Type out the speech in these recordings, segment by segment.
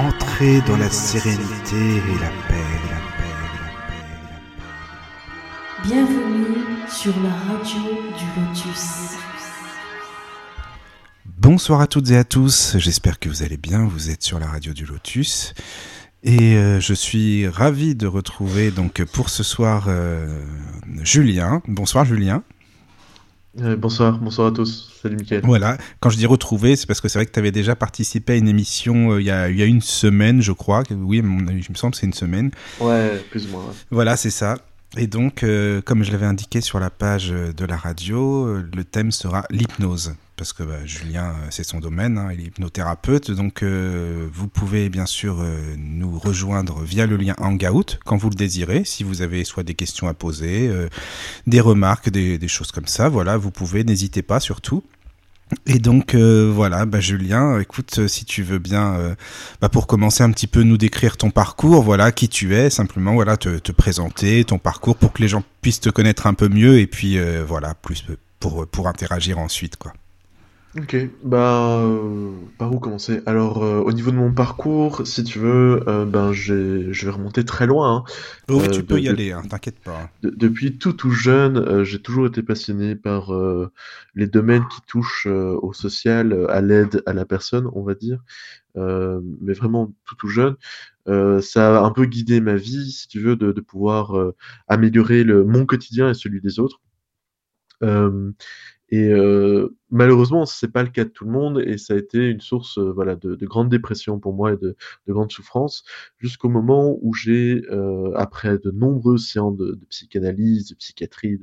Entrez dans la sérénité et la paix, la paix, la paix, la paix. Bienvenue sur la radio du Lotus. Bonsoir à toutes et à tous, j'espère que vous allez bien, vous êtes sur la radio du Lotus. Et euh, je suis ravi de retrouver donc pour ce soir euh, Julien. Bonsoir Julien. Euh, bonsoir, bonsoir à tous. Salut Mickaël. Voilà, quand je dis retrouver, c'est parce que c'est vrai que tu avais déjà participé à une émission euh, il, y a, il y a une semaine, je crois. Oui, je me semble que c'est une semaine. Ouais, plus ou moins. ouais. Voilà, c'est ça. Et donc, euh, comme je l'avais indiqué sur la page euh, de la radio, euh, le thème sera l'hypnose. Parce que bah, Julien, c'est son domaine, hein, il est hypnothérapeute. Donc, vous pouvez bien sûr nous rejoindre via le lien Hangout quand vous le désirez. Si vous avez soit des questions à poser, des remarques, des, des choses comme ça, voilà, vous pouvez, n'hésitez pas surtout. Et donc euh, voilà, bah, Julien, écoute, euh, si tu veux bien, euh, bah, pour commencer un petit peu nous décrire ton parcours, voilà, qui tu es, simplement voilà, te, te présenter, ton parcours, pour que les gens puissent te connaître un peu mieux, et puis euh, voilà, plus pour pour interagir ensuite, quoi. Ok, bah, euh, par où commencer? Alors, euh, au niveau de mon parcours, si tu veux, euh, ben, j'ai, je vais remonter très loin. hein. Oh, oui, Euh, tu peux de- y de- aller, hein, t'inquiète pas. De- depuis tout tout jeune, euh, j'ai toujours été passionné par euh, les domaines qui touchent euh, au social, euh, à l'aide à la personne, on va dire. Euh, mais vraiment tout tout jeune, Euh, ça a un peu guidé ma vie, si tu veux, de, de pouvoir euh, améliorer le, mon quotidien et celui des autres. Euh, et euh, malheureusement, c'est pas le cas de tout le monde, et ça a été une source, euh, voilà, de, de grande dépression pour moi et de, de grande souffrance, jusqu'au moment où j'ai, euh, après de nombreuses séances de, de psychanalyse, de psychiatrie,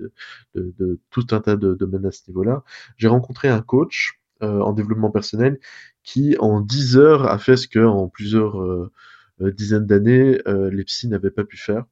de, tout un tas de domaines à ce niveau-là, j'ai rencontré un coach euh, en développement personnel qui, en 10 heures, a fait ce que en plusieurs euh, dizaines d'années, les psys n'avaient pas pu faire,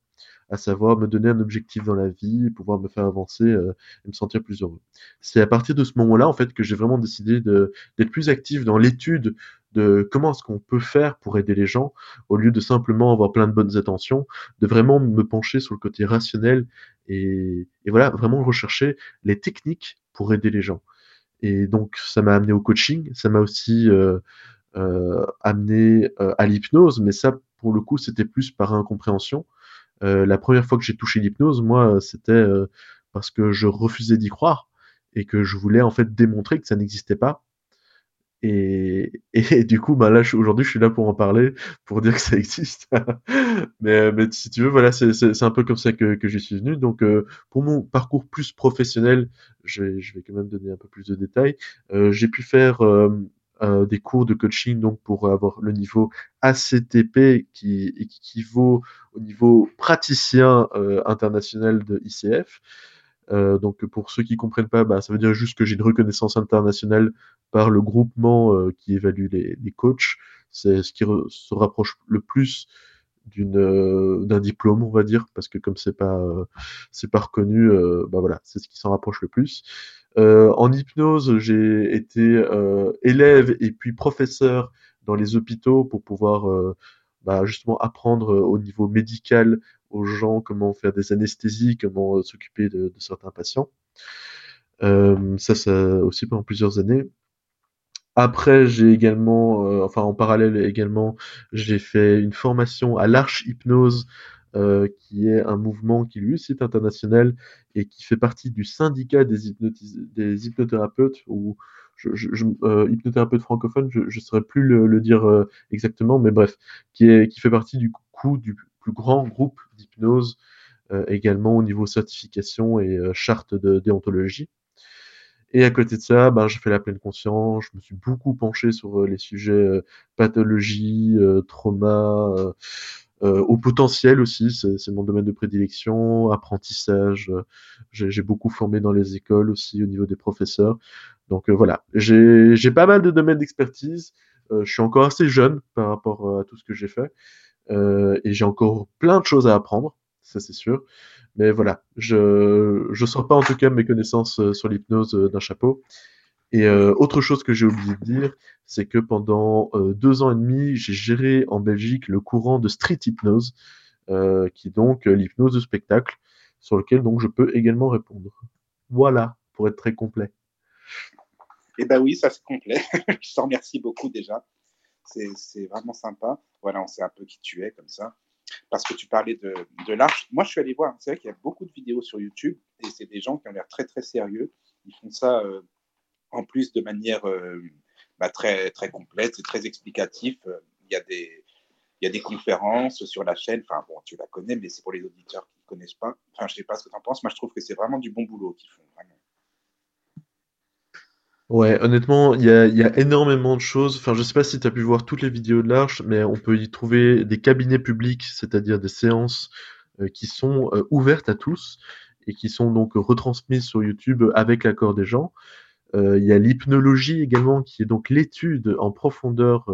à savoir me donner un objectif dans la vie, pouvoir me faire avancer euh, et me sentir plus heureux. C'est à partir de ce moment-là, en fait, que j'ai vraiment décidé d'être plus actif dans l'étude de comment est-ce qu'on peut faire pour aider les gens, au lieu de simplement avoir plein de bonnes intentions, de vraiment me pencher sur le côté rationnel et, voilà, vraiment rechercher les techniques pour aider les gens. Et donc, ça m'a amené au coaching, ça m'a aussi euh, euh, amené à l'hypnose, mais ça, pour le coup, c'était plus par incompréhension. Euh, la première fois que j'ai touché l'hypnose, moi, euh, c'était euh, parce que je refusais d'y croire et que je voulais en fait démontrer que ça n'existait pas. Et, et du coup, bah là, aujourd'hui, je suis là pour en parler, pour dire que ça existe. mais, mais si tu veux, voilà, c'est un peu comme ça que, que j'y suis venu. Donc, euh, pour mon parcours plus professionnel, je vais, je vais quand même donner un peu plus de détails. Euh, j'ai pu faire euh, euh, des cours de coaching donc pour avoir le niveau ACTP qui équivaut au niveau praticien euh, international de ICF. Euh, donc pour ceux qui comprennent pas, bah, ça veut dire juste que j'ai une reconnaissance internationale par le groupement qui évalue les, coachs. C'est ce qui se rapproche le plus d'un diplôme, on va dire, parce que comme c'est pas euh, c'est pas reconnu, euh, bah voilà, c'est ce qui s'en rapproche le plus. Euh, en hypnose, j'ai été euh, élève et puis professeur dans les hôpitaux pour pouvoir euh, bah, justement apprendre euh, au niveau médical aux gens comment faire des anesthésies, comment euh, s'occuper de, certains patients. Euh, ça, ça aussi pendant plusieurs années. Après, j'ai également, euh, enfin en parallèle également, j'ai fait une formation à l'arche-hypnose, euh, qui est un mouvement qui lui aussi est international et qui fait partie du syndicat des, des hypnothérapeutes ou je, je, je- euh, hypnothérapeute francophone, je ne saurais plus le, le dire euh, exactement, mais bref, qui, est, qui fait partie du coup du plus grand groupe d'hypnose euh, également au niveau certification et euh, charte de déontologie. Et à côté de ça, ben, j'ai fait la pleine conscience, je me suis beaucoup penché sur euh, les sujets euh, pathologie, euh, trauma, au potentiel aussi, c'est mon domaine de prédilection, apprentissage, j'ai beaucoup formé dans les écoles aussi au niveau des professeurs. Donc voilà, j'ai pas mal de domaines d'expertise, je suis encore assez jeune par rapport à tout ce que j'ai fait, et j'ai encore plein de choses à apprendre, ça c'est sûr. Mais voilà, je je sors pas en tout cas mes connaissances euh, sur l'hypnose euh, d'un chapeau. Et euh, autre chose que j'ai oublié de dire, c'est que pendant deux ans et demi, j'ai géré en Belgique le courant de street hypnose, qui est donc l'hypnose de spectacle, sur lequel donc je peux également répondre. Voilà, pour être très complet. Eh ben oui, ça c'est complet. je t'en remercie beaucoup déjà. C'est vraiment sympa. Voilà, on sait un peu qui tu es comme ça. Parce que tu parlais de, de l'arche. Moi, je suis allé voir. C'est vrai qu'il y a beaucoup de vidéos sur YouTube et c'est des gens qui ont l'air très, très sérieux. Ils font ça euh, en plus de manière euh, bah, très, très complète, c'est très explicatif. Il y a des. Il y a des conférences sur la chaîne. Enfin, bon, tu la connais, mais c'est pour les auditeurs qui ne connaissent pas. Enfin, je sais pas ce que tu en penses. Moi, je trouve que c'est vraiment du bon boulot qu'ils font. Vraiment. Ouais, honnêtement, il y a, y a énormément de choses. Enfin, je sais pas si tu as pu voir toutes les vidéos de l'Arche, mais on peut y trouver des cabinets publics, c'est-à-dire des séances euh, qui sont euh, ouvertes à tous et qui sont donc retransmises sur YouTube avec l'accord des gens. Euh, il y a l'hypnologie également, qui est donc l'étude en profondeur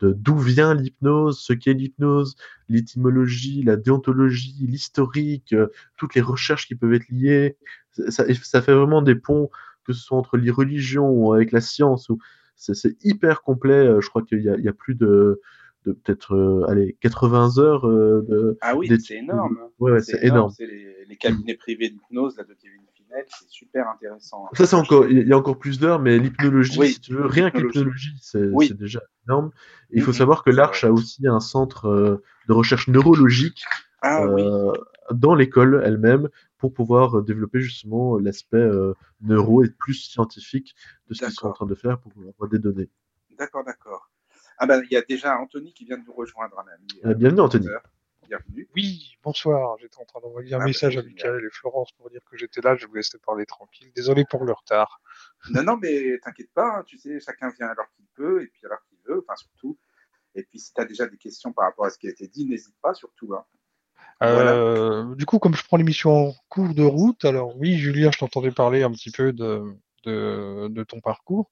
de d'où vient l'hypnose, ce qu'est l'hypnose, l'étymologie, la déontologie, l'historique, toutes les recherches qui peuvent être liées. Ça, ça fait vraiment des ponts que ce soit entre les religions ou avec la science, ou c'est hyper complet. Euh, je crois qu'il y, y, a plus de, de peut-être euh, allez 80 heures euh, de. Ah oui, c'est énorme. Ouais, ouais c'est énorme. Les, les, cabinets privés d'hypnose là de Kevin Finel, c'est super intéressant. Ça c'est encore, il y a encore plus d'heures, mais l'hypnologie, oui, si tu veux, rien que l'hypnologie, c'est oui. déjà énorme. Et il faut mm savoir que l'Arche a aussi un centre de recherche neurologique. Ah, oui dans l'école elle-même pour pouvoir développer justement l'aspect euh, neuro et plus scientifique de ce qu'ils sont en train de faire pour avoir des données. D'accord, d'accord. Ah ben, il y a déjà Anthony qui vient de nous rejoindre, un ami. Euh, bienvenue, Anthony. Bienvenue. Oui, bonsoir. J'étais en train d'envoyer un ah, message à Michael et Florence pour dire que j'étais là. Je vous laissais parler tranquille. Désolé pour le retard. Non, non, mais t'inquiète pas. Hein, tu sais, chacun vient alors qu'il peut et puis alors qu'il veut. Enfin, surtout. Et puis, si tu as déjà des questions par rapport à ce qui a été dit, n'hésite pas, surtout. Hein. Euh, du coup, comme je prends l'émission en cours de route, alors oui, Julien, je t'entendais parler un petit peu de, de, de ton parcours.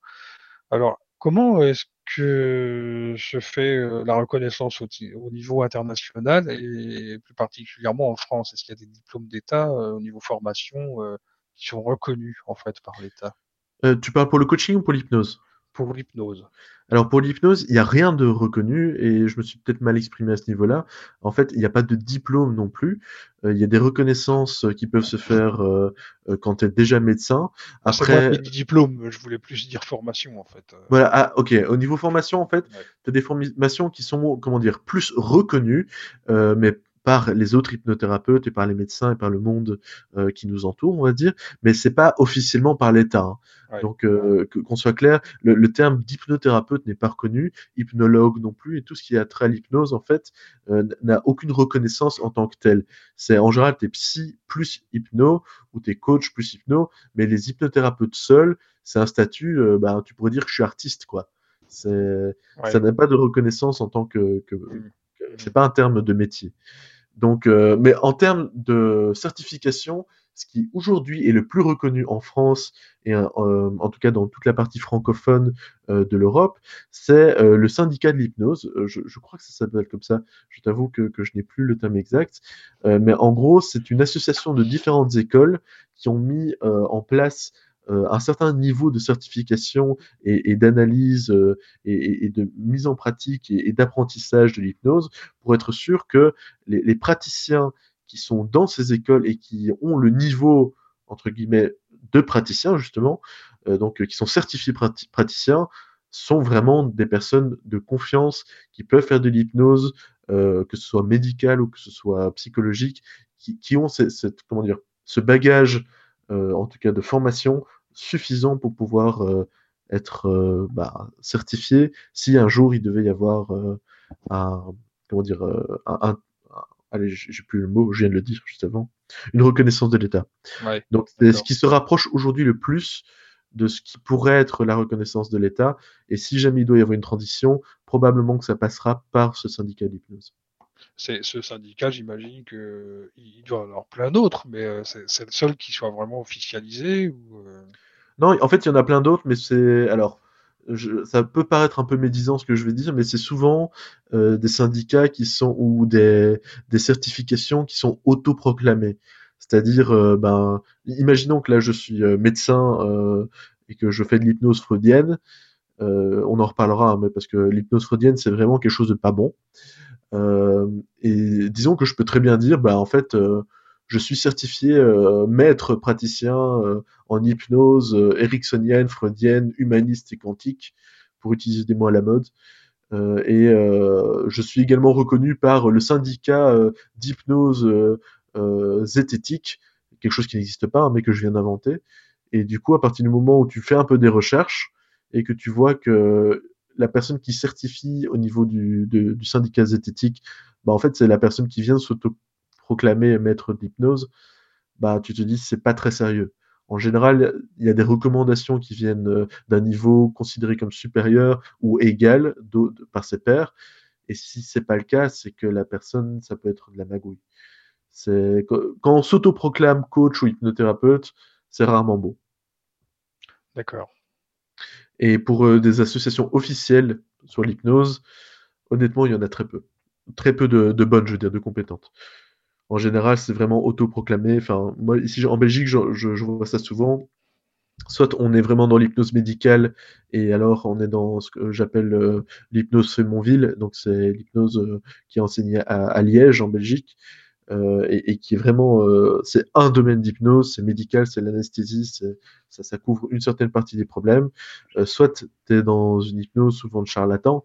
Alors, comment est-ce que se fait euh, la reconnaissance au, au, niveau international et plus particulièrement en France? Est-ce qu'il y a des diplômes d'État euh, au niveau formation euh, qui sont reconnus en fait par l'État? Euh, Tu parles pour le coaching ou pour l'hypnose? Pour l'hypnose. Alors pour l'hypnose, il n'y a rien de reconnu et je me suis peut-être mal exprimé à ce niveau-là. En fait, il n'y a pas de diplôme non plus. Euh, il y a des reconnaissances qui peuvent se faire euh, euh quand tu es déjà médecin. Après, diplôme, je voulais plus dire formation en fait. Voilà, ah, ok. Au niveau formation, en fait, ouais. tu as des formations qui sont, comment dire, plus reconnues, euh, mais par les autres hypnothérapeutes et par les médecins et par le monde euh, qui nous entoure, on va dire, mais c'est pas officiellement par l'État. Hein. Ouais. Donc euh, qu'on soit clair, le, le terme d'hypnothérapeute n'est pas reconnu, hypnologue non plus, et tout ce qui a trait à l'hypnose en fait euh, n'a aucune reconnaissance en tant que tel. C'est en général t'es psy plus hypno ou t'es coach plus hypno, mais les hypnothérapeutes seuls, c'est un statut, bah, tu pourrais dire que je suis artiste quoi. Ouais. ça n'a pas de reconnaissance en tant que, que, mmh. que c'est pas un terme de métier. Donc, euh, mais en termes de certification, ce qui aujourd'hui est le plus reconnu en France et euh, en tout cas dans toute la partie francophone euh, de l'Europe, c'est euh, le syndicat de l'hypnose. Je, crois que ça s'appelle comme ça. Je t'avoue que, que, je n'ai plus le terme exact, mais en gros, c'est une association de différentes écoles qui ont mis en place un certain niveau de certification et, d'analyse euh, et, de mise en pratique et, d'apprentissage de l'hypnose pour être sûr que les, praticiens qui sont dans ces écoles et qui ont le niveau entre guillemets de praticiens justement, euh, donc qui sont certifiés prati praticiens, sont vraiment des personnes de confiance qui peuvent faire de l'hypnose, euh, que ce soit médical ou que ce soit psychologique, qui, ont cette, comment dire ce bagage euh, en tout cas de formation suffisant pour pouvoir euh, être euh, bah, certifié. Si un jour il devait y avoir un comment dire un, allez j'ai plus le mot je viens de le dire juste avant une reconnaissance de l'État. Ouais, donc c'est ce qui se rapproche aujourd'hui le plus de ce qui pourrait être la reconnaissance de l'État. Et si jamais il doit y avoir une transition probablement que ça passera par ce syndicat d'hypnose ce syndicat, j'imagine qu'il doit en avoir plein d'autres, mais euh, c'est le seul qui soit vraiment officialisé euh... Non, en fait, il y en a plein d'autres, mais c'est alors. Ça peut paraître un peu médisant ce que je vais dire, mais c'est souvent euh, des syndicats qui sont ou des, certifications qui sont autoproclamées. C'est-à-dire, ben, imaginons que là je suis médecin et que je fais de l'hypnose freudienne. on en reparlera, hein, mais parce que l'hypnose freudienne c'est vraiment quelque chose de pas bon. Euh, et disons que je peux très bien dire, bah en fait, euh, je suis certifié euh, maître praticien en hypnose ericksonienne, freudienne, humaniste et quantique, pour utiliser des mots à la mode. Et je suis également reconnu par le syndicat d'hypnose zététique, quelque chose qui n'existe pas, hein, mais que je viens d'inventer. Et du coup, à partir du moment où tu fais un peu des recherches et que tu vois que la personne qui certifie au niveau du, syndicat zététique, bah en fait, c'est la personne qui vient s'auto-proclamer maître d'hypnose, bah tu te dis c'est pas très sérieux. En général, il y a des recommandations qui viennent euh, d'un niveau considéré comme supérieur ou égal par ses pairs. Et si c'est pas le cas, c'est que la personne, ça peut être de la magouille. Quand on s'autoproclame coach ou hypnothérapeute, c'est rarement beau. D'accord. Et pour euh, des associations officielles sur l'hypnose, honnêtement, il y en a très peu. Très peu de, bonnes, je veux dire, de compétentes en général, c'est vraiment autoproclamé. Enfin, moi, ici en Belgique, je, vois ça souvent. Soit on est vraiment dans l'hypnose médicale, et alors on est dans ce que j'appelle euh, l'hypnose Fémonville, donc c'est l'hypnose euh, qui est enseignée à, Liège, en Belgique, euh, et, qui est vraiment, c'est un domaine d'hypnose, c'est médical, c'est l'anesthésie, ça, ça couvre une certaine partie des problèmes. soit tu es dans une hypnose souvent de charlatan,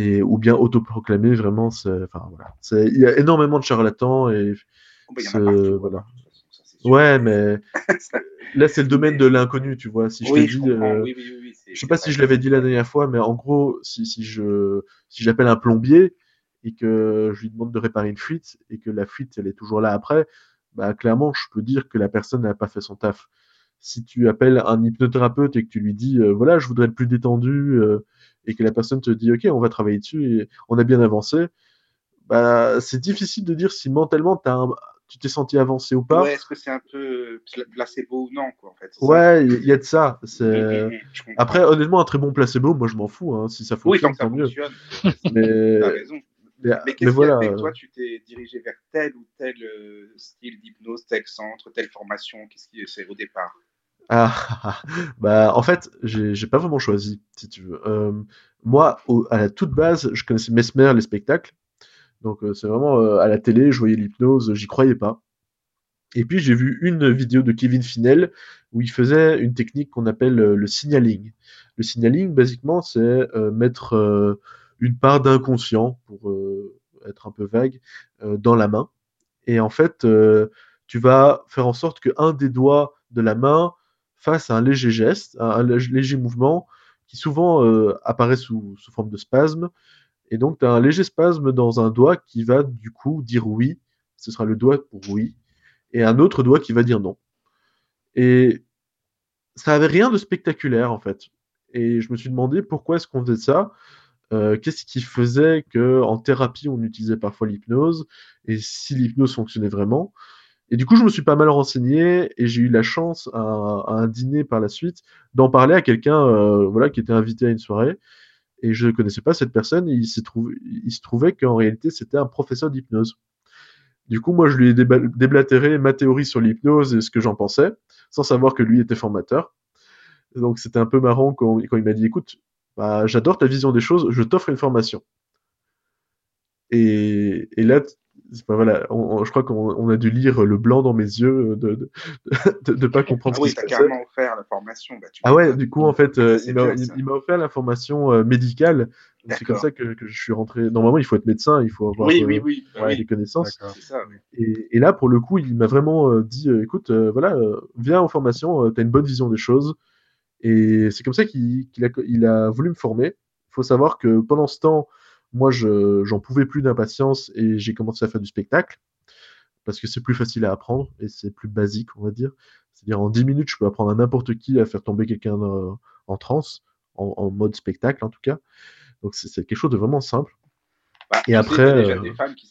et ou bien autoproclamé vraiment enfin voilà. C'est il y a énormément de charlatans et oh, bah, voilà. ouais mais là c'est le domaine de l'inconnu tu vois. Si je te dis euh, je sais pas si je l'avais dit la dernière fois mais en gros si, si je si j'appelle un plombier et que je lui demande de réparer une fuite et que la fuite elle est toujours là après bah clairement je peux dire que la personne n'a pas fait son taf. Si tu appelles un hypnothérapeute et que tu lui dis euh, voilà je voudrais être plus détendu euh, et que la personne te dit ok on va travailler dessus et on a bien avancé bah c'est difficile de dire si mentalement as tu t'es senti avancé ou pas. Ouais est-ce que c'est un peu placebo ou non quoi en fait ouais il y, a de ça c'est après honnêtement un très bon placebo moi je m'en fous hein, si ça fonctionne oui, tant, mieux. mais raison. Mais, qu'est-ce qui a fait que toi, tu t'es dirigé vers tel ou tel euh, style d'hypnose, tel centre, telle formation Qu'est-ce qui c'est au départ? Ah, bah en fait, j'ai pas vraiment choisi, si tu veux. Euh, moi, à la toute base, je connaissais Mesmer, les spectacles. Donc euh, c'est vraiment euh, à la télé, je voyais l'hypnose, j'y croyais pas. Et puis j'ai vu une vidéo de Kevin Finel où il faisait une technique qu'on appelle le signaling. Le signaling, basiquement, c'est mettre une part d'inconscient, pour être un peu vague, dans la main. Et en fait, tu vas faire en sorte que un des doigts de la main à un léger geste, un, léger mouvement qui souvent euh, apparaît sous, forme de spasme. Et donc, tu as un léger spasme dans un doigt qui va du coup dire oui, ce sera le doigt pour oui, et un autre doigt qui va dire non. Et ça avait rien de spectaculaire en fait. Et je me suis demandé pourquoi est-ce qu'on faisait ça euh, Qu'est-ce qui faisait que en thérapie on utilisait parfois l'hypnose et si l'hypnose fonctionnait vraiment? Et du coup, je me suis pas mal renseigné et j'ai eu la chance à, un dîner par la suite d'en parler à quelqu'un euh, voilà, qui était invité à une soirée. Et je ne connaissais pas cette personne. Et il, se trouvait qu'en réalité, c'était un professeur d'hypnose. Du coup, moi, je lui ai déblatéré ma théorie sur l'hypnose et ce que j'en pensais, sans savoir que lui était formateur. donc, c'était un peu marrant quand, quand il m'a dit, écoute, bah, j'adore ta vision des choses, je t'offre une formation. Et, et là, voilà, je crois qu'on a dû lire le blanc dans mes yeux de de, de, pas comprendre ah ce oui, qui carrément offert la formation. Bah, ah ouais, du coup, en fait, euh, il m'a offert la formation euh, médicale. C'est comme ça que, que, je suis rentré. Normalement, il faut être médecin, il faut avoir oui, oui, oui, ouais, des connaissances. Ça, et, et, là, pour le coup, il m'a vraiment euh, dit écoute, voilà, viens en formation, tu as une bonne vision des choses. Et c'est comme ça qu'il a, voulu me former. Il faut savoir que pendant ce temps, moi, je, j'en pouvais plus d'impatience et j'ai commencé à faire du spectacle parce que c'est plus facile à apprendre et c'est plus basique, on va dire. C'est-à-dire en 10 minutes, je peux apprendre à n'importe qui à faire tomber quelqu'un en transe, en, mode spectacle en tout cas. Donc c'est, quelque chose de vraiment simple. Bah, et après, euh,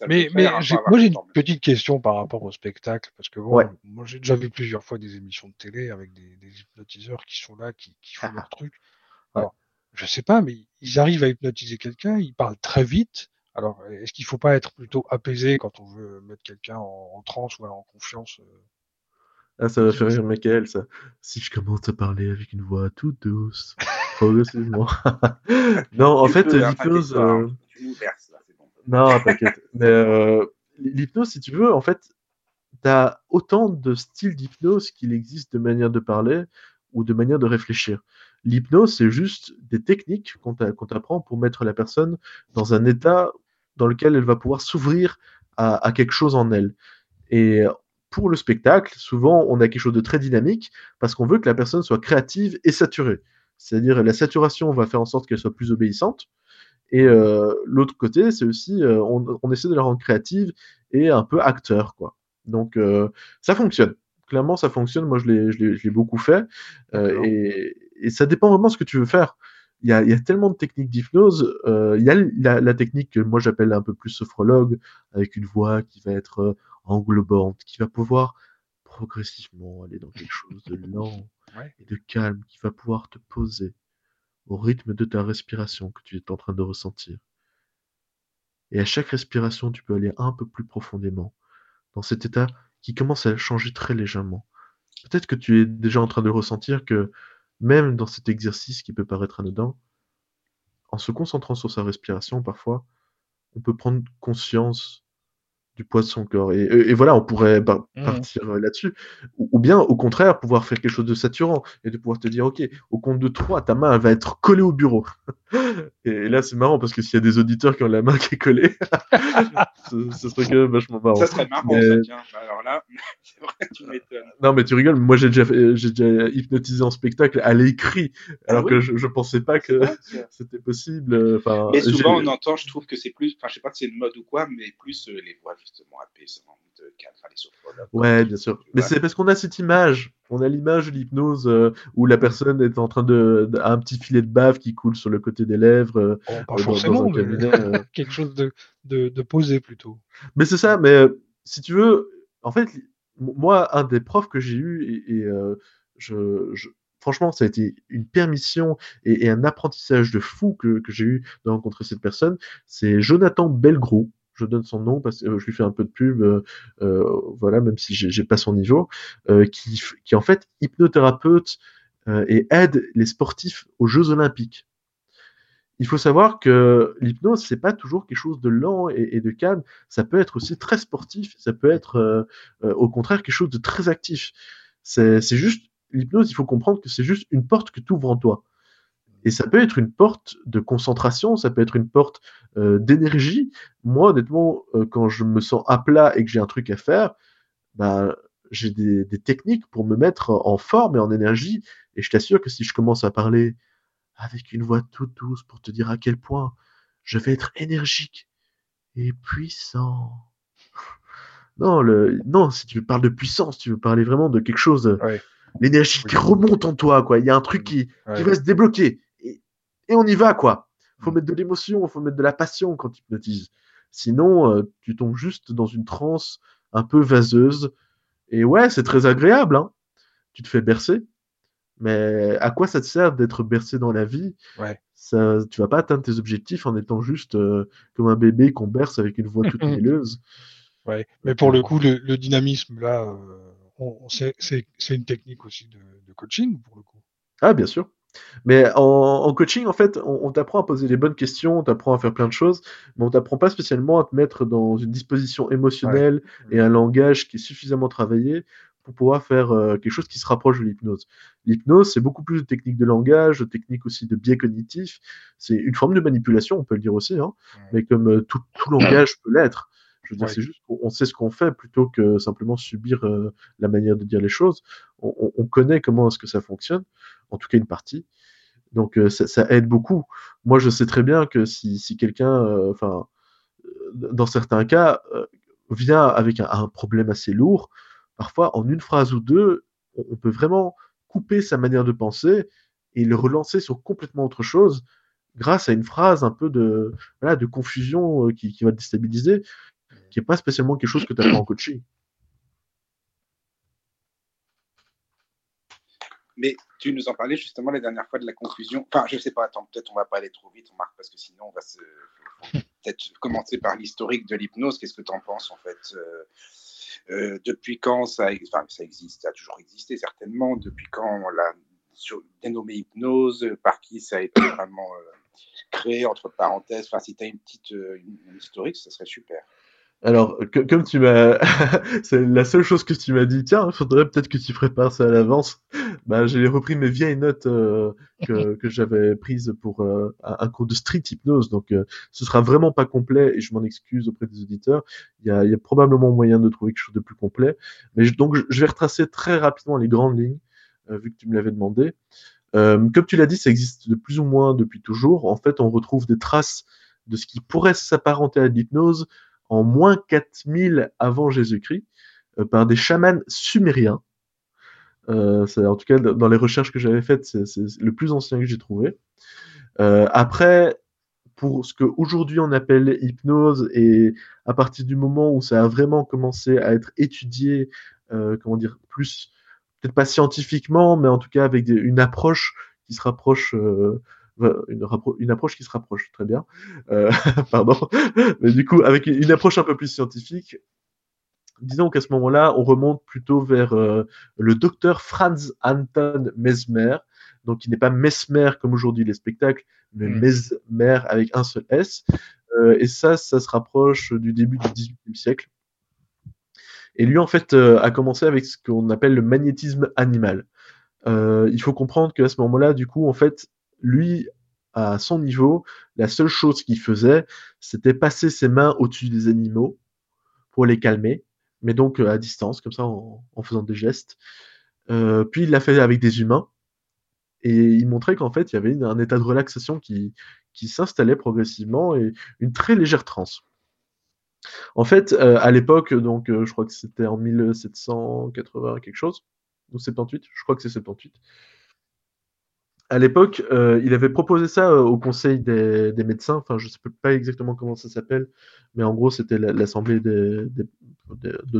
mais, mais moi j'ai une petite question par rapport au spectacle parce que moi j'ai déjà vu plusieurs fois des émissions de télé avec des, hypnotiseurs qui sont là, qui, font leur truc. Alors, je sais pas, mais ils arrivent à hypnotiser quelqu'un, ils parlent très vite. Alors, est-ce qu'il faut pas être plutôt apaisé quand on veut mettre quelqu'un en, transe ou en confiance euh? Ah, ça va faire rire Michael, ça. Si je commence à parler avec une voix toute douce, progressivement. non, en fait, l'hypnose. Euh, non, t'inquiète. Mais euh, l'hypnose, si tu veux, en fait, t'as autant de styles d'hypnose qu'il existe de manières de parler ou de manières de réfléchir. L'hypnose, c'est juste des techniques qu'on t'apprend pour mettre la personne dans un état dans lequel elle va pouvoir s'ouvrir à, quelque chose en elle. Et pour le spectacle, souvent, on a quelque chose de très dynamique parce qu'on veut que la personne soit créative et saturée. C'est-à-dire la saturation va faire en sorte qu'elle soit plus obéissante. Et euh, l'autre côté, c'est aussi, euh, on, essaie de la rendre créative et un peu acteur, quoi. Donc, euh, ça fonctionne. Clairement, ça fonctionne. Moi, je l'ai beaucoup fait. Et, et, ça dépend vraiment de ce que tu veux faire. Il y a, il y a tellement de techniques d'hypnose. il y a la, la, technique que moi j'appelle un peu plus sophrologue, avec une voix qui va être englobante, qui va pouvoir progressivement aller dans quelque chose de lent et de calme, qui va pouvoir te poser au rythme de ta respiration que tu es en train de ressentir. Et à chaque respiration, tu peux aller un peu plus profondément dans cet état qui commence à changer très légèrement. Peut-être que tu es déjà en train de ressentir que même dans cet exercice qui peut paraître anodin, en se concentrant sur sa respiration, parfois, on peut prendre conscience du poids de son corps. Et, voilà, on pourrait mmh. partir euh, là-dessus. Ou, bien, au contraire, pouvoir faire quelque chose de saturant et de pouvoir te dire, OK, au compte de 3, ta main va être collée au bureau. et, là, c'est marrant parce que s'il y a des auditeurs qui ont la main qui est collée, ce, serait quand même vachement marrant. Ça serait marrant, ça, tiens. Bah, alors là, c'est vrai, tu m'étonnes. Non, mais tu rigoles, moi j'ai déjà, déjà hypnotisé en spectacle à l'écrit, ah alors que je, je pensais pas que c'était possible. Enfin, mais souvent, on entend, je trouve que c'est plus, enfin, je sais pas si c'est une mode ou quoi, mais plus euh, les voix justement apaisant de cadre, les Ouais, bien sûr. Mais c'est parce qu'on a cette image. On a l'image de l'hypnose euh, où la personne est en train de, un petit filet de bave qui coule sur le côté des lèvres. Euh, oh, pas forcément, mais euh. quelque chose de, de, de, posé plutôt. Mais c'est ça. Mais si tu veux, en fait, moi, un des profs que j'ai eu et, je, je, franchement, ça a été une permission et, et un apprentissage de fou que, que j'ai eu de rencontrer cette personne. C'est Jonathan Belgros je donne son nom parce que euh, je lui fais un peu de pub, euh, euh, voilà, même si j'ai pas son niveau, qui, en fait hypnothérapeute et aide les sportifs aux Jeux Olympiques. Il faut savoir que l'hypnose, c'est pas toujours quelque chose de lent et, de calme. Ça peut être aussi très sportif. Ça peut être, au contraire, quelque chose de très actif. C'est juste l'hypnose. Il faut comprendre que c'est juste une porte que tu ouvres en toi. Et ça peut être une porte de concentration, ça peut être une porte euh, d'énergie. Moi, honnêtement, euh, quand je me sens à plat et que j'ai un truc à faire, bah, j'ai des, des, techniques pour me mettre en forme et en énergie. Et je t'assure que si je commence à parler avec une voix toute douce pour te dire à quel point je vais être énergique et puissant. Non, le, non, si tu veux parler de puissance, tu veux parler vraiment de quelque chose, l'énergie qui remonte en toi, quoi. Il y a un truc qui, qui va se débloquer et on y va, quoi. Faut mm. mettre de l'émotion, faut mettre de la passion quand tu hypnotises. Sinon, euh, tu tombes juste dans une transe un peu vaseuse. Et ouais, c'est très agréable, hein. Tu te fais bercer. Mais à quoi ça te sert d'être bercé dans la vie? Ouais. ça, Tu vas pas atteindre tes objectifs en étant juste euh, comme un bébé qu'on berce avec une voix toute mielleuse. Ouais, mais pour le coup, le, dynamisme, là, euh, c'est une technique aussi de, de, coaching, pour le coup. Ah, bien sûr. Mais en, coaching, en fait, on, t'apprend à poser les bonnes questions, on t'apprend à faire plein de choses, mais on t'apprend pas spécialement à te mettre dans une disposition émotionnelle et un langage qui est suffisamment travaillé pour pouvoir faire euh, quelque chose qui se rapproche de l'hypnose. L'hypnose, c'est beaucoup plus de techniques de langage, de techniques aussi de biais cognitifs. C'est une forme de manipulation, on peut le dire aussi, hein, mais comme euh, tout, tout, langage peut l'être. Je veux dire, c'est juste qu'on sait ce qu'on fait plutôt que simplement subir euh, la manière de dire les choses. On, on connaît comment est-ce que ça fonctionne en tout cas une partie. Donc euh, ça, aide beaucoup. Moi, je sais très bien que si, si quelqu'un, euh, enfin, euh, dans certains cas, vient avec un, problème assez lourd, parfois en une phrase ou deux, on, peut vraiment couper sa manière de penser et le relancer sur complètement autre chose grâce à une phrase un peu de, voilà, de confusion qui, qui va te déstabiliser, qui n'est pas spécialement quelque chose que tu as en coaching. Mais tu nous en parlais justement la dernière fois de la confusion. Enfin, je sais pas, attends, peut-être on va pas aller trop vite, marque, parce que sinon on va se. Peut-être commencer par l'historique de l'hypnose. Qu'est-ce que tu en penses en fait euh, euh, Depuis quand ça, enfin, ça existe Ça a toujours existé certainement. Depuis quand on l'a dénommé hypnose Par qui ça a été vraiment euh, créé, entre parenthèses Enfin, si tu as une petite une, historique, ça serait super. Alors, que- comme tu m'as, c'est la seule chose que tu m'as dit. Tiens, il faudrait peut-être que tu prépares ça à l'avance. Bah, j'ai repris mes vieilles notes euh, que, que j'avais prises pour euh, un cours de street hypnose. Donc, euh, ce sera vraiment pas complet et je m'en excuse auprès des auditeurs. Il y a, y a probablement moyen de trouver quelque chose de plus complet. Mais je- donc, je, vais retracer très rapidement les grandes lignes, vu que tu me l'avais demandé. Comme tu l'as dit, ça existe de plus ou moins depuis toujours. En fait, on retrouve des traces de ce qui pourrait s'apparenter à l'hypnose en moins 4000 avant Jésus-Christ euh, par des chamans sumériens. Euh, en tout cas, dans les recherches que j'avais faites, c'est le plus ancien que j'ai trouvé. Euh, après, pour ce qu'aujourd'hui on appelle hypnose, et à partir du moment où ça a vraiment commencé à être étudié, comment dire, plus, peut-être pas scientifiquement, mais en tout cas avec une approche qui se rapproche, une, approche qui se rapproche, très bien, euh, pardon, mais du coup avec une, approche un peu plus scientifique, disons qu'à ce moment-là, on remonte plutôt vers euh, le docteur Franz Anton Mesmer, donc il n'est pas Mesmer comme aujourd'hui les spectacles, mais Mm. Mesmer avec un seul S. Euh, et ça, ça se rapproche du début du XVIIIe siècle. Et lui, en fait, euh, a commencé avec ce qu'on appelle le magnétisme animal. Il faut comprendre qu'à ce moment-là, du coup, en fait, lui, à son niveau, la seule chose qu'il faisait, c'était passer ses mains au-dessus des animaux pour les calmer, mais donc euh, à distance, comme ça, en, faisant des gestes. Euh, puis il l'a fait avec des humains, et il montrait qu'en fait, il y avait un état de relaxation qui, s'installait progressivement et une très légère transe. En fait, euh, à l'époque, donc je crois que c'était en 1780 quelque chose, ou 78, je crois que c'est 78. À l'époque, euh, il avait proposé ça euh, au Conseil des, des médecins, enfin je ne sais pas exactement comment ça s'appelle, mais en gros c'était la- l'assemblée de,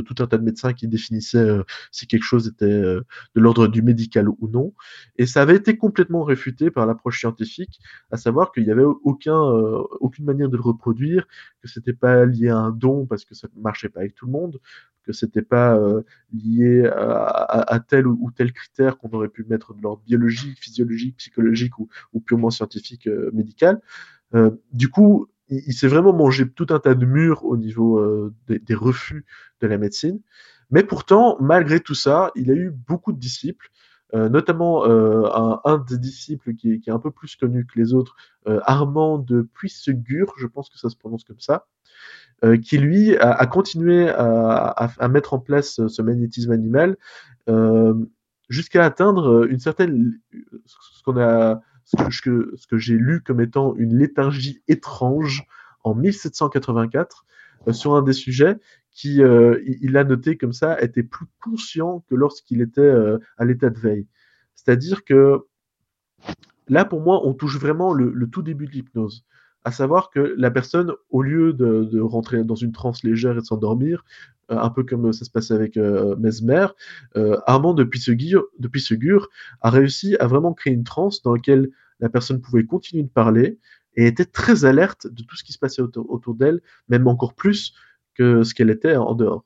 tout un tas de médecins qui définissaient euh, si quelque chose était euh, de l'ordre du médical ou non. Et ça avait été complètement réfuté par l'approche scientifique, à savoir qu'il n'y avait aucun, euh, aucune manière de le reproduire, que c'était pas lié à un don parce que ça ne marchait pas avec tout le monde, que c'était pas lié à, tel ou, tel critère qu'on aurait pu mettre de l'ordre biologique, physiologique, psychologique ou, ou purement scientifique, médical. Du coup, il, s'est vraiment mangé tout un tas de murs au niveau euh, des, refus de la médecine. Mais pourtant, malgré tout ça, il a eu beaucoup de disciples, euh, notamment euh, un, des disciples qui est, un peu plus connu que les autres, Armand de Puissegur, je pense que ça se prononce comme ça, qui lui a, continué à, à- mettre en place ce magnétisme animal jusqu'à atteindre une certaine, ce qu'on a, ce que, j'ai lu comme étant une léthargie étrange en 1784 euh, sur un des sujets qui, euh, il a noté comme ça, était plus conscient que lorsqu'il était euh, à l'état de veille. C'est-à-dire que là, pour moi, on touche vraiment le tout début de l'hypnose. À savoir que la personne, au lieu de, rentrer dans une transe légère et de s'endormir, euh, un peu comme ça se passait avec euh, Mesmer, euh, Armand de Puysegur, de Puysegur a réussi à vraiment créer une transe dans laquelle la personne pouvait continuer de parler et était très alerte de tout ce qui se passait autour, d'elle, même encore plus que ce qu'elle était en dehors.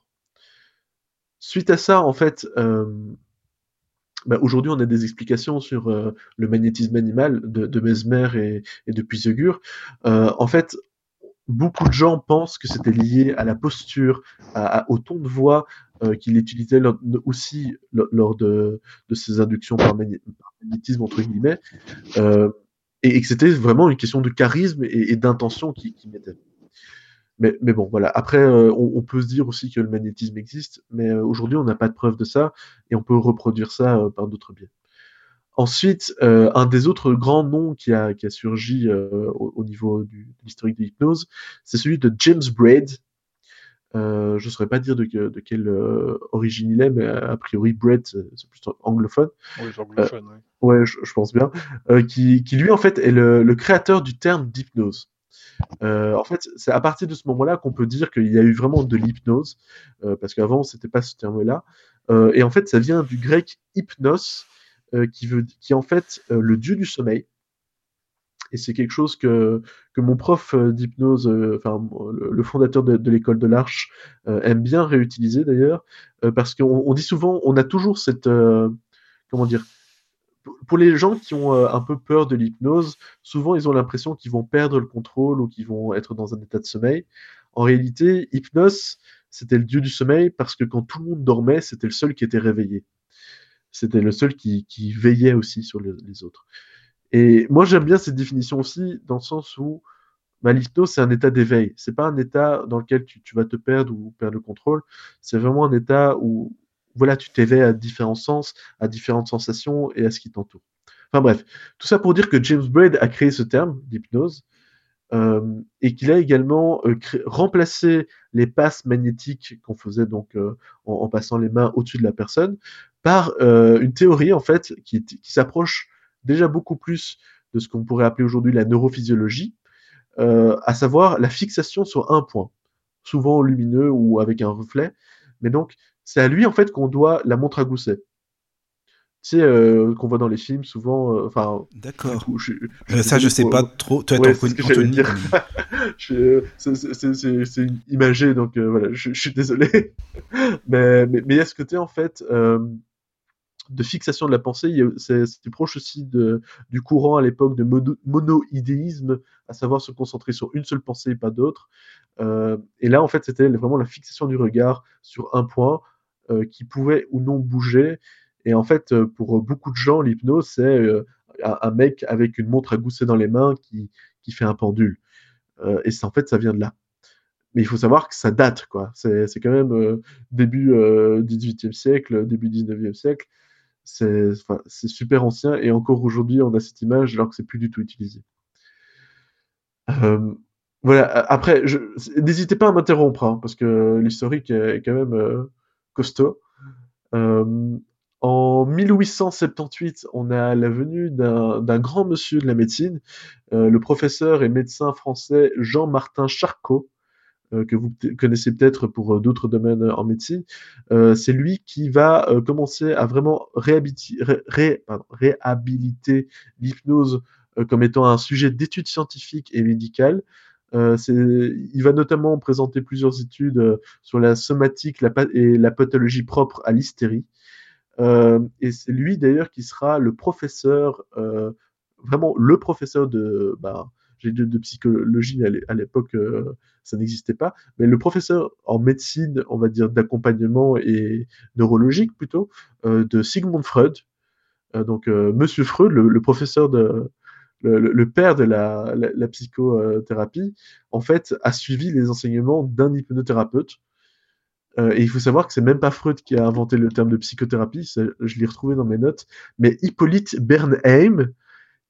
Suite à ça, en fait, bah, aujourd'hui, on a des explications sur euh, le magnétisme animal de, Mesmer et, de Puysegur. Euh, en fait, beaucoup de gens pensent que c'était lié à la posture, au ton de voix euh, qu'il utilisait aussi lors, de, ses inductions par, magné- par magnétisme, entre guillemets, euh, et, et que c'était vraiment une question de charisme et, d'intention qui, qui mettait. Mais, mais bon, voilà. Après, euh, on, on peut se dire aussi que le magnétisme existe, mais euh, aujourd'hui, on n'a pas de preuve de ça, et on peut reproduire ça euh, par d'autres biais. Ensuite, un des autres grands noms qui a, qui a surgi au, au niveau du, de l'historique de l'hypnose, c'est celui de James Braid. Je ne saurais pas dire de, de quelle origine il est, mais a priori Braid, c'est plutôt anglophone. Oui, les anglophones, oui. Ouais, je, je pense bien. Qui, qui lui, en fait, est le, le créateur du terme d'hypnose. Euh, en fait, c'est à partir de ce moment-là qu'on peut dire qu'il y a eu vraiment de l'hypnose, euh, parce qu'avant, c'était pas ce terme-là. Euh, et en fait, ça vient du grec hypnos, qui veut, qui est en fait le dieu du sommeil. Et c'est quelque chose que, mon prof d'hypnose, le, fondateur de, l'école de l'Arche, aime bien réutiliser d'ailleurs, parce qu'on on dit souvent, on a toujours cette, comment dire, pour- les gens qui ont euh, un peu peur de l'hypnose, souvent ils ont l'impression qu'ils vont perdre le contrôle ou qu'ils vont être dans un état de sommeil. En réalité, Hypnos, c'était le dieu du sommeil parce que quand tout le monde dormait, c'était le seul qui était réveillé. C'était le seul qui, qui veillait aussi sur le- les autres. Et moi, j'aime bien cette définition aussi, dans le sens où bah, l'hypnose, c'est un état d'éveil. C'est pas un état dans lequel tu, tu vas te perdre ou perdre le contrôle. C'est vraiment un état où voilà, tu t'éveilles à différents sens, à différentes sensations et à ce qui t'entoure. Enfin bref, tout ça pour dire que James Braid a créé ce terme d'hypnose euh, et qu'il a également euh, remplacé les passes magnétiques qu'on faisait donc euh, en, passant les mains au-dessus de la personne par une théorie en fait qui, qui s'approche déjà beaucoup plus de ce qu'on pourrait appeler aujourd'hui la neurophysiologie, à savoir la fixation sur un point, souvent lumineux ou avec un reflet. Mais donc, c'est à lui en fait qu'on doit la montre à gousset. Tu sais, euh, qu'on voit dans les films souvent. euh, Enfin, D'accord. Euh, ça, je sais pas trop. Toi, Ouais, c'est ce que j'allais dire. c'est- imagé, donc voilà, je, je suis désolé. mais mais mais il y a ce côté en fait de fixation de la pensée. C'est proche aussi de, du courant à l'époque de mono- monoïdéisme, à savoir se concentrer sur une seule pensée et pas d'autre. Euh, et là, en fait, c'était vraiment la fixation du regard sur un point qui pouvait ou non bouger. Et en fait, euh, pour beaucoup de gens, l'hypnose, c'est euh, un, mec avec une montre à gousset dans les mains qui, qui fait un pendule. Euh, et en fait, ça vient de là. Mais il faut savoir que ça date, quoi. C'est quand même euh, début euh, 18e siècle, début 19e siècle. C'est super ancien et encore aujourd'hui, on a cette image alors que c'est plus du tout utilisé. Euh, voilà. Après, n'hésitez pas à m'interrompre hein, parce que l'historique est, quand même euh, costaud. Euh, en 1878, on a la venue d'un grand monsieur de la médecine, euh, le professeur et médecin français Jean-Martin Charcot, euh, que vous connaissez peut-être pour d'autres domaines en médecine. C'est lui qui va commencer à vraiment réhabiliter l'hypnose comme étant un sujet d'étude scientifique et médicale. Euh, il va notamment présenter plusieurs études euh, sur la somatique et la pathologie propre à l'hystérie. Euh, et c'est lui d'ailleurs qui sera le professeur, vraiment le professeur de, bah, de, de psychologie, à l'é- à l'époque ça n'existait pas, mais le professeur en médecine, on va dire d'accompagnement et neurologique plutôt, de Sigmund Freud. Donc Monsieur Freud, le professeur de, le, père de la, psychothérapie, en fait, a suivi les enseignements d'un hypnothérapeute. Euh, et il faut savoir que c'est même pas Freud qui a inventé le terme de psychothérapie, je l'ai retrouvé dans mes notes, mais Hippolyte Bernheim,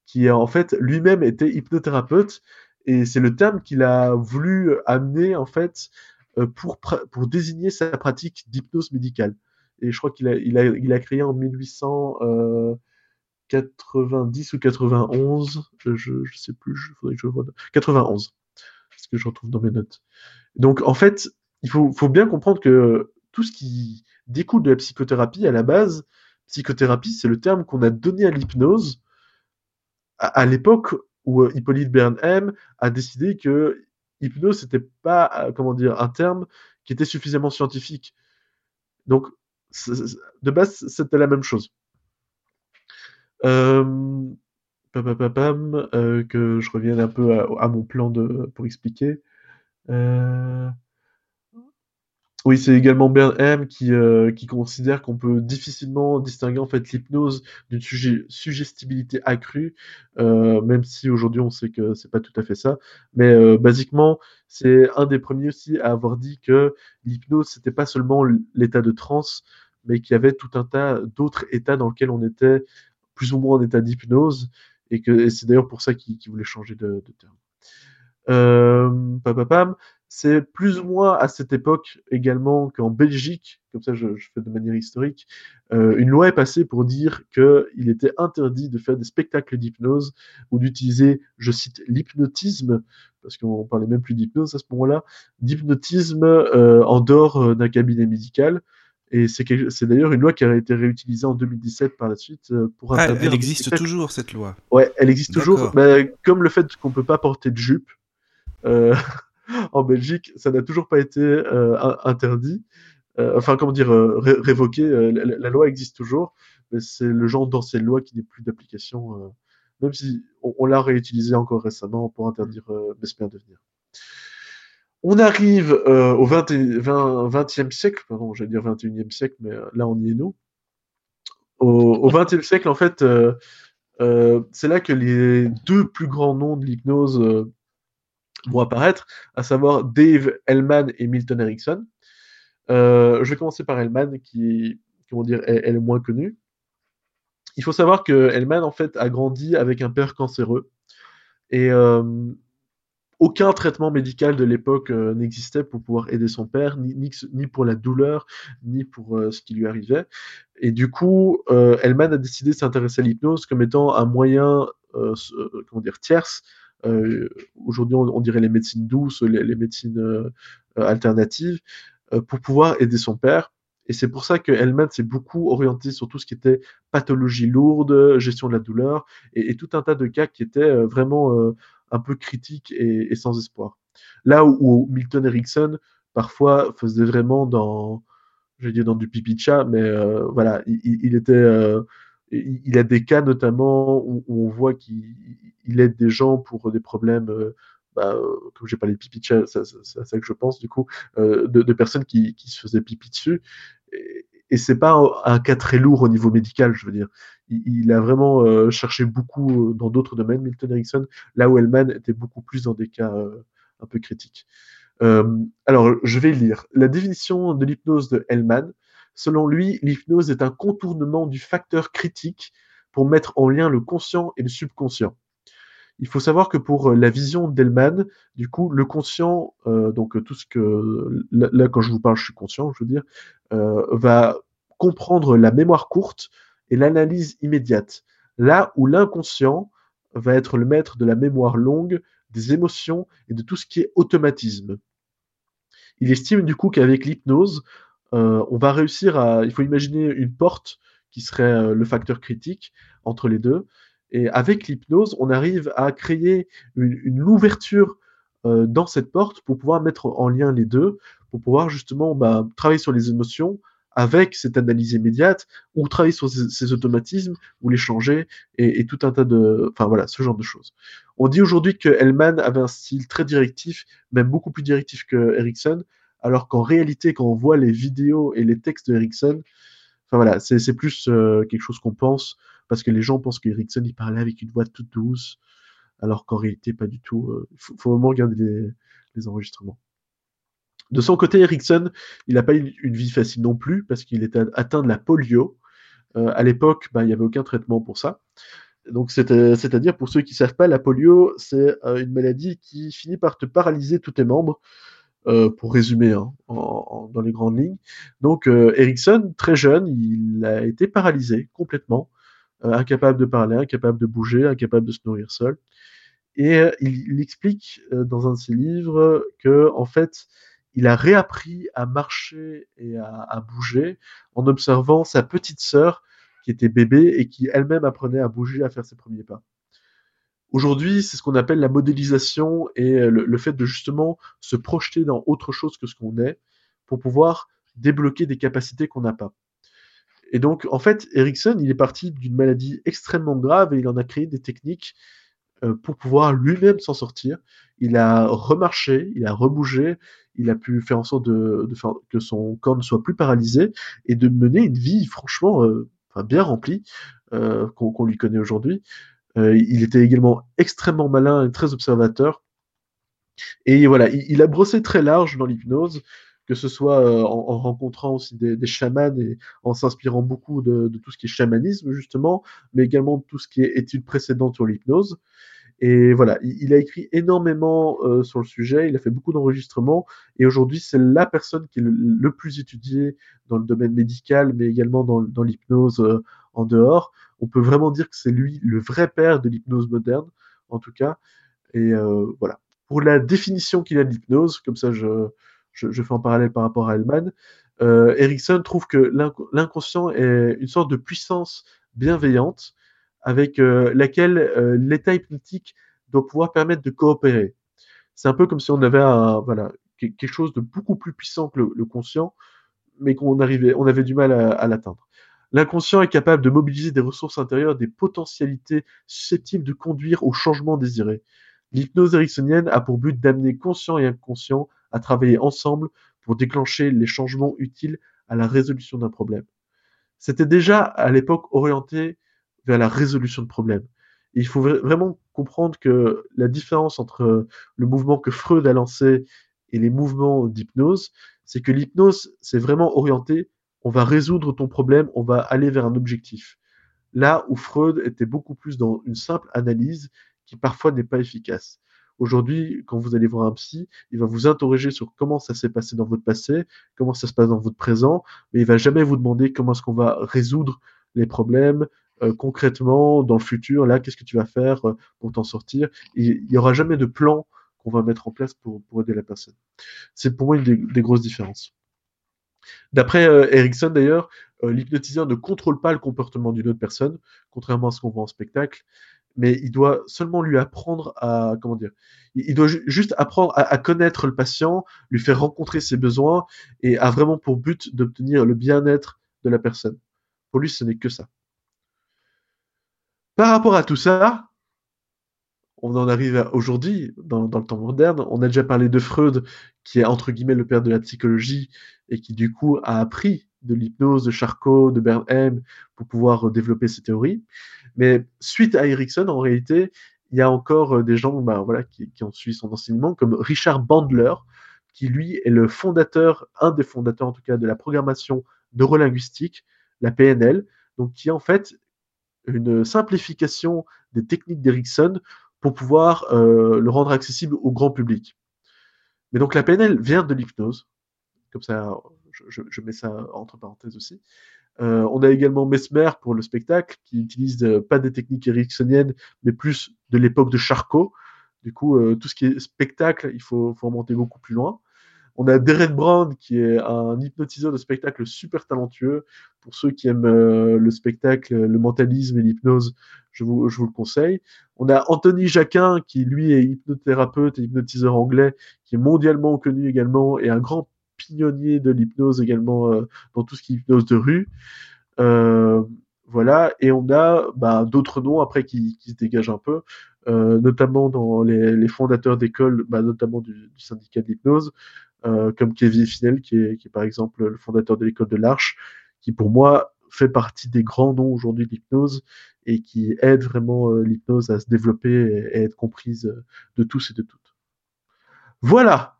qui en fait lui-même été hypnothérapeute, et c'est le terme qu'il a voulu amener en fait euh, pour, pour désigner sa pratique d'hypnose médicale. Et je crois qu'il a, il a, il a créé en 1890 ou 91, je, je, je sais plus, il faudrait que je vois. 91, c'est ce que je retrouve dans mes notes. Donc en fait, il faut, bien comprendre que tout ce qui découle de la psychothérapie, à la base, psychothérapie, c'est le terme qu'on a donné à l'hypnose à, l'époque où euh, Hippolyte Bernheim a décidé que hypnose, c'était pas, euh, comment dire, un terme qui était suffisamment scientifique. Donc, de base, c'était la même chose. Euh, que je revienne un peu à, mon plan pour expliquer. Euh, Oui, c'est également Bernheim qui, euh, qui considère qu'on peut difficilement distinguer en fait l'hypnose d'une suggestibilité accrue, même si aujourd'hui on sait que c'est pas tout à fait ça. Mais euh, basiquement, c'est un des premiers aussi à avoir dit que l'hypnose c'était pas seulement l'état de transe, mais qu'il y avait tout un tas d'autres états dans lesquels on était plus ou moins en état d'hypnose, et que c'est d'ailleurs pour ça qu'il voulait changer de, terme. Euh. C'est plus ou moins à cette époque également qu'en Belgique, comme ça je, fais de manière historique, euh, une loi est passée pour dire qu'il était interdit de faire des spectacles d'hypnose ou d'utiliser, je cite, l'hypnotisme, parce qu'on parlait même plus d'hypnose à ce moment-là, d'hypnotisme euh, en dehors d'un cabinet médical. Et c'est quelque- d'ailleurs une loi qui a été réutilisée en 2017 par la suite euh, pour Ah, interdire. elle existe toujours, cette loi. Ouais, elle existe toujours. Comme le fait qu'on peut pas porter de jupe euh, en Belgique, ça n'a toujours pas été euh, interdit. Euh, enfin, comment dire, ré- révoqué. la, loi existe toujours, mais c'est le genre d'ancienne loi qui n'est plus d'application, même si on, on l'a réutilisé encore récemment pour interdire Mesmer de venir. On arrive euh, au 20, et- 20, 20e siècle, pardon, j'allais dire 21e siècle, mais euh, là on y est nous. Au, 20e siècle, en fait, euh, c'est là que les deux plus grands noms de l'hypnose vont apparaître, à savoir Dave Hellman et Milton Erickson. Je vais commencer par Hellman, qui, comment dire, est, le moins connu. Il faut savoir que Hellman, en fait, a grandi avec un père cancéreux. Et aucun traitement médical de l'époque euh, n'existait pour pouvoir aider son père, ni, pour la douleur, ni pour euh, ce qui lui arrivait. Et du coup, euh, Hellman a décidé de s'intéresser à l'hypnose comme étant un moyen, euh, comment dire, tierce. Aujourd'hui, on, dirait les médecines douces, les, médecines alternatives, pour pouvoir aider son père. Et c'est pour ça que Hellman s'est beaucoup orienté sur tout ce qui était pathologie lourde, gestion de la douleur, et, tout un tas de cas qui étaient vraiment un peu critiques et, sans espoir. Là où, Milton Erickson, parfois, faisait vraiment dans, je vais dire dans du mais euh, voilà, il, était, euh, il, a des cas notamment où, on voit qu'il il aide des gens pour des problèmes, euh, bah, euh, comme j'ai parlé de pipi c'est à ça que je pense du coup, de, personnes qui, se faisaient pipi dessus. Et, et c'est pas un cas très lourd au niveau médical, je veux dire. Il, a vraiment euh, cherché beaucoup euh, dans d'autres domaines, Milton Erickson, là où Hellman était beaucoup plus dans des cas euh, un peu critiques. Alors, je vais lire. La définition de l'hypnose de Hellman. Selon lui, l'hypnose est un contournement du facteur critique pour mettre en lien le conscient et le subconscient. Il faut savoir que pour la vision d'Hellman, du coup, le conscient, donc tout ce que là, quand je vous parle, je suis conscient, je veux dire, va comprendre la mémoire courte et l'analyse immédiate. Là où l'inconscient va être le maître de la mémoire longue, des émotions et de tout ce qui est automatisme. Il estime du coup qu'avec l'hypnose, euh, on va réussir à. Il faut imaginer une porte qui serait euh, le facteur critique entre les deux. Et avec l'hypnose, on arrive à créer une, ouverture euh, dans cette porte pour pouvoir mettre en lien les deux, pour pouvoir justement bah, travailler sur les émotions avec cette analyse immédiate, ou travailler sur ces, automatismes, ou les changer, et, tout un tas de... Enfin voilà, ce genre de choses. On dit aujourd'hui que Hellman avait un style très directif, même beaucoup plus directif que Erickson, alors qu'en réalité, quand on voit les vidéos et les textes de Erickson, enfin voilà, c'est plus euh, quelque chose qu'on pense, parce que les gens pensent qu'Erickson, il parlait avec une voix toute douce, alors qu'en réalité, pas du tout. Il faut, faut, vraiment regarder les, enregistrements. De son côté, Erickson, il n'a pas eu une vie facile non plus, parce qu'il était atteint de la polio. Euh, à l'époque, bah, il n'y avait aucun traitement pour ça. Donc, c'est-à-dire, pour ceux qui ne savent pas, la polio, c'est euh, une maladie qui finit par te paralyser tous tes membres, euh, pour résumer hein, dans les grandes lignes. Donc, euh, Erickson, très jeune, il a été paralysé complètement, euh, incapable de parler, incapable de bouger, incapable de se nourrir seul. Et euh, il, il, explique euh, dans un de ses livres que, en fait, il a réappris à marcher et à, bouger en observant sa petite sœur qui était bébé et qui elle-même apprenait à bouger, à faire ses premiers pas. Aujourd'hui, c'est ce qu'on appelle la modélisation et le, fait de justement se projeter dans autre chose que ce qu'on est pour pouvoir débloquer des capacités qu'on n'a pas. Et donc, en fait, Erickson, il est parti d'une maladie extrêmement grave et il en a créé des techniques pour pouvoir lui-même s'en sortir. Il a remarché, il a rebougé, il a pu faire en sorte de, faire que son corps ne soit plus paralysé et de mener une vie franchement euh, bien remplie euh, qu'on qu lui connaît aujourd'hui. Euh, il était également extrêmement malin et très observateur. Et voilà, il, a brossé très large dans l'hypnose, que ce soit euh, en, en, rencontrant aussi des, des, chamans et en s'inspirant beaucoup de, de, tout ce qui est chamanisme, justement, mais également de tout ce qui est études précédentes sur l'hypnose. Et voilà, il, a écrit énormément euh, sur le sujet, il a fait beaucoup d'enregistrements, et aujourd'hui, c'est la personne qui est le, plus étudiée dans le domaine médical, mais également dans, l'hypnose euh, en dehors. On peut vraiment dire que c'est lui le vrai père de l'hypnose moderne, en tout cas. Et euh, voilà. Pour la définition qu'il a de l'hypnose, comme ça je, je, fais en parallèle par rapport à Hellman, Erickson trouve que l'inconscient est une sorte de puissance bienveillante avec euh, laquelle euh, l'état hypnotique doit pouvoir permettre de coopérer. C'est un peu comme si on avait un, voilà, quelque chose de beaucoup plus puissant que le, le conscient, mais qu'on arrivait, on avait du mal à, à l'atteindre. L'inconscient est capable de mobiliser des ressources intérieures, des potentialités susceptibles de conduire au changement désiré. L'hypnose ericksonienne a pour but d'amener conscient et inconscient à travailler ensemble pour déclencher les changements utiles à la résolution d'un problème. C'était déjà à l'époque orienté vers la résolution de problèmes. il faut vraiment comprendre que la différence entre le mouvement que Freud a lancé et les mouvements d'hypnose, c'est que l'hypnose, c'est vraiment orienté, on va résoudre ton problème, on va aller vers un objectif. Là où Freud était beaucoup plus dans une simple analyse qui parfois n'est pas efficace. Aujourd'hui, quand vous allez voir un psy, il va vous interroger sur comment ça s'est passé dans votre passé, comment ça se passe dans votre présent, mais il va jamais vous demander comment est-ce qu'on va résoudre les problèmes euh, concrètement dans le futur. Là, qu'est-ce que tu vas faire euh, pour t'en sortir? Il n'y aura jamais de plan qu'on va mettre en place pour, pour aider la personne. C'est pour moi une des, grosses différences. D'après euh, Erickson d'ailleurs, l'hypnotiseur ne contrôle pas le comportement d'une autre personne, contrairement à ce qu'on voit en spectacle mais il doit seulement lui apprendre à comment dire il doit juste apprendre à, connaître le patient lui faire rencontrer ses besoins et a vraiment pour but d'obtenir le bien-être de la personne pour lui ce n'est que ça par rapport à tout ça on en arrive aujourd'hui dans, le temps moderne on a déjà parlé de Freud qui est entre guillemets le père de la psychologie et qui du coup a appris de l'hypnose de Charcot, de Bernheim pour pouvoir développer ses théories. Mais suite à Erickson, en réalité, il y a encore euh, des gens bah, voilà, qui, ont suivi son enseignement, comme Richard Bandler, qui lui est le fondateur, un des fondateurs en tout cas, de la programmation neurolinguistique, la PNL, donc qui en fait une simplification des techniques d'Erickson pour pouvoir euh, le rendre accessible au grand public. Mais donc la PNL vient de l'hypnose, comme ça je, mets ça entre parenthèses aussi. Euh, on a également Mesmer pour le spectacle, qui utilise euh, pas des techniques ericksoniennes, mais plus de l'époque de Charcot. Du coup, tout ce qui est spectacle, il faut remonter beaucoup plus loin. On a Derek Brown, qui est un hypnotiseur de spectacle super talentueux. Pour ceux qui aiment le spectacle, le mentalisme et l'hypnose, je vous, le conseille. On a Anthony Jacquin, qui lui est hypnothérapeute et hypnotiseur anglais, qui est mondialement connu également et un grand pionnier de l'hypnose également euh, dans tout ce qui est hypnose de rue. Euh, voilà, et on a bah, d'autres noms après qui, se dégagent un peu, euh, notamment dans les, fondateurs d'écoles, bah, notamment du, syndicat d'hypnose, comme Kevin Finel, qui est, qui par exemple le fondateur de l'école de l'Arche, qui pour moi fait partie des grands noms aujourd'hui de l'hypnose et qui aide vraiment l'hypnose à se développer et, à être comprise de tous et de toutes. Voilà,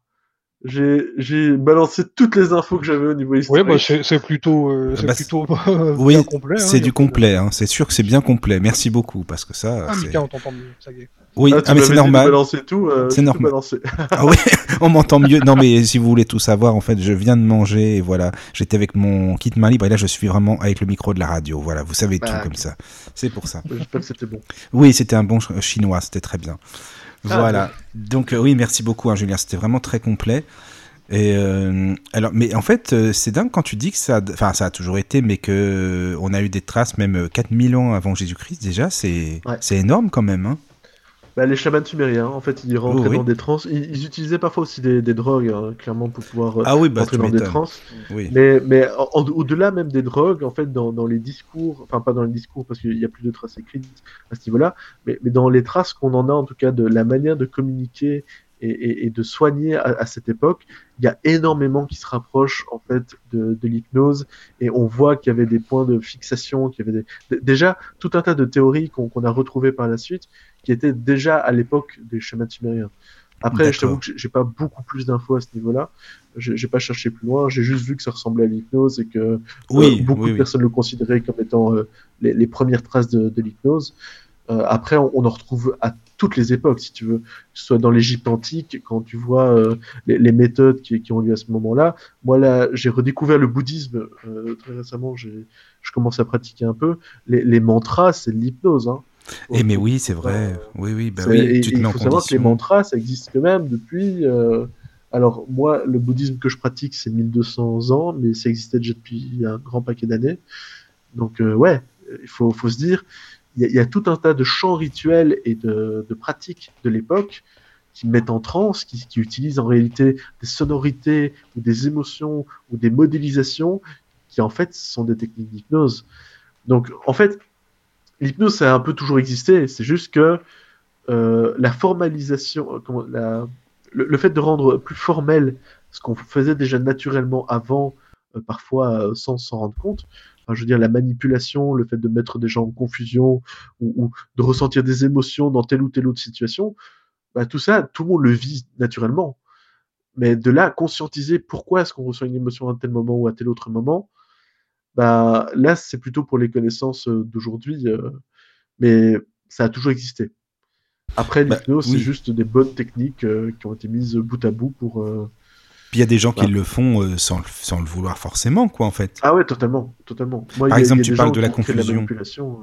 j'ai balancé toutes les infos que j'avais au niveau historique. Oui, bah c'est plutôt, euh, bah, plutôt oui, complet. Hein, c'est du complet, hein, c'est sûr que c'est bien complet. Merci beaucoup, parce que ça. Ah, Mika, on t'entend mieux, ça y est. Oui, ah, ah mais c'est normal. tout. Euh, c'est normal. ah oui, on m'entend mieux. Non, mais si vous voulez tout savoir, en fait, je viens de manger et voilà, j'étais avec mon kit main libre et là, je suis vraiment avec le micro de la radio. Voilà, vous savez tout bah, comme ça. C'est pour ça. J'espère que c'était bon. Oui, c'était un bon chinois, c'était très bien. Ah, voilà. Donc euh, oui, merci beaucoup, hein, Julien. C'était vraiment très complet. Et euh, alors, mais en fait, euh, c'est dingue quand tu dis que ça, enfin, ça a toujours été, mais que on a eu des traces même 4000 ans avant Jésus-Christ déjà. C'est, c'est énorme quand même. Hein. Bah, les chamans sumériens, en fait, ils rentraient oh, dans des trans. Ils, utilisaient parfois aussi des, drogues, hein, clairement, pour pouvoir ah, oui, bah, rentrer dans des trans. Mais, mais au-delà même des drogues, en fait, dans, dans, les discours, enfin pas dans les discours parce qu'il n'y a plus de traces écrites à ce niveau-là, mais, mais dans les traces qu'on en a, en tout cas, de la manière de communiquer et, de soigner à, cette époque, il y a énormément qui se rapprochent en fait de, l'hypnose. Et on voit qu'il y avait des points de fixation, qu'il y avait déjà tout un tas de théories qu'on a retrouvées par la suite qui étaient déjà à l'époque des schémas sumériens. Après, je t'avoue que j'ai pas beaucoup plus d'infos à ce niveau-là. J'ai pas cherché plus loin. J'ai juste vu que ça ressemblait à l'hypnose et que euh, beaucoup de personnes le considéraient comme étant euh, les, premières traces de, l'hypnose. Euh, après, on, on, en retrouve à toutes les époques, si tu veux, que ce soit dans l'Égypte antique, quand tu vois euh, les, méthodes qui, ont lieu à ce moment-là. Moi, là, j'ai redécouvert le bouddhisme euh, très récemment, je commence à pratiquer un peu. Les, mantras, c'est de l'hypnose. Hein. Et eh, mais oui, c'est vrai. Euh, oui, oui, bah oui. Tu te il faut savoir que les mantras, ça existe quand même depuis. Alors moi, le bouddhisme que je pratique, c'est 1200 ans, mais ça existait déjà depuis un grand paquet d'années. Donc ouais, il faut, faut se dire, il y, a tout un tas de chants rituels et de, pratiques de l'époque qui mettent en transe, qui, utilisent en réalité des sonorités ou des émotions ou des modélisations qui en fait sont des techniques d'hypnose. Donc en fait, l'hypnose a un peu toujours existé, c'est juste que euh, la formalisation, euh, le, fait de rendre plus formel ce qu'on faisait déjà naturellement avant, euh, parfois sans s'en rendre compte. Je veux dire, la manipulation, le fait de mettre des gens en confusion ou, de ressentir des émotions dans telle ou telle autre situation, bah, tout ça, tout le monde le vit naturellement. Mais de là, conscientiser pourquoi est-ce qu'on ressent une émotion à tel moment ou à tel autre moment, bah, là, c'est plutôt pour les connaissances d'aujourd'hui. euh, mais ça a toujours existé. Après, Bah, l'hypnose, oui. c'est juste des bonnes techniques euh, qui ont été mises bout à bout pour. euh, Puis il y a des gens qui le font sans, le- sans le vouloir forcément, quoi, en fait. Ah ouais, totalement, totalement. Moi, Par il y a- exemple, il y a tu parles de la confusion. manipulation.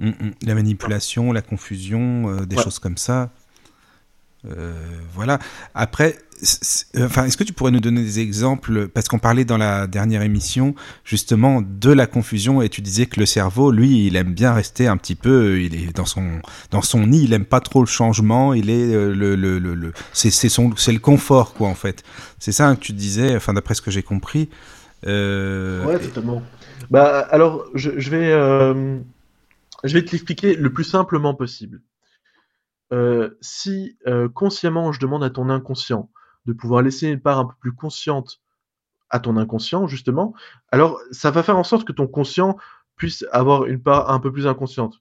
euh. Mm, mm. La manipulation, la confusion, des Ouais. choses comme ça. Voilà. Après, enfin, est-ce que tu pourrais nous donner des exemples Parce qu'on parlait dans la dernière émission justement de la confusion et tu disais que le cerveau, lui, il aime bien rester un petit peu. Il est dans son dans son nid. Il aime pas trop le changement. Il est euh, le le le, le- c'est c'est son c'est le confort quoi en fait. C'est ça hein, que tu disais. Enfin, d'après ce que j'ai compris. Euh, Ouais, totalement. Bah, alors, je, je vais, euh, je vais te l'expliquer le plus simplement possible. Euh, si euh, consciemment je demande à ton inconscient de pouvoir laisser une part un peu plus consciente à ton inconscient, justement, alors ça va faire en sorte que ton conscient puisse avoir une part un peu plus inconsciente.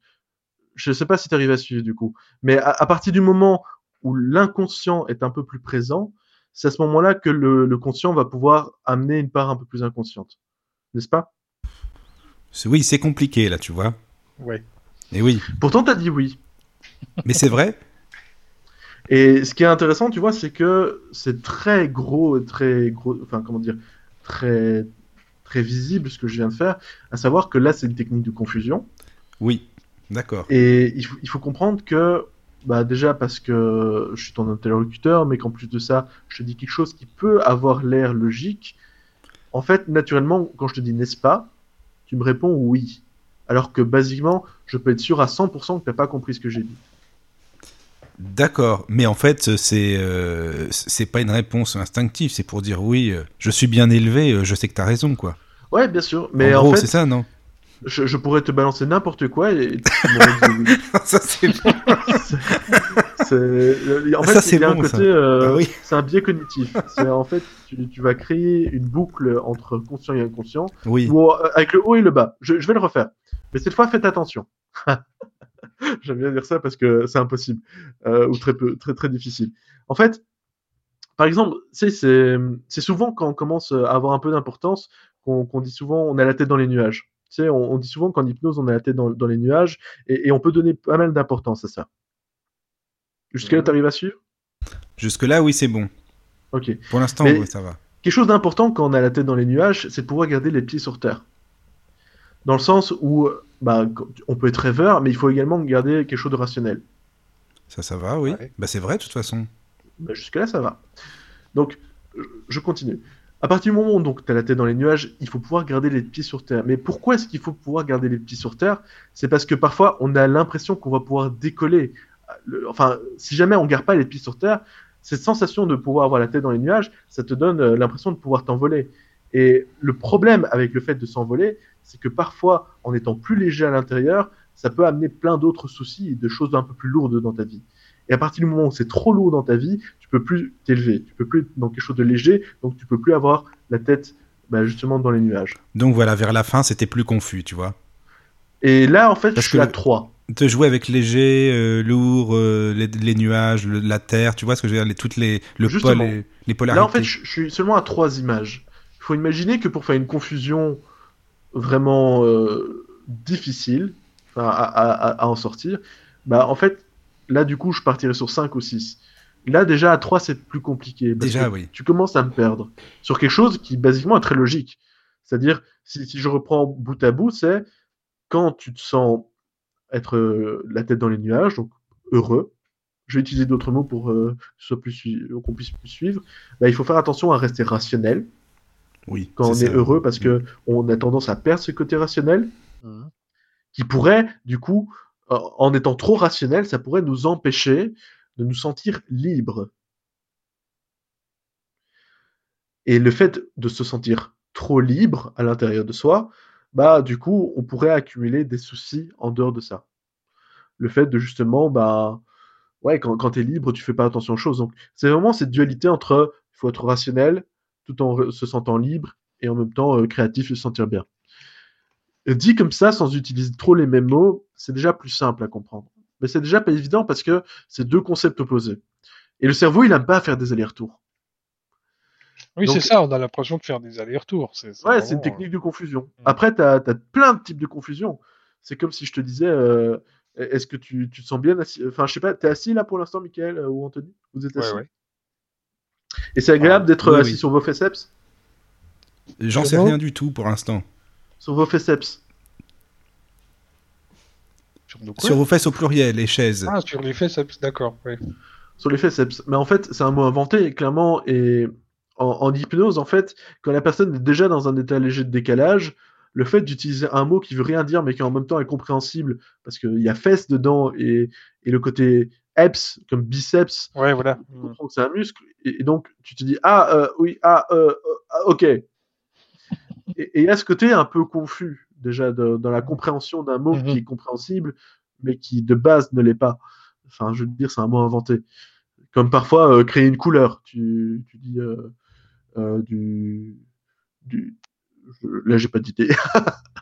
Je ne sais pas si tu arrives à suivre du coup, mais à, à partir du moment où l'inconscient est un peu plus présent, c'est à ce moment-là que le, le conscient va pouvoir amener une part un peu plus inconsciente. N'est-ce pas? C'est- oui, c'est compliqué là, tu vois. Ouais. Et oui, Pourtant, tu as dit oui. mais c'est vrai? Et ce qui est intéressant, tu vois, c'est que c'est très gros, très gros, enfin, comment dire, très, très visible ce que je viens de faire, à savoir que là, c'est une technique de confusion. Oui, d'accord. Et il faut, il faut comprendre que, bah, déjà parce que je suis ton interlocuteur, mais qu'en plus de ça, je te dis quelque chose qui peut avoir l'air logique. En fait, naturellement, quand je te dis n'est-ce pas, tu me réponds oui. Alors que, basiquement, je peux être sûr à 100% que tu n'as pas compris ce que j'ai dit. D'accord, mais en fait, c'est euh, c'est pas une réponse instinctive, c'est pour dire oui, euh, je suis bien élevé, euh, je sais que t'as raison, quoi. Ouais, bien sûr. Mais en en, gros, fait, c'est ça, non? je, je pourrais te balancer n'importe quoi et tu dit. Ça, c'est bon. C'est- En fait, Ça, c'est il y a un bon, ça. côté, euh, Ah oui. c'est un biais cognitif. C'est en fait, tu, tu vas créer une boucle entre conscient et inconscient, Oui, ou, euh, avec le haut et le bas. Je, je vais le refaire, mais cette fois, faites attention. J'aime bien dire ça parce que c'est impossible euh, ou très peu, très très difficile. En fait, par exemple, c'est souvent quand on commence à avoir un peu d'importance qu'on dit souvent on a la tête dans les nuages. Tu sais, on, on dit souvent qu'en hypnose on a la tête dans, dans les nuages et, et on peut donner pas mal d'importance à ça. Jusqu'à là, Mhm. tu arrives à suivre? Jusque-là, oui, c'est bon. Ok. Pour l'instant, ouais, ça va. Quelque chose d'important quand on a la tête dans les nuages, c'est de pouvoir garder les pieds sur terre. Dans le sens où bah, on peut être rêveur, mais il faut également garder quelque chose de rationnel. Ça, ça va, oui. Ouais. Bah, c'est vrai, de toute façon. Bah, Jusque-là, ça va. Donc, je- je continue. À partir du moment où tu as la tête dans les nuages, il faut pouvoir garder les pieds sur terre. Mais pourquoi est-ce qu'il faut pouvoir garder les pieds sur terre? C'est parce que parfois, on a l'impression qu'on va pouvoir décoller. Le- enfin, si jamais on garde pas les pieds sur terre, cette sensation de pouvoir avoir la tête dans les nuages, ça te donne euh, l'impression de pouvoir t'envoler. Et le problème avec le fait de s'envoler, c'est que parfois, en étant plus léger à l'intérieur, ça peut amener plein d'autres soucis et de choses un peu plus lourdes dans ta vie. Et à partir du moment où c'est trop lourd dans ta vie, tu peux plus t'élever, tu peux plus être dans quelque chose de léger, donc tu peux plus avoir la tête bah, justement dans les nuages. Donc voilà, vers la fin, c'était plus confus, tu vois. Et là, en fait, Parce je suis que à le- 3. Te jouer avec léger, euh, lourd, euh, les, les nuages, le- la terre, tu vois ce que je veux dire, les, toutes les, le pôle, les polarités. Là, en fait, je, je suis seulement à trois images. Il faut imaginer que pour faire une confusion vraiment euh, difficile à, à- à- à en sortir, bah, en fait, là, du coup, je partirais sur 5 ou 6. Là, déjà, à 3, c'est plus compliqué. parce Déjà, que oui. Tu commences à me perdre sur quelque chose qui, basiquement, est très logique. C'est-à-dire, si, si je reprends bout à bout, c'est quand tu te sens être euh, la tête dans les nuages, donc heureux, je vais utiliser d'autres mots pour euh, qu'on puisse plus suivre, bah, il faut faire attention à rester rationnel Oui, quand on est heureux parce que on a tendance à perdre ce côté rationnel Mhm. qui pourrait, du coup, euh, en étant trop rationnel, ça pourrait nous empêcher de nous sentir libres. Et le fait de se sentir trop libre à l'intérieur de soi, bah, du coup, on pourrait accumuler des soucis en dehors de ça. Le fait de justement, bah, ouais, quand, quand tu es libre, tu fais pas attention aux choses. Donc, c'est vraiment cette dualité entre il faut être rationnel tout en se sentant libre et en même temps euh, créatif et se sentir bien. Et dit comme ça, sans utiliser trop les mêmes mots, c'est déjà plus simple à comprendre. Mais c'est déjà pas évident parce que c'est deux concepts opposés. Et le cerveau, il aime pas faire des allers-retours. Oui, c'est ça, on a l'impression de faire des allers-retours. C'est Ouais, c'est une technique de confusion. Mm. Après, tu as, plein de types de confusion. C'est comme si je te disais, euh, est-ce que tu, tu te sens bien assis Enfin, je sais pas, tu es assis là pour l'instant, Michael euh, ou Anthony? Vous êtes euh, assis? Ouais, ouais. Et c'est agréable d'être oui, assis oui. sur vos féceps J'en sais rien du tout pour l'instant. Sur vos féceps. Sur vos fesses au pluriel, les chaises. Ah, sur les fesses, d'accord. Ouais. Sur les féceps. Mais en fait, c'est un mot inventé, clairement. Et en, en hypnose, en fait, quand la personne est déjà dans un état léger de décalage, le fait d'utiliser un mot qui veut rien dire, mais qui en même temps est compréhensible, parce qu'il y a fesses dedans et, et le côté eps, comme biceps, Ouais, voilà. tu comprends que c'est un muscle, et, et donc tu te dis ah euh, oui ah, euh, euh, ah, ok. Et et il y a ce côté un peu confus déjà de- dans la compréhension d'un mot Mhm. qui est compréhensible, mais qui de base ne l'est pas. Enfin, je veux dire, c'est un mot inventé. Comme parfois euh, créer une couleur. Tu, tu dis euh, euh, du, du je- là j'ai pas d'idée.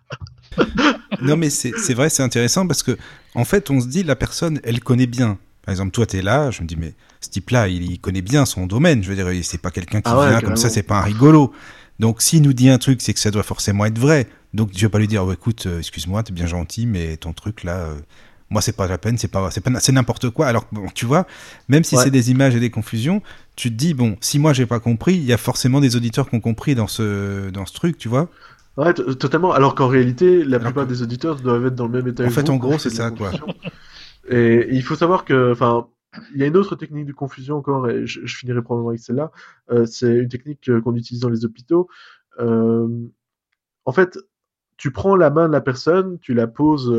Non, mais c'est c'est vrai, c'est intéressant parce que, en fait, on se dit, la personne, elle connaît bien. Par exemple, toi, tu es là, je me dis, mais ce type-là, il, il connaît bien son domaine. Je veux dire, c'est pas quelqu'un qui Ah ouais, vient comme ça, c'est pas un rigolo. Donc, s'il nous dit un truc, c'est que ça doit forcément être vrai. Donc, je vais pas lui dire, oh, écoute, euh, excuse-moi, t'es bien gentil, mais ton truc là, euh, moi, c'est pas la peine, c'est pas, n'importe quoi. Alors, bon, tu vois, même si Ouais. c'est des images et des confusions, tu te dis, bon, si moi j'ai pas compris, il y a forcément des auditeurs qui ont compris dans ce, dans ce truc, tu vois. Ouais, totalement. Alors qu'en réalité, la Alors plupart que- des auditeurs doivent être dans le même état. En fait, vous en gros, c'est ça, quoi. Et il faut savoir que, enfin, il y a une autre technique de confusion encore, et je, finirai probablement avec celle-là. Euh, c'est une technique euh, qu'on utilise dans les hôpitaux. Euh, en fait, tu prends la main de la personne, tu la poses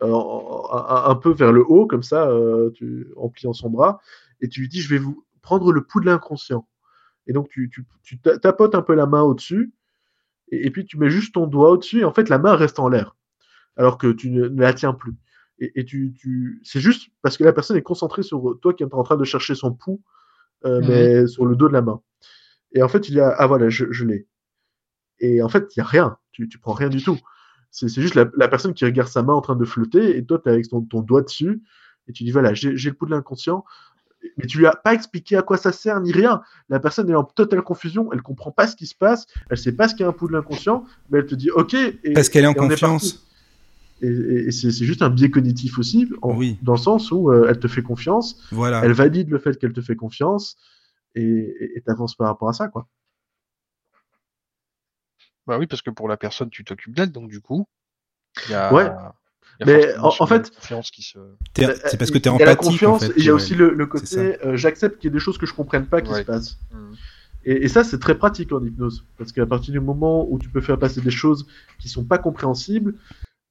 un, peu vers le haut, comme ça, en pliant son bras, et tu lui dis, je vais vous prendre le pouls de l'inconscient. Et donc, tu, tu, tu ta- tapotes un peu la main au-dessus, et, puis tu mets juste ton doigt au-dessus, et en fait, la main reste en l'air, alors que tu ne la tiens plus. Et, et tu, tu... c'est juste parce que la personne est concentrée sur toi qui est en train de chercher son pouls, euh, mais sur le dos de la main. Et en fait, il y a, ah voilà, je, je l'ai. Et en fait, il n'y a rien, tu, tu prends rien du tout. C'est c'est juste la, la personne qui regarde sa main en train de flotter, et toi, tu es avec ton, ton doigt dessus, et tu dis, voilà, j'ai j'ai le pouls de l'inconscient, mais tu lui as pas expliqué à quoi ça sert ni rien. La personne est en totale confusion, elle comprend pas ce qui se passe, elle sait pas ce qu'est un pouls de l'inconscient, mais elle te dit ok. Et, Parce qu'elle est en confiance. Et, c'est juste un biais cognitif aussi, en- Oui. dans le sens où euh, elle te fait confiance, Voilà. elle valide le fait qu'elle te fait confiance, et t'avances par rapport à ça, quoi. Bah oui, parce que pour la personne, tu t'occupes d'elle, donc du coup, il y a. Ouais. il y a Mais en- fait- confiance se. Euh, C'est parce que tu es Il y a la empathique, en confiance, fait. et il y a aussi le, côté euh, j'accepte qu'il y ait des choses que je comprenne pas qui Ouais. se passent. Hmm. Et, et ça, c'est très pratique en hypnose. Parce qu'à partir du moment où tu peux faire passer des choses qui sont pas compréhensibles,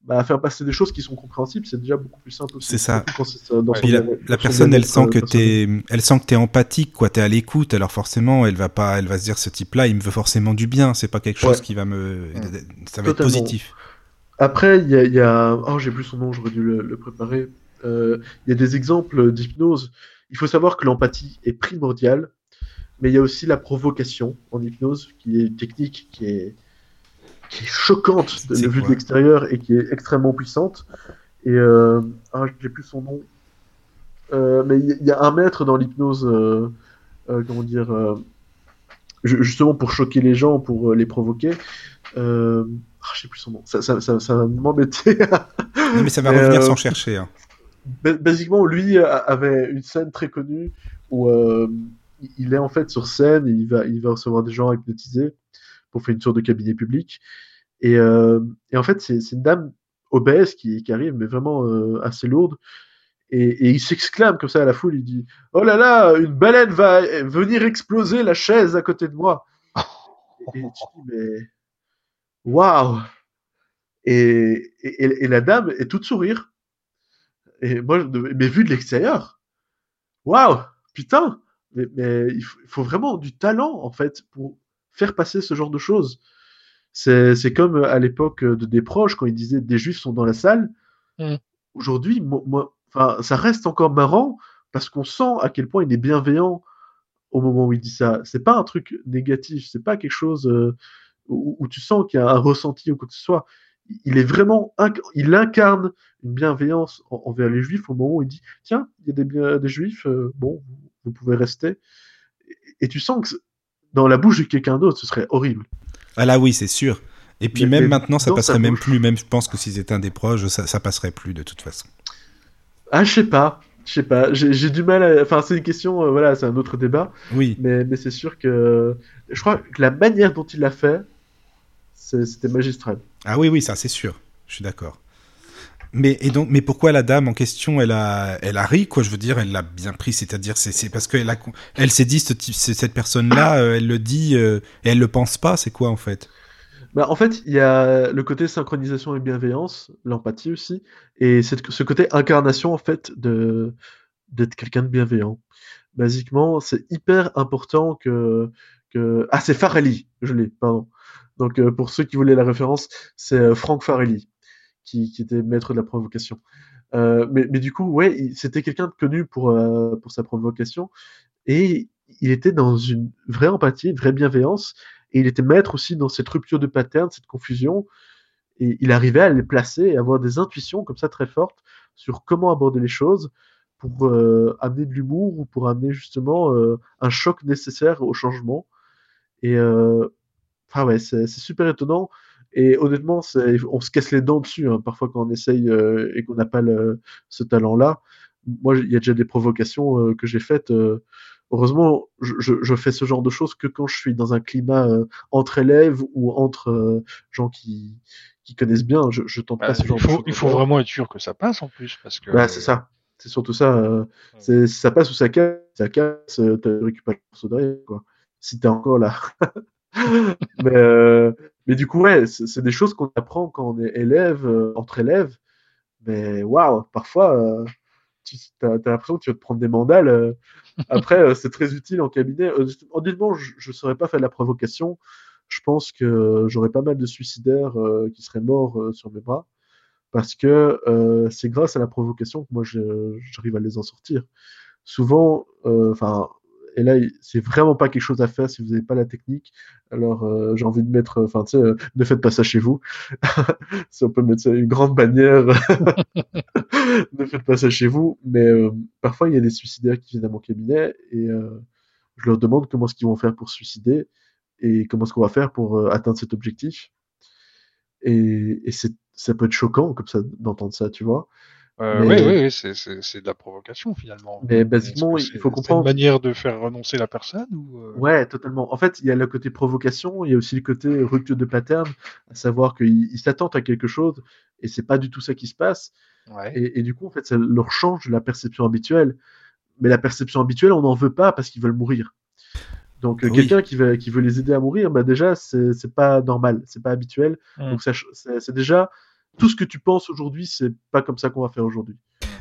bah, faire passer des choses qui sont compréhensibles, c'est déjà beaucoup plus simple aussi. C'est ça. Surtout quand c'est, dans Ouais. son Puis la, personne, elle sent que t'es, elle sent que t'es empathique, quoi. T'es à l'écoute. Alors forcément, elle va pas, elle va se dire, ce type-là, il me veut forcément du bien. C'est pas quelque chose Ouais. qui va me, ça va être positif. Après, il y a, y a- Oh, j'ai plus son nom, j'aurais dû le, le préparer. Euh, Il y a des exemples d'hypnose. Il faut savoir que l'empathie est primordiale, mais il y a aussi la provocation en hypnose, qui est une technique qui est, qui est choquante de vue de l'extérieur et qui est extrêmement puissante. Et euh... ah, j'ai plus son nom. Euh, mais il y, a- il y a un maître dans l'hypnose, euh, euh, comment dire, euh, ju- justement pour choquer les gens, pour euh, les provoquer. Euh... ah, je sais plus son nom. Ça, ça, ça, ça va m'embêter. Mais ça va revenir sans chercher. hein. Ba- Basiquement, lui avait une scène très connue où euh, il- il est en fait sur scène et il va, il va recevoir des gens hypnotisés pour faire une sorte de cabinet public. Et, euh, en fait, c'est une dame obèse qui, arrive, mais vraiment euh, assez lourde. Et, il s'exclame comme ça à la foule, il dit Oh là là, une baleine va venir exploser la chaise à côté de moi. Et, tu dis, mais waouh et, la dame est toute sourire. Et moi, mais vu de l'extérieur, waouh, putain, mais, mais il faut vraiment du talent en fait pour faire passer ce genre de choses. C'est comme à l'époque de des proches quand ils disaient des juifs sont dans la salle. Mm. Aujourd'hui, moi, enfin, ça reste encore marrant parce qu'on sent à quel point il est bienveillant au moment où il dit ça. C'est pas un truc négatif, c'est pas quelque chose euh, où, tu sens qu'il y a un ressenti ou quoi que ce soit. Il est vraiment, il incarne une bienveillance envers les juifs au moment où il dit tiens, il y a des, des juifs, euh, bon, vous pouvez rester. Et, tu sens que dans la bouche de quelqu'un d'autre, ce serait horrible. Ah là oui, c'est sûr. Et puis même maintenant, ça passerait même plus. Même je pense que s'ils étaient un des proches, ça, ça passerait plus de toute façon. Ah, je sais pas. Je sais pas, j'ai du mal à... Enfin, c'est une question, euh, voilà, c'est un autre débat. Oui. Mais, mais c'est sûr que... Je crois que la manière dont il l'a fait, c'était magistral. Ah oui, oui, ça c'est sûr. Je suis d'accord. Mais, et donc, mais pourquoi la dame en question, elle a, elle ri, quoi, je veux dire, elle l'a bien pris, c'est-à-dire, c'est parce qu'elle elle s'est dit, cette personne-là, euh, elle le dit, euh, et elle le pense pas, c'est quoi, en fait? Bah, en fait, il y a le côté synchronisation et bienveillance, l'empathie aussi, et ce côté incarnation en fait de d'être quelqu'un de bienveillant. Basiquement, c'est hyper important que ah c'est Farelli, je l'ai, pardon. Donc euh, pour ceux qui voulaient la référence, c'est Franck Farelli qui, était maître de la provocation. Euh, mais, du coup, ouais, c'était quelqu'un de connu pour euh, pour sa provocation et il était dans une vraie empathie, une vraie bienveillance et il était maître aussi dans cette rupture de pattern, cette confusion. Et il arrivait à les placer et avoir des intuitions comme ça très fortes sur comment aborder les choses pour euh, amener de l'humour ou pour amener justement un choc nécessaire au changement. Et enfin ouais, c'est super étonnant. Et honnêtement, on se casse les dents dessus hein, parfois quand on essaye et qu'on n'a pas le, ce talent-là. Moi, il y a déjà des provocations que j'ai faites heureusement, je, fais ce genre de choses que quand je suis dans un climat euh, entre élèves ou entre euh, gens qui, qui connaissent bien. Je, je tente pas bah, ce genre il faut, de choses. Il faut vraiment être sûr que ça passe en plus. parce que bah, C'est ça. C'est surtout ça. Euh, c'est, ça passe ou ça casse. Ça casse, tu récupères le morceau derrière. Quoi. Si t'es encore là. mais, mais du coup, ouais, c'est, des choses qu'on apprend quand on est élève, entre élèves. Mais waouh, parfois tu as, l'impression que tu vas te prendre des mandales. Euh. Après, euh, c'est très utile en cabinet. Euh, honnêtement, je ne saurais pas faire de la provocation. Je pense que j'aurais pas mal de suicidaires qui seraient morts sur mes bras. Parce que c'est grâce à la provocation que moi, j'arrive à les en sortir. Souvent, enfin, et là, c'est vraiment pas quelque chose à faire si vous n'avez pas la technique. Alors, euh, j'ai envie de mettre, enfin, tu sais, euh, ne faites pas ça chez vous. si on peut mettre une grande bannière, ne faites pas ça chez vous. Mais euh, parfois, il y a des suicidaires qui viennent à mon cabinet et je leur demande comment est-ce qu'ils vont faire pour se suicider et comment est-ce qu'on va faire pour atteindre cet objectif. Et, et ça peut être choquant comme ça d'entendre ça, tu vois. Euh, oui, oui, c'est de la provocation finalement. Mais basiquement, il faut comprendre. une manière de faire renoncer la personne ou euh? Ouais, totalement. En fait, il y a le côté provocation, il y a aussi le côté rupture de pattern, à savoir qu'ils s'attendent à quelque chose et c'est pas du tout ça qui se passe. Et, du coup, en fait, ça leur change la perception habituelle. Mais la perception habituelle, on n'en veut pas parce qu'ils veulent mourir. Donc, quelqu'un qui veut, qui veut les aider à mourir, bah déjà, c'est pas normal, c'est pas habituel. Mmh. Donc, c'est déjà tout ce que tu penses aujourd'hui, c'est pas comme ça qu'on va faire aujourd'hui.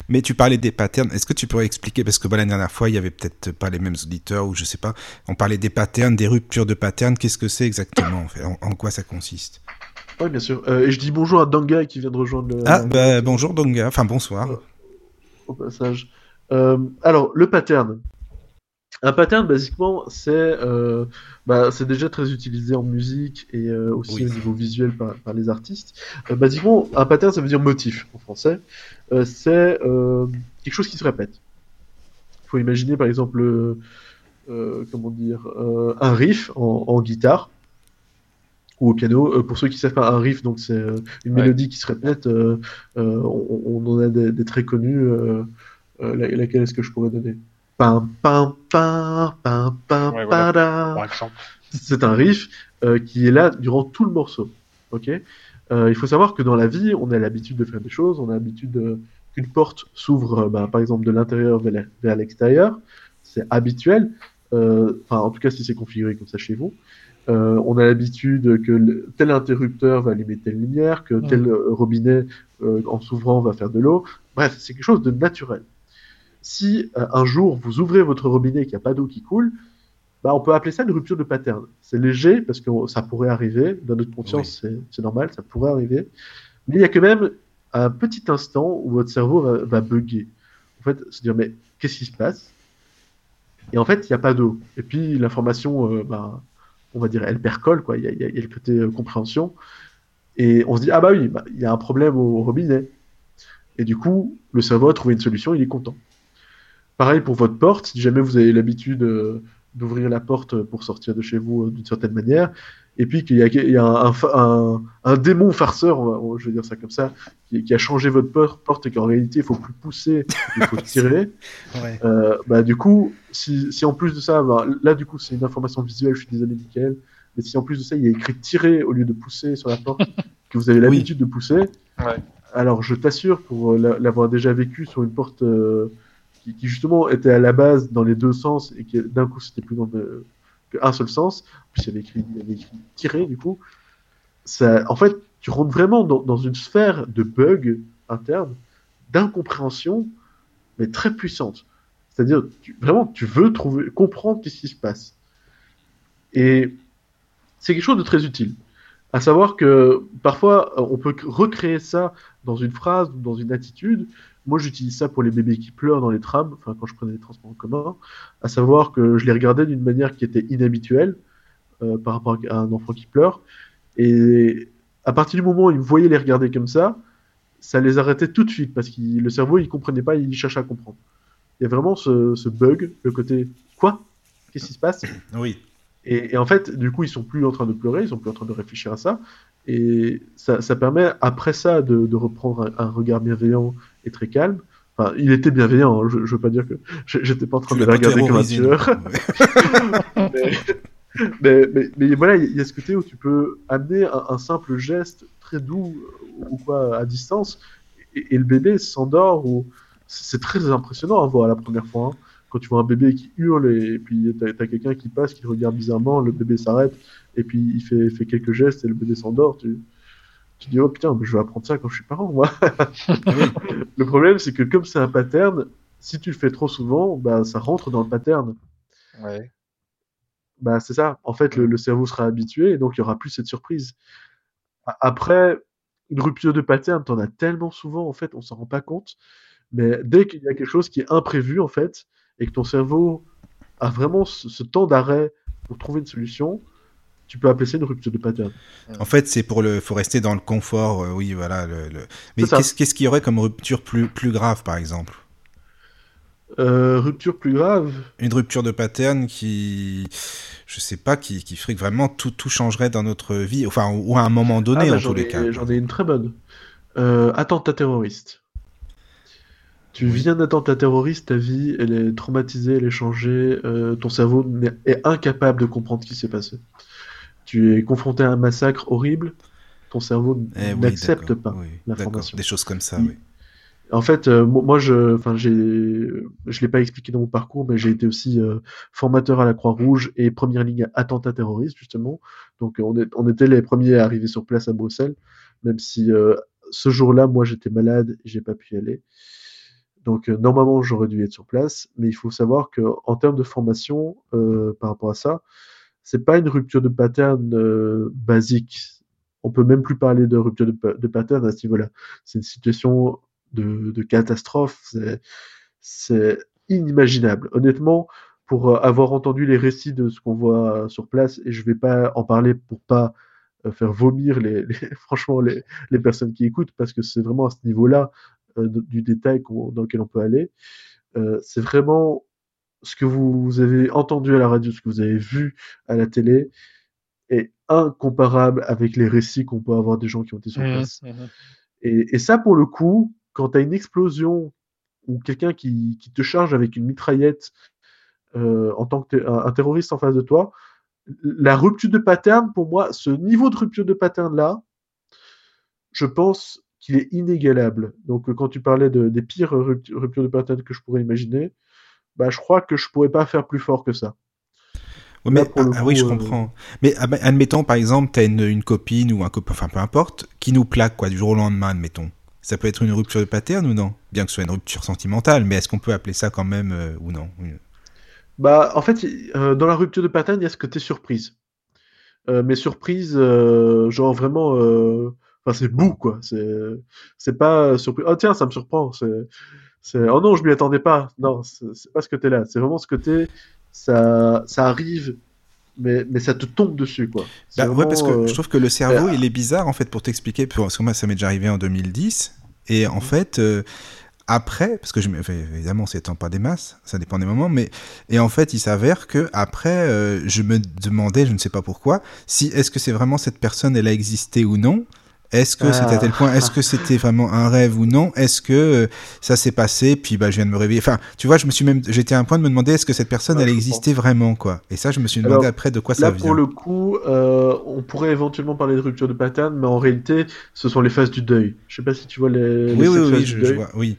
Mais tu parlais des patterns. Est-ce que tu pourrais expliquer parce que la dernière fois, il y avait peut-être pas les mêmes auditeurs ou je sais pas. On parlait des patterns, des ruptures de patterns. Qu'est-ce que c'est exactement en, quoi ça consiste? Oui, bien sûr. Euh, et je dis bonjour à Danga qui vient de rejoindre le. Ah, bah, bonjour Danga. Enfin, bonsoir. au passage. Euh, alors, le pattern. Un pattern, basiquement, c'est euh, bah, déjà très utilisé en musique et euh, aussi au niveau visuel par, par les artistes. Euh, basiquement, un pattern, ça veut dire motif en français. Euh, c'est quelque chose qui se répète. Il faut imaginer, par exemple, comment dire, un riff en, en, guitare ou au piano. pour ceux qui savent pas, un riff, donc c'est une mélodie qui se répète. On, on, en a des, des très connus. laquelle est-ce que je pourrais donner? C'est un riff euh, qui est là durant tout le morceau. Ok? Euh, il faut savoir que dans la vie, on a l'habitude de faire des choses. On a l'habitude qu'une porte s'ouvre, bah, par exemple, de l'intérieur vers l'extérieur. C'est habituel. Euh, enfin, en tout cas, si c'est configuré comme ça chez vous. on a l'habitude que tel interrupteur va allumer telle lumière, que tel robinet, en s'ouvrant, va faire de l'eau. Bref, c'est quelque chose de naturel si euh, un jour vous ouvrez votre robinet et qu'il n'y a pas d'eau qui coule, bah, on peut appeler ça une rupture de pattern. C'est léger parce que ça pourrait arriver, dans notre conscience c'est normal, ça pourrait arriver, mais il y a quand même un petit instant où votre cerveau va, bugger. En fait, se dire, mais qu'est-ce qui se passe? Et en fait, il n'y a pas d'eau. Et puis, l'information, euh, bah, on va dire, elle percole, quoi. Il y a, y a- y a le côté euh, compréhension. Et on se dit, ah bah oui, bah, il y a un problème au robinet. Et du coup, le cerveau a trouvé une solution, il est content. Pareil pour votre porte, si jamais vous avez l'habitude euh, d'ouvrir la porte pour sortir de chez vous euh, d'une certaine manière, et puis qu'il y a, il y a un, démon farceur, on va- on- je vais dire ça comme ça, qui, qui a changé votre por- porte et qu'en réalité il faut plus pousser, il faut tirer, Ouais. euh, bah, du coup, si, si en plus de ça, bah, là du coup c'est une information visuelle, je suis désolé Michael, mais si en plus de ça il y a écrit tirer au lieu de pousser sur la porte, que vous avez Oui. l'habitude de pousser, Ouais. alors je t'assure, pour l'a- l'avoir déjà vécu sur une porte euh, qui, justement était à la base dans les deux sens et qui d'un coup c'était plus dans le, qu'un seul sens, puis il avait écrit, avait écrit tirer du coup, ça, en fait tu rentres vraiment dans, une sphère de bugs internes, d'incompréhension, mais très puissante. C'est-à-dire, vraiment, tu veux trouver, comprendre qu'est-ce qui se passe. Et c'est quelque chose de très utile. À savoir que parfois, on peut recréer ça dans une phrase ou dans une attitude. Moi, j'utilise ça pour les bébés qui pleurent dans les trams, enfin, quand je prenais les transports en commun. À savoir que je les regardais d'une manière qui était inhabituelle euh, par rapport à un enfant qui pleure. Et à partir du moment où ils me voyaient les regarder comme ça, ça les arrêtait tout de suite parce que le cerveau, il comprenait pas, il cherchait à comprendre. Il y a vraiment ce, ce bug, le côté quoi? Qu'est-ce qui se passe? Oui. Et, et en fait, du coup, ils sont plus en train de pleurer, ils sont plus en train de réfléchir à ça. Et ça, ça permet, après ça, de, de reprendre un, un regard bienveillant et très calme. Enfin, il était bienveillant, hein, je, je veux pas dire que j'étais pas en train Tu de le regarder comme un tueur. mais, mais, mais, mais voilà, il y a ce côté où tu peux amener un, un simple geste très doux ou quoi à distance, et, et le bébé s'endort. Ou c'est c'est très impressionnant à voir la première fois. hein. Quand tu vois un bébé qui hurle et, puis t'as as, quelqu'un qui passe, qui regarde bizarrement, le bébé s'arrête et puis il fait, fait quelques gestes et le bébé s'endort. Tu, tu dis oh putain, mais je vais apprendre ça quand je suis parent moi. le problème c'est que comme c'est un pattern, si tu le fais trop souvent, bah ça rentre dans le pattern. Ouais. Bah, c'est ça. En fait, le, le cerveau sera habitué et donc il y aura plus cette surprise. Après, une rupture de pattern, t'en as tellement souvent, en fait, on s'en rend pas compte. Mais dès qu'il y a quelque chose qui est imprévu, en fait, et que ton cerveau a vraiment ce, ce temps d'arrêt pour trouver une solution, tu peux appeler ça une rupture de pattern. En fait, c'est pour le, faut rester dans le confort. euh, oui, voilà. Le, le- Mais qu'est-ce qu'il y aurait comme rupture plus plus grave, par exemple? Euh, rupture plus grave, Une rupture de pattern qui, je sais pas, qui, qui ferait que vraiment tout tout changerait dans notre vie, enfin ou à un moment donné Ah, bah, en tous les cas. J'en ai une très bonne. Euh, attentat terroriste. Tu Oui. viens d'attentat terroriste, ta vie, elle est traumatisée, elle est changée, euh, ton cerveau est incapable de comprendre ce qui s'est passé. Tu es confronté à un massacre horrible, ton cerveau Eh n'accepte pas oui, l'information. Des choses comme ça, oui. En fait, euh, mo- moi, je, enfin, j'ai, je l'ai pas expliqué dans mon parcours, mais j'ai été aussi euh, formateur à la Croix-Rouge et première ligne à attentat terroriste justement. Donc, on, est, on était les premiers à arriver sur place à Bruxelles, même si euh, ce jour-là, moi, j'étais malade, et j'ai pas pu y aller. Donc, euh, normalement, j'aurais dû être sur place, mais il faut savoir que en termes de formation, euh, par rapport à ça, c'est pas une rupture de pattern euh, basique. On peut même plus parler de rupture de, pa- de pattern à ce niveau-là. C'est une situation de, catastrophe. C'est- inimaginable. Honnêtement, pour avoir entendu les récits de ce qu'on voit sur place, et je vais pas en parler pour pas faire vomir les, franchement les, personnes qui écoutent, parce que c'est vraiment à ce niveau-là du détail dans lequel on peut aller. Euh, c'est vraiment ce que vous avez entendu à la radio, ce que vous avez vu à la télé, est incomparable avec les récits qu'on peut avoir des gens qui ont été sur Mhm, place. mhm. Et, et ça, pour le coup, quand tu as une explosion ou quelqu'un qui, qui te charge avec une mitraillette euh, en tant que té- un, un terroriste en face de toi, la rupture de pattern, pour moi, ce niveau de rupture de pattern-là, je pense qu'il est inégalable. Donc, euh, quand tu parlais de, des pires ruptu- ruptures de pattern que je pourrais imaginer, bah, je crois que je pourrais pas faire plus fort que ça. Ouais, mais, le ah, oui, je euh, comprends. Mais ah, bah, admettons, par exemple, t'as une, une copine ou un copain, enfin peu importe, qui nous plaque, quoi, du jour au lendemain, admettons. Ça peut être une rupture de pattern ou non? Bien que ce soit une rupture sentimentale, mais est-ce qu'on peut appeler ça quand même euh, ou non? Bah, en fait, euh, dans la rupture de pattern, il y a ce côté surprise. Mais surprise, genre vraiment, Enfin, c'est bout, quoi. C'est, c'est pas surpris. Oh, tiens, ça me surprend. C'est, c'est, oh non, je m'y attendais pas. Non, c'est pas ce côté-là. C'est vraiment ce côté, ça, ça arrive, mais, mais ça te tombe dessus, quoi. Bah, ouais, parce que euh, je trouve que le cerveau, euh, il est bizarre, en fait, pour t'expliquer, parce que moi, ça m'est déjà arrivé en 2010, et en fait, euh, après, parce que je, enfin, évidemment, c'est temps pas des masses, ça dépend des moments, mais, et en fait, il s'avère que après, euh, je me demandais, je ne sais pas pourquoi, si, est-ce que c'est vraiment cette personne, elle a existé ou non? Est-ce que c'était à tel point, est-ce que c'était vraiment un rêve ou non? Est-ce que euh, ça s'est passé puis bah je viens de me réveiller? Enfin, tu vois, je me suis même, j'étais à un point de me demander est-ce que cette personne Ouais, elle existait vraiment quoi? Et ça, je me suis demandé Alors, après de quoi Là, ça vient. pour le coup, euh, on pourrait éventuellement parler de rupture de pattern, mais en réalité, ce sont les phases du deuil. Je sais pas si tu vois les, les Oui, oui, oui, je, vois, oui.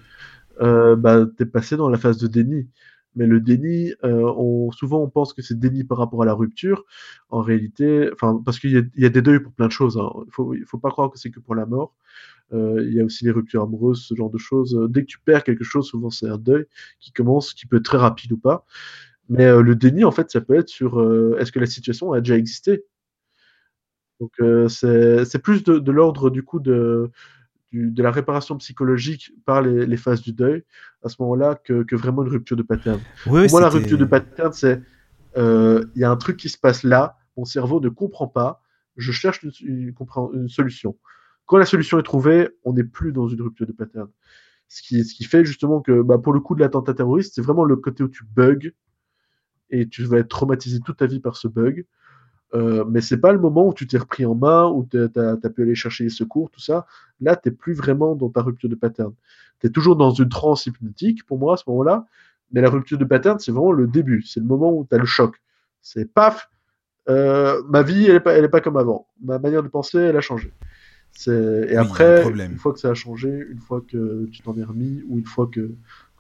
Euh, bah, t'es passé dans la phase de déni. Mais le déni, euh, souvent on pense que c'est déni par rapport à la rupture. En réalité, parce qu'il y, a- des deuils pour plein de choses. hein. Il il faut pas croire que c'est que pour la mort. Euh, il y a aussi les ruptures amoureuses, ce genre de choses. Dès que tu perds quelque chose, souvent c'est un deuil qui commence, qui peut être très rapide ou pas. Mais euh, le déni, en fait, ça peut être sur est-ce que la situation a déjà existé? Donc c'est plus de l'ordre du coup de, du- de la réparation psychologique par les, les phases du deuil à ce moment-là que, que vraiment une rupture de pattern. Oui, Pour moi, la rupture de pattern, c'est euh, il y a un truc qui se passe là, mon cerveau ne comprend pas, je cherche une, une compré- une solution. Quand la solution est trouvée, on n'est plus dans une rupture de pattern. Ce qui, ce qui fait justement que, bah, pour le coup de l'attentat terroriste, c'est vraiment le côté où tu bugs et tu vas être traumatisé toute ta vie par ce bug. Euh, mais c'est pas le moment où tu t'es repris en main, où tu as, pu aller chercher les secours, tout ça. Là, tu plus vraiment dans ta rupture de pattern. Tu es toujours dans une transe hypnotique, pour moi, à ce moment-là. Mais la rupture de pattern, c'est vraiment le début. C'est le moment où tu as le choc. C'est paf, euh, ma vie, elle n'est pas, elle est pas comme avant. Ma manière de penser, elle a changé. Et Oui, après, une fois que ça a changé, une fois que tu t'en es remis, ou une fois que,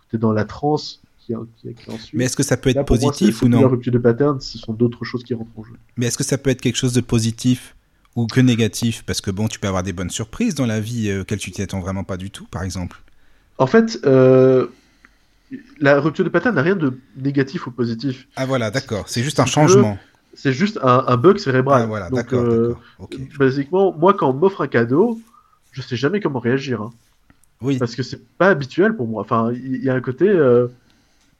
tu es dans la transe qui, qui, qui. Mais est-ce que ça peut être Là, pour moi, positif ou plus La non rupture de pattern, ce sont d'autres choses qui rentrent en jeu. Mais est-ce que ça peut être quelque chose de positif ou que négatif? Parce que bon, tu peux avoir des bonnes surprises dans la vie euh, auxquelles tu t'y attends vraiment pas du tout, par exemple. En fait, euh, la rupture de pattern n'a rien de négatif ou positif. Ah voilà, d'accord. C'est juste un changement. C'est juste un, un bug cérébral. Ah voilà, d'accord, euh, d'accord. Ok. basiquement, moi, quand on m'offre un cadeau, je sais jamais comment réagir. hein. Oui, parce que c'est pas habituel pour moi. Enfin, il y, a un côté, euh,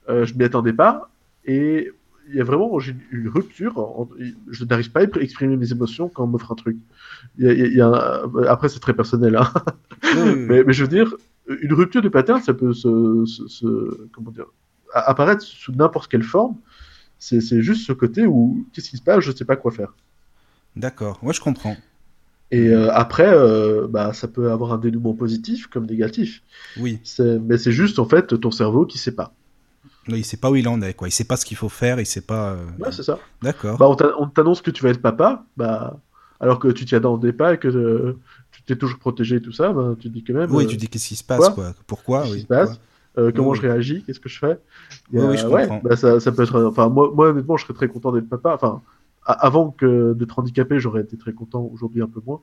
euh, je m'y attendais pas, et il y a vraiment j'ai une rupture. je n'arrive pas à exprimer mes émotions quand on m'offre un truc. Il y a- il y a un- après, c'est très personnel, hein. Mais, mais je veux dire, une rupture de pattern, ça peut se, se- se- comment dire, a- apparaître sous n'importe quelle forme. C'est juste ce côté où qu'est-ce qui se passe, je sais pas quoi faire. D'accord. Ouais, je comprends. Et euh, après, euh, bah, ça peut avoir un dénouement positif comme négatif. Oui. Mais c'est juste en fait ton cerveau qui sait pas. Non, il sait pas où il en est, quoi. Il sait pas ce qu'il faut faire, il sait pas. euh, Ouais, c'est ça. D'accord. Bah, on t'a- on t'annonce que tu vas être papa, bah, alors que tu t'y attendais pas et que euh, tu t'es toujours protégé et tout ça, bah, tu te dis quand même. oui, euh, tu dis qu'est-ce qui se passe, quoi quoi? Pourquoi? Qu'est-ce oui, qui se passe? Euh, comment Oui, je réagis, qu'est-ce que je fais? Oui, Et, oui, je ouais, comprends. bah, ça, ça peut être. Enfin, moi, moi, honnêtement, je serais très content d'être papa. Enfin, avant que d'être handicapé, j'aurais été très content. Aujourd'hui, un peu moins,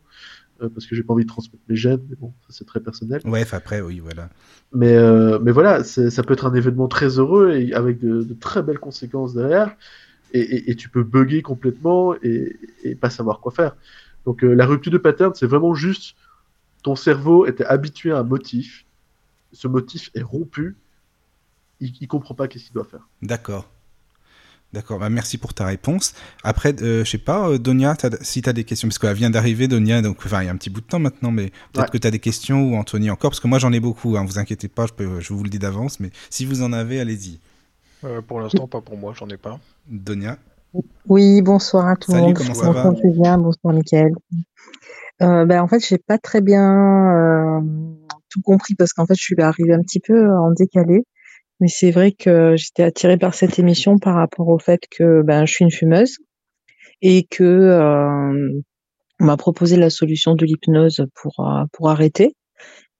parce que j'ai pas envie de transmettre mes gènes. Mais bon, ça c'est très personnel. Ouais, après, oui, voilà. Mais, euh, mais voilà, ça peut être un événement très heureux et avec de, de très belles conséquences derrière. Et, et- et tu peux bugger complètement et, et pas savoir quoi faire. Donc euh, la rupture de pattern, c'est vraiment juste ton cerveau était habitué à un motif. Ce motif est rompu. Il, il comprend pas qu'est-ce qu'il doit faire. D'accord. D'accord, bah merci pour ta réponse. Après, euh, je sais pas, euh, Donia, t'as- si tu as des questions, parce qu'elle vient d'arriver, Donia, donc enfin, il y a un petit bout de temps maintenant, mais peut-être Ouais. que tu as des questions ou Anthony encore, parce que moi j'en ai beaucoup, hein, vous inquiétez pas, je, peux, je vous le dis d'avance, mais si vous en avez, allez-y. Euh, pour l'instant, pas pour moi, j'en ai pas. Donia? Oui, bonsoir à tout le Salut, monde. comment ça bonsoir va Julien, bonsoir Mickaël. Euh, ben, en fait, j'ai pas très bien euh, tout compris parce qu'en fait, je suis arrivée un petit peu en décalé. Mais c'est vrai que j'étais attirée par cette émission par rapport au fait que ben, je suis une fumeuse et que euh, on m'a proposé la solution de l'hypnose pour euh, pour arrêter.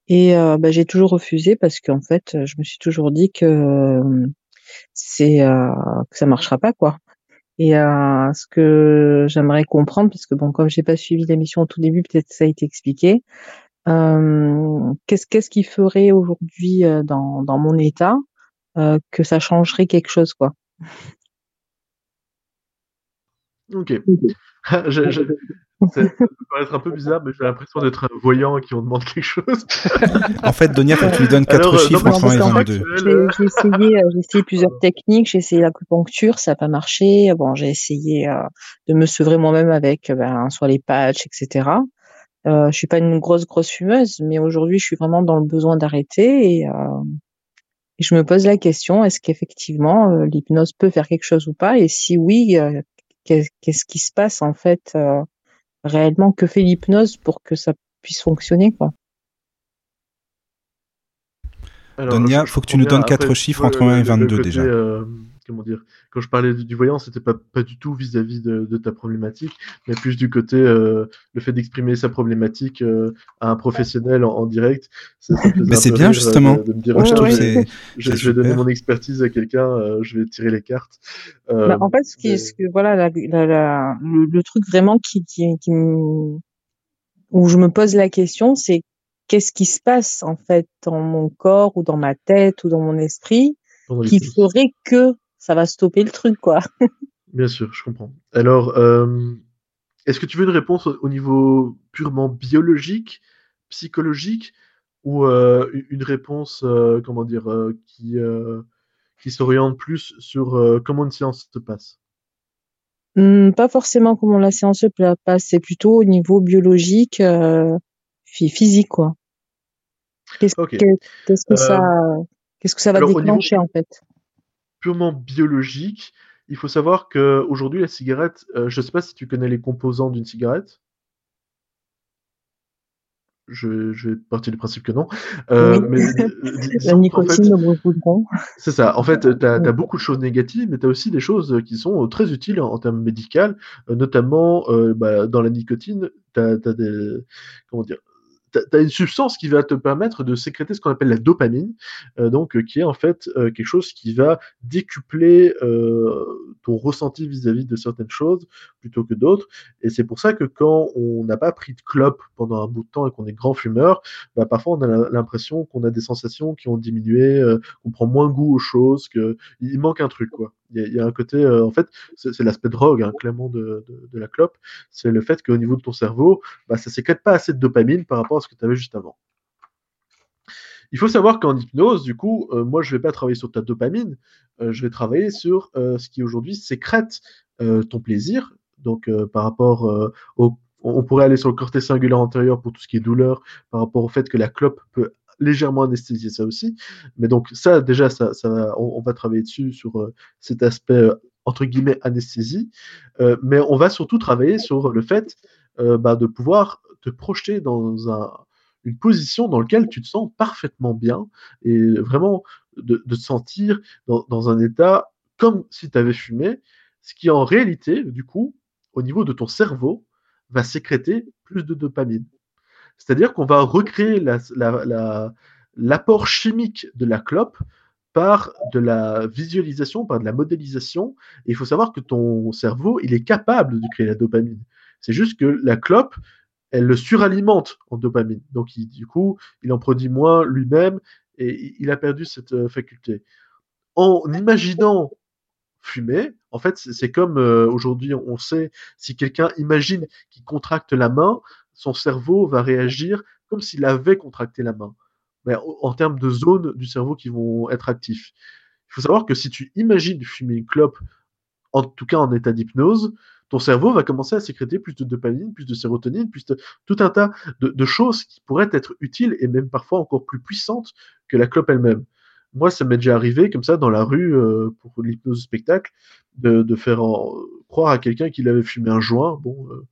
Et euh, ben, j'ai toujours refusé parce qu'en fait, je me suis toujours dit que c'est euh, que ça marchera pas quoi. Et euh, ce que j'aimerais comprendre, parce que bon, comme j'ai pas suivi l'émission au tout début, peut-être ça a été expliqué. Euh, qu'est-ce qu'est-ce qui ferait aujourd'hui euh, dans dans mon état? Euh, que ça changerait quelque chose quoi Ok. Je- je- Ça peut paraître un peu bizarre, mais j'ai l'impression d'être un voyant qui on demande quelque chose. En fait, Donia, faut que tu lui donnes quatre Alors, euh, chiffres non, entre mais 1 et c'est 22. factuel, J'ai euh, j'ai essayé, j'ai essayé plusieurs techniques. J'ai essayé l'acupuncture, ça n'a pas marché. Bon, j'ai essayé euh, de me sevrer moi-même avec ben, soit les patchs, etc. Euh, je suis pas une grosse grosse fumeuse, mais aujourd'hui, je suis vraiment dans le besoin d'arrêter et, euh, et je me pose la question est-ce qu'effectivement euh, l'hypnose peut faire quelque chose ou pas? Et si oui, euh, qu'est- qu'est-ce qui se passe en fait euh, réellement? Que fait l'hypnose pour que ça puisse fonctionner quoi? Alors, Donia, je faut que tu nous donnes quatre chiffres entre 1 et le- le 22 côté, déjà. euh, comment dire Quand je parlais du, voyant, c'était pas, pas du tout vis-à-vis de, de ta problématique, mais plus du côté euh, le fait d'exprimer sa problématique euh, à un professionnel en, en direct. Ça, ça Mais c'est bien, rire, justement. De, de me dire, Ouais, Moi, je ah, ouais. je, vais donner mon expertise à quelqu'un, euh, je vais tirer les cartes. Euh, Bah, en fait, ce qui, mais- ce que, voilà, la, la, la- le, le truc vraiment qui, qui, qui me- où je me pose la question, c'est qu'est-ce qui se passe en fait dans mon corps ou dans ma tête ou dans mon esprit qui ferait que ça va stopper le truc, quoi. Bien sûr, je comprends. Alors, euh, est-ce que tu veux une réponse au, au niveau purement biologique, psychologique, ou euh, une réponse, euh, comment dire, qui, qui s'oriente plus sur comment une séance se passe? Hmm, pas forcément comment la séance se passe, c'est plutôt au niveau biologique, phy- physique, quoi. Qu'est-ce que, ça, qu'est-ce que ça va alors, au niveau déclencher en fait? Purement biologique, il faut savoir que aujourd'hui la cigarette, euh, je ne sais pas si tu connais les composants d'une cigarette. Je, je vais partir du principe que non. Euh, Oui. mais euh, La fait, nicotine, goudron. C'est ça. En fait, tu as, beaucoup de choses négatives, mais tu as aussi des choses qui sont euh, très utiles en, en termes médicaux, notamment euh, bah, dans la nicotine, tu as, des. Comment dire T'as as une substance qui va te permettre de sécréter ce qu'on appelle la dopamine, euh, donc euh, qui est en fait euh, quelque chose qui va décupler ton ressenti vis-à-vis de certaines choses plutôt que d'autres. Et c'est pour ça que quand on n'a pas pris de clope pendant un bout de temps et qu'on est grand fumeur, bah, parfois on a l'impression qu'on a des sensations qui ont diminué, qu'on prend moins goût aux choses, que il manque un truc quoi. Il y a, un côté, euh, en fait, c'est l'aspect drogue, hein, clairement de, la clope, c'est le fait qu'au niveau de ton cerveau, bah, ça sécrète pas assez de dopamine par rapport à ce que tu avais juste avant. Il faut savoir qu'en hypnose, du coup, euh, moi, je vais pas travailler sur ta dopamine, euh, je vais travailler sur ce qui aujourd'hui sécrète ton plaisir. Donc, par rapport au, on pourrait aller sur le cortex singulaire antérieur pour tout ce qui est douleur, par rapport au fait que la clope peut légèrement anesthésier ça aussi. Mais donc ça, déjà, ça, on, va travailler dessus sur euh, cet aspect euh, entre guillemets anesthésie. Euh, mais on va surtout travailler sur le fait bah, de pouvoir te projeter dans un, une position dans laquelle tu te sens parfaitement bien et vraiment de, de te sentir dans, dans, un état comme si tu avais fumé, ce qui en réalité, du coup, au niveau de ton cerveau, va sécréter plus de dopamine. C'est-à-dire qu'on va recréer l'apport la, la, chimique de la clope par de la visualisation, par de la modélisation. Il faut savoir que ton cerveau, il est capable de créer la dopamine. C'est juste que la clope, elle le suralimente en dopamine. Donc, du coup, il en produit moins lui-même et il a perdu cette euh, faculté. En imaginant fumer, en fait, c'est comme euh, aujourd'hui, on sait, si quelqu'un imagine qu'il contracte la main, son cerveau va réagir comme s'il avait contracté la main, mais en, termes de zones du cerveau qui vont être actifs. Il faut savoir que si tu imagines fumer une clope, en tout cas en état d'hypnose, ton cerveau va commencer à sécréter plus de dopamine, plus de sérotonine, plus de tout un tas de, choses qui pourraient être utiles et même parfois encore plus puissantes que la clope elle-même. Moi, ça m'est déjà arrivé comme ça dans la rue euh, pour l'hypnose spectacle de, faire croire à quelqu'un qu'il avait fumé un joint. Bon, euh,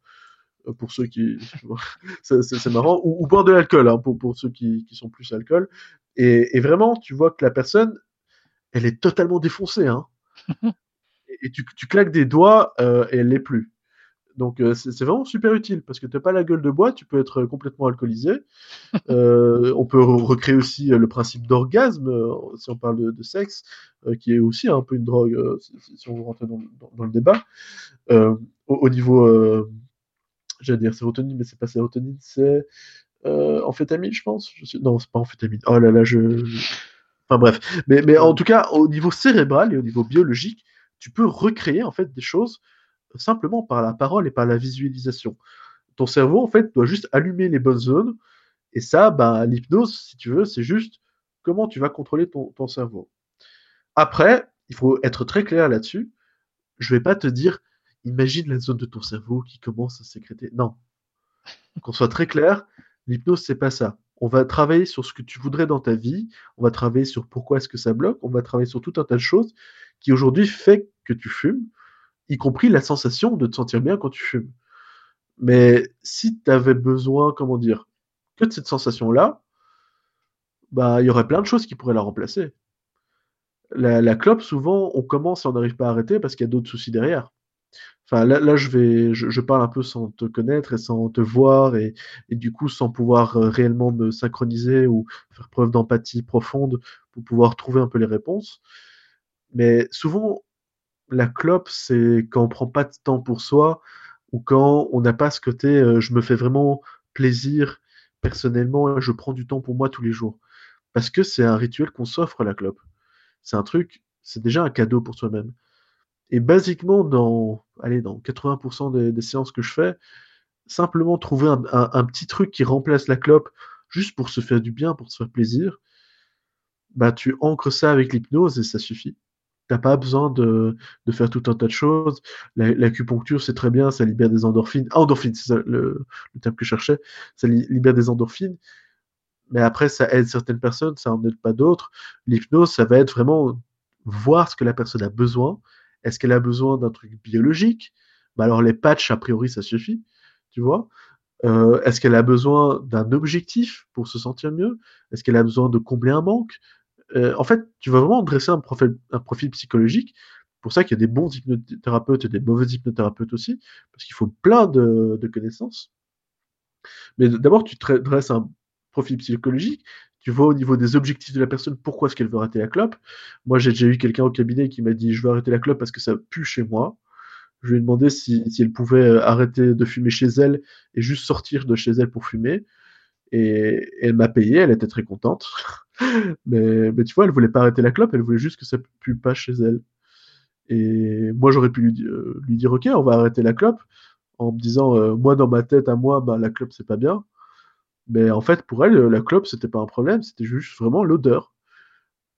pour ceux qui, c'est marrant, ou, ou boire de l'alcool hein, pour, pour ceux qui, qui, sont plus alcool. Et, et, vraiment, tu vois que la personne, elle est totalement défoncée. Hein. et, et tu, tu, claques des doigts euh, et elle l'est plus. Donc euh, c'est vraiment super utile parce que tu n'as pas la gueule de bois, tu peux être complètement alcoolisé. Euh, on peut re recréer aussi euh, le principe d'orgasme, euh, si on parle de, de sexe, euh, qui est aussi un peu une drogue, euh, si, si, on rentre dans, dans, dans le débat. Euh, Au, au, niveau, euh, j'allais dire sérotonine, mais c'est pas sérotonine, c'est amphétamine, je pense. Je suis... Non, c'est pas amphétamine. Oh là là, je... je... Enfin bref. Mais, mais en tout cas, au niveau cérébral et au niveau biologique, tu peux recréer en fait des choses simplement par la parole et par la visualisation. ton cerveau, en fait, doit juste allumer les bonnes zones. Et ça, bah, l'hypnose, si tu veux, c'est juste comment tu vas contrôler ton, ton cerveau. Après, il faut être très clair là-dessus. Je vais pas te dire, imagine la zone de ton cerveau qui commence à sécréter. Non. Qu'on soit très clair, l'hypnose, c'est pas ça. On va travailler sur ce que tu voudrais dans ta vie, on va travailler sur pourquoi est-ce que ça bloque, on va travailler sur tout un tas de choses qui aujourd'hui fait que tu fumes, y compris la sensation de te sentir bien quand tu fumes. Mais si tu avais besoin, comment dire, que de cette sensation-là, bah, il y aurait plein de choses qui pourraient la remplacer. La, la clope, souvent, on commence et on n'arrive pas à arrêter parce qu'il y a d'autres soucis derrière. Enfin, là, je vais, je, parle un peu sans te connaître et sans te voir et, et du coup sans pouvoir euh, réellement me synchroniser ou faire preuve d'empathie profonde pour pouvoir trouver un peu les réponses. Mais souvent, la clope, c'est quand on prend pas de temps pour soi ou quand on n'a pas ce côté, euh, je me fais vraiment plaisir personnellement, je prends du temps pour moi tous les jours. Parce que c'est un rituel qu'on s'offre la clope. C'est un truc, c'est déjà un cadeau pour soi-même. Et basiquement, dans, allez, dans 80% des, séances que je fais, simplement trouver un, petit truc qui remplace la clope juste pour se faire du bien, pour se faire plaisir, bah tu ancres ça avec l'hypnose et ça suffit. T'as pas besoin de, de, faire tout un tas de choses. L'acupuncture, c'est très bien, ça libère des endorphines. Ah, endorphines, c'est le, le, terme que je cherchais. Ça libère des endorphines. Mais après, ça aide certaines personnes, ça en aide pas d'autres. L'hypnose, ça va être vraiment voir ce que la personne a besoin est-ce qu'elle a besoin d'un truc biologique? Bah Alors les patchs, a priori, ça suffit, tu vois. Euh, Est-ce qu'elle a besoin d'un objectif pour se sentir mieux? Est-ce qu'elle a besoin de combler un manque? Euh, En fait, tu vas vraiment dresser un profil, psychologique. pour ça qu'il y a des bons hypnothérapeutes et des mauvais hypnothérapeutes aussi, parce qu'il faut plein de, de connaissances. Mais d'abord, tu dresses un profil psychologique, tu vois au niveau des objectifs de la personne pourquoi est-ce qu'elle veut arrêter la clope? Moi, j'ai déjà eu quelqu'un au cabinet qui m'a dit je veux arrêter la clope parce que ça pue chez moi. Je lui ai demandé si, elle pouvait euh, arrêter de fumer chez elle et juste sortir de chez elle pour fumer. Et, elle m'a payé, elle était très contente. mais, tu vois, elle voulait pas arrêter la clope, elle voulait juste que ça pue pas chez elle. Et moi, j'aurais pu lui, euh, dire ok, on va arrêter la clope en me disant euh, moi dans ma tête à moi, bah, la clope c'est pas bien. Mais en fait, pour elle, la clope, c'était pas un problème, c'était juste vraiment l'odeur.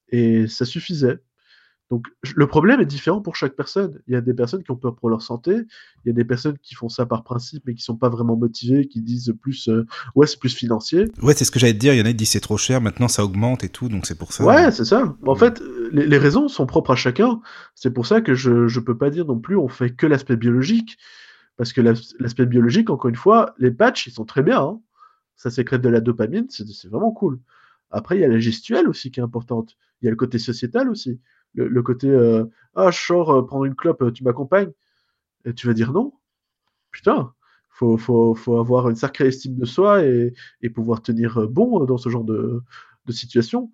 Et ça suffisait. Donc, le problème est différent pour chaque personne. Il y a des personnes qui ont peur pour leur santé, il y a des personnes qui font ça par principe, mais qui sont pas vraiment motivées, qui disent plus, euh, ouais, c'est plus financier. Ouais, c'est ce que j'allais te dire. Il y en a qui disent c'est trop cher, maintenant ça augmente et tout, donc c'est pour ça. Ouais, c'est ça. En fait, les, les, raisons sont propres à chacun. C'est pour ça que je, je peux pas dire non plus, on fait que l'aspect biologique. Parce que l'aspect biologique, encore une fois, les patchs, ils sont très bien. Hein ça sécrète de la dopamine, c'est vraiment cool. Après, il y a la gestuelle aussi qui est importante. Il y a le côté sociétal aussi. Le, côté euh, Ah, je sors euh, prendre une clope, euh, tu m'accompagnes Et tu vas dire non. Putain, faut, faut, faut avoir une sacrée estime de soi et, et pouvoir tenir bon dans ce genre de, de situation.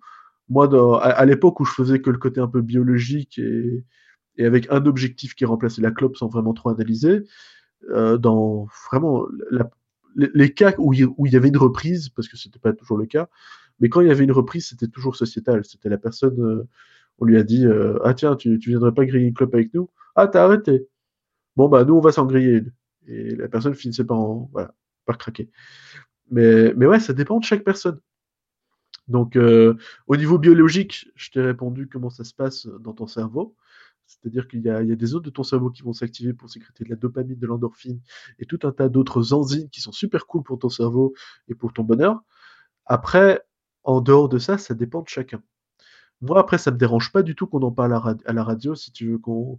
Moi, à, l'époque où je faisais que le côté un peu biologique et, et avec un objectif qui remplaçait la clope sans vraiment trop analyser, dans vraiment la, les cas où il, y avait une reprise, parce que c'était pas toujours le cas, mais quand il y avait une reprise, c'était toujours sociétal. C'était la personne, euh, on lui a dit euh, Ah tiens, tu, tu viendrais pas griller une clope avec nous Ah, t'as arrêté. Bon, bah, nous, on va s'en griller. Et la personne finissait par craquer. Mais, mais ouais, ça dépend de chaque personne. Donc, euh, au niveau biologique, je t'ai répondu comment ça se passe dans ton cerveau. C'est-à-dire qu'il y, y, a des zones de ton cerveau qui vont s'activer pour sécréter de la dopamine, de l'endorphine et tout un tas d'autres enzymes qui sont super cool pour ton cerveau et pour ton bonheur. Après, en dehors de ça, ça dépend de chacun. Moi, après, ça me dérange pas du tout qu'on en parle à, à, la radio, si tu veux qu'on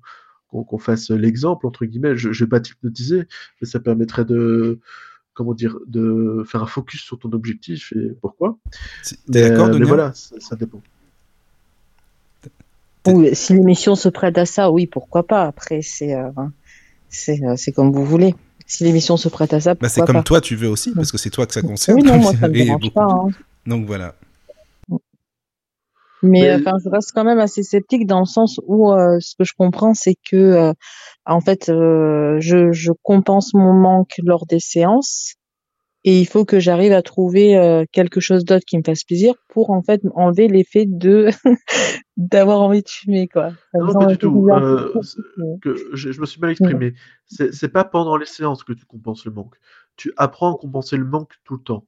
qu qu fasse l'exemple, entre guillemets. Je ne vais pas t'hypnotiser, mais ça permettrait de comment dire, de faire un focus sur ton objectif et pourquoi. Mais, mais voilà, ça, ça dépend. Oui, si l'émission se prête à ça, oui, pourquoi pas. Après, c'est euh, c'est euh, comme vous voulez. Si l'émission se prête à ça, bah, c'est comme pas. toi, tu veux aussi, parce que c'est toi que ça concerne. Oui, non, moi, ça me dérange pas. Hein. Donc voilà. Mais, Mais... Enfin, je reste quand même assez sceptique dans le sens où euh, ce que je comprends, c'est que euh, en fait, euh, je, je compense mon manque lors des séances et il faut que j'arrive à trouver euh, quelque chose d'autre qui me fasse plaisir pour en fait enlever l'effet de d'avoir envie de fumer quoi. Non, pas du tout. Euh, que je, je me suis mal exprimé. C'est c'est pas pendant les séances que tu compenses le manque. Tu apprends à compenser le manque tout le temps.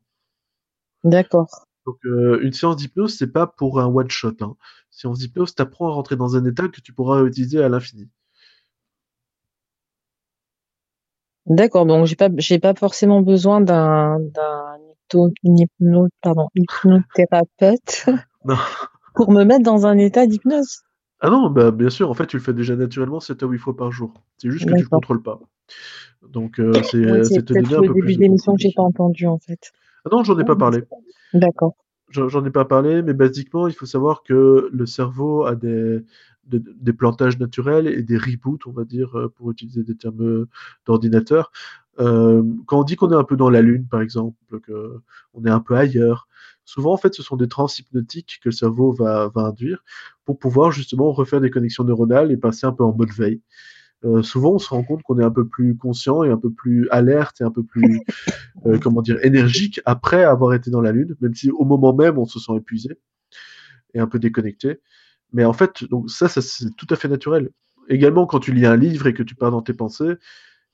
D'accord. Donc, euh, une séance d'hypnose, c'est pas pour un one shot. Hein. Séance d'hypnose, t'apprends à rentrer dans un état que tu pourras utiliser à l'infini. D'accord, donc j'ai pas j'ai pas forcément besoin d'un d'un hypno, hypno- pardon, hypnothérapeute Non. pour me mettre dans un état d'hypnose. Ah non, bah, bien sûr, en fait, tu le fais déjà naturellement 7 à 8 fois par jour. C'est juste que tu le D'accord. contrôles pas. Donc, euh, c'est Oui, peut-être le peu début de l'émission que j'ai pas entendu en fait. Ah non, j'en ai pas parlé. D'accord. J'en ai pas parlé, mais basiquement, il faut savoir que le cerveau a des, de- des plantages naturels et des reboots, on va dire, euh, pour utiliser des termes euh, d'ordinateur. Euh, quand on dit qu'on est un peu dans la lune, par exemple, qu'on est un peu ailleurs, souvent, en fait, ce sont des trans hypnotiques que le cerveau va, va induire pour pouvoir justement refaire des connexions neuronales et passer un peu en mode veille. Euh, souvent, on se rend compte qu'on est un peu plus conscient et un peu plus alerte et un peu plus, euh, comment dire, énergique après avoir été dans la lune, même si au moment même on se sent épuisé et un peu déconnecté. Mais en fait, donc ça, ça c'est tout à fait naturel. Également, quand tu lis un livre et que tu pars dans tes pensées,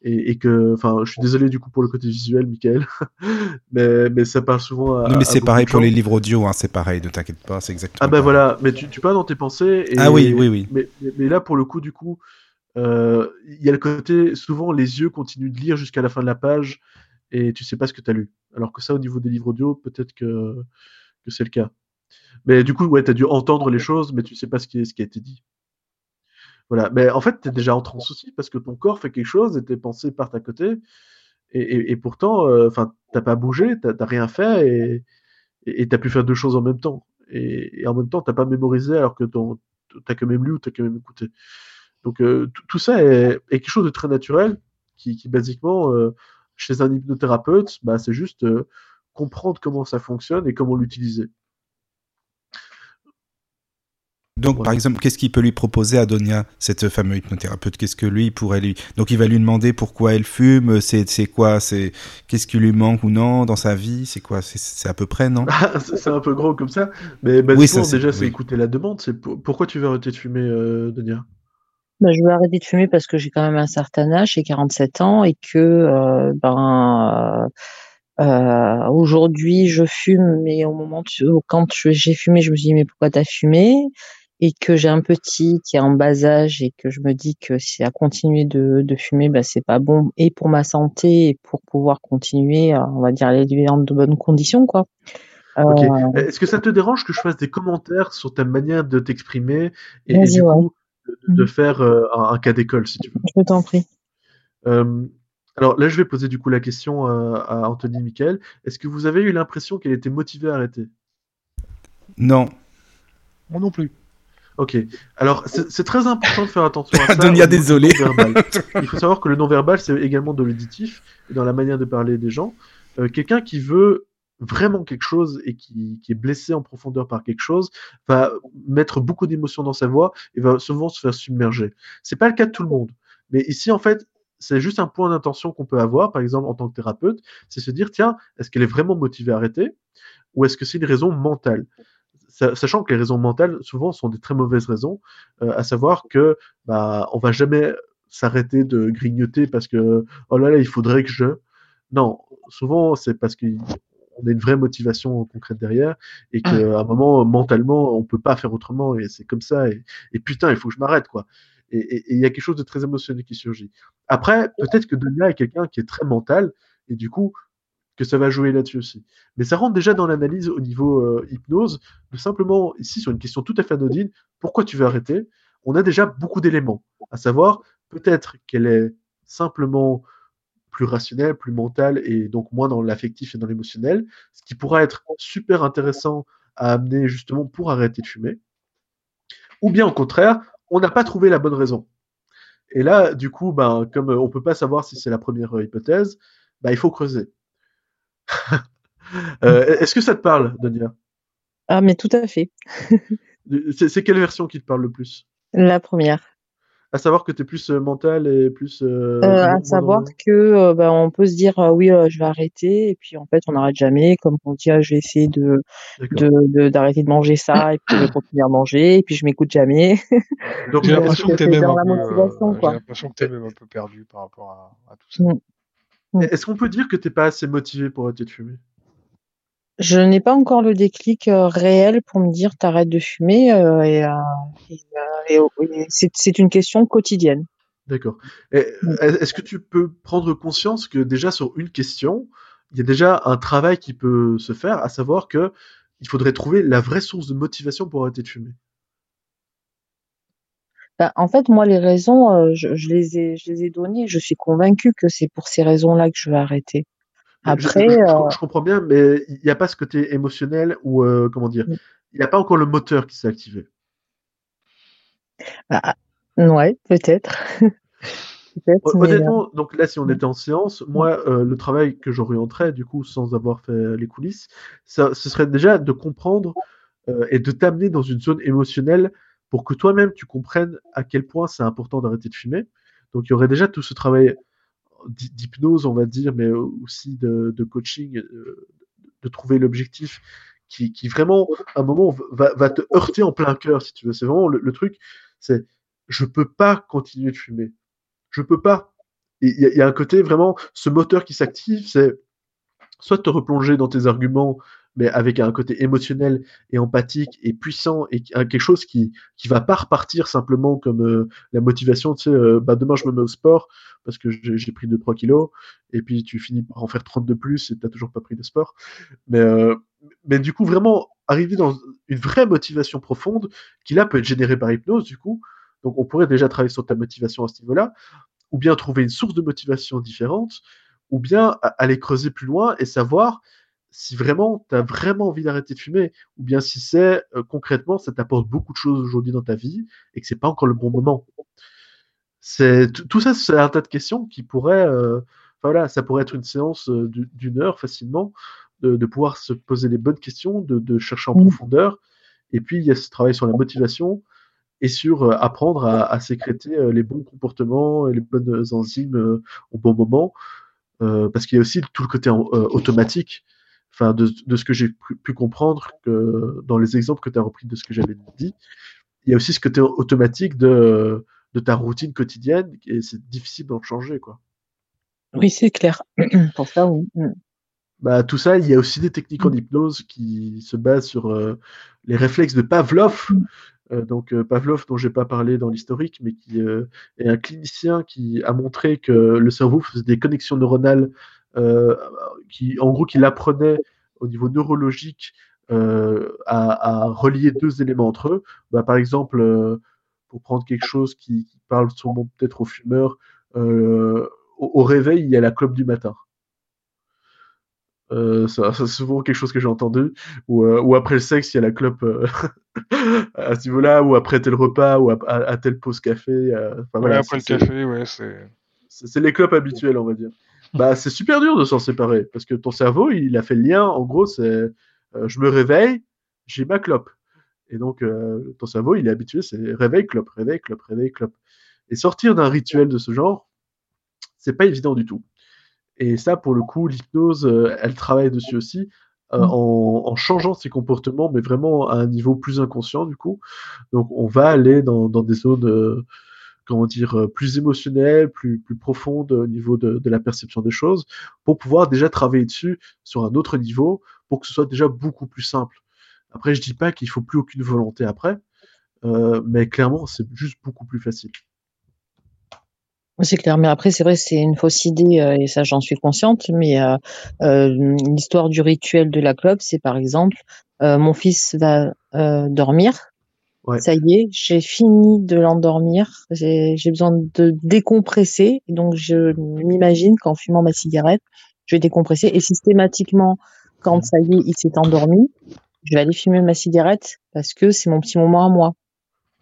et, et que, enfin, je suis désolé du coup pour le côté visuel, Michael, mais, mais ça parle souvent à. Non, mais c'est pareil pour gens. les livres audio, hein, c'est pareil, ne t'inquiète pas, c'est exactement Ah ben voilà, mais tu, tu pars dans tes pensées. Et, Ah oui, oui, oui. Mais, mais, mais là, pour le coup, du coup, euh, il y a le côté, souvent, les yeux continuent de lire jusqu'à la fin de la page et tu sais pas ce que tu as lu. Alors que ça, au niveau des livres audio, peut-être que, que c'est le cas. Mais du coup, ouais, tu as dû entendre les choses, mais tu sais pas ce qui, a été dit. Voilà. Mais en fait, tu es déjà en transe aussi parce que ton corps fait quelque chose et tes pensées partent à côté. Et, pourtant, enfin, t'as pas bougé, t'as rien fait et et t'as pu faire deux choses en même temps. Et, en même temps, t'as pas mémorisé alors que ton- t'as quand même lu ou t'as quand même écouté. Donc euh, tout- ça est, quelque chose de très naturel qui, basiquement, euh, chez un hypnothérapeute, bah, c'est juste euh, comprendre comment ça fonctionne et comment l'utiliser. Donc, Ouais. par exemple, qu'est-ce qu'il peut lui proposer à Donia, cette fameuse hypnothérapeute? Qu'est-ce que lui pourrait lui Donc, il va lui demander pourquoi elle fume. C'est c'est quoi C'est qu'est-ce qui lui manque ou non dans sa vie? C'est quoi? C'est- à peu près, non? C'est c'est un peu gros comme ça, mais Oui, ça, déjà, c'est oui. écouter la demande. C'est pour- pourquoi tu veux arrêter de fumer, euh, Donia? Bah, je veux arrêter de fumer parce que j'ai quand même un certain âge, j'ai 47 ans, et que euh, ben euh, euh, aujourd'hui je fume, mais au moment de- quand j'ai fumé, je me suis dit mais pourquoi t'as fumé? Et que j'ai un petit qui est en bas âge et que je me dis que si à continuer de, de fumer, bah, c'est pas bon et pour ma santé et pour pouvoir continuer, on va dire, à l'élever dans de bonnes conditions, quoi. Euh, Ok. Est-ce que ça te dérange que je fasse des commentaires sur ta manière de t'exprimer et, du ouais. coup de, de Mhm. faire euh, un, un cas d'école, si tu veux je t'en prie. Euh, alors là, je vais poser du coup la question à, à Anthony Michael. Est-ce que vous avez eu l'impression qu'elle était motivée à arrêter? Non. Moi non plus. Ok. Alors c'est très important de faire attention à ça. Donia, désolé. Il faut savoir que le non-verbal, c'est également de l'auditif dans la manière de parler des gens. Euh, Quelqu'un qui veut vraiment quelque chose et qui, qui est blessé en profondeur par quelque chose va mettre beaucoup d'émotions dans sa voix et va souvent se faire submerger. C'est pas le cas de tout le monde. Mais ici, en fait, c'est juste un point d'intention qu'on peut avoir, par exemple, en tant que thérapeute, c'est se dire, tiens, est-ce qu'elle est vraiment motivée à arrêter ou est-ce que c'est une raison mentale? Sachant que les raisons mentales, souvent, sont des très mauvaises raisons, euh, à savoir que bah, on va jamais s'arrêter de grignoter parce que, oh là là, il faudrait que je... Non, souvent, c'est parce qu'on a une vraie motivation concrète derrière et qu'à un moment, mentalement, on peut pas faire autrement et c'est comme ça. Et, et putain, il faut que je m'arrête, quoi. Et il y a quelque chose de très émotionnel qui surgit. Après, peut-être que Donia est quelqu'un qui est très mental et du coup, que ça va jouer là-dessus aussi. Mais ça rentre déjà dans l'analyse au niveau euh, hypnose, de simplement, ici, sur une question tout à fait anodine, pourquoi tu veux arrêter? On a déjà beaucoup d'éléments, à savoir, peut-être qu'elle est simplement plus rationnelle, plus mentale, et donc moins dans l'affectif et dans l'émotionnel, ce qui pourra être super intéressant à amener justement pour arrêter de fumer. Ou bien au contraire, on n'a pas trouvé la bonne raison. Et là, du coup, ben, comme on peut pas savoir si c'est la première hypothèse, ben, il faut creuser. Euh, Est-ce que ça te parle, Donia Ah, mais tout à fait. C'est quelle version qui te parle le plus? La première. À savoir que tu es plus euh, mental et plus. Euh, Euh, à savoir dans que euh, bah, on peut se dire euh, oui euh, je vais arrêter et puis en fait on n'arrête jamais comme on dit ah, je vais essayer de D'accord. de de- d'arrêter de, manger ça et puis je vais continuer à manger et puis je m'écoute jamais Donc, J'ai l'impression que t'es c'est même un peu, motivation, euh, j'ai quoi. l'impression que t'es même un peu perdu par rapport à, à tout ça. Mm. Est-ce qu'on peut dire que t'es pas assez motivé pour arrêter de fumer? Je n'ai pas encore le déclic euh, réel pour me dire t'arrêtes de fumer euh, et, euh, et, et- et c'est une question quotidienne D'accord. Mm. Est-ce que tu peux prendre conscience que déjà sur une question, il y a déjà un travail qui peut se faire, à savoir que il faudrait trouver la vraie source de motivation pour arrêter de fumer? Bah, en fait, moi, les raisons, euh, je, je les ai, je les ai données. Je suis convaincue que c'est pour ces raisons-là que je vais arrêter. Je- Après, je, je- euh, je comprends bien, mais il n'y a pas ce côté émotionnel ou euh, comment dire, Mm. il n'y a pas encore le moteur qui s'est activé? bah, ouais, peut-être. Honnêtement, donc là, si on Mm. était en séance, moi, euh, le travail que j'orienterais, du coup, sans avoir fait les coulisses, ça, ce serait déjà de comprendre et de t'amener dans une zone émotionnelle pour que toi-même tu comprennes à quel point c'est important d'arrêter de fumer. Donc, il y aurait déjà tout ce travail d'hy- d'hypnose, on va dire, mais aussi de, coaching, euh, de trouver l'objectif qui, vraiment, à un moment, va, te heurter en plein cœur, si tu veux. C'est vraiment le, truc, c'est je peux pas continuer de fumer. Je peux pas. Il y a un côté vraiment, ce moteur qui s'active, c'est soit te replonger dans tes arguments, mais avec un côté émotionnel et empathique et puissant et qui- quelque chose qui qui va pas repartir simplement comme euh, la motivation, tu sais, euh, bah demain je me mets au sport parce que j'ai pris 2-3 kilos et puis tu finis par en faire 30 de plus et t'as toujours pas pris de sport. Mais euh, mais du coup vraiment arriver dans une vraie motivation profonde qui là peut être générée par hypnose du coup. Donc on pourrait déjà travailler sur ta motivation à ce niveau-là, ou bien trouver une source de motivation différente, ou bien aller creuser plus loin et savoir si vraiment tu as vraiment envie d'arrêter de fumer, ou bien si c'est euh, concrètement ça t'apporte beaucoup de choses aujourd'hui dans ta vie et que c'est pas encore le bon moment. C'est tout ça, c'est un tas de questions qui pourraient, euh, voilà, ça pourrait être une séance euh, d'u- d'une heure facilement, de, de pouvoir se poser les bonnes questions, de, de chercher en Mm. profondeur. Et puis il y a ce travail sur la motivation et sur apprendre à, à sécréter les bons comportements et les bonnes enzymes au bon moment. Euh, parce qu'il y a aussi tout le côté en- euh, automatique, enfin de, de ce que j'ai pu, pu comprendre que dans les exemples que tu as repris de ce que j'avais dit, il y a aussi ce côté automatique de, de ta routine quotidienne et c'est difficile d'en changer quoi. oui, c'est clair. Pour ça, oui. Mm. Bah, tout ça, il y a aussi des techniques en hypnose qui se basent sur euh, les réflexes de Pavlov. Euh, donc euh, Pavlov, dont j'ai pas parlé dans l'historique, mais qui est un clinicien qui a montré que le cerveau faisait des connexions neuronales, qui, en gros, qu'il apprenait au niveau neurologique euh, à, à relier deux éléments entre eux. Bah, par exemple, euh, pour prendre quelque chose qui, qui parle sûrement peut-être aux fumeurs, euh, au, au réveil, il y a la clope du matin. Ça, ça, c'est souvent quelque chose que j'ai entendu. Ou, ou après le sexe, il y a la clope à ce niveau-là, ou après tel repas, ou à, à, à telle pause café. Ouais, après le café, ouais, c'est c'est les clopes habituelles, on va dire. Bah, c'est super dur de s'en séparer parce que ton cerveau, il a fait le lien. En gros, c'est euh, je me réveille, j'ai ma clope. Et donc, euh, ton cerveau, il est habitué, c'est réveil, clope, réveil, clope, réveil, clope. Et sortir d'un rituel de ce genre, c'est pas évident du tout. Et ça, pour le coup, l'hypnose, euh, elle travaille dessus aussi, euh, Mm. en, en changeant ses comportements, mais vraiment à un niveau plus inconscient, du coup. Donc, on va aller dans, dans des zones, euh, comment dire, euh, plus émotionnelles, plus, plus profondes au niveau de, de la perception des choses, pour pouvoir déjà travailler dessus sur un autre niveau, pour que ce soit déjà beaucoup plus simple. Après, je dis pas qu'il faut plus aucune volonté après, euh, mais clairement, c'est juste beaucoup plus facile. C'est clair, mais après, c'est vrai, c'est une fausse idée, euh, et ça, j'en suis consciente, mais euh, euh, l'histoire du rituel de la clope, c'est par exemple, euh, mon fils va dormir, Ouais. ça y est, j'ai fini de l'endormir, j'ai besoin de décompresser, donc je m'imagine qu'en fumant ma cigarette, je vais décompresser, et systématiquement, quand ça y est, il s'est endormi, je vais aller fumer ma cigarette, parce que c'est mon petit moment à moi.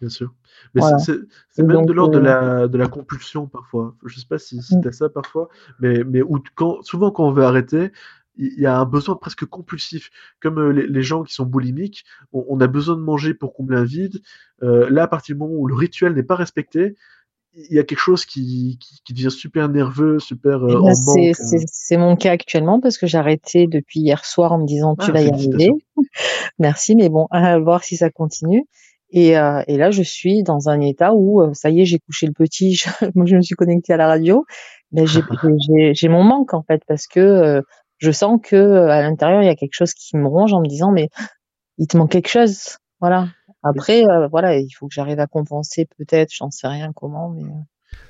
Bien sûr. Mais Voilà. c'est- même donc, de l'ordre de euh, la, de la compulsion parfois. Je sais pas si, si Mm. t'as ça parfois, mais, mais où, quand, souvent quand on veut arrêter, il y a un besoin presque compulsif. Comme euh, les, les gens qui sont boulimiques, on, on a besoin de manger pour combler un vide. Euh, là, à partir du moment où le rituel n'est pas respecté, il y a quelque chose qui, qui, qui devient super nerveux, super euh, Eh en ben, c'est, manque. c'est, euh. c'est mon cas actuellement parce que j'ai arrêté depuis hier soir en me disant tu Ah, vas y arriver. Merci, mais bon, à voir si ça continue. Et, euh, et là, je suis dans un état où euh, ça y est, j'ai couché le petit, je, moi je me suis connectée à la radio, mais j'ai, mon manque en fait parce que euh, je sens que euh, à l'intérieur il y a quelque chose qui me ronge en me disant mais il te manque quelque chose, voilà. Après, euh, voilà, il faut que j'arrive à compenser peut-être, j'en sais rien comment, mais euh,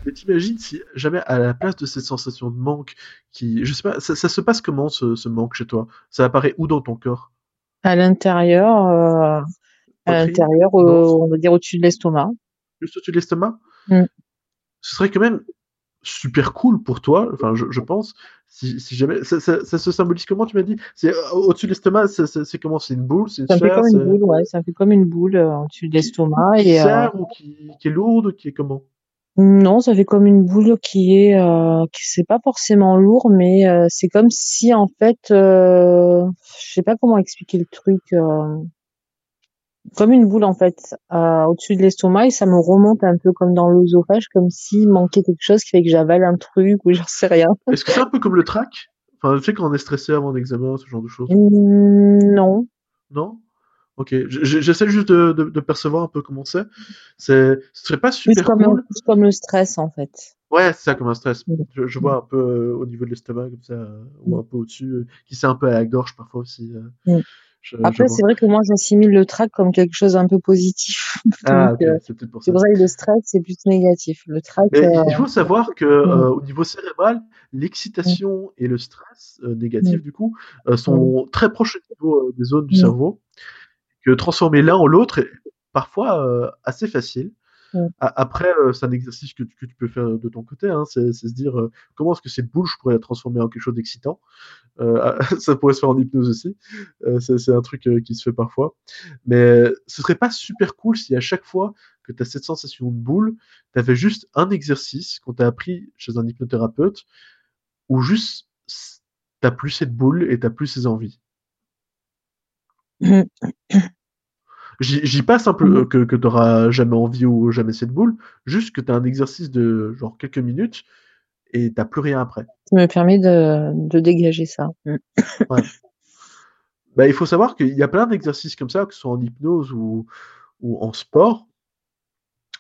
Mais t'imagines si jamais à la place de cette sensation de manque qui, je sais pas, ça, ça se passe comment ce, ce manque chez toi? Ça apparaît où dans ton corps? À l'intérieur, euh, à l'intérieur, euh, on va dire au-dessus de l'estomac. Juste au-dessus de l'estomac? Mm. Ce serait quand même super cool pour toi, enfin je, je pense, si, si jamais... Ça, ça- ça se symbolise comment tu m'as dit? C'est euh, au-dessus de l'estomac, c'est- comment? C'est une boule C'est une Ça fait comme une boule, ouais, ça fait comme une boule euh, au-dessus de l'estomac et euh, ou qui, qui est lourde Qui est comment? Non, ça fait comme une boule qui est, euh, qui c'est pas forcément lourd, mais euh, c'est comme si en fait, euh, je sais pas comment expliquer le truc, comme une boule en fait euh, au-dessus de l'estomac et ça me remonte un peu comme dans l'œsophage, comme s'il manquait quelque chose qui fait que j'avale un truc ou j'en sais rien. Est-ce que c'est un peu comme le trac? Enfin, tu sais quand on est stressé avant un examen, ce genre de choses Hum, non. Non? Ok, j'essaie juste de, de- de percevoir un peu comment c'est. C'est, ce serait pas Plus super comme, cool. plus comme le stress en fait. Ouais, c'est ça comme un stress. Je, je vois un peu euh, au niveau de l'estomac comme ça, euh, ou un peu au-dessus, qui c'est un peu à la gorge parfois aussi. Je, Après, c'est vrai que moi, j'assimile le trac comme quelque chose un peu positif. Ah, euh, c'est peut-être pour c'est ça. pour ça que le stress, c'est plus négatif. Le trac, Mais euh, il faut savoir que euh, au niveau cérébral, l'excitation et le stress négatif du coup sont très proches au niveau des zones du cerveau. Que transformer l'un en l'autre est parfois assez facile. Après, euh, c'est un exercice que, tu- que tu peux faire de ton côté. Hein, c'est se dire euh, comment est-ce que cette boule, je pourrais la transformer en quelque chose d'excitant? Euh, ça pourrait se faire en hypnose aussi. C'est un truc qui se fait parfois. Mais ce serait pas super cool si à chaque fois que tu as cette sensation de boule, tu avais juste un exercice qu'on t'a appris chez un hypnothérapeute où juste t'as plus cette boule et t'as plus ces envies. J'y j'y pas simple que, que t'auras jamais envie ou jamais cette boule, juste que t'as un exercice de genre quelques minutes et t'as plus rien après. ça me permet de, de dégager ça. Mm. Ouais. Bah, il faut savoir qu'il y a plein d'exercices comme ça, que ce soit en hypnose ou, ou en sport,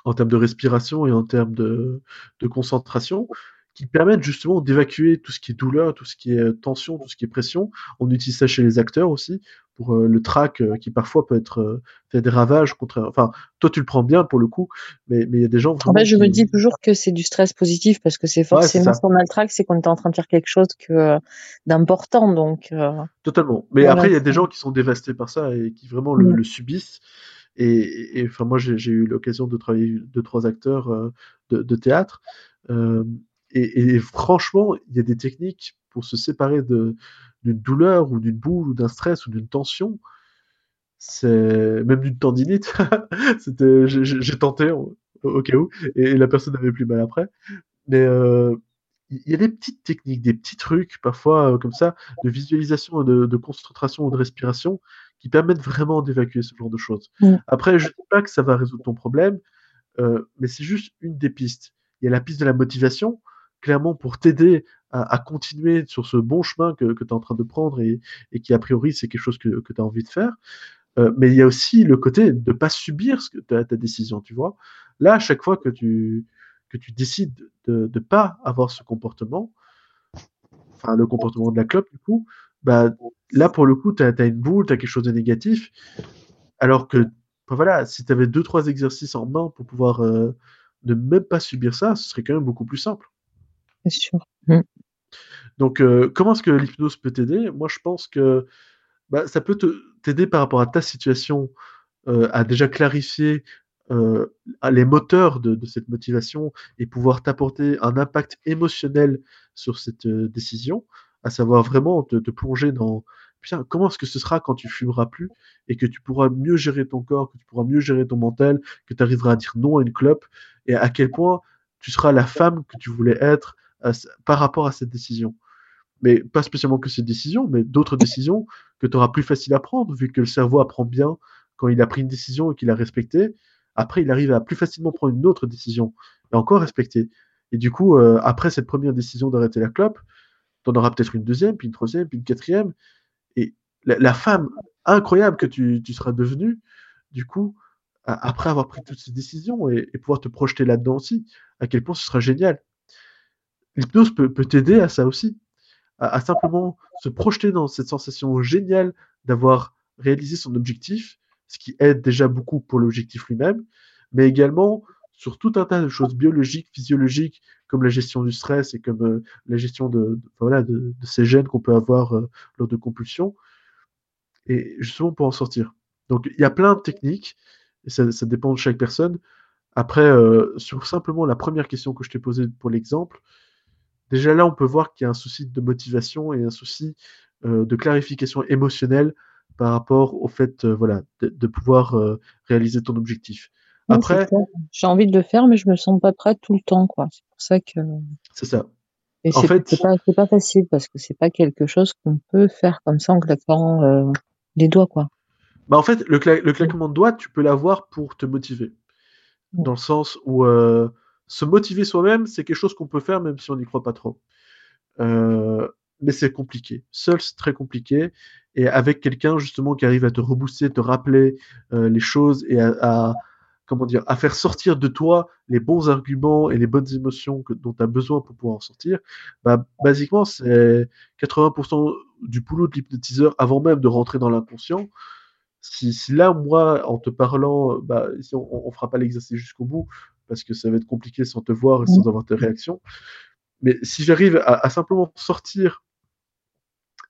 en termes de respiration et en termes de, de concentration, qui permettent justement d'évacuer tout ce qui est douleur, tout ce qui est euh, tension, tout ce qui est pression. On utilise ça chez les acteurs aussi, pour euh, le trac euh, qui parfois peut être euh, fait des ravages contre. Enfin, toi tu le prends bien pour le coup, mais mais il y a des gens En fait, je me dis toujours que c'est du stress positif parce que c'est Ouais, forcément, ça. si on a le trac, c'est qu'on est en train de faire quelque chose que, d'important. Donc, Totalement. Mais Voilà, après, il y a des gens qui sont dévastés par ça et qui vraiment le, Mm. le subissent. Et, enfin, moi, j'ai eu l'occasion de travailler deux, trois acteurs de, de théâtre. Et, et franchement, il y a des techniques pour se séparer d'une douleur ou d'une boule ou d'un stress ou d'une tension. C'est même d'une tendinite. J'ai tenté au, au cas où, et la personne n'avait plus mal après. Mais euh, il y a des petites techniques, des petits trucs, parfois euh, comme ça, de visualisation, de, de concentration, ou de respiration, qui permettent vraiment d'évacuer ce genre de choses. Mm. Après, je ne dis pas que ça va résoudre ton problème, euh, mais c'est juste une des pistes. Il y a la piste de la motivation, clairement pour t'aider à, continuer sur ce bon chemin que, tu es en train de prendre et, qui, a priori, c'est quelque chose que, que tu as envie de faire. Euh, mais il y a aussi le côté de ne pas subir ce que ta, ta décision, tu vois. Là, à chaque fois que tu, que tu décides de ne pas avoir ce comportement, enfin le comportement de la clope, du coup, bah, là, pour le coup, tu as, une boule, tu as quelque chose de négatif, alors que, bah, voilà, si tu avais deux, trois exercices en main pour pouvoir euh, ne même pas subir ça, ce serait quand même beaucoup plus simple. C'est sûr. Mm. Donc, euh, comment est-ce que l'hypnose peut t'aider? Moi, je pense que bah, ça peut t'aider par rapport à ta situation euh, à déjà clarifier euh, les moteurs de, de cette motivation et pouvoir t'apporter un impact émotionnel sur cette euh, décision, à savoir vraiment te, te plonger dans putain, comment est-ce que ce sera quand tu fumeras plus et que tu pourras mieux gérer ton corps, que tu pourras mieux gérer ton mental, que tu arriveras à dire non à une clope et à quel point tu seras la femme que tu voulais être par rapport à cette décision. Mais pas spécialement que cette décision, mais d'autres décisions que tu auras plus facile à prendre, vu que le cerveau apprend bien quand il a pris une décision et qu'il a respecté. Après, il arrive à plus facilement prendre une autre décision. et encore respecter. Et du coup, euh, après cette première décision d'arrêter la clope, tu en auras peut-être une deuxième, puis une troisième, puis une quatrième. Et la, femme incroyable que tu, seras devenue, du coup, après avoir pris toutes ces décisions et, pouvoir te projeter là-dedans aussi, à quel point ce sera génial. L'hypnose peut, t'aider à ça aussi, à, simplement se projeter dans cette sensation géniale d'avoir réalisé son objectif, ce qui aide déjà beaucoup pour l'objectif lui-même, mais également sur tout un tas de choses biologiques, physiologiques, comme la gestion du stress et comme euh, la gestion de, ces gènes qu'on peut avoir euh, lors de compulsions, et justement pour en sortir. Donc il y a plein de techniques, et ça, dépend de chaque personne. Après, euh, sur simplement la première question que je t'ai posée pour l'exemple, déjà là on peut voir qu'il y a un souci de motivation et un souci de clarification émotionnelle par rapport au fait voilà, de pouvoir réaliser ton objectif. Après, j'ai envie de le faire, mais je me sens pas prête tout le temps, quoi. C'est pour ça que. C'est ça. Et en c'est, fait, pas, pas, facile parce que c'est pas quelque chose qu'on peut faire comme ça en claquant euh, les doigts, quoi. Bah en fait, le, le, claquement de doigts, tu peux l'avoir pour te motiver, dans le sens où euh, se motiver soi-même, c'est quelque chose qu'on peut faire même si on n'y croit pas trop. Euh, mais c'est compliqué. Seul, c'est très compliqué. Et avec quelqu'un justement qui arrive à te rebooster, te rappeler les choses et à comment dire, à faire sortir de toi les bons arguments et les bonnes émotions dont tu as besoin pour pouvoir en sortir, bah, basiquement, c'est 80% du boulot de l'hypnotiseur avant même de rentrer dans l'inconscient. Si, là, moi, en te parlant, bah, on, ne fera pas l'exercice jusqu'au bout parce que ça va être compliqué sans te voir et sans avoir tes réactions. Mais si j'arrive à, simplement sortir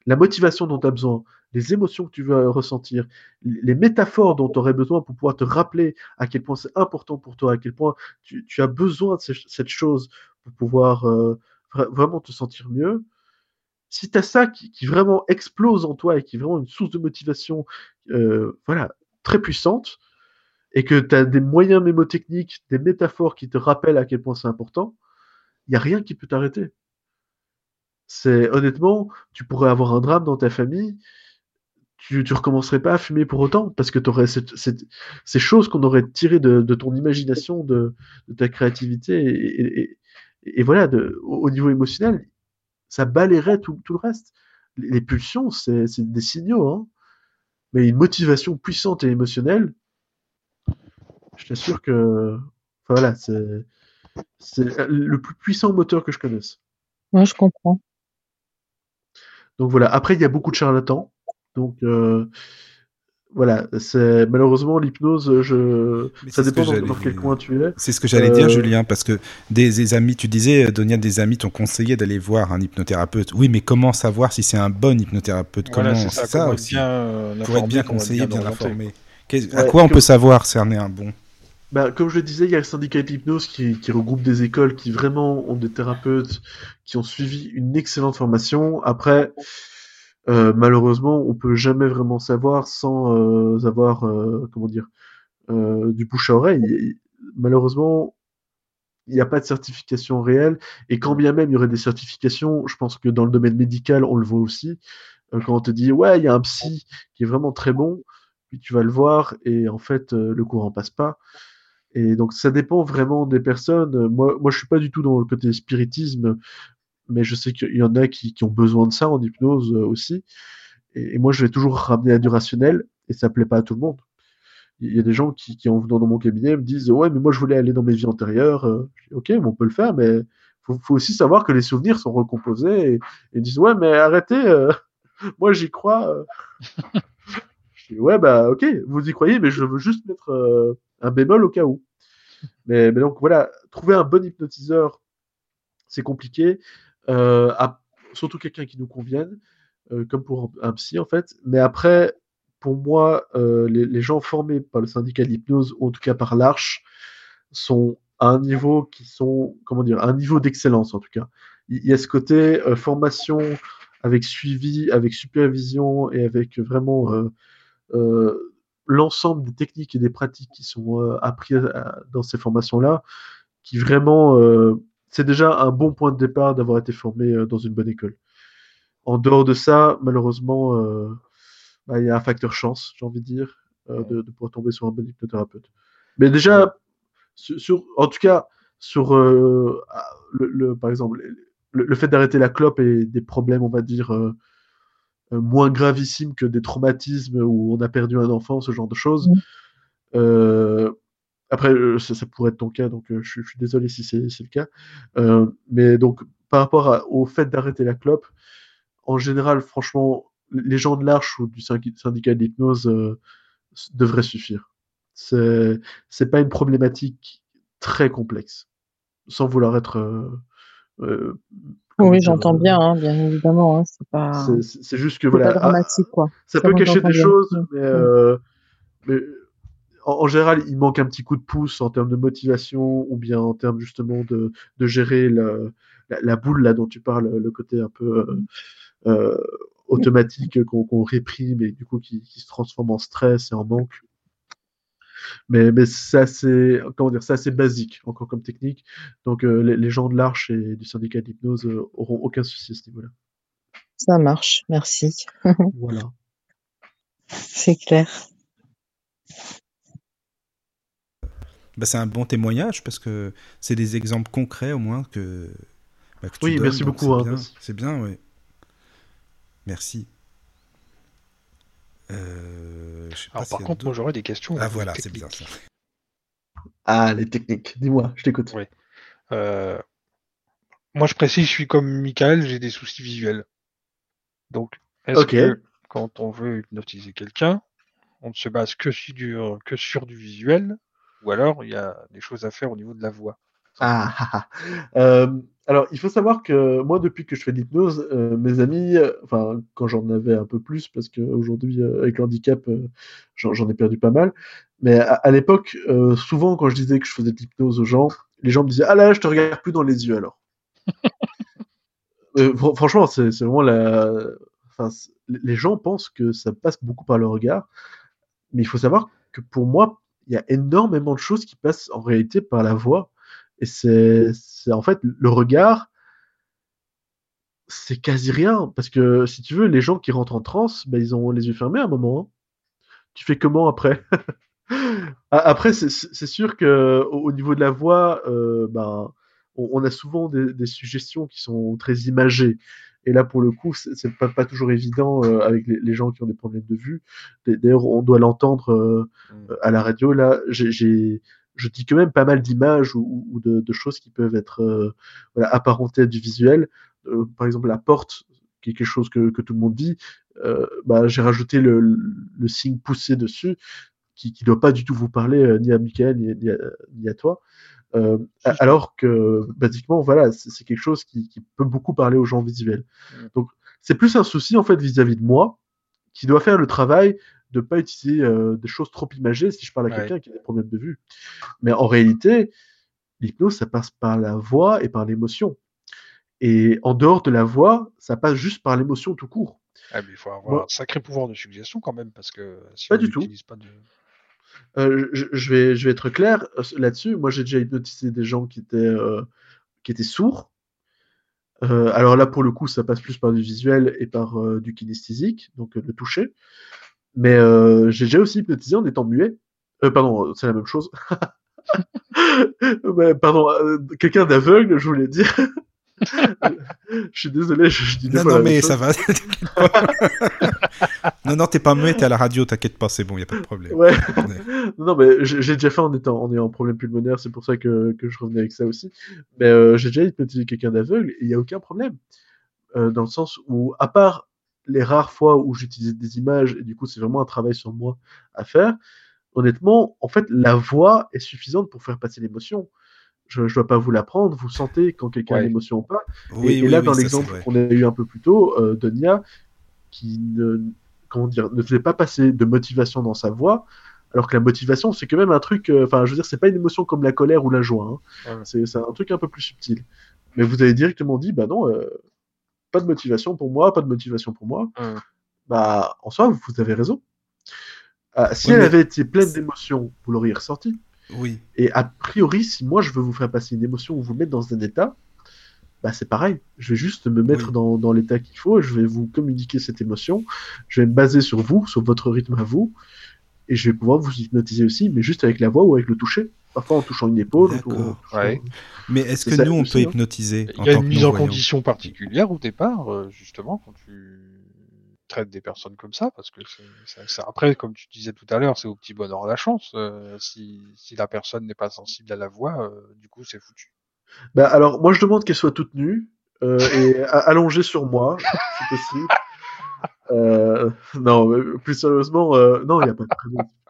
la motivation dont tu as besoin, les émotions que tu veux ressentir, les métaphores dont tu aurais besoin pour pouvoir te rappeler à quel point c'est important pour toi, à quel point tu, as besoin de cette chose pour pouvoir euh, vraiment te sentir mieux. Si tu as ça qui, vraiment explose en toi et qui est vraiment une source de motivation euh, voilà, très puissante, et que tu as des moyens mémotechniques, des métaphores qui te rappellent à quel point c'est important, il n'y a rien qui peut t'arrêter. C'est honnêtement, tu pourrais avoir un drame dans ta famille, tu, tu recommencerais pas à fumer pour autant parce que tu aurais ces choses qu'on aurait tirées de, ton imagination, de, ta créativité et, voilà, au, niveau émotionnel, ça balayerait tout, le reste. Les, pulsions, c'est des signaux, hein. mais une motivation puissante et émotionnelle, je t'assure que, voilà, c'est le plus puissant moteur que je connaisse. Moi, je comprends. Donc voilà. Après, il y a beaucoup de charlatans. Donc euh, voilà, c'est malheureusement l'hypnose, je ça dépend dans, quel coin tu es. C'est ce que j'allais dire, euh, Julien, parce que des, amis, tu disais, Donia, des amis t'ont conseillé d'aller voir un hypnothérapeute. Oui, mais comment savoir si c'est un bon hypnothérapeute? Comment? c'est ça, aussi euh, Pour être bien conseillé, bien informé. À quoi on peut savoir cerner un bon? Bah, comme je le disais, il y a le syndicat d'hypnose qui, qui regroupe des écoles qui vraiment ont des thérapeutes qui ont suivi une excellente formation. Après, euh, malheureusement, on peut jamais vraiment savoir sans euh, avoir, euh, comment dire, du bouche à oreille. malheureusement, il n'y a pas de certification réelle. Et quand bien même il y aurait des certifications, je pense que dans le domaine médical, on le voit aussi. quand on te dit, ouais, il y a un psy qui est vraiment très bon, puis tu vas le voir et en fait, le courant passe pas. Et donc ça dépend vraiment des personnes. Moi, moi je suis pas du tout dans le côté spiritisme, mais je sais qu'il y en a qui, qui, ont besoin de ça en hypnose euh, aussi. Et, moi, je vais toujours ramener à du rationnel, et ça plaît pas à tout le monde. Il y a des gens qui, qui en venant dans mon cabinet me disent ouais, mais moi je voulais aller dans mes vies antérieures. Euh. ok, on peut le faire, mais faut, faut aussi savoir que les souvenirs sont recomposés et, ils disent ouais, mais arrêtez, euh, moi j'y crois. je dis ouais bah ok, vous y croyez, mais je veux juste mettre un bémol au cas où. Mais, donc voilà, trouver un bon hypnotiseur, c'est compliqué. Euh, surtout quelqu'un qui nous convienne, euh, comme pour un, psy en fait. Mais après, pour moi, euh, les, gens formés par le syndicat d'hypnose, ou en tout cas par l'Arche, sont à un niveau qui sont, comment dire, un niveau d'excellence en tout cas. Il y a ce côté formation avec suivi, avec supervision et avec vraiment l'ensemble des techniques et des pratiques qui sont euh, apprises euh, dans ces formations-là, qui vraiment, euh, c'est déjà un bon point de départ d'avoir été formé dans une bonne école. En dehors de ça, malheureusement, bah, il y a un facteur chance, j'ai envie de dire, de, pouvoir tomber sur un bon hypnothérapeute. Mais déjà, sur, en tout cas, sur le, le, par exemple le, le fait d'arrêter la clope et des problèmes, on va dire, moins gravissimes que des traumatismes où on a perdu un enfant, ce genre de choses. Mm. Euh, après, euh, ça, ça pourrait être ton cas, donc euh, je, je suis désolé si c'est le cas. Euh, mais donc, par rapport à- au fait d'arrêter la clope, en général, franchement, les gens de l'Arche ou du syndic- syndicat d'hypnose euh, devraient suffire. C'est c'est pas une problématique très complexe, sans vouloir être. euh, euh, Oui, j'entends euh, bien, hein, bien évidemment. Hein, c'est pas, c'est- juste que voilà, ah, dramatique, quoi. ça Ça, peut cacher des bien. choses, Mm. mais, Mm. euh, mais en, en général, il manque un petit coup de pouce en termes de motivation ou bien en termes justement de, de gérer la, la boule là dont tu parles, le côté un peu euh, euh, automatique qu'on réprime et du coup qui, qui se transforme en stress et en manque. Mais, mais c'est assez, comment dire, c'est assez basique encore comme technique. Donc euh, les, les gens de l'Arche et du syndicat d'hypnose euh, auront aucun souci à ce niveau-là. Ça marche, merci. Voilà. C'est clair. Bah, c'est un bon témoignage parce que c'est des exemples concrets au moins que, bah, que tu Oui, donnes, merci beaucoup, c'est hein, bien. merci. C'est bien, oui. Merci. Euh, je sais pas Alors, s'il par contre, moi, j'aurais des questions. Ah euh, voilà, c'est bien techniques. ça. Ah, les techniques. Dis-moi, je t'écoute. Oui. Euh, moi, je précise, je suis comme Michael, j'ai des soucis visuels. Donc, est-ce que quand on veut hypnotiser quelqu'un, on ne se base que sur du, que sur du visuel, ou alors il y a des choses à faire au niveau de la voix? Ah, ah, ah. Euh, alors, il faut savoir que moi, depuis que je fais de l'hypnose, euh, mes amis, enfin, quand j'en avais un peu plus, parce qu'aujourd'hui, euh, avec le handicap, euh, j'en ai perdu pas mal, mais à, à l'époque, souvent, quand je disais que je faisais de l'hypnose aux gens, les gens me disaient Ah là, je te regarde plus dans les yeux alors. Fr- franchement, c'est vraiment la. Enfin, les gens pensent que ça passe beaucoup par le regard, mais il faut savoir que pour moi, il y a énormément de choses qui passent en réalité par la voix. Et c'est en fait le regard, c'est quasi rien. Parce que si tu veux, les gens qui rentrent en transe, ben, ils ont les yeux fermés à un moment. hein. Tu fais comment après? Après, c'est- sûr que au, au niveau de la voix, euh, ben, on, a souvent des, des suggestions qui sont très imagées. Et là, pour le coup, c'est pas, pas toujours évident euh, avec les, les gens qui ont des problèmes de vue. D'ailleurs, on doit l'entendre euh, Mm. à la radio. Là, j'ai je dis quand même pas mal d'images ou, ou de, de choses qui peuvent être euh, voilà, apparentées à du visuel. Euh, par exemple, la porte, qui est quelque chose que, que tout le monde dit, euh, bah, j'ai rajouté le, le signe poussé dessus, qui ne doit pas du tout vous parler ni à Michael ni, ni, à, ni à toi. Alors que, basiquement, voilà, c'est quelque chose qui, qui peut beaucoup parler aux gens visuels. Mm. Donc, c'est plus un souci, en fait, vis-à-vis de moi, qui doit faire le travail de pas utiliser euh, des choses trop imagées si je parle à Ouais. quelqu'un qui a des problèmes de vue. Mais en réalité, l'hypnose, ça passe par la voix et par l'émotion. Et en dehors de la voix, ça passe juste par l'émotion tout court. Ah, mais il faut avoir un sacré pouvoir de suggestion quand même, parce que si Pas on du tout. pas de... Euh, je, je vais, je vais être clair euh, là-dessus. Moi, j'ai déjà hypnotisé des gens qui étaient, euh, qui étaient sourds. Euh, alors là, pour le coup, ça passe plus par du visuel et par du kinesthésique, donc le toucher. Mais euh, j'ai déjà aussi hypnotisé en étant muet. Euh, pardon, c'est la même chose. Ouais, pardon, euh, quelqu'un d'aveugle, je voulais dire. je suis désolé, je, je dis des Non, fois non, la mais ça va. non, non, t'es pas muet, t'es à la radio, t'inquiète pas, c'est bon, y a pas de problème. Ouais. Ouais. non, mais j'ai déjà fait en étant en ayant un problème pulmonaire, c'est pour ça que, que je revenais avec ça aussi. Mais euh, j'ai déjà hypnotisé quelqu'un d'aveugle et il n'y a aucun problème. Euh, dans le sens où, à part les rares fois où j'utilisais des images, et du coup c'est vraiment un travail sur moi à faire, honnêtement, en fait, la voix est suffisante pour faire passer l'émotion. Je ne dois pas vous l'apprendre, vous sentez quand quelqu'un a l'émotion ou pas. Oui, et, et oui, là, oui, dans l'exemple qu'on a eu un peu plus tôt, euh, de Nia, qui ne, comment dire, ne faisait pas passer de motivation dans sa voix, alors que la motivation, c'est quand même un truc, euh, enfin, je veux dire, c'est pas une émotion comme la colère ou la joie, hein. Ouais. c'est c'est un truc un peu plus subtil. Mais vous avez directement dit, bah non, euh, pas de motivation pour moi, pas de motivation pour moi. Hum. Bah, en soi, vous avez raison. Euh, si elle avait été pleine d'émotions, vous l'auriez ressenti. Oui. Et a priori, si moi je veux vous faire passer une émotion ou vous mettre dans un état, bah c'est pareil. Je vais juste me mettre Oui. dans, dans l'état qu'il faut, je vais vous communiquer cette émotion, je vais me baser sur vous, sur votre rythme à vous, et je vais pouvoir vous hypnotiser aussi, mais juste avec la voix ou avec le toucher. Parfois en touchant une épaule. touchant- Ouais. Mais est-ce que nous, on peut hypnotiser Il y a une mise en condition particulière au départ, euh, justement, quand tu traites des personnes comme ça, parce que c'est, après, comme tu disais tout à l'heure, c'est au petit bonheur la chance. euh, si, si la personne n'est pas sensible à la voix, euh, du coup, c'est foutu. Bah, alors, moi, je demande qu'elle soit toute nue euh, et allongée sur moi, si possible. Euh, non, mais plus sérieusement, euh, non, il n'y a pas de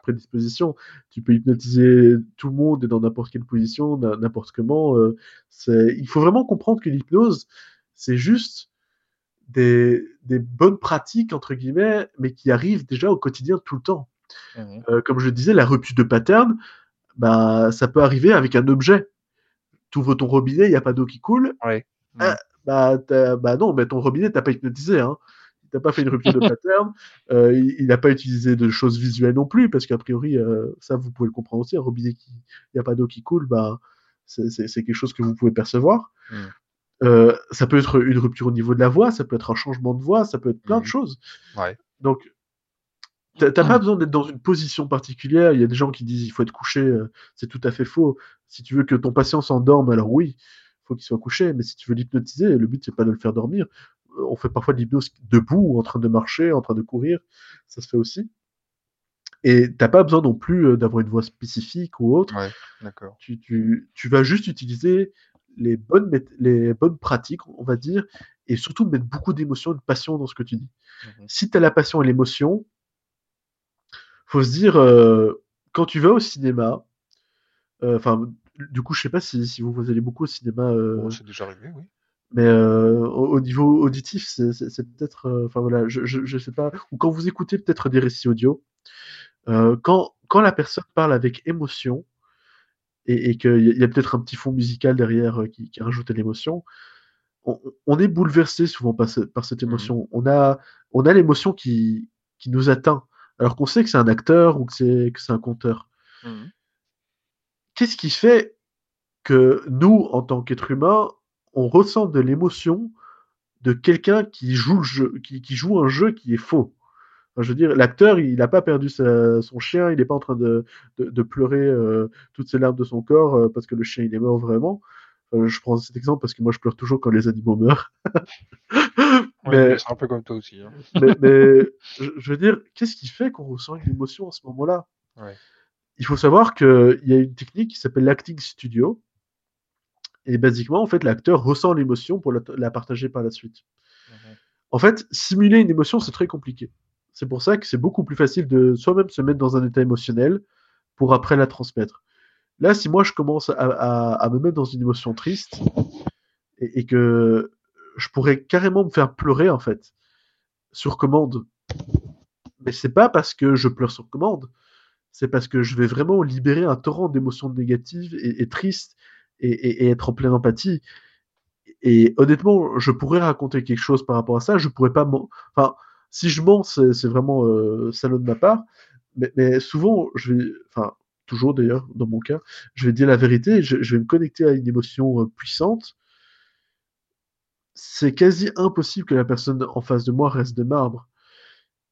prédisposition. Tu peux hypnotiser tout le monde et dans n'importe quelle position, n'importe comment. euh. Il faut vraiment comprendre que l'hypnose, c'est juste des, des bonnes pratiques, entre guillemets, mais qui arrivent déjà au quotidien tout le temps. Mhm. Euh, comme je le disais, la rupture de pattern, bah, ça peut arriver avec un objet. Tu ouvres ton robinet, il n'y a pas d'eau qui coule. Ouais. Ah, bah, t'as- bah non, mais ton robinet, t'as pas hypnotisé. Hein. T'as pas fait une rupture de pattern. Euh, il n'a pas utilisé de choses visuelles non plus, parce qu'a priori, euh, ça, vous pouvez le comprendre aussi. Un robinet qui, il n'y a pas d'eau qui coule, bah, c'est quelque chose que vous pouvez percevoir. Mm. Euh, ça peut être une rupture au niveau de la voix, ça peut être un changement de voix, ça peut être plein de Mhm. choses. Ouais. Donc, t'as pas besoin d'être dans une position particulière. Il y a des gens qui disent il faut être couché. C'est tout à fait faux. Si tu veux que ton patient s'endorme, alors oui, il faut qu'il soit couché. Mais si tu veux l'hypnotiser, le but c'est pas de le faire dormir. Euh, On fait parfois de l'hypnose debout, en train de marcher, en train de courir. Ça se fait aussi. Et t'as pas besoin non plus euh, d'avoir une voix spécifique ou autre. Ouais, d'accord. Tu, tu, tu vas juste utiliser les bonnes, les bonnes pratiques, on va dire, et surtout mettre beaucoup d'émotion et de passion dans ce que tu dis. Mhm. Si tu as la passion et l'émotion, faut se dire, euh, quand tu vas au cinéma, euh, enfin, du coup, je sais pas si, si vous, vous allez beaucoup au cinéma, euh, Bon, c'est déjà arrivé, oui. Mais euh, au, au niveau auditif, c'est peut-être, euh, enfin voilà, je, je, je sais pas, ou quand vous écoutez peut-être des récits audio, euh, quand, quand la personne parle avec émotion, et, et qu'il y a, peut-être un petit fond musical derrière euh, qui, qui rajoute l'émotion, on, on est bouleversé souvent par, ce- par cette Mhm. émotion. On a, on a l'émotion qui, qui nous atteint, alors qu'on sait que c'est un acteur ou que c'est que c'est un conteur. Mhm. Qu'est-ce qui fait que nous, en tant qu'êtres humains, on ressent de l'émotion de quelqu'un qui joue le jeu, qui, qui joue un jeu qui est faux Enfin, je veux dire, l'acteur, il n'a pas perdu sa- son chien, il n'est pas en train de, de, de pleurer euh, toutes ses larmes de son corps euh, parce que le chien, il est mort vraiment. Euh, je prends cet exemple parce que moi, je pleure toujours quand les animaux meurent. Mais, c'est un peu comme toi aussi. hein. mais, mais je, je veux dire, qu'est-ce qui fait qu'on ressent une émotion à ce moment-là? Ouais. Il faut savoir qu'il y a une technique qui s'appelle l'acting studio. Et basiquement, en fait, l'acteur ressent l'émotion pour la, partager par la suite. En fait, simuler une émotion, c'est très compliqué. C'est pour ça que c'est beaucoup plus facile de soi-même se mettre dans un état émotionnel pour après la transmettre. Là, si moi je commence à, me mettre dans une émotion triste et, que je pourrais carrément me faire pleurer en fait sur commande, mais c'est pas parce que je pleure sur commande, c'est parce que je vais vraiment libérer un torrent d'émotions négatives et tristes et, être en pleine empathie. Et honnêtement, je pourrais raconter quelque chose par rapport à ça. Je pourrais pas. Enfin, si je mens, c'est vraiment euh, salaud de ma part. Mais, mais souvent, je vais. Enfin, toujours d'ailleurs, dans mon cas, je vais dire la vérité. Je, je vais me connecter à une émotion euh, puissante. C'est quasi impossible que la personne en face de moi reste de marbre.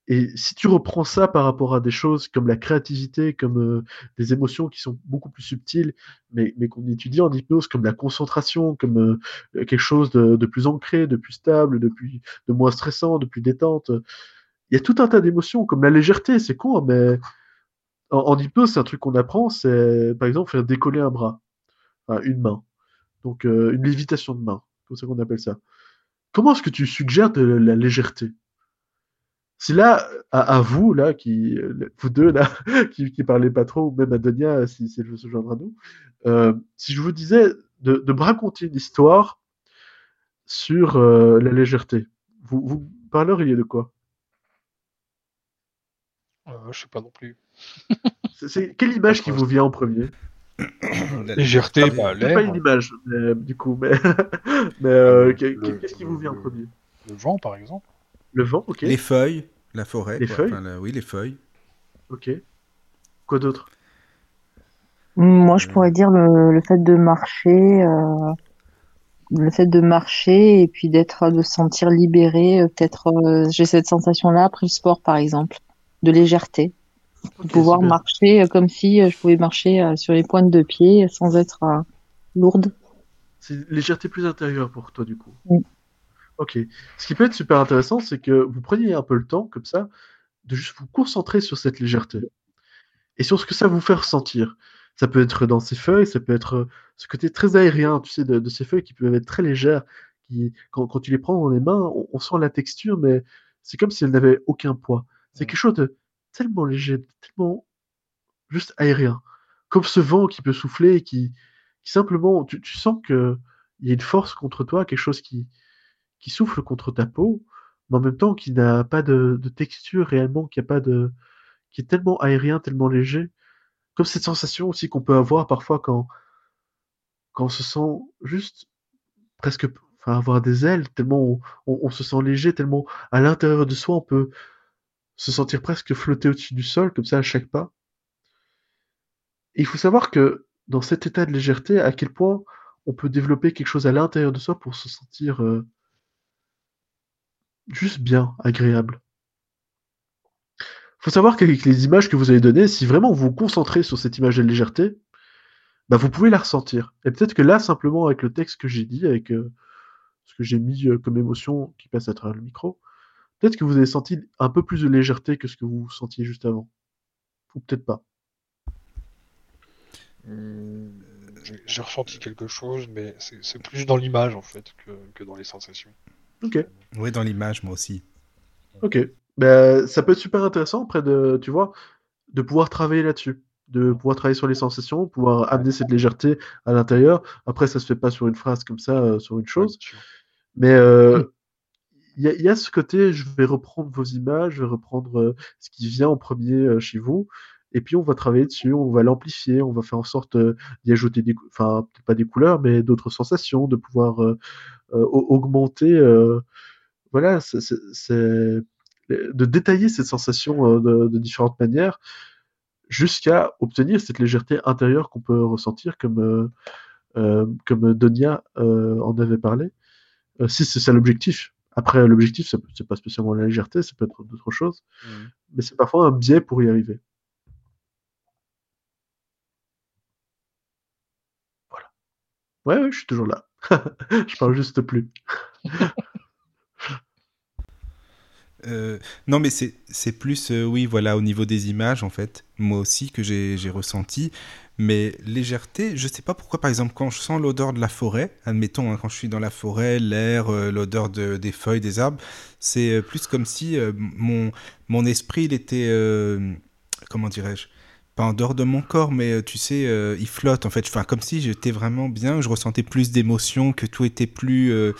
Et si tu reprends ça par rapport à des choses comme la créativité, comme euh, des émotions qui sont beaucoup plus subtiles, mais, qu'on étudie en hypnose, comme la concentration, comme euh, quelque chose de, plus ancré, de plus stable, de, plus, de moins stressant, de plus détente, il y a tout un tas d'émotions, comme la légèreté, c'est con, hein, mais en, hypnose, c'est un truc qu'on apprend, c'est par exemple faire décoller un bras, une main, donc euh, une lévitation de main, comme ça qu'on appelle ça? Comment est-ce que tu suggères de la légèreté? C'est là, à, à vous, là, qui, euh, vous deux, là, qui, qui parlez pas trop, ou même à Donia, si, si elle veut se joindre à nous, euh, si je vous disais de, de me raconter une histoire sur euh, la légèreté, vous, vous parleriez de quoi? Euh, je sais pas non plus. C'est- c'est- Quelle image qui vous vient en premier? La Légèreté, bah, C'est l'air, pas une image, mais, du coup, mais, mais euh, le- qu'est-ce qui vous vient en premier? le vent, par exemple. Le vent, ok, Les feuilles, la forêt. Les quoi. feuilles Enfin, la- Oui, les feuilles. ok. Quoi d'autre? Moi, je pourrais dire le, le fait de marcher, euh, le fait de marcher et puis d'être, de se sentir libéré. euh, Peut-être, euh, j'ai cette sensation-là après le sport, par exemple, de légèreté. de pouvoir super. marcher euh, comme si euh, je pouvais marcher euh, sur les pointes de pied sans être euh, lourde. C'est une légèreté plus intérieure pour toi, du coup. Oui. Ok. Ce qui peut être super intéressant, c'est que vous preniez un peu le temps, comme ça, de juste vous concentrer sur cette légèreté. Et sur ce que ça vous fait ressentir. Ça peut être dans ces feuilles, ça peut être euh, ce côté très aérien, tu sais, de, ces feuilles qui peuvent être très légères. Qui, quand, tu les prends dans les mains, on, sent la texture, mais c'est comme si elles n'avaient aucun poids. C'est quelque chose de tellement léger, tellement juste aérien. Comme ce vent qui peut souffler qui, qui simplement, tu, tu sens que il y a une force contre toi, quelque chose qui, qui souffle contre ta peau, mais en même temps qui n'a pas de, texture réellement, qui a pas de, qui est tellement aérien, tellement léger. Comme cette sensation aussi qu'on peut avoir parfois quand, quand on se sent juste presque, enfin, avoir des ailes, tellement on, se sent léger, tellement à l'intérieur de soi on peut se sentir presque flotter au-dessus du sol, comme ça à chaque pas. Il faut savoir que dans cet état de légèreté, à quel point on peut développer quelque chose à l'intérieur de soi pour se sentir euh, juste bien, agréable. faut savoir qu'avec les images que vous avez données, si vraiment vous vous concentrez sur cette image de légèreté, bah vous pouvez la ressentir. Et peut-être que là, simplement avec le texte que j'ai dit, avec euh, ce que j'ai mis euh, comme émotion qui passe à travers le micro, peut-être que vous avez senti un peu plus de légèreté que ce que vous sentiez juste avant. Ou peut-être pas. J'ai ressenti quelque chose, mais c'est plus dans l'image en fait que dans les sensations. Ok. Oui, dans l'image, moi aussi. Ok. Ben, ça peut être super intéressant après de, tu vois, de pouvoir travailler là-dessus, de pouvoir travailler sur les sensations, pouvoir amener cette légèreté à l'intérieur. Après, ça se fait pas sur une phrase comme ça, euh, sur une chose, mais euh, il y, a- il y a ce côté, je vais reprendre vos images, je vais reprendre euh, ce qui vient en premier chez vous, et puis on va travailler dessus, on va l'amplifier, on va faire en sorte euh, d'y ajouter des, enfin peut-être pas des couleurs, mais d'autres sensations, de pouvoir euh, euh, au- augmenter, euh, voilà, c'est de détailler cette sensation de, de différentes manières jusqu'à obtenir cette légèreté intérieure qu'on peut ressentir comme, euh, comme Donia en avait parlé. Si c'est ça l'objectif. Après, l'objectif, c'est pas spécialement la légèreté, ça peut être d'autres choses, Mhm. mais c'est parfois un biais pour y arriver. Ouais, je suis toujours là. je parle juste plus. Euh, non, mais c'est plus, euh, oui, voilà, au niveau des images, en fait, moi aussi, que j'ai ressenti. Mais légèreté, je sais pas pourquoi, par exemple, quand je sens l'odeur de la forêt, admettons, hein, quand je suis dans la forêt, l'air, euh, l'odeur de, des feuilles, des arbres, c'est plus comme si mon, mon esprit, il était, comment dirais-je, pas en dehors de mon corps, mais euh, tu sais, euh, il flotte, en fait. Enfin, comme si j'étais vraiment bien, je ressentais plus d'émotions, que tout était plus... euh,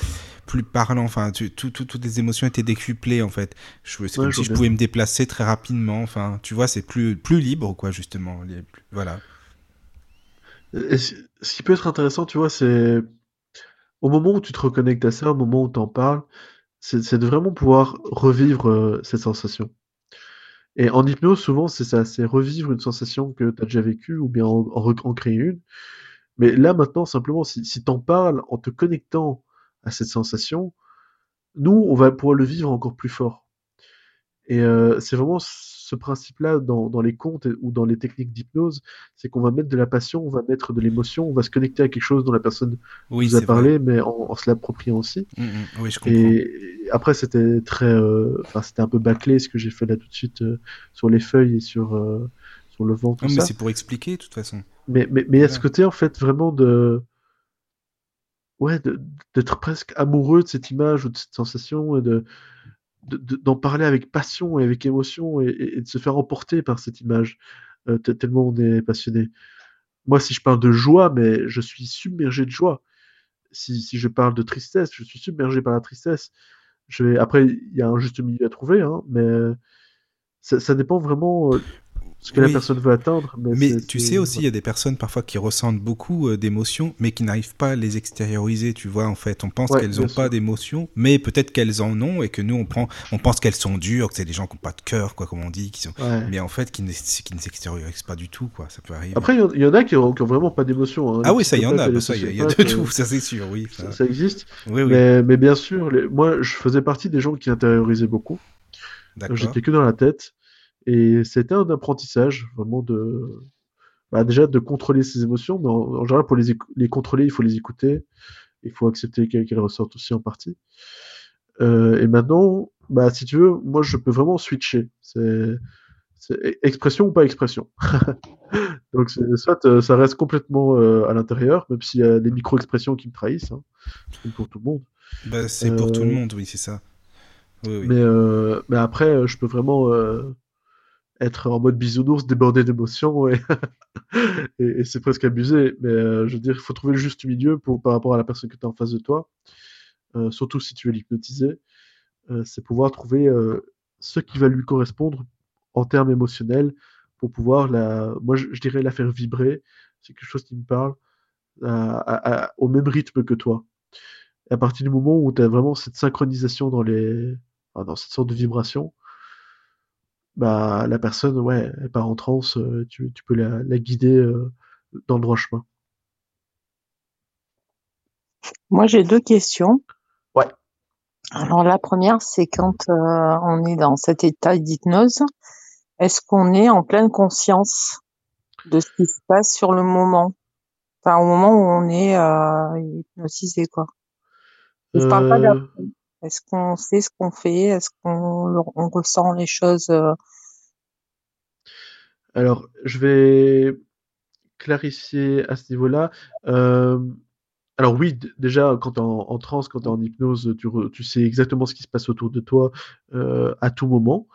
plus parlant, enfin, tu- tout- tout- toutes les émotions étaient décuplées en fait. Je- C'est Ouais, comme je si je pouvais me déplacer très rapidement, enfin, tu vois, c'est plus, plus libre, quoi, justement. Voilà. Et ce qui peut être intéressant, tu vois, c'est au moment où tu te reconnectes à ça, au moment où tu en parles, c'est c'est de vraiment pouvoir revivre euh, cette sensation. Et en hypnose, souvent, c'est ça, c'est revivre une sensation que tu as déjà vécue ou bien en, en créer une. Mais là, maintenant, simplement, si, si tu en parles en te connectant à cette sensation, nous, on va pouvoir le vivre encore plus fort. Et euh, c'est vraiment ce principe-là dans, dans les contes ou dans les techniques d'hypnose, c'est qu'on va mettre de la passion, on va mettre de l'émotion, on va se connecter à quelque chose dont la personne Oui, nous a parlé, mais en, en se l'appropriant aussi. Mm, mm, oui, je comprends. Et après, c'était très, euh, enfin, c'était un peu bâclé ce que j'ai fait là tout de suite euh, sur les feuilles et sur euh, sur le vent, tout Non, mais c'est pour expliquer, de toute façon. Mais mais mais il y a ce côté en fait vraiment de ouais d'être presque amoureux de cette image ou de cette sensation et de- d'en parler avec passion et avec émotion et, de se faire emporter par cette image euh, te- tellement on est passionné. Moi, si je parle de joie, mais je suis submergé de joie. Si, si je parle de tristesse, je suis submergé par la tristesse. Je vais... Après, il y a un juste milieu à trouver, hein, mais ça, ça dépend vraiment euh, ce que Oui. la personne veut atteindre. Mais, tu sais aussi, il y a des personnes parfois qui ressentent beaucoup euh, d'émotions, mais qui n'arrivent pas à les extérioriser, tu vois, en fait. On pense Ouais, qu'elles n'ont pas d'émotions, mais peut-être qu'elles en ont, et que nous, on, prend, on pense qu'elles sont dures, que c'est des gens qui n'ont pas de cœur, quoi, comme on dit, qui sont... Ouais. mais en fait, qui ne, qui ne s'extériorisent pas du tout, quoi. Ça peut arriver. Après, il y en- il y, en a qui ont, qui ont vraiment pas d'émotion. hein. ah oui, ça, il y en a, bah, il y a- il y a de tout, ça c'est sûr, oui. ça. existe. Oui, oui, Mais, mais bien sûr, les- moi, je faisais partie des gens qui intériorisaient beaucoup. J'étais que dans la tête. Et c'était un apprentissage, vraiment de, bah, déjà de contrôler ses émotions, mais en, général, pour les, les, contrôler, il faut les écouter, il faut accepter qu'elles ressortent aussi en partie. Euh, et maintenant, bah, si tu veux, moi, je peux vraiment switcher. C'est expression ou pas expression? Donc, soit euh, ça reste complètement euh, à l'intérieur, même s'il y a des micro-expressions qui me trahissent, hein, pour tout le monde. Bah, c'est pour tout le monde, oui, c'est ça. Mais, mais après, je peux vraiment être en mode bisounours, débordé d'émotions, et, c'est presque abusé. Mais je veux dire, il faut trouver le juste milieu par rapport à la personne que tu as en face de toi. Euh, surtout si tu veux l'hypnotiser, euh, c'est pouvoir trouver euh, ce qui va lui correspondre en termes émotionnels pour pouvoir la, moi je, dirais la faire vibrer. C'est quelque chose qui me parle au même rythme que toi. À partir du moment où tu as vraiment cette synchronisation dans les, dans cette sorte de vibration, bah la personne, ouais, elle part en transe. Tu, tu peux la, la guider dans le droit chemin. Moi, j'ai deux questions. Ouais. Alors la première, c'est quand euh, on est dans cet état d'hypnose, est-ce qu'on est en pleine conscience de ce qui se passe sur le moment? Enfin, au moment où on est euh, hypnotisé, quoi. Je parle pas euh. Est-ce qu'on sait ce qu'on fait? Est-ce qu'on on ressent les choses Alors, je vais clarifier à ce niveau-là. Alors oui, déjà, quand tu es en, transe, quand tu es en hypnose, tu, sais exactement ce qui se passe autour de toi euh, à tout moment.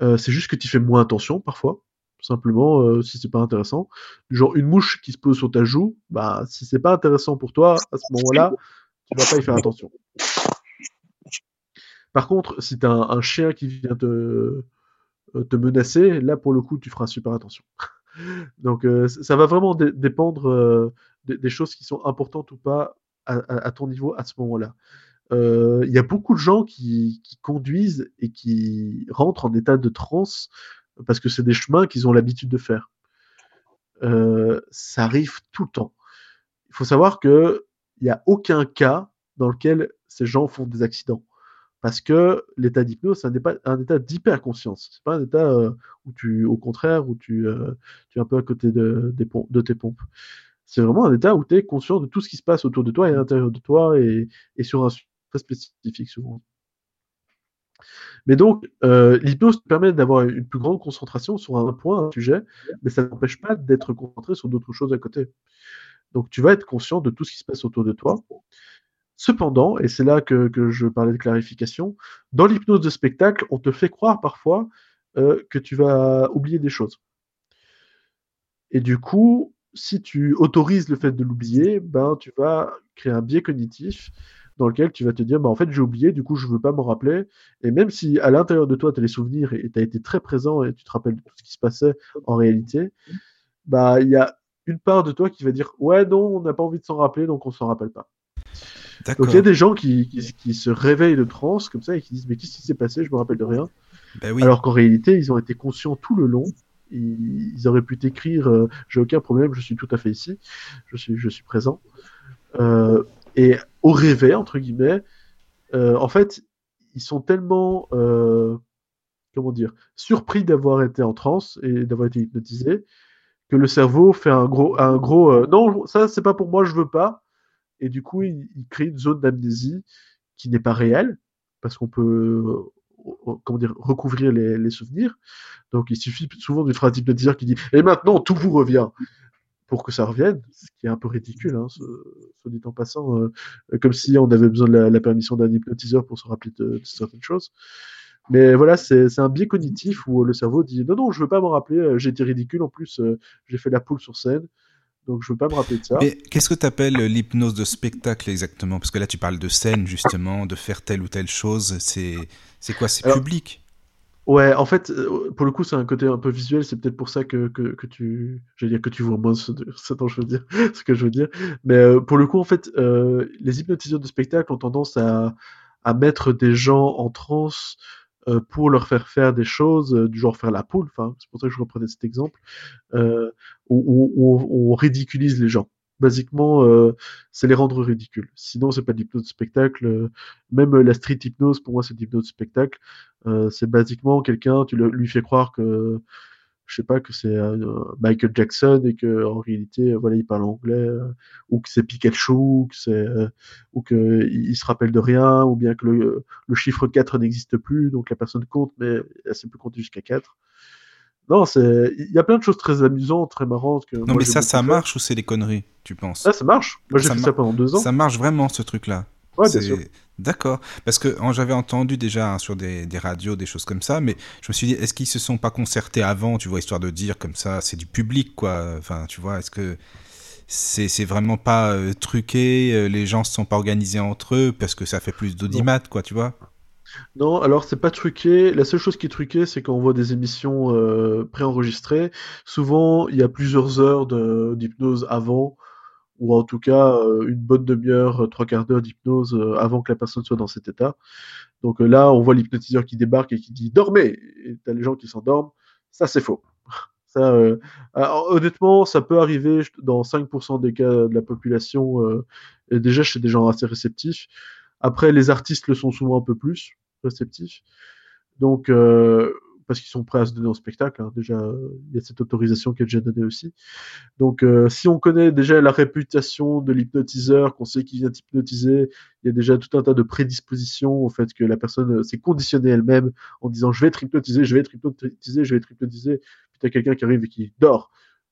Euh, c'est juste que tu fais moins attention parfois, simplement, euh, si c'est pas intéressant. Genre une mouche qui se pose sur ta joue, bah si c'est pas intéressant pour toi, à ce moment-là, tu vas pas y faire attention. Par contre, si tu un, chien qui vient te, te menacer, là pour le coup, tu feras super attention. Donc ça va vraiment dépendre des, choses qui sont importantes ou pas à, ton niveau à ce moment-là. Euh, il y a beaucoup de gens qui, conduisent et qui rentrent en état de transe parce que c'est des chemins qu'ils ont l'habitude de faire. Euh, ça arrive tout le temps. Il faut savoir qu'il n'y a aucun cas dans lequel ces gens font des accidents. Parce que l'état d'hypnose, c'est un, état d'hyperconscience. C'est pas un état euh, où tu, au contraire, où tu, tu es un peu à côté de, tes pompes c'est vraiment un état où tu es conscient de tout ce qui se passe autour de toi et à l'intérieur de toi et, sur un sujet spécifique souvent. Mais donc, euh, l'hypnose te permet d'avoir une plus grande concentration sur un point, un sujet, mais ça n'empêche pas d'être concentré sur d'autres choses à côté. Donc, tu vas être conscient de tout ce qui se passe autour de toi. Cependant, et c'est là que, je parlais de clarification, dans l'hypnose de spectacle, on te fait croire parfois euh, que tu vas oublier des choses. Et du coup, si tu autorises le fait de l'oublier, ben, tu vas créer un biais cognitif dans lequel tu vas te dire, ben, en fait, j'ai oublié, du coup, je ne veux pas m'en rappeler. Et même si à l'intérieur de toi, tu as les souvenirs et tu as été très présent et tu te rappelles de tout ce qui se passait en réalité, bah, il y a une part de toi qui va dire, ouais, non, on n'a pas envie de s'en rappeler, donc on s'en rappelle pas. Donc il y a des gens qui, qui, se réveillent de transe comme ça et qui disent, mais qu'est-ce qui s'est passé? Je me rappelle de rien. Ben oui. Alors qu'en réalité, ils ont été conscients tout le long ils, auraient pu t'écrire euh, j'ai aucun problème, je suis tout à fait ici, je suis, je suis présent. Euh, et au réveil, entre guillemets, euh, en fait, ils sont tellement, comment dire, surpris d'avoir été en transe et d'avoir été hypnotisés que le cerveau fait un gros, un gros non, ça c'est pas pour moi, je veux pas. Et du coup, il, crée une zone d'amnésie qui n'est pas réelle parce qu'on peut comment dire, recouvrir les, souvenirs. Donc il suffit souvent d'une phrase d'hypnotiseur qui dit Et maintenant tout vous revient pour que ça revienne, ce qui est un peu ridicule, hein, soit dit en passant, euh, comme si on avait besoin de la, permission d'un hypnotiseur pour se rappeler de, certaines choses. Mais voilà, c'est un biais cognitif où le cerveau dit non, non, je veux pas m'en rappeler, euh, j'ai été ridicule, en plus euh, j'ai fait la poule sur scène, donc je veux pas me rappeler de ça. Mais qu'est-ce que tu appelles l'hypnose de spectacle exactement? Parce que là tu parles de scène justement, de faire telle ou telle chose. C'est c'est quoi? C'est public? Ouais, en fait, euh, pour le coup, c'est un côté un peu visuel. C'est peut-être pour ça que, que, que tu, je dire que tu vois moins ce, ce, je veux dire, ce que je veux dire. Mais euh, pour le coup, en fait, euh, les hypnotiseurs de spectacle ont tendance à, à mettre des gens en transe euh, pour leur faire faire des choses euh, du genre faire la poule, enfin, c'est pour ça que je reprenais cet exemple, euh, où, où, on ridiculise les gens. Basiquement, euh, c'est les rendre ridicules. Sinon, c'est pas de l'hypnose de spectacle. même la street hypnose, pour moi, c'est de l'hypnose de spectacle. Euh, c'est basiquement quelqu'un, tu lui fais croire que, je sais pas, que c'est euh, Michael Jackson et que en réalité, euh, voilà, il parle anglais, euh, ou que c'est Pikachu, ou que c'est, ou que il, se rappelle de rien, ou bien que le, le chiffre 4 n'existe plus, donc la personne compte, mais elle sait plus compter jusqu'à 4. Non, c'est, il y a plein de choses très amusantes, très marrantes que Non, moi, mais ça, ça faire. marche ou c'est des conneries, tu penses? Ah, ça marche. Moi, j'ai fait mar- ça pendant deux ans. Ça marche vraiment, ce truc-là Ouais, bien C'est- sûr. D'accord. Parce que j'avais entendu déjà hein, sur des, des radios des choses comme ça, mais je me suis dit, est-ce qu'ils se sont pas concertés avant, tu vois, histoire de dire comme ça, c'est du public, quoi. Enfin, tu vois, est-ce que c'est c'est vraiment pas euh, truqué, euh, les gens se sont pas organisés entre eux parce que ça fait plus d'audimat, quoi, tu vois? Non, alors c'est pas truqué. La seule chose qui est truquée, c'est quand on voit des émissions euh, préenregistrées. Souvent, il y a plusieurs heures de- d'hypnose avant, ou en tout cas euh, une bonne demi-heure, euh, trois quarts d'heure d'hypnose euh, avant que la personne soit dans cet état. Donc là, on voit l'hypnotiseur qui débarque et qui dit dormez, et t'as les gens qui s'endorment. Ça, c'est faux. Ça, alors, honnêtement, ça peut arriver dans 5% des cas de la population. et déjà, chez des gens assez réceptifs. Après, les artistes le sont souvent un peu plus réceptifs. Donc, parce qu'ils sont prêts à se donner en spectacle. hein. Déjà, il y a cette autorisation qui est déjà donnée aussi. Donc, euh, si on connaît déjà la réputation de l'hypnotiseur, qu'on sait qu'il vient t'hypnotiser, il y a déjà tout un tas de prédispositions au fait que la personne s'est conditionnée elle-même en disant je vais être hypnotisé, je vais être hypnotisé, je vais être hypnotisé. Puis t'as quelqu'un qui arrive et qui dort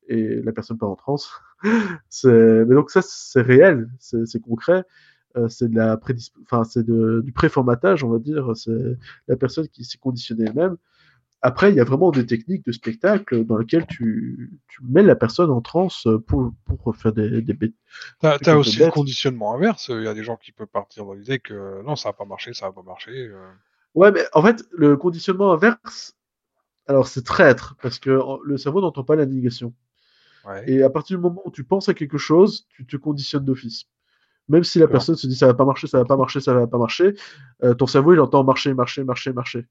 et la personne part en transe. Mais donc ça, c'est réel, c'est concret. Euh, c'est prédisp... enfin, c'est du préformatage, on va dire. C'est la personne qui s'est conditionnée elle-même. Après, il y a vraiment des techniques de spectacle dans lesquelles tu, tu mets la personne en transe pour, pour faire des, des bêtes. T'as peu aussi le bêtes. conditionnement inverse. Il y a des gens qui peuvent partir dans l'idée que non, ça va pas marcher, ça va pas marcher. euh. Ouais, mais en fait, le conditionnement inverse, alors c'est traître, parce que le cerveau n'entend pas la négation. Ouais. Et à partir du moment où tu penses à quelque chose, tu te conditionnes d'office. Même si la personne se dit ça va pas marcher, ça va pas marcher, ça va pas marcher, euh, ton cerveau il entend marcher, marcher, marcher, marcher.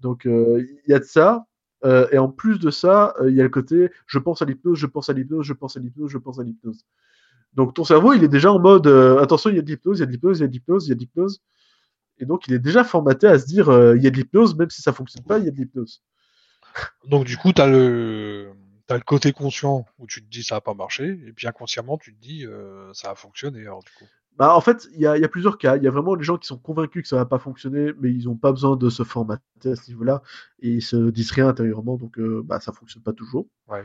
Donc euh, il y a de ça. Euh, et en plus de ça, euh, il y a le côté je pense à l'hypnose, je pense à l'hypnose, je pense à l'hypnose, je pense à l'hypnose. Donc ton cerveau il est déjà en mode attention, il y a de l'hypnose, il y a de l'hypnose, il y a de l'hypnose, il y a de l'hypnose. Et donc il est déjà formaté à se dire il y a de l'hypnose, même si ça fonctionne pas, il y a de l'hypnose. Donc du coup, t'as le t'as le côté conscient où tu te dis ça va pas marcher, et puis inconsciemment tu te dis ça a fonctionné. Alors du coup. Bah, en fait, il y y a plusieurs cas. Il y a vraiment des gens qui sont convaincus que ça va pas fonctionner, mais ils n'ont pas besoin de se formater à ce niveau-là, et ils se disent rien intérieurement, donc euh, bah, ça fonctionne pas toujours. Ouais.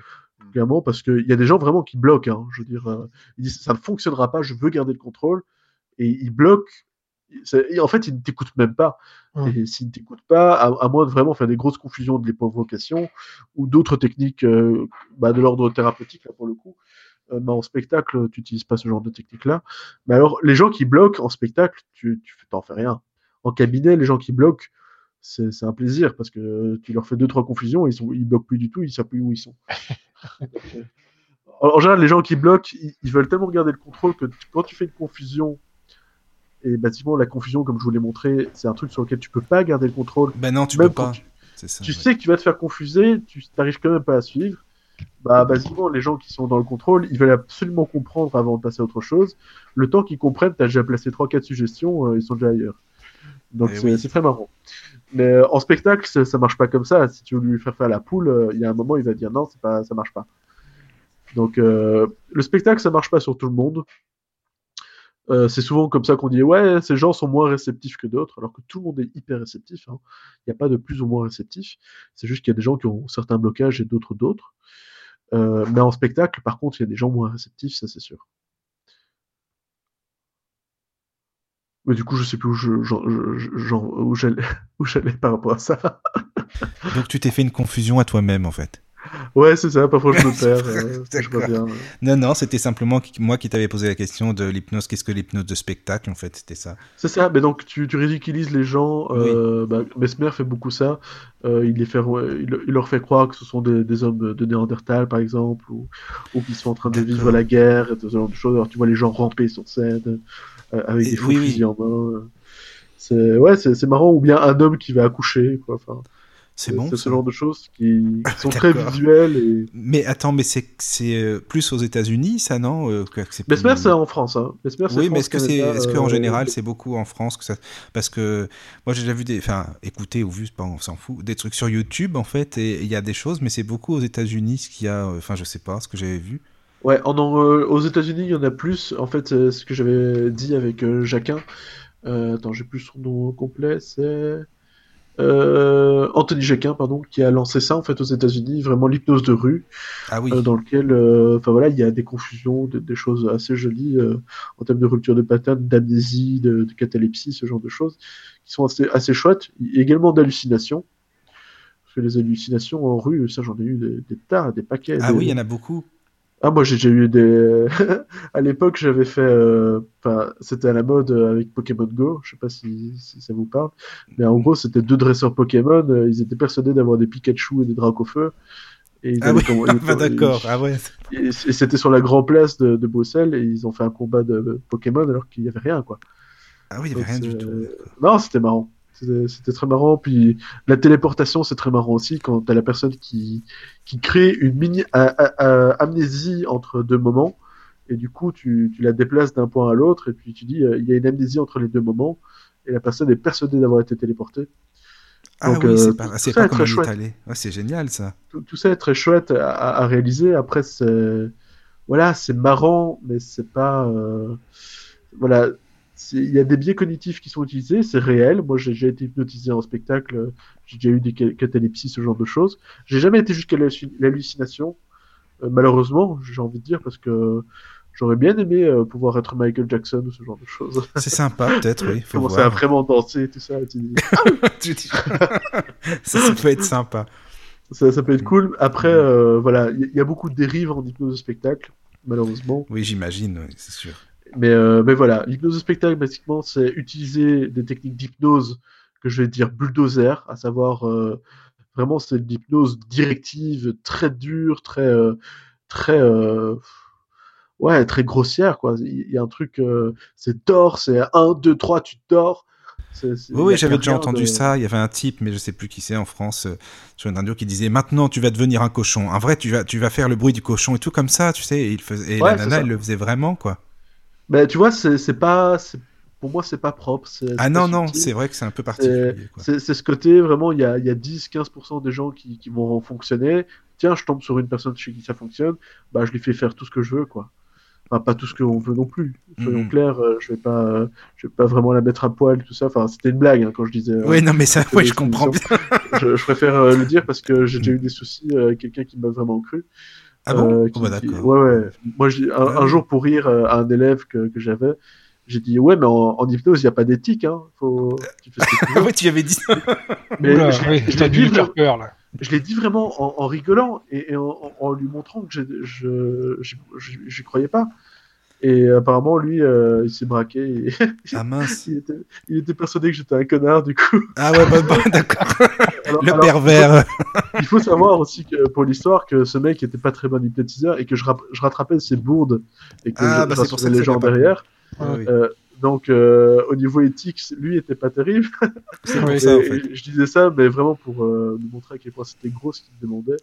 Clairement, parce qu'il y a des gens vraiment qui bloquent. Hein, je veux dire, euh, ils disent ça ne fonctionnera pas, je veux garder le contrôle, et ils bloquent. Et en fait, ils ne t'écoutent même pas. Mm. Et s'ils ne t'écoutent pas, à, à moins de vraiment faire des grosses confusions de l'évocation ou d'autres techniques euh, bah, de l'ordre thérapeutique, là, pour le coup, bah, en spectacle, tu n'utilises pas ce genre de technique-là. Mais alors, les gens qui bloquent en spectacle, tu, t'en fais rien. En cabinet, les gens qui bloquent, c'est un plaisir parce que tu leur fais deux, trois confusions, ils, sont, ils bloquent plus du tout, ils savent plus où ils sont. Euh, en, général, les gens qui bloquent, ils, ils veulent tellement garder le contrôle que tu- quand tu fais une confusion, et bâtiment, la confusion, comme je vous l'ai montré, c'est un truc sur lequel tu peux pas garder le contrôle. Ben non, tu Même peux pas. tu- C'est ça. tu ouais. sais que tu vas te faire confuser, tu n'arrives quand même pas à suivre. Bah, basiquement, les gens qui sont dans le contrôle, ils veulent absolument comprendre avant de passer à autre chose. Le temps qu'ils comprennent, tu as déjà placé 3-4 suggestions, euh, ils sont déjà ailleurs. Donc Eh c'est oui. très marrant. Mais euh, en spectacle, ça, ça marche pas comme ça. Si tu veux lui faire faire la poule, euh, il y a un moment, il va dire non, pas, ça marche pas. Donc le spectacle, ça marche pas sur tout le monde. Euh, c'est souvent comme ça qu'on dit ouais, ces gens sont moins réceptifs que d'autres, alors que tout le monde est hyper réceptif. hein. Il n'y a pas de plus ou moins réceptif. C'est juste qu'il y a des gens qui ont certains blocages et d'autres d'autres. Euh, mais en spectacle, par contre, il y a des gens moins réceptifs, ça c'est sûr. Mais du coup, je sais plus où j'allais par rapport à ça. Donc tu t'es fait une confusion à toi-même en fait. Ouais, c'est ça, parfois je me perds. euh, je euh. Non, non, c'était simplement moi qui t'avais posé la question de l'hypnose. Qu'est-ce que l'hypnose de spectacle en fait C'était ça. C'est ça, mais donc tu, tu ridiculises les gens. Euh, bah, Mesmer fait beaucoup ça. Euh, il, les fait, il, il leur fait croire que ce sont des, des hommes de Néandertal, par exemple, ou, ou qu'ils sont en train de vivre la guerre et ce genre de choses. Alors tu vois les gens ramper sur scène euh, avec Et- des faux oui, oui. fusils en main. C'est ouais, c'est c'est marrant. Ou bien un homme qui va accoucher, quoi. Enfin, C'est bon. C'est ce genre de choses qui, qui sont très visuelles. Et... Mais attends, mais c'est euh, plus aux États-Unis, ça non euh, Mesmer, plus- c'est en France. Hein. Mesmer, Oui, mais est-ce que c'est, Canada, est-ce que en euh, général c'est beaucoup en France que ça, parce que moi j'ai déjà vu des, enfin, écouté ou vu, pas, on s'en fout, des trucs sur YouTube en fait, et il y a des choses, mais c'est beaucoup aux États-Unis ce qu'il y a, euh, enfin, je sais pas, ce que j'avais vu. Ouais, en, euh, aux États-Unis, il y en a plus. En fait, euh, ce que j'avais dit avec euh, Jacquin, euh, attends, j'ai plus son nom complet, c'est euh, Anthony Jacquin, pardon, qui a lancé ça en fait aux États-Unis, vraiment l'hypnose de rue, Ah oui. euh, dans lequel, euh, enfin voilà, il y a des confusions, des, des choses assez jolies euh, en termes de rupture de pattern, d'amnésie, de, de catalepsie, ce genre de choses, qui sont assez, assez chouettes. Et également d'hallucinations. Parce que les hallucinations en rue, ça j'en ai eu des, des tas, des paquets. ah des- oui, il y en a beaucoup. Ah, moi j'ai déjà eu des. à l'époque, j'avais fait. euh, Enfin, c'était à la mode euh, avec Pokémon Go. Je sais pas si, si ça vous parle. Mais en gros, c'était deux dresseurs Pokémon. euh, Ils étaient persuadés d'avoir des Pikachu et des Dracofeu. Et Ah oui, ah bah, d'accord. Ah ouais. Et, c'était sur la grande place de, de Bruxelles et ils ont fait un combat de Pokémon alors qu'il y avait rien quoi. Ah oui, il y avait rien du tout. Non, c'était marrant. C'était très marrant. Puis la téléportation, c'est très marrant aussi quand t'as la personne qui, qui crée une mini a- a- a- amnésie entre deux moments. Et du coup, tu, tu la déplaces d'un point à l'autre. Et puis tu dis, euh, il y a une amnésie entre les deux moments. Et la personne est persuadée d'avoir été téléportée. Ah Donc, oui, euh, c'est tout pas, c'est pas comme. Ouais, c'est génial ça. Tout, tout ça est très chouette à, à- à réaliser. Après, c'est voilà, c'est marrant, mais c'est pas euh, voilà. Il y a des biais cognitifs qui sont utilisés, c'est réel. Moi, j'ai déjà été hypnotisé en spectacle, j'ai déjà eu des ca- catalepsies, ce genre de choses. J'ai jamais été jusqu'à l'halluci- l'hallucination, euh, malheureusement, j'ai envie de dire, parce que j'aurais bien aimé euh, pouvoir être Michael Jackson ou ce genre de choses. C'est sympa, peut-être, oui. Faut Commencer à voir. vraiment danser et tout ça. tu dis, ça, ça peut être sympa. Ça, ça peut être cool. Après, euh, voilà, il y, a beaucoup de dérives en hypnose de spectacle, malheureusement. Oui, j'imagine, oui, c'est sûr. Mais, euh, mais voilà, l'hypnose de spectacle, basiquement, c'est utiliser des techniques d'hypnose que je vais dire bulldozer, à savoir euh, vraiment c'est de l'hypnose directive, très dure, très, euh, très, euh, ouais, très grossière quoi. Il y a un truc, c'est dors, c'est 1, 2, 3, tu dors. Oui, j'avais déjà entendu de- ça. Il y avait un type, mais je sais plus qui c'est en France, euh, sur une radio qui disait maintenant tu vas devenir un cochon. En vrai, tu vas, tu vas faire le bruit du cochon et tout comme ça, tu sais. Et, il faisait, et Ouais, la nana, elle le faisait vraiment, quoi. Mais tu vois, c'est c'est pas, pour moi, c'est pas propre. Ah non, non, c'est vrai que c'est un peu particulier, c'est- ce côté, vraiment, il y a, il y a 10-15% des gens qui, qui vont fonctionner. Tiens, je tombe sur une personne chez qui ça fonctionne, bah, je lui fais faire tout ce que je veux, quoi. Enfin, pas tout ce qu'on veut non plus. Soyons Mhm. clairs, euh, je vais pas, euh, je vais pas vraiment la mettre à poil, tout ça. Enfin, c'était une blague hein, quand je disais. euh, Oui, non, mais ça, ouais, je comprends bien. je, je préfère euh, le dire parce que j'ai déjà eu des soucis euh, avec quelqu'un qui m'a vraiment cru. Ah bon Euh, Oh, qui- bah, qui-. Ouais, ouais. Moi, j'ai- un, Ah un jour, pour rire euh, à un élève que, que j'avais, j'ai dit Ouais, mais en, en hypnose, il n'y a pas d'éthique. Hein. Faut... Tu fais ce que tu veux. ouais, tu avais dit ça. Mais Oula, je l'ai- oui, je l'ai dû dit faire peur là. je l'ai dit vraiment en, en rigolant et, et en, en- lui montrant que j'ai- je je- je- j'y croyais pas. Et apparemment, lui, euh, il s'est braqué. Et Ah mince. il, était, il était persuadé que j'étais un connard, du coup. Ah ouais, bah, bah, d'accord. Le alors, pervers. Il faut savoir aussi que pour l'histoire que ce mec était pas très bon hypnotiseur et que je, rap- je rattrapais ses bourdes et que Ah, je, bah, je pour les gens derrière. Ah oui. Euh, donc, euh, au niveau éthique, lui était pas terrible. C'est oui. ça, en fait. je disais ça, mais vraiment pour euh, lui montrer à quel point c'était gros ce qu'il demandait.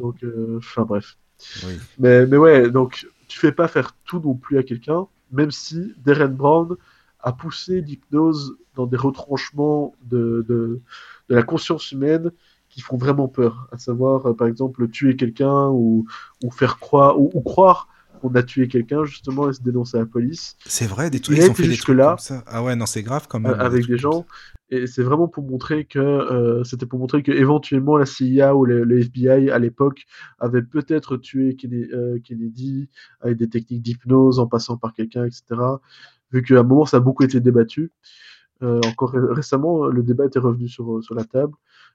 Donc, euh, enfin bref. Oui. Mais, mais ouais, donc tu fais pas faire tout non plus à quelqu'un, même si Darren Brown a poussé l'hypnose dans des retranchements de, de, de la conscience humaine qui font vraiment peur. À savoir, euh, par exemple, tuer quelqu'un ou, ou faire croire, ou, ou croire qu'on a tué quelqu'un justement et se dénoncer à la police C'est vrai, des trucs, ils ont fait des trucs là. comme ça. Ah ouais, non, c'est grave quand même. euh, avec des comme gens. Et c'est vraiment pour montrer que euh, c'était pour montrer que éventuellement la CIA ou le, FBI à l'époque avait peut-être tué Kennedy, euh, Kennedy avec des techniques d'hypnose en passant par quelqu'un, etc. Vu qu'à un moment ça a beaucoup été débattu. Euh, encore ré- récemment, le débat était revenu sur, sur la table.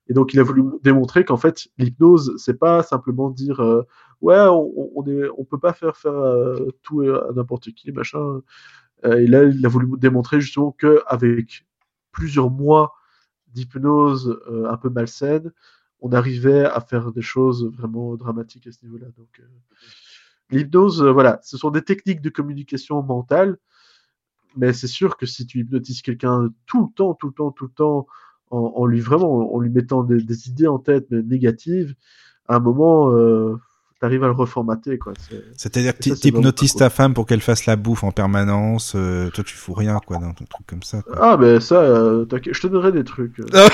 Et donc il a voulu démontrer qu'en fait l'hypnose c'est pas simplement dire ouais on, on est on peut pas faire faire tout à n'importe qui machin. Et là il a voulu démontrer justement que avec plusieurs mois d'hypnose euh, un peu malsaine, on arrivait à faire des choses vraiment dramatiques à ce niveau-là. Donc, euh, l'hypnose, euh, voilà, ce sont des techniques de communication mentale, mais c'est sûr que si tu hypnotises quelqu'un tout le temps, tout le temps, tout le temps, en, lui vraiment, mettant des, idées en tête négatives, à un moment, t'arrives à le reformater, quoi. C'est- C'est-à-dire que Et ça, tu c'est vraiment hypnotises pas ta femme pour qu'elle fasse la bouffe en permanence. euh, toi, tu fous rien, quoi, dans un truc comme ça. quoi. Ah, ben ça, euh, je te donnerai des trucs. euh.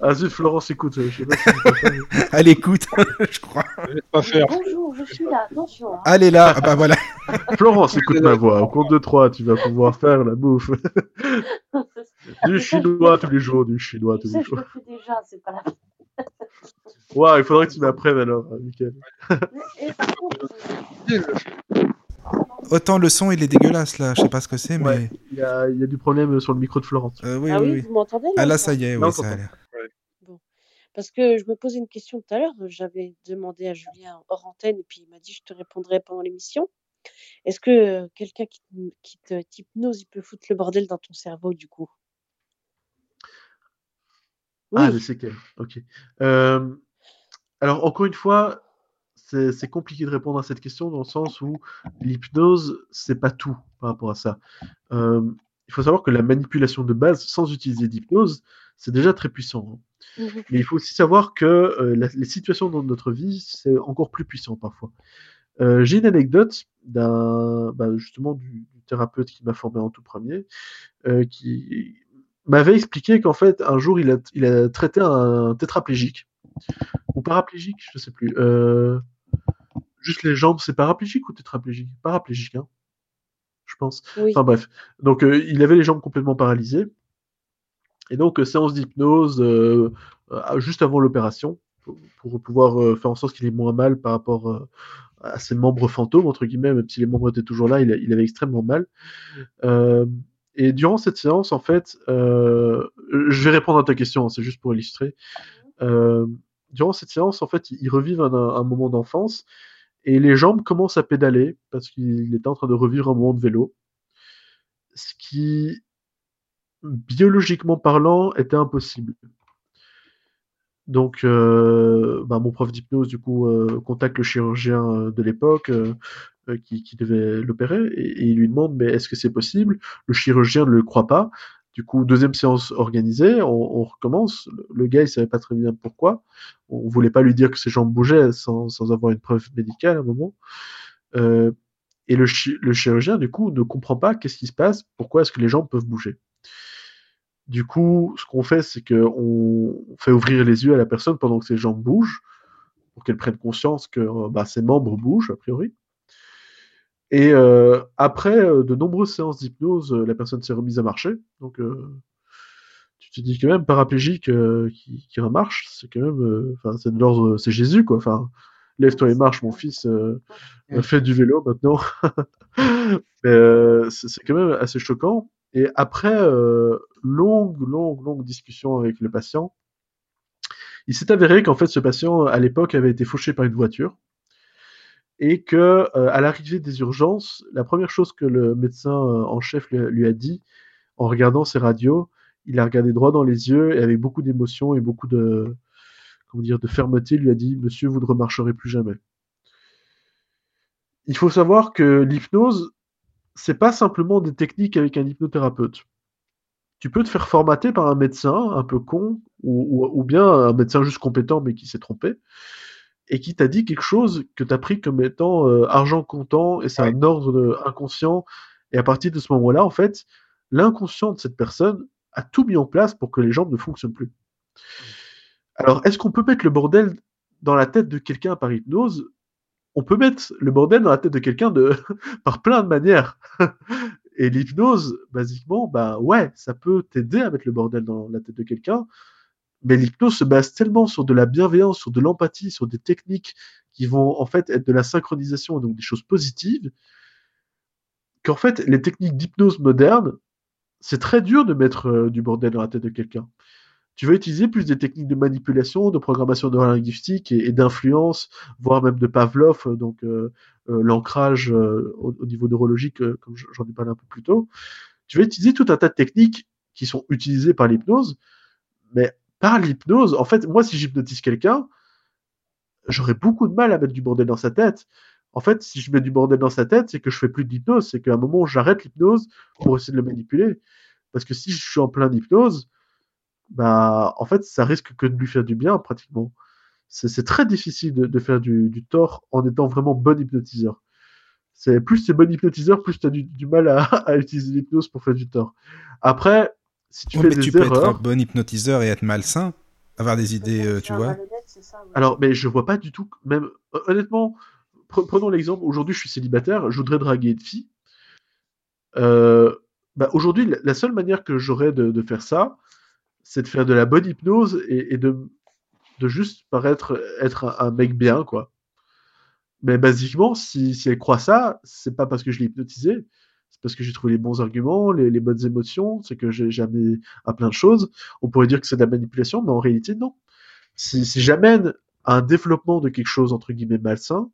ah zut, Florence, écoute, euh, je sais pas si tu peux faire. Elle écoute, je crois. Je vais pas faire. Bonjour, je suis là, attention. hein. Elle est là. Ah bah voilà. Florence, écoute ma voix. Au compte de trois, tu vas pouvoir faire la bouffe. du chinois tous les jours, du chinois tous les je jours. le fais déjà, c'est pas la. Waouh, il faudrait que tu m'apprennes alors, euh, Autant le son, il est dégueulasse là. Je sais pas ce que c'est, mais. Ouais. Il y a, il y a du problème sur le micro de Florence. Euh, oui, ah oui, oui, oui. vous m'entendez là Ah là, ça y est, Non, oui, ça a t'entends. l'air. Parce que je me posais une question tout à l'heure, j'avais demandé à Julien hors antenne et puis il m'a dit je te répondrai pendant l'émission. Est-ce que euh, quelqu'un qui, te- qui te t'hypnose, il peut foutre le bordel dans ton cerveau du coup? Oui, Ah, les séquelles, ok. Euh, alors, encore une fois, c'est compliqué de répondre à cette question dans le sens où l'hypnose, c'est pas tout par rapport à ça. Euh, il faut savoir que la manipulation de base, sans utiliser d'hypnose, c'est déjà très puissant. hein. Mais il faut aussi savoir que euh, la- les situations dans notre vie, c'est encore plus puissant parfois. Euh, J'ai une anecdote d'un, bah, justement du, du thérapeute qui m'a formé en tout premier, euh, qui m'avait expliqué qu'en fait un jour il a, il a traité un tétraplégique ou paraplégique, je sais plus. Euh, juste les jambes, c'est paraplégique ou tétraplégique? Paraplégique, hein, je pense. oui. Enfin bref, donc euh, il avait les jambes complètement paralysées. Et donc, euh, séance d'hypnose euh, juste avant l'opération, pour, pour pouvoir faire en sorte qu'il ait moins mal par rapport à ses membres fantômes, entre guillemets, même si les membres étaient toujours là, il, avait extrêmement mal. Euh, et durant cette séance, en fait, euh, je vais répondre à ta question, c'est juste pour illustrer. Euh, durant cette séance, en fait, ils revivent un, un moment d'enfance et les jambes commencent à pédaler parce qu'il était en train de revivre un moment de vélo. Ce qui, biologiquement parlant, était impossible. Donc, euh, bah, mon prof d'hypnose, du coup, euh, contacte le chirurgien euh, de l'époque qui, devait l'opérer et, il lui demande mais est-ce que c'est possible? Le chirurgien ne le croit pas. Du coup, deuxième séance organisée, on, recommence. Le, gars, il savait pas très bien pourquoi. On voulait pas lui dire que ses jambes bougeaient sans, avoir une preuve médicale à un moment. Et le, le chirurgien, du coup, ne comprend pas qu'est-ce qui se passe, pourquoi est-ce que les jambes peuvent bouger. Du coup, ce qu'on fait, c'est qu'on fait ouvrir les yeux à la personne pendant que ses jambes bougent, pour qu'elle prenne conscience que euh, bah, ses membres bougent, a priori. Et euh, après euh, de nombreuses séances d'hypnose, la personne s'est remise à marcher. Donc, euh, tu te dis quand même paraplégique euh, qui, qui remarche, c'est quand même, enfin, c'est de l'ordre, c'est Jésus quoi. Enfin, lève-toi et marche, mon fils. Fais du vélo maintenant. C'est quand même assez choquant. Et après euh, longue, longue, longue discussion avec le patient, il s'est avéré qu'en fait ce patient à l'époque avait été fauché par une voiture et que euh, à l'arrivée des urgences, la première chose que le médecin euh, en chef lui, lui a dit en regardant ses radios, il a regardé droit dans les yeux et avec beaucoup d'émotion et beaucoup de comment dire de fermeté, lui a dit Monsieur, vous ne remarcherez plus jamais. Il faut savoir que l'hypnose, c'est pas simplement des techniques avec un hypnothérapeute. Tu peux te faire formater par un médecin un peu con ou, ou, ou bien un médecin juste compétent mais qui s'est trompé et qui t'a dit quelque chose que tu as pris comme étant euh, argent comptant et c'est un ordre de- inconscient. Et à partir de ce moment-là, en fait, l'inconscient de cette personne a tout mis en place pour que les jambes ne fonctionnent plus. Alors, est-ce qu'on peut mettre le bordel dans la tête de quelqu'un par hypnose? On peut mettre le bordel dans la tête de quelqu'un de... par plein de manières. Et l'hypnose, basiquement, bah ouais, ça peut t'aider à mettre le bordel dans la tête de quelqu'un. Mais l'hypnose se base tellement sur de la bienveillance, sur de l'empathie, sur des techniques qui vont en fait être de la synchronisation, donc des choses positives, qu'en fait, les techniques d'hypnose moderne, c'est très dur de mettre euh, du bordel dans la tête de quelqu'un. Tu vas utiliser plus des techniques de manipulation, de programmation neurolinguistique et, et d'influence, voire même de Pavlov, euh, donc euh, euh, l'ancrage au, au niveau neurologique, comme j'en ai parlé un peu plus tôt. Tu vas utiliser tout un tas de techniques qui sont utilisées par l'hypnose, mais par l'hypnose, en fait, moi, si j'hypnotise quelqu'un, j'aurais beaucoup de mal à mettre du bordel dans sa tête. En fait, si je mets du bordel dans sa tête, c'est que je fais plus d'hypnose, c'est qu'à un moment, j'arrête l'hypnose pour essayer de le manipuler. Parce que si je suis en plein hypnose, bah, en fait, ça risque que de lui faire du bien, pratiquement. C'est très difficile de, de faire du, du, tort en étant vraiment bon hypnotiseur. C'est plus c'est bon hypnotiseur, plus tu as du, du, mal à, à utiliser l'hypnose pour faire du tort. Après, si tu fais mais des tu peux être un bon hypnotiseur et être malsain, avoir des idées, euh, tu vois. ça, ouais. Alors, mais je vois pas du tout, même hon- honnêtement, pre- prenons l'exemple, aujourd'hui je suis célibataire, je voudrais draguer une fille. Euh, bah, aujourd'hui, la, la seule manière que j'aurais de, de faire ça, c'est de faire de la bonne hypnose et, de, de juste paraître être un, mec bien, quoi. Mais basiquement, si, si elle croit ça, c'est pas parce que je l'ai hypnotisé, c'est parce que j'ai trouvé les bons arguments, les, les bonnes émotions, c'est que j'ai jamais à plein de choses. On pourrait dire que c'est de la manipulation, mais en réalité, non. Si, si j'amène un développement de quelque chose entre guillemets malsain,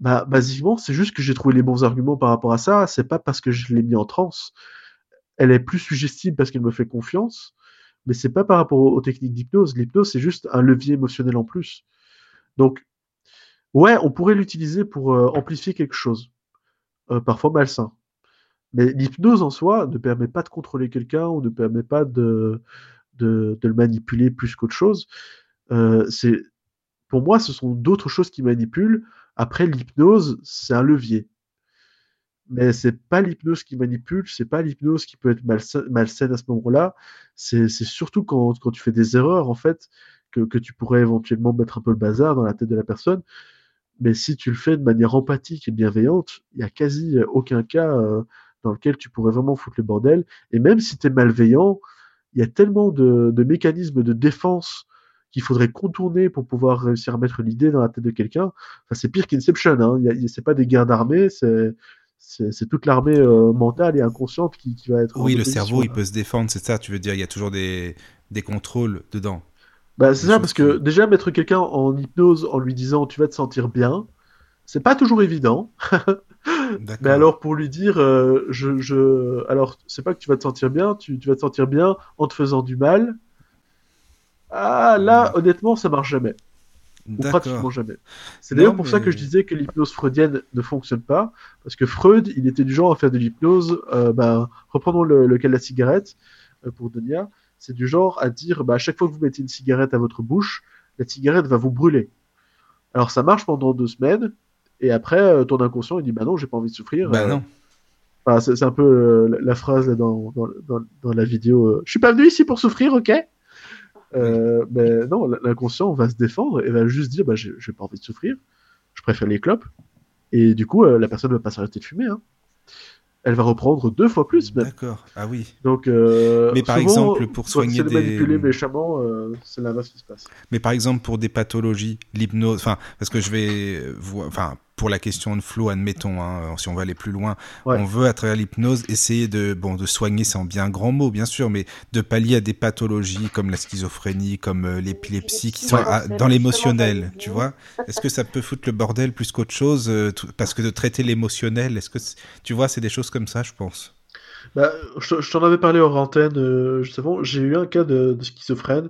bah basiquement c'est juste que j'ai trouvé les bons arguments par rapport à ça. C'est pas parce que je l'ai mis en transe. Elle est plus suggestible parce qu'elle me fait confiance, mais c'est pas par rapport aux, techniques d'hypnose. L'hypnose c'est juste un levier émotionnel en plus. Donc ouais, on pourrait l'utiliser pour euh, amplifier quelque chose, euh, parfois malsain. Mais l'hypnose en soi ne permet pas de contrôler quelqu'un ou ne permet pas de, le manipuler plus qu'autre chose. Euh, pour moi, ce sont d'autres choses qui manipulent. Après, l'hypnose, c'est un levier. Mais c'est pas l'hypnose qui manipule, c'est pas l'hypnose qui peut être malsa- malsaine à ce moment-là. C'est surtout quand, quand tu fais des erreurs, en fait, que, que tu pourrais éventuellement mettre un peu le bazar dans la tête de la personne. Mais si tu le fais de manière empathique et bienveillante, il y a quasi aucun cas euh, dans lequel tu pourrais vraiment foutre le bordel. Et même si tu es malveillant, il y a tellement de, de mécanismes de défense qu'il faudrait contourner pour pouvoir réussir à mettre l'idée dans la tête de quelqu'un. Enfin, c'est pire qu'Inception. Hein. C'est pas des guerres d'armée, c'est c'est toute l'armée euh, mentale et inconsciente qui, qui va être. Oui, le cerveau, il peut se défendre, c'est ça, tu veux dire, il y a toujours des, des contrôles dedans. Bah, c'est ça, parce que qui- déjà mettre quelqu'un en hypnose en lui disant tu vas te sentir bien, c'est pas toujours évident. Mais alors pour lui dire, euh, je, je, alors c'est pas que tu vas te sentir bien, tu, tu vas te sentir bien en te faisant du mal. Ah là, honnêtement, ça marche jamais, ou pratiquement jamais. C'est d'ailleurs pour ça que je disais que l'hypnose freudienne ne fonctionne pas, parce que Freud, il était du genre à faire de l'hypnose. Euh, bah, reprenons le, le cas de la cigarette euh, pour Donia. C'est du genre à dire, bah, à chaque fois que vous mettez une cigarette à votre bouche, la cigarette va vous brûler. Alors ça marche pendant deux semaines, et après, euh, ton inconscient, il dit, bah non, j'ai pas envie de souffrir. Bah non. Enfin, c'est un peu la, la phrase là, dans, dans, dans, dans la vidéo. je suis pas venu ici pour souffrir, ok? Euh, Mais non, l'inconscient va se défendre et va juste dire bah, j'ai pas envie de souffrir, je préfère les clopes. Et du coup, euh, la personne va pas s'arrêter de fumer. Hein. Elle va reprendre deux fois plus même. D'accord. Ah oui. Donc, euh, Mais par souvent, exemple, pour soigner des- manipuler méchamment, euh, c'est l'inverse qui se passe. Mais par exemple, pour des pathologies, l'hypnose, enfin, parce que je vais, voir- enfin, pour la question de flow, admettons, hein, si on va aller plus loin, Ouais. on veut à travers l'hypnose essayer de, bon, de soigner, c'est en bien grand mot, bien sûr, mais de pallier à des pathologies comme la schizophrénie, comme euh, l'épilepsie, qui sont Ouais. à- C'est dans justement l'émotionnel, tu vois Est-ce que ça peut foutre le bordel plus qu'autre chose euh, Parce que de traiter l'émotionnel, est-ce que, c'est- tu vois, c'est des choses comme ça, je pense. Bah, je, je t'en avais parlé hors antenne euh, juste avant. J'ai eu un cas de, de schizophrène,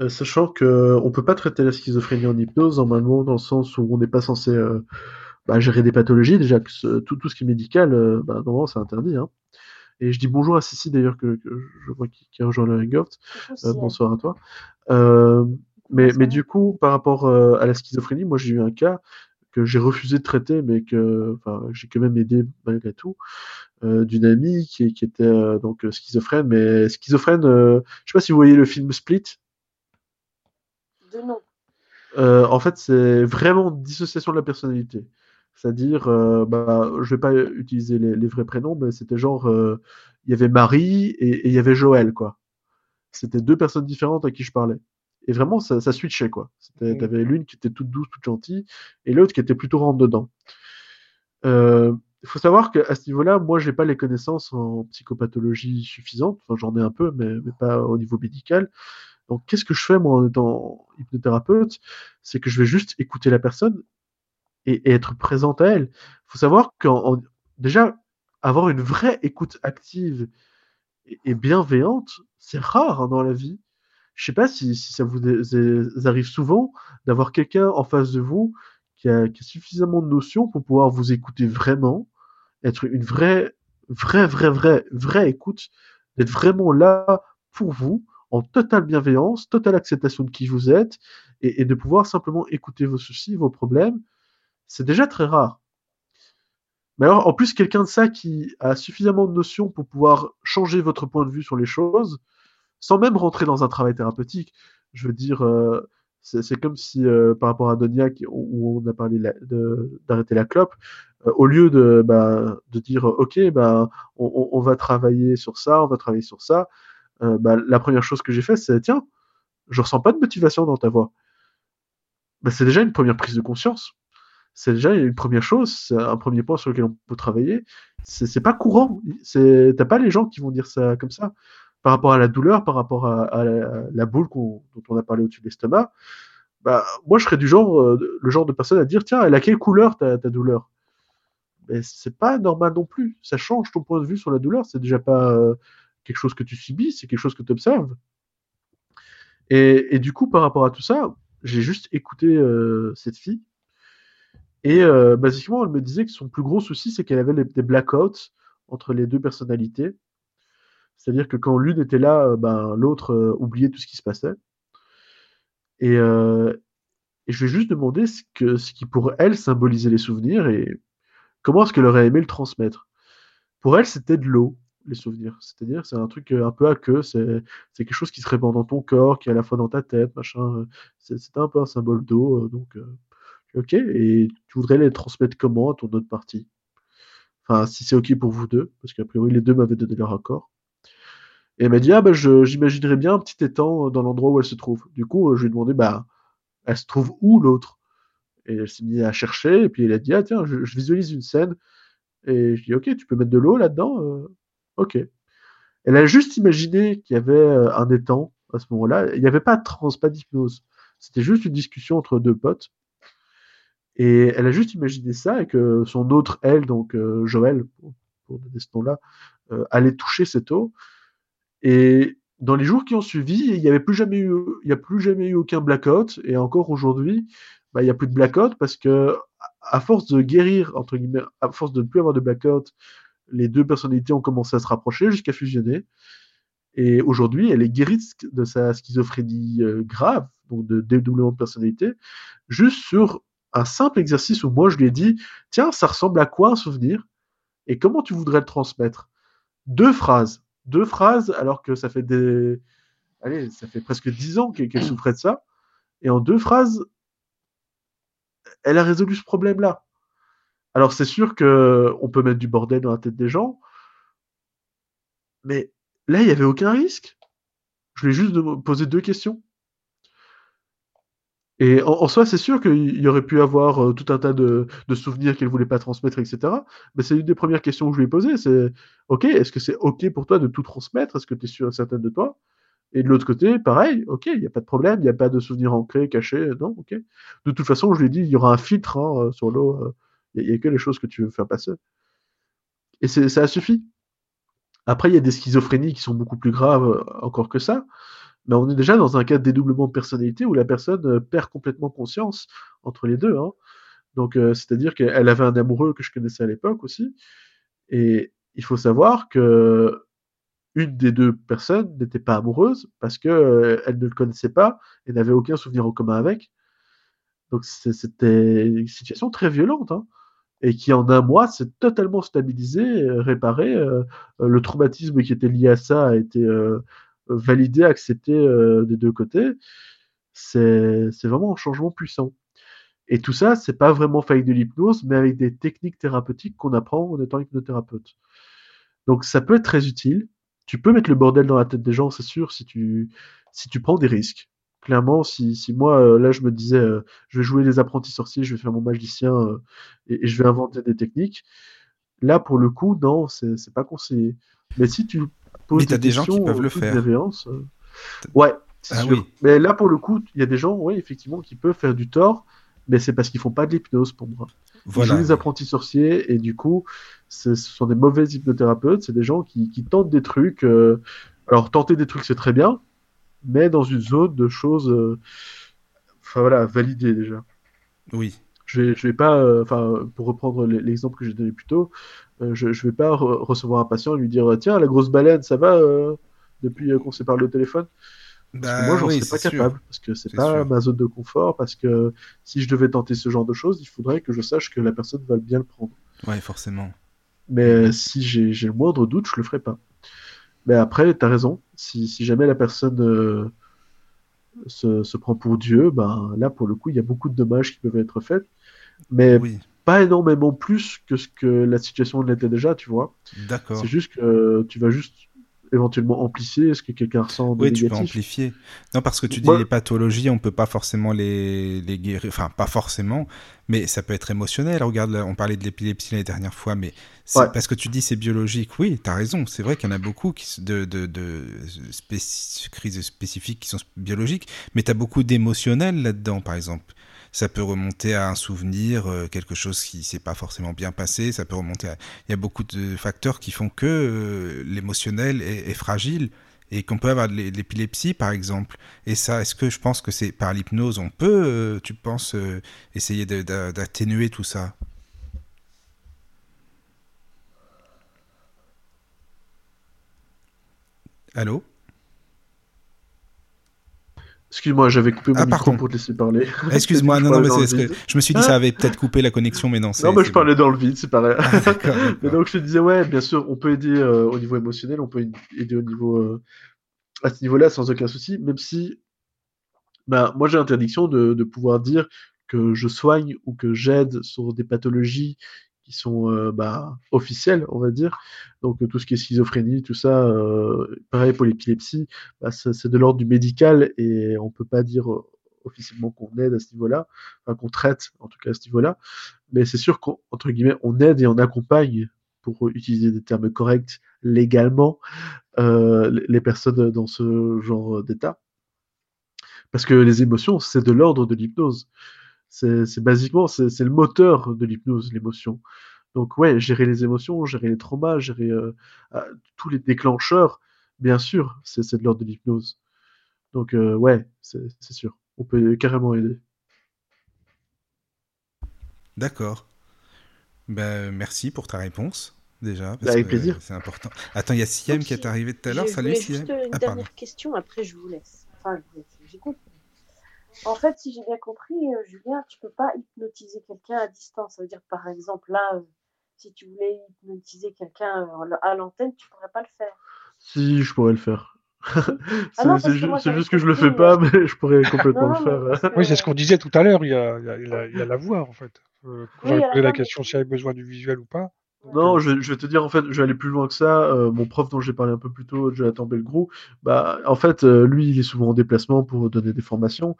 euh, sachant que on peut pas traiter la schizophrénie en hypnose normalement, dans le sens où on n'est pas censé euh, bah, gérer des pathologies. Déjà que ce- tout, tout ce qui est médical, euh, bah, normalement c'est interdit. Hein. Et je dis bonjour à Sissi d'ailleurs que, que je vois qui, rejoint le Hangout. Euh, bonsoir à toi. Euh, mais, mais du coup, par rapport à la schizophrénie, moi j'ai eu un cas que j'ai refusé de traiter, mais que j'ai quand même aidé malgré tout, d'une amie qui, qui était donc schizophrène, mais schizophrène, je sais pas si vous voyez le film Split. De nom. Euh, en fait, c'est vraiment dissociation de la personnalité. C'est-à-dire, euh, bah, je vais pas utiliser les, les vrais prénoms, mais c'était genre, euh, il y avait Marie et et il y avait Joël, quoi. C'était deux personnes différentes à qui je parlais. Et vraiment, ça, ça switchait, quoi. C'était- Mm. T'avais l'une qui était toute douce, toute gentille, et l'autre qui était plutôt rentre dedans. Euh, Il faut savoir qu'à ce niveau-là, moi, j'ai pas les connaissances en psychopathologie suffisantes. Enfin, j'en ai un peu, mais, mais pas au niveau médical. Donc, qu'est-ce que je fais, moi, en étant hypnothérapeute? C'est que je vais juste écouter la personne et, être présente à elle. Il faut savoir qu'en en- déjà, avoir une vraie écoute active et, bienveillante, c'est rare hein, dans la vie. Je sais pas si, ça vous arrive souvent d'avoir quelqu'un en face de vous qui a, qui a suffisamment de notions pour pouvoir vous écouter vraiment, être une vraie vraie, vraie, vraie, vraie écoute, d'être vraiment là pour vous, en totale bienveillance, totale acceptation de qui vous êtes, et, de pouvoir simplement écouter vos soucis, vos problèmes, c'est déjà très rare. Mais alors, en plus, quelqu'un de ça qui a suffisamment de notions pour pouvoir changer votre point de vue sur les choses, sans même rentrer dans un travail thérapeutique. Je veux dire, euh, c'est comme si, euh, par rapport à Donia, où on a parlé d'arrêter la clope, euh, au lieu de, bah, dire, OK, bah, on, va travailler sur ça, on va travailler sur ça, bah, la première chose que j'ai fait, c'est, tiens, je ressens pas de motivation dans ta voix. C'est déjà une première prise de conscience c'est déjà une première chose, un premier point sur lequel on peut travailler. C'est pas courant. T'as pas les gens qui vont dire ça comme ça. Par rapport à la douleur, par rapport à, la, boule dont on a parlé au-dessus de l'estomac, bah, moi je serais du genre, euh, le genre de personne à dire tiens, elle a quelle couleur ta, ta douleur? Mais c'est pas normal non plus. Ça change ton point de vue sur la douleur. C'est déjà pas euh, quelque chose que tu subis, c'est quelque chose que tu observes. Et, du coup, par rapport à tout ça, j'ai juste écouté euh, cette fille et euh, basiquement, elle me disait que son plus gros souci, c'est qu'elle avait des blackouts entre les deux personnalités. C'est-à-dire que quand l'une était là, euh, ben, l'autre euh, oubliait tout ce qui se passait. Et, je vais juste demander ce, qui pour elle symbolisait les souvenirs et comment est-ce qu'elle aurait aimé le transmettre. Pour elle, c'était de l'eau, les souvenirs. C'est-à-dire, c'est un truc un peu à queue, c'est, quelque chose qui se répand dans ton corps, qui est à la fois dans ta tête, machin. C'était un peu un symbole d'eau, donc Ok, et tu voudrais les transmettre comment à ton autre partie? Enfin, si c'est ok pour vous deux, parce qu'a priori les deux m'avaient donné leur accord. Et elle m'a dit, ah bah j'imaginerais bien un petit étang dans l'endroit où elle se trouve. Du coup, je lui ai demandé, bah, elle se trouve où l'autre? Et elle s'est mise à chercher, et puis elle a dit, ah tiens, je, visualise une scène. Et je dis, ok, tu peux mettre de l'eau là-dedans euh, Ok. Elle a juste imaginé qu'il y avait euh, un étang à ce moment-là. Il n'y avait pas de trans, pas d'hypnose. C'était juste une discussion entre deux potes. Et elle a juste imaginé ça et que son autre elle, donc euh, Joël, pour, donner ce nom-là, euh, allait toucher cette eau. Et dans les jours qui ont suivi, il n'y avait plus jamais eu, il y a plus jamais eu aucun blackout. Et encore aujourd'hui, bah, il n'y a plus de blackout parce que à force de guérir entre guillemets, à force de ne plus avoir de blackout, les deux personnalités ont commencé à se rapprocher jusqu'à fusionner. Et aujourd'hui, elle est guérie de sa schizophrénie euh, grave, donc de dédoublement de personnalité, juste sur un simple exercice où moi je lui ai dit tiens, ça ressemble à quoi un souvenir? Et comment tu voudrais le transmettre? Deux phrases. Deux phrases, alors que ça fait des. Allez, ça fait presque dix ans qu'elle souffrait de ça. Et en deux phrases, elle a résolu ce problème-là. Alors c'est sûr que on peut mettre du bordel dans la tête des gens, mais là, il n'y avait aucun risque. Je lui ai juste posé deux questions. Et en, soi, c'est sûr qu'il y aurait pu avoir euh, tout un tas de, souvenirs qu'elle voulait pas transmettre, etc. Mais c'est une des premières questions que je lui ai posées. C'est OK, est-ce que c'est OK pour toi de tout transmettre? Est-ce que tu es sûr certaine de toi? Et de l'autre côté, pareil, OK, il n'y a pas de problème, il n'y a pas de souvenirs ancrés, cachés, non, OK. De toute façon, je lui ai dit, il y aura un filtre hein, euh, sur l'eau, euh, il n'y a, que les choses que tu veux faire passer. Et ça a suffi. Après, il y a des schizophrénies qui sont beaucoup plus graves encore que ça mais on est déjà dans un cas de dédoublement de personnalité où la personne euh, perd complètement conscience entre les deux. Hein. Donc, euh, c'est-à-dire qu'elle avait un amoureux que je connaissais à l'époque aussi. Et il faut savoir que une des deux personnes n'était pas amoureuse parce qu'elle euh, elle ne le connaissait pas et n'avait aucun souvenir en commun avec. Donc, c'était une situation très violente. Hein, et qui, en un mois, s'est totalement stabilisé, réparé. le traumatisme qui était lié à ça a été accepter euh, des deux côtés, c'est vraiment un changement puissant. Et tout ça, c'est pas vraiment fait avec de l'hypnose, mais avec des techniques thérapeutiques qu'on apprend en étant hypnothérapeute. Donc ça peut être très utile. Tu peux mettre le bordel dans la tête des gens, c'est sûr, si tu, si tu prends des risques. Clairement, si, si moi, euh, là, je me disais, euh, je vais jouer les apprentis sorciers, je vais faire mon magicien et, et, je vais inventer des techniques, là, pour le coup, non, c'est pas conseillé. Mais si tu mais t'as des, gens qui peuvent le faire. Euh. Ouais, ah Mais là, pour le coup, il y a des gens, oui, effectivement, qui peuvent faire du tort, mais c'est parce qu'ils font pas de l'hypnose pour moi. Voilà. Jouent des apprentis sorciers et du coup, ce sont des mauvais hypnothérapeutes. C'est des gens qui, tentent des trucs. Euh, alors, tenter des trucs, c'est très bien, mais dans une zone de choses, euh, enfin voilà, validées déjà. Oui. Je vais, je vais pas, euh, enfin, pour reprendre l'exemple que j'ai donné plus tôt, euh, je, je vais pas recevoir un patient et lui dire tiens la grosse baleine ça va depuis qu'on s'est parlé au téléphone? Que moi, j'en serais pas capable, parce que c'est pas ma zone de confort, parce que si je devais tenter ce genre de choses, il faudrait que je sache que la personne va bien le prendre. Ouais, forcément. Mais si j'ai le moindre doute, je le ferai pas. Mais après, tu as raison. Si, si, jamais la personne euh, se, se, prend pour Dieu, ben là, pour le coup, il y a beaucoup de dommages qui peuvent être faits. Mais pas énormément plus que ce que la situation l'était déjà, tu vois. D'accord. C'est juste que tu vas juste éventuellement amplifier ce que quelqu'un ressent de Oui, tu peux amplifier. Non, parce que tu dis les pathologies, on peut pas forcément les, les guérir, enfin pas forcément, mais ça peut être émotionnel. Regarde, on parlait de l'épilepsie la dernière fois, mais parce que tu dis c'est biologique. Oui, tu as raison. C'est vrai qu'il y en a beaucoup qui, de, de, de crises spécifiques qui sont biologiques, mais tu as beaucoup d'émotionnel là-dedans, par exemple ça peut remonter à un souvenir, euh, quelque chose qui s'est pas forcément bien passé, ça peut remonter. Il y a beaucoup de facteurs qui font que euh, l'émotionnel est, fragile et qu'on peut avoir de l'épilepsie par exemple. Et ça, est-ce que je pense que c'est par l'hypnose, on peut, euh, tu penses, essayer d'atténuer tout ça? Allô? Excuse-moi, j'avais coupé mon ah, micro pour te laisser parler. Excuse-moi, non, non, mais c'est je me suis dit ça avait peut-être coupé la connexion, mais non. Non, mais je parlais dans le vide, c'est pareil. Ah, mais donc je te disais, ouais, bien sûr, on peut aider euh, au niveau émotionnel, on peut aider au niveau euh, à ce niveau-là sans aucun souci, même si, bah, moi j'ai l'interdiction de, de pouvoir dire que je soigne ou que j'aide sur des pathologies qui sont euh, bah, officielles, on va dire. Donc tout ce qui est schizophrénie, tout ça, euh, pareil pour l'épilepsie, bah, c'est de l'ordre du médical et on peut pas dire euh, officiellement qu'on aide à ce niveau-là, enfin qu'on traite en tout cas à ce niveau-là. Mais c'est sûr qu'entre guillemets, on aide et on accompagne, pour utiliser des termes corrects, légalement, les personnes dans ce genre d'état. Parce que les émotions, c'est de l'ordre de l'hypnose. C'est basiquement, c'est le moteur de l'hypnose, l'émotion. Donc ouais, gérer les émotions, gérer les traumas, gérer euh, ah, tous les déclencheurs, bien sûr, c'est de l'ordre de l'hypnose. Donc euh, ouais, c'est sûr, on peut carrément aider. D'accord. Ben, merci pour ta réponse déjà. Avec plaisir. C'est important. Attends, il y a Siem qui est arrivé tout à l'heure. Salut Siem. Juste une ah, dernière question, après je vous laisse. Enfin, j'écoute. En fait, si j'ai bien compris, euh, Julien, tu peux pas hypnotiser quelqu'un à distance. Ça veut dire, par exemple, là, euh, si tu voulais hypnotiser quelqu'un euh, à l'antenne, tu pourrais pas le faire. Si, je pourrais le faire. Ah c'est juste que je le fais pas, mais je pourrais complètement le faire. Oui, c'est ce qu'on disait tout à l'heure. Il, y a, il, la voix, en fait. Euh, J'avais posé la question s'il y avait besoin du visuel ou pas. Non, je, vais te dire, en fait, je vais aller plus loin que ça. mon prof dont j'ai parlé un peu plus tôt, Jonathan Belgrou, bah, en fait, lui, il est souvent en déplacement pour donner des formations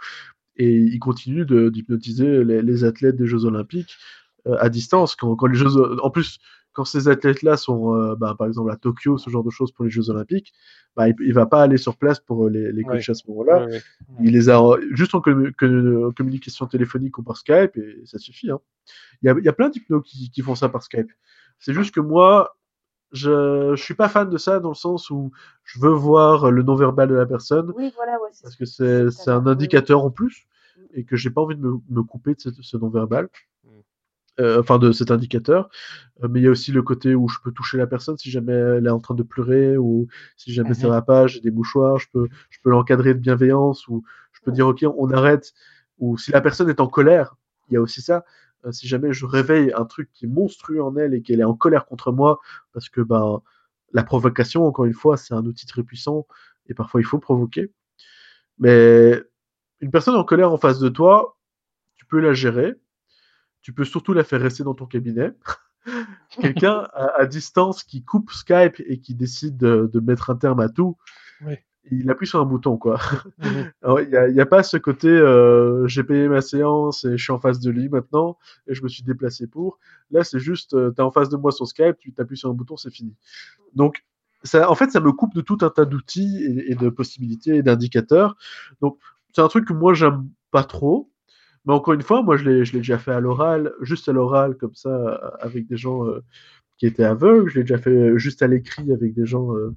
et il continue d'hypnotiser les, les, athlètes des Jeux Olympiques euh, à distance. Quand, quand, les Jeux, en plus, quand ces athlètes-là sont, euh, bah, par exemple, à Tokyo, ce genre de choses pour les Jeux Olympiques, bah, il, ne va pas aller sur place pour les, les coacher à ce moment-là. Il les a juste en communication téléphonique ou par Skype et ça suffit. Hein. Il, y a, il, y a, plein d'hypnos qui, qui, font ça par Skype. C'est juste que moi, je, je suis pas fan de ça dans le sens où je veux voir le non-verbal de la personne. Oui, voilà, ouais, parce que c'est un indicateur en plus mm. et que j'ai pas envie de me, me couper de ce, ce non-verbal. Mm. Euh, enfin, de cet indicateur. Euh, mais il y a aussi le côté où je peux toucher la personne si jamais elle est en train de pleurer ou si jamais ça mm-hmm. va pas, j'ai des mouchoirs, je peux, je peux l'encadrer de bienveillance ou je peux dire ok, on arrête. Ou si la personne est en colère, il y a aussi ça. Euh, si jamais je réveille un truc qui est monstrueux en elle et qu'elle est en colère contre moi, parce que ben, la provocation, encore une fois, c'est un outil très puissant et parfois il faut provoquer. Mais une personne en colère en face de toi, tu peux la gérer. Tu peux surtout la faire rester dans ton cabinet. Quelqu'un à, distance qui coupe Skype et qui décide de, de mettre un terme à tout, oui il appuie sur un bouton, quoi. Mhm. Il n'y a, pas ce côté euh, j'ai payé ma séance et je suis en face de lui maintenant et je me suis déplacé pour. Là, c'est juste, euh, tu es en face de moi sur Skype, tu t'appuies sur un bouton, c'est fini. Donc, ça, en fait, ça me coupe de tout un tas d'outils et, de possibilités et d'indicateurs. Donc, c'est un truc que moi, j'aime pas trop. Mais encore une fois, moi, je l'ai déjà fait à l'oral, juste à l'oral, comme ça, avec des gens euh, qui étaient aveugles. Je l'ai déjà fait juste à l'écrit avec des gens euh,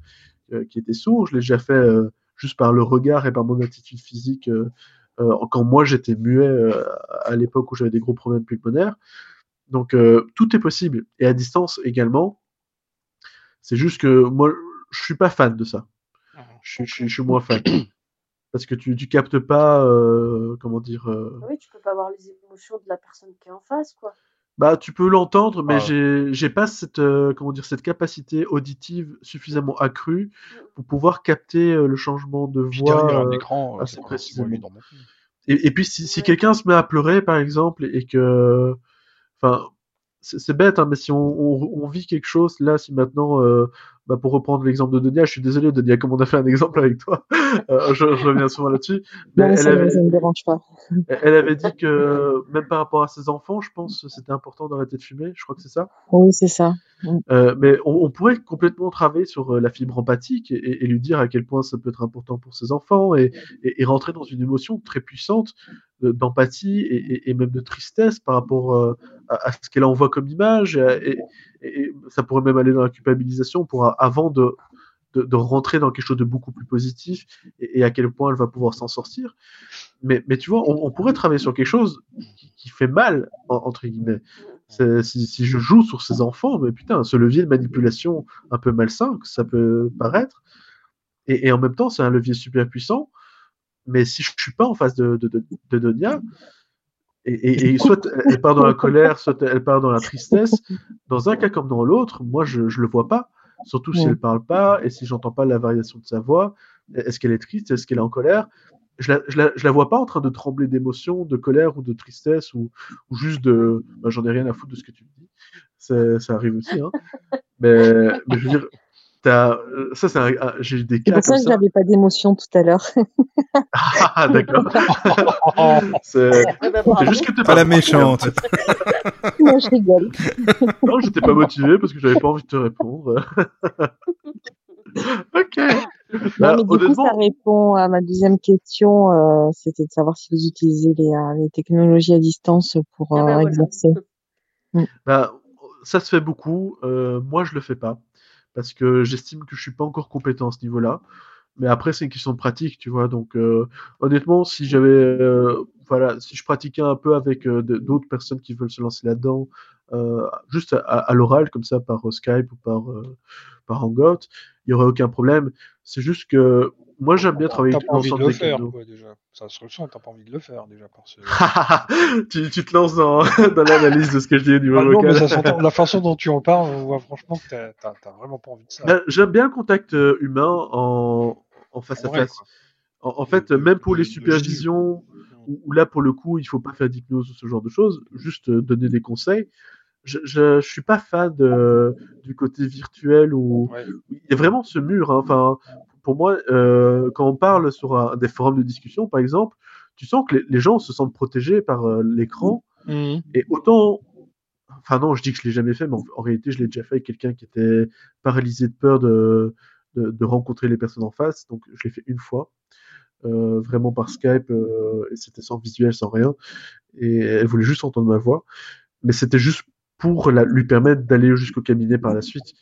qui étaient sourds. Je l'ai déjà fait euh, juste par le regard et par mon attitude physique euh, quand moi j'étais muet euh, à l'époque où j'avais des gros problèmes pulmonaires. Donc tout est possible. Et à distance également. C'est juste que moi, je suis pas fan de ça. Ah, Je, je- je suis moins fan. Parce que tu, tu captes pas, euh, comment dire, euh, Oui, tu peux pas voir les émotions de la personne qui est en face, quoi. Bah tu peux l'entendre, mais Ah. j'ai j'ai pas cette, euh, comment dire, cette capacité auditive suffisamment accrue pour pouvoir capter euh, le changement de voix. euh, écran, euh, assez précisément. Et, et puis si, si quelqu'un se met à pleurer, par exemple, et que, enfin, c'est c'est bête, hein, mais si on, on, on vit quelque chose, là, si maintenant, euh, bah, pour reprendre l'exemple de Donia, je suis désolé, Donia, comme on a fait un exemple avec toi, euh, je, je reviens souvent là-dessus, mais Non, mais elle avait, ça me dérange pas. elle avait dit que même par rapport à ses enfants, je pense, c'était important d'arrêter de fumer. Je crois que c'est ça. Oui, c'est ça. Euh, mais on, on pourrait complètement travailler sur euh, la fibre empathique et, lui dire à quel point ça peut être important pour ses enfants et, et- et rentrer dans une émotion très puissante de- d'empathie et, et- et même de tristesse par rapport euh, à, à ce qu'elle envoie comme image. Et, et- et ça pourrait même aller dans la culpabilisation pour avant de, de, de rentrer dans quelque chose de beaucoup plus positif et, et à quel point elle va pouvoir s'en sortir. Mais, mais tu vois, on, on pourrait travailler sur quelque chose qui, qui fait mal, en- entre guillemets. Si, si je joue sur ces enfants, mais putain, ce levier de manipulation un peu malsain, que ça peut paraître, et, et en même temps, c'est un levier super puissant. Mais si je suis pas en face de, de, de, de Donia, et, et, et soit elle part dans la colère, soit elle part dans la tristesse, dans un cas comme dans l'autre, moi je, je le vois pas. Surtout si elle parle pas et si j'entends pas la variation de sa voix. Est-ce qu'elle est triste Est-ce qu'elle est en colère? Je la, je, la, je la vois pas en train de trembler d'émotion, de colère ou de tristesse ou, ou juste de bah, j'en ai rien à foutre de ce que tu me dis. Ça arrive aussi. Hein. Mais, mais je veux dire, ça, c'est un- j'ai eu des C'est cas pour ça comme que je ça. n'avais pas d'émotion tout à l'heure. Ah, d'accord. c'est bravo. juste que t'es Pas la méchante. Moi, je rigole. Non, j'étais pas motivé parce que j'avais pas envie de te répondre. ok. Non, Bah, mais du coup, ça répond à ma deuxième question. euh, C'était de savoir si vous utilisez les, euh, les technologies à distance pour Ah euh, ben voilà. exercer. bah, ça se fait beaucoup. Euh, moi, je le fais pas parce que j'estime que je suis pas encore compétent à ce niveau-là. Mais après, c'est une question de pratique, tu vois. Donc, euh, honnêtement, si j'avais, euh, voilà, si je pratiquais un peu avec euh, d'autres personnes qui veulent se lancer là-dedans, juste à, l'oral, comme ça, par Skype ou par, par Hangout, il y aurait aucun problème. C'est juste que moi, j'aime bien travailler avec pas envie de le faire, quoi, déjà. Ça se ressent, t'as pas envie de le faire, déjà, par ce... tu, tu te lances dans, dans l'analyse de ce que je dis au niveau Ah non, mais ça. La façon dont tu en parles, on voit franchement que t'as- vraiment pas envie de ça. Ben, J'aime bien le contact euh, humain en, en face à Ouais, face. En, en fait, même pour les De- supervisions, où, où là, pour le coup, il faut pas faire d'hypnose ou ce genre de choses, juste euh, donner des conseils. Je, je, je suis pas fan de, du côté virtuel où Ouais. il y a vraiment ce mur. hein. Enfin, pour moi, euh, quand on parle sur un- des forums de discussion, par exemple, tu sens que les, les gens se sentent protégés par euh, l'écran. Mhm. Et autant, enfin non, je dis que je l'ai jamais fait, mais en, en réalité, je l'ai déjà fait avec quelqu'un qui était paralysé de peur de, de, de rencontrer les personnes en face. Donc, je l'ai fait une fois, euh, vraiment par Skype, et c'était sans visuel, sans rien. Et elle voulait juste entendre ma voix, mais c'était juste pour la, lui permettre d'aller jusqu'au cabinet par la suite.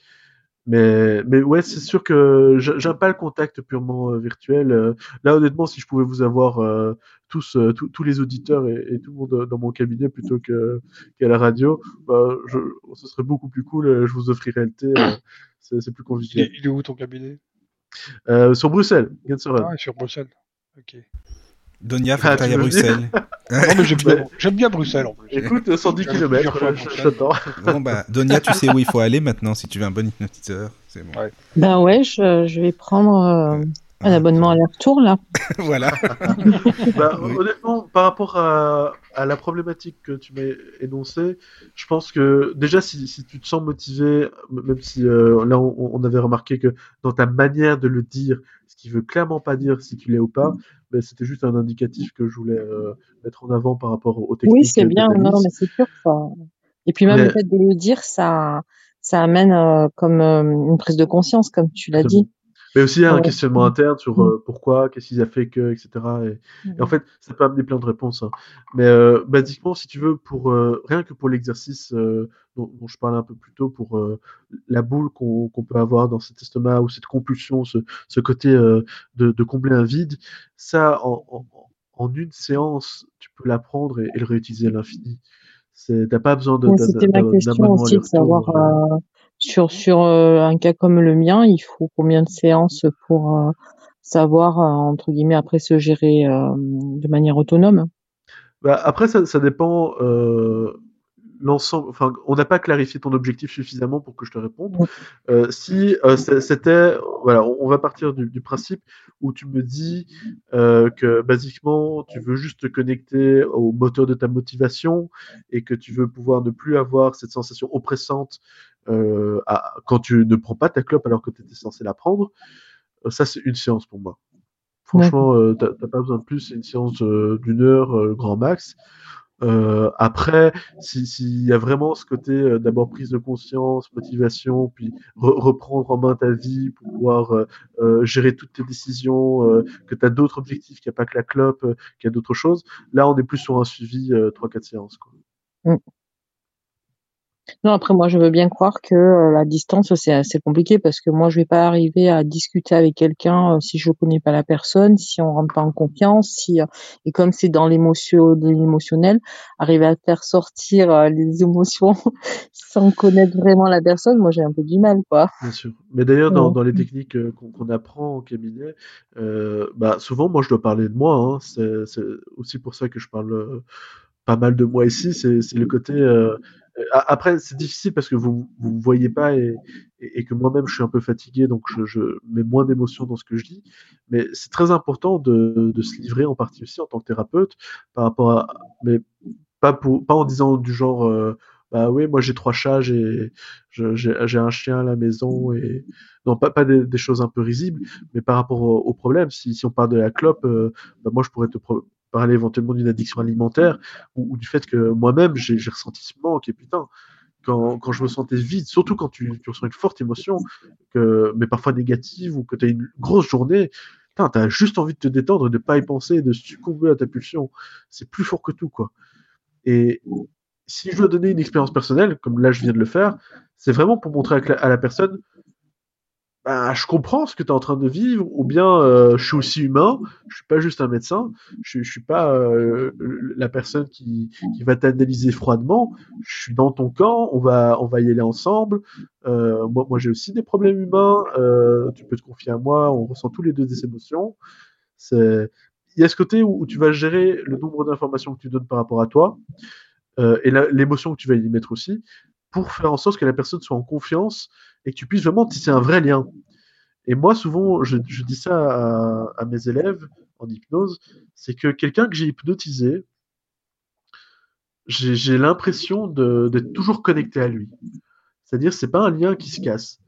Mais, mais ouais, c'est sûr que j'a- j'aime pas le contact purement euh, virtuel. Euh, là, honnêtement, si je pouvais vous avoir euh, tous, euh, tous- tous les auditeurs et, et tout le monde dans mon cabinet plutôt que qu'à la radio, bah, je, ce serait beaucoup plus cool. Je vous offrirais le thé. c'est plus convivial. il est où ton cabinet? Euh, sur Bruxelles. Ah, sur Bruxelles. Ok. Donia, faut Ah, que t'ailles tu à Bruxelles. Non, mais j'aime bien, Ouais. j'aime bien Bruxelles en plus. Écoute, 110 J'avais plusieurs fois à km, je, Bruxelles. je t'attends. Bon, bah, Donia, tu sais où il faut aller maintenant si tu veux un bon hypnotiseur. C'est bon. Ouais. Ben ouais, je, je vais prendre euh, un Ah, abonnement aller-retour là. voilà. Bah, Oui. Honnêtement, par rapport à, à la problématique que tu m'as énoncée, je pense que déjà, si, si tu te sens motivé, même si euh, là, on, on avait remarqué que dans ta manière de le dire, ce qui veut clairement pas dire si tu l'es ou pas, ben, c'était juste un indicatif que je voulais euh, mettre en avant par rapport aux techniques Oui, c'est bien, non, mais c'est sûr. Ça... Et puis même Mais- le fait de le dire, ça, ça amène euh, comme euh, une prise de conscience, comme tu l'as dit. Mais aussi un questionnement interne sur euh, pourquoi, qu'est-ce qu'il a fait que, etc. Et, Et en Mhm. fait, ça peut amener plein de réponses. hein. Mais euh, basiquement, si tu veux, pour euh, rien que pour l'exercice euh, dont, dont je parlais un peu plus tôt, pour euh, la boule qu'on peut avoir dans cet estomac ou cette compulsion, ce, ce côté euh, de, de combler un vide, ça, en, en- en une séance, tu peux l'apprendre et, et le réutiliser à l'infini. T'as pas besoin de, C'était ma question aussi de savoir euh, sur sur euh, un cas comme le mien, il faut combien de séances pour euh, savoir entre guillemets après se gérer de manière autonome? Bah, après ça, ça dépend l'ensemble, enfin, on n'a pas clarifié ton objectif suffisamment pour que je te réponde. Euh, si euh, c'était, voilà, on, va partir du, du, principe où tu me dis euh, que basiquement tu veux juste te connecter au moteur de ta motivation et que tu veux pouvoir ne plus avoir cette sensation oppressante euh, à, quand tu ne prends pas ta clope alors que tu étais censé la prendre. Euh, ça, c'est une séance pour moi. Franchement, euh, t'as pas besoin de plus, c'est une séance d'une heure grand max. Euh, après, s'il y a vraiment ce côté euh, d'abord prise de conscience, motivation, puis re reprendre en main ta vie pour pouvoir euh, euh gérer toutes tes décisions, euh, que tu as d'autres objectifs, qu'il n'y a pas que la clope, qu'il y a d'autres choses, là on est plus sur un suivi 3-4 séances. Quoi. Mmh. Non, après moi je veux bien croire que euh, la distance c'est assez compliqué parce que moi je vais pas arriver à discuter avec quelqu'un euh, si je connais pas la personne, si on rentre pas en confiance, si euh, et comme c'est dans l'émotion l'émotionnel, arriver à faire sortir les émotions sans connaître vraiment la personne, moi j'ai un peu du mal quoi. Bien sûr. Mais d'ailleurs dans, dans les techniques qu'on apprend au cabinet, bah souvent moi je dois parler de moi, hein. c'est aussi pour ça que je parle pas mal de moi ici, c'est le côté euh, après, c'est difficile parce que vous vous voyez pas et, que moi-même je suis un peu fatigué, donc je, mets moins d'émotion dans ce que je dis. Mais c'est très important de, se livrer en partie aussi en tant que thérapeute par rapport à, mais pas en disant du genre, euh, bah oui, moi j'ai trois chats, j'ai j'ai un chien à la maison et non pas des, choses un peu risibles, mais par rapport au, au problème. Si, si on parle de la clope, euh, bah moi je pourrais te parler éventuellement d'une addiction alimentaire ou, du fait que moi-même j'ai ressenti ce manque et putain quand, quand, je me sentais vide, surtout quand tu, ressens une forte émotion, que, mais parfois négative ou que tu as une grosse journée, tu as juste envie de te détendre, de pas y penser, de succomber à ta pulsion. C'est plus fort que tout, quoi. Et si je dois donner une expérience personnelle, comme là je viens de le faire, c'est vraiment pour montrer à la personne bah, je comprends ce que tu es en train de vivre, ou bien euh, je suis aussi humain, je suis pas juste un médecin, je, je suis pas euh, la personne qui, va t'analyser froidement, je suis dans ton camp, on va, y aller ensemble. Euh, moi, j'ai aussi des problèmes humains, tu peux te confier à moi, on ressent tous les deux des émotions. Il y a ce côté où, tu vas gérer le nombre d'informations que tu donnes par rapport à toi, et l'émotion que tu vas y mettre aussi, pour faire en sorte que la personne soit en confiance et que tu puisses vraiment tisser un vrai lien. Et moi, souvent, je, dis ça à, mes élèves en hypnose, c'est que quelqu'un que j'ai hypnotisé, j'ai l'impression d'être toujours connecté à lui. C'est-à-dire, c'est pas un lien qui se casse.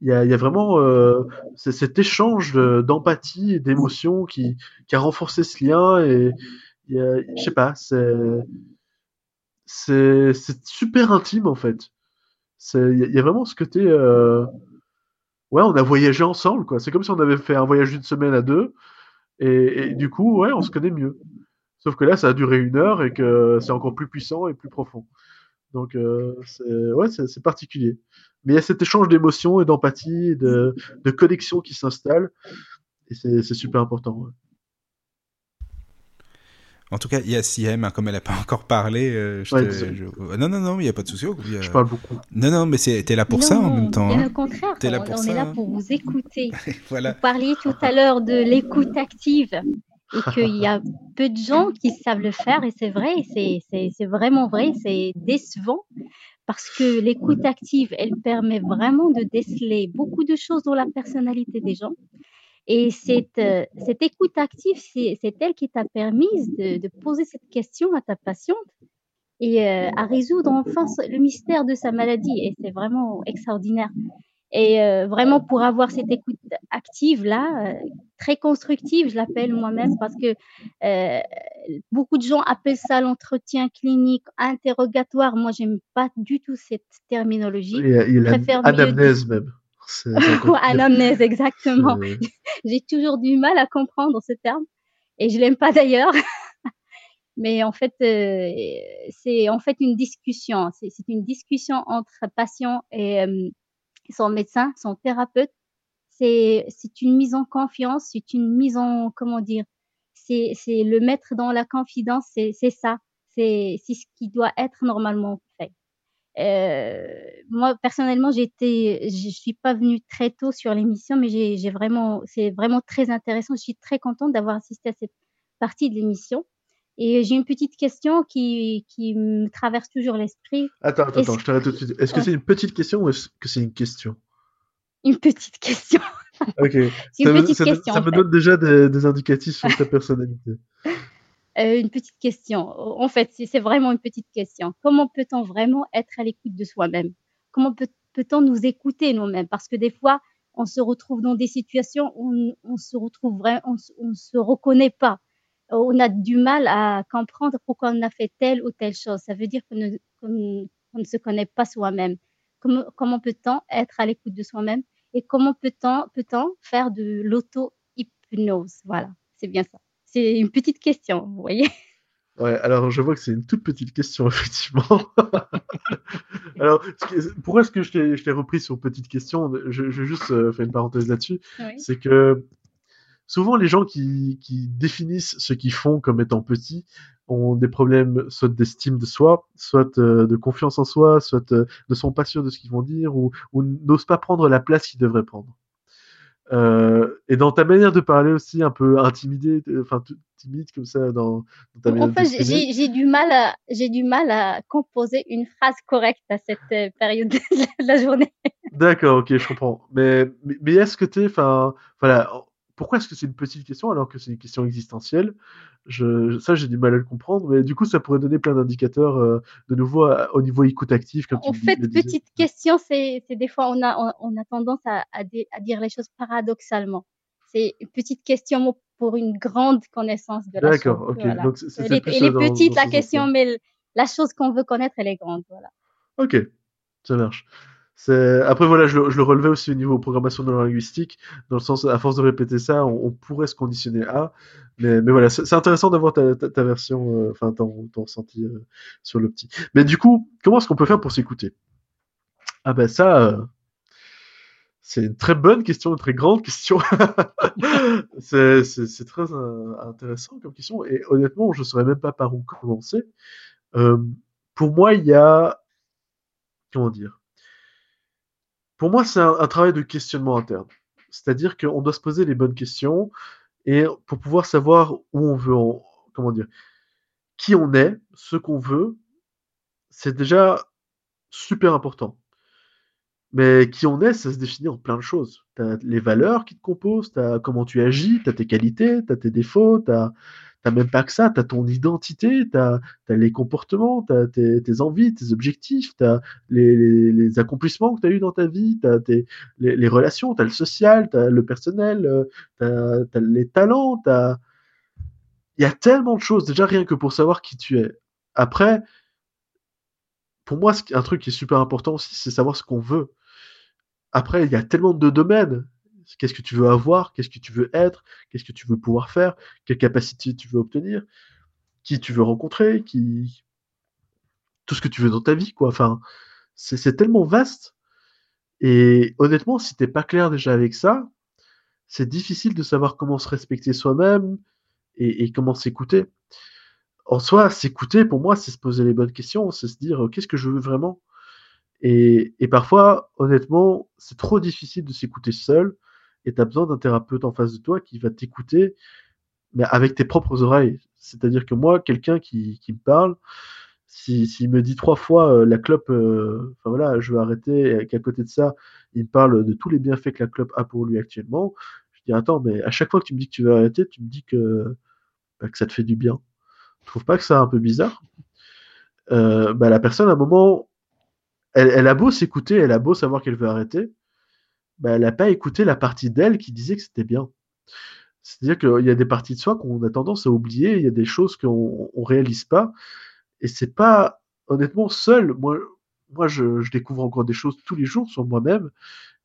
Il y a, vraiment euh, cet échange d'empathie et d'émotion qui, qui, a renforcé ce lien. Et a, je sais pas, c'est super intime en fait. Il y, a vraiment ce côté. Euh... Ouais, on a voyagé ensemble, quoi. C'est comme si on avait fait un voyage d'une semaine à deux. Et, du coup, ouais, on se connaît mieux. Sauf que là, ça a duré une heure et que c'est encore plus puissant et plus profond. Donc, euh, c'est ouais, c'est particulier. Mais il y a cet échange d'émotions et d'empathie, de, connexion qui s'installe. Et c'est super important. En tout cas, il y a Siem, hein, comme elle n'a pas encore parlé. Euh, je ouais, te, je... Non, non, non, il n'y a pas de souci. A... Je parle beaucoup. Non, non, mais t'es là pour non, ça en même temps. Bien hein. au contraire, es là pour on ça, est là hein. pour vous écouter. voilà. Vous parliez tout à l'heure de l'écoute active et qu'il y a peu de gens qui savent le faire et c'est vrai, c'est vraiment vrai, c'est décevant parce que l'écoute active, elle permet vraiment de déceler beaucoup de choses dans la personnalité des gens. Et cette, euh, cette écoute active, c'est elle qui t'a permis de, de, poser cette question à ta patiente et euh, à résoudre enfin le mystère de sa maladie. Et c'est vraiment extraordinaire. Et euh, vraiment pour avoir cette écoute active là, euh, très constructive, je l'appelle moi-même parce que euh, beaucoup de gens appellent ça l'entretien clinique interrogatoire. Moi, j'aime pas du tout cette terminologie. Il a, il a l'anamnèse même. Anamnèse, exactement. J'ai toujours du mal à comprendre ce terme et je l'aime pas d'ailleurs. Mais en fait, euh, c'est en fait une discussion. C'est une discussion entre patient et euh, son médecin, son thérapeute. C'est une mise en confiance, c'est une mise en comment dire. c'est le mettre dans la confidence, c'est ça, c'est ce qui doit être normalement fait. Euh, moi personnellement, j'étais, je suis pas venue très tôt sur l'émission, mais j'ai vraiment, c'est vraiment très intéressant. Je suis très contente d'avoir assisté à cette partie de l'émission. Et j'ai une petite question qui, qui me traverse toujours l'esprit. Attends, attends, je t'arrête tout de suite. Est-ce que c'est une petite question ou est-ce que c'est une question? Une petite question. Ok. Ça une me, petite ça me- question, ça me donne déjà des, des indicatifs sur ta personnalité. Euh, une petite question. En fait, c'est vraiment une petite question. Comment peut-on vraiment être à l'écoute de soi-même? Comment peut- peut-on nous écouter nous-mêmes? Parce que des fois, on se retrouve dans des situations où on, se retrouve on, se- on se reconnaît pas. On a du mal à comprendre pourquoi on a fait telle ou telle chose. Ça veut dire qu'on ne, se connaît pas soi-même. Comment, peut-on être à l'écoute de soi-même? Et comment peut-on peut-on faire de l'auto-hypnose? Voilà, c'est bien ça. C'est une petite question, vous voyez. Ouais, alors je vois que c'est une toute petite question, effectivement. alors, pourquoi est-ce que je t'ai je t'ai repris sur petite question? Je, je vais juste euh, faire une parenthèse là-dessus. Oui. C'est que souvent, les gens qui, qui définissent ce qu'ils font comme étant petits ont des problèmes soit d'estime de soi, soit euh, de confiance en soi, soit euh, ne sont pas sûrs de ce qu'ils vont dire ou, ou n'osent pas prendre la place qu'ils devraient prendre. Euh, et dans ta manière de parler aussi, un peu intimidé, euh, enfin timide comme ça dans, dans ta manière En de fait, j'ai- du mal à j'ai du mal à composer une phrase correcte à cette euh, période de la- journée. D'accord, ok, je comprends. Mais, mais, mais est-ce que t'es, enfin, voilà, pourquoi est-ce que c'est une petite question alors que c'est une question existentielle? Je, Ça, j'ai du mal à le comprendre, mais du coup, ça pourrait donner plein d'indicateurs euh, de nouveau à- au niveau écoute active, comme tu En dis- fait, petite question, c'est des fois on a on, on a tendance à, à, di- à dire les choses paradoxalement. C'est une petite question pour une grande connaissance de la chose. D'accord, ok. Voilà. Donc, c'est c'est Elle est, elle est petite dans la question, mais la chose qu'on veut connaître, elle est grande. Voilà. Ok, ça marche. Après, voilà, je le, je le relevais aussi au niveau programmation neurolinguistique, dans le sens, à force de répéter ça, on, pourrait se conditionner à. Mais, mais voilà, c'est intéressant d'avoir ta, ta, ta version, euh, enfin, ton, ton ressenti euh, sur le petit. Mais du coup, comment est-ce qu'on peut faire pour s'écouter? Ah ben ça, euh, c'est une très bonne question, une très grande question. c'est très euh, intéressant comme question. Et honnêtement, je ne saurais même pas par où commencer. Euh, pour moi, il y a... Comment dire? Pour moi, c'est un, travail de questionnement interne. C'est-à-dire qu'on doit se poser les bonnes questions et pour pouvoir savoir où on veut, en- comment dire, qui on est, ce qu'on veut, c'est déjà super important. Mais qui on est, ça se définit en plein de choses. Tu as les valeurs qui te composent, tu as comment tu agis, tu as tes qualités, tu as tes défauts, tu même pas que ça, tu as ton identité, tu as, les comportements, tu as tes, tes envies, tes objectifs, tu as les, les, accomplissements que tu as eu dans ta vie, tu as tes, les, les relations, tu as le social, tu as le personnel, tu as, les talents, tu as... Il y a tellement de choses, déjà rien que pour savoir qui tu es. Après, pour moi, un truc qui est super important aussi, c'est savoir ce qu'on veut. Après, il y a tellement de domaines. Qu'est-ce que tu veux avoir? Qu'est-ce que tu veux être? Qu'est-ce que tu veux pouvoir faire? Quelle capacité tu veux obtenir? Qui tu veux rencontrer? Qui tout ce que tu veux dans ta vie, quoi. Enfin, c'est tellement vaste. Et honnêtement, si t'es pas clair déjà avec ça, c'est difficile de savoir comment se respecter soi-même et, comment s'écouter. En soi, s'écouter, pour moi, c'est se poser les bonnes questions, c'est se dire qu'est-ce que je veux vraiment? Et, parfois, honnêtement, c'est trop difficile de s'écouter seul. Et tu as besoin d'un thérapeute en face de toi qui va t'écouter, mais avec tes propres oreilles. C'est-à-dire que moi, quelqu'un qui, me parle, s'il si, me dit trois fois euh, la clope, euh, voilà, je veux arrêter, et qu'à côté de ça, il me parle de tous les bienfaits que la clope a pour lui actuellement, je dis attends, mais à chaque fois que tu me dis que tu veux arrêter, tu me dis que, bah, ça te fait du bien. Tu trouves pas que c'est un peu bizarre? Euh, bah, La personne, à un moment, elle, a beau s'écouter, elle a beau savoir qu'elle veut arrêter, bah, elle n'a pas écouté la partie d'elle qui disait que c'était bien. C'est-à-dire qu'il y a des parties de soi qu'on a tendance à oublier, il y a des choses qu'on ne réalise pas, et c'est pas, honnêtement, seul, moi, je, découvre encore des choses tous les jours sur moi-même,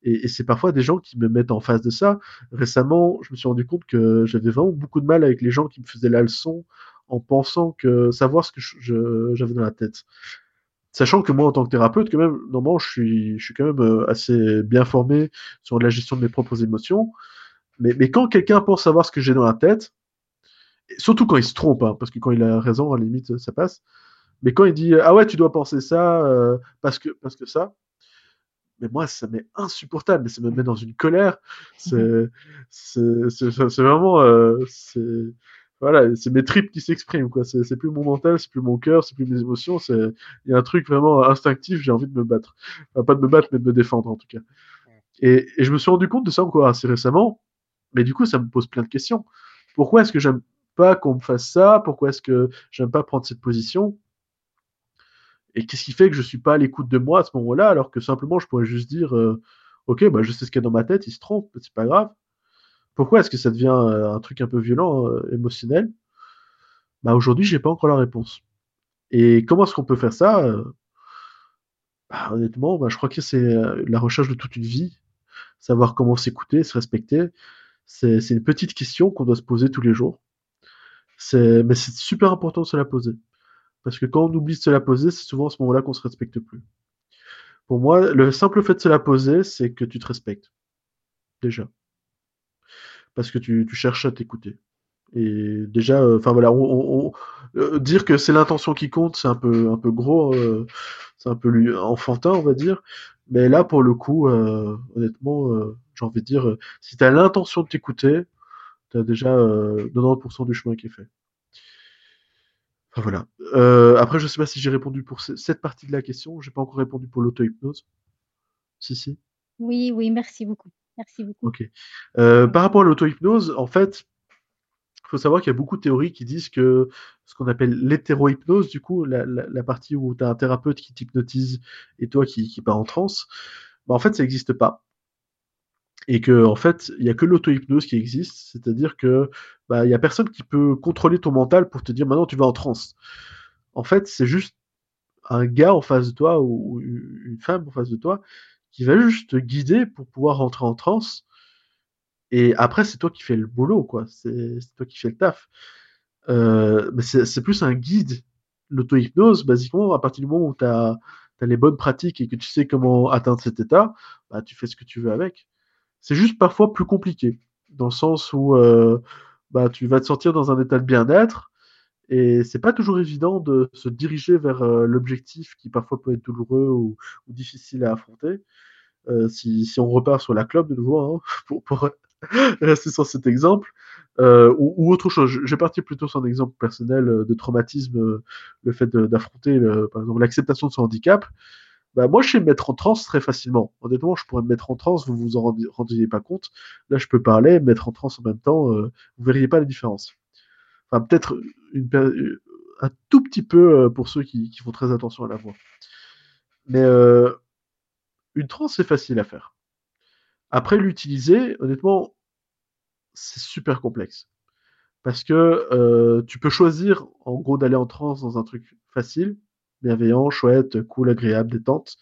et, et c'est parfois des gens qui me mettent en face de ça. Récemment, je me suis rendu compte que j'avais vraiment beaucoup de mal avec les gens qui me faisaient la leçon en pensant que savoir ce que j'avais dans la tête sachant que moi en tant que thérapeute quand même normalement je suis je suis quand même euh, assez bien formé sur la gestion de mes propres émotions mais, mais quand quelqu'un pense savoir ce que j'ai dans la tête Surtout quand il se trompe, hein, parce que quand il a raison, à la limite, ça passe. Mais quand il dit ah ouais, tu dois penser ça euh, parce que parce que ça, mais moi ça m'est insupportable, mais ça me met dans une colère. C'est vraiment euh, voilà, c'est mes tripes qui s'expriment quoi. C'est plus mon mental, c'est plus mon cœur, c'est plus mes émotions. C'est il y a un truc vraiment instinctif. J'ai envie de me battre, enfin, pas de me battre, mais de me défendre en tout cas. Et, et je me suis rendu compte de ça encore assez récemment. Mais du coup, ça me pose plein de questions. Pourquoi est-ce que j'aime pas qu'on me fasse ça? Pourquoi est-ce que j'aime pas prendre cette position? Et qu'est-ce qui fait que je suis pas à l'écoute de moi à ce moment-là, alors que simplement je pourrais juste dire, euh, ok, bah je sais ce qu'il y a dans ma tête, il se trompe, c'est pas grave. Pourquoi est-ce que ça devient euh, un truc un peu violent, euh, émotionnel? Bah aujourd'hui, j'ai pas encore la réponse. Et comment est-ce qu'on peut faire ça bah, Honnêtement, bah, je crois que c'est la recherche de toute une vie, savoir comment s'écouter, se respecter. C'est une petite question qu'on doit se poser tous les jours. Mais c'est super important de se la poser. Parce que quand on oublie de se la poser, c'est souvent à ce moment-là qu'on se respecte plus. Pour moi, le simple fait de se la poser, c'est que tu te respectes. Déjà. Parce que tu, cherches à t'écouter. Et déjà, euh, enfin voilà, euh, dire que c'est l'intention qui compte, c'est un peu, un peu gros, euh, c'est un peu enfantin, on va dire. Mais là, pour le coup, honnêtement, j'ai envie de dire, si tu as l'intention de t'écouter, tu as déjà 90% du chemin qui est fait. Enfin, voilà. Euh, après, je sais pas si j'ai répondu pour cette partie de la question. J'ai pas encore répondu pour l'auto-hypnose. Si, si. Oui, oui, merci beaucoup. Merci beaucoup. Ok. Euh, par rapport à l'auto-hypnose, en fait, il faut savoir qu'il y a beaucoup de théories qui disent que ce qu'on appelle l'hétéro-hypnose, du coup, la, partie où tu as un thérapeute qui t'hypnotise et toi qui, qui pars en transe, bah, en fait, ça n'existe pas et que en fait il y a que l'auto-hypnose qui existe, c'est-à-dire que bah il y a personne qui peut contrôler ton mental pour te dire maintenant tu vas en transe. En fait, c'est juste un gars en face de toi ou une femme en face de toi qui va juste te guider pour pouvoir rentrer en transe. Et après, c'est toi qui fais le boulot, quoi. C'est toi qui fais le taf. Euh, mais c'est plus un guide. L'auto-hypnose, basiquement, à partir du moment où tu as, les bonnes pratiques et que tu sais comment atteindre cet état, bah, tu fais ce que tu veux avec. C'est juste parfois plus compliqué, dans le sens où euh, bah, tu vas te sentir dans un état de bien-être, et c'est pas toujours évident de se diriger vers euh, l'objectif qui parfois peut être douloureux ou, difficile à affronter. Euh, si, on repart sur la clope de nouveau, hein, pour, rester sur cet exemple, euh, ou, autre chose. Je, vais partir plutôt sur un exemple personnel de traumatisme, le fait d'affronter, l'acceptation de son handicap. Bah, moi, je sais me mettre en transe très facilement. Honnêtement, je pourrais me mettre en transe, vous vous en rendiez pas compte. Là, je peux parler, me mettre en transe en même temps, vous verriez pas la différence. Peut-être un tout petit peu euh, pour ceux qui, font très attention à la voix. Mais euh, une transe, c'est facile à faire. Après, l'utiliser, honnêtement, c'est super complexe. Parce que euh, tu peux choisir, en gros, d'aller en transe dans un truc facile, bienveillant, chouette, cool, agréable, détente,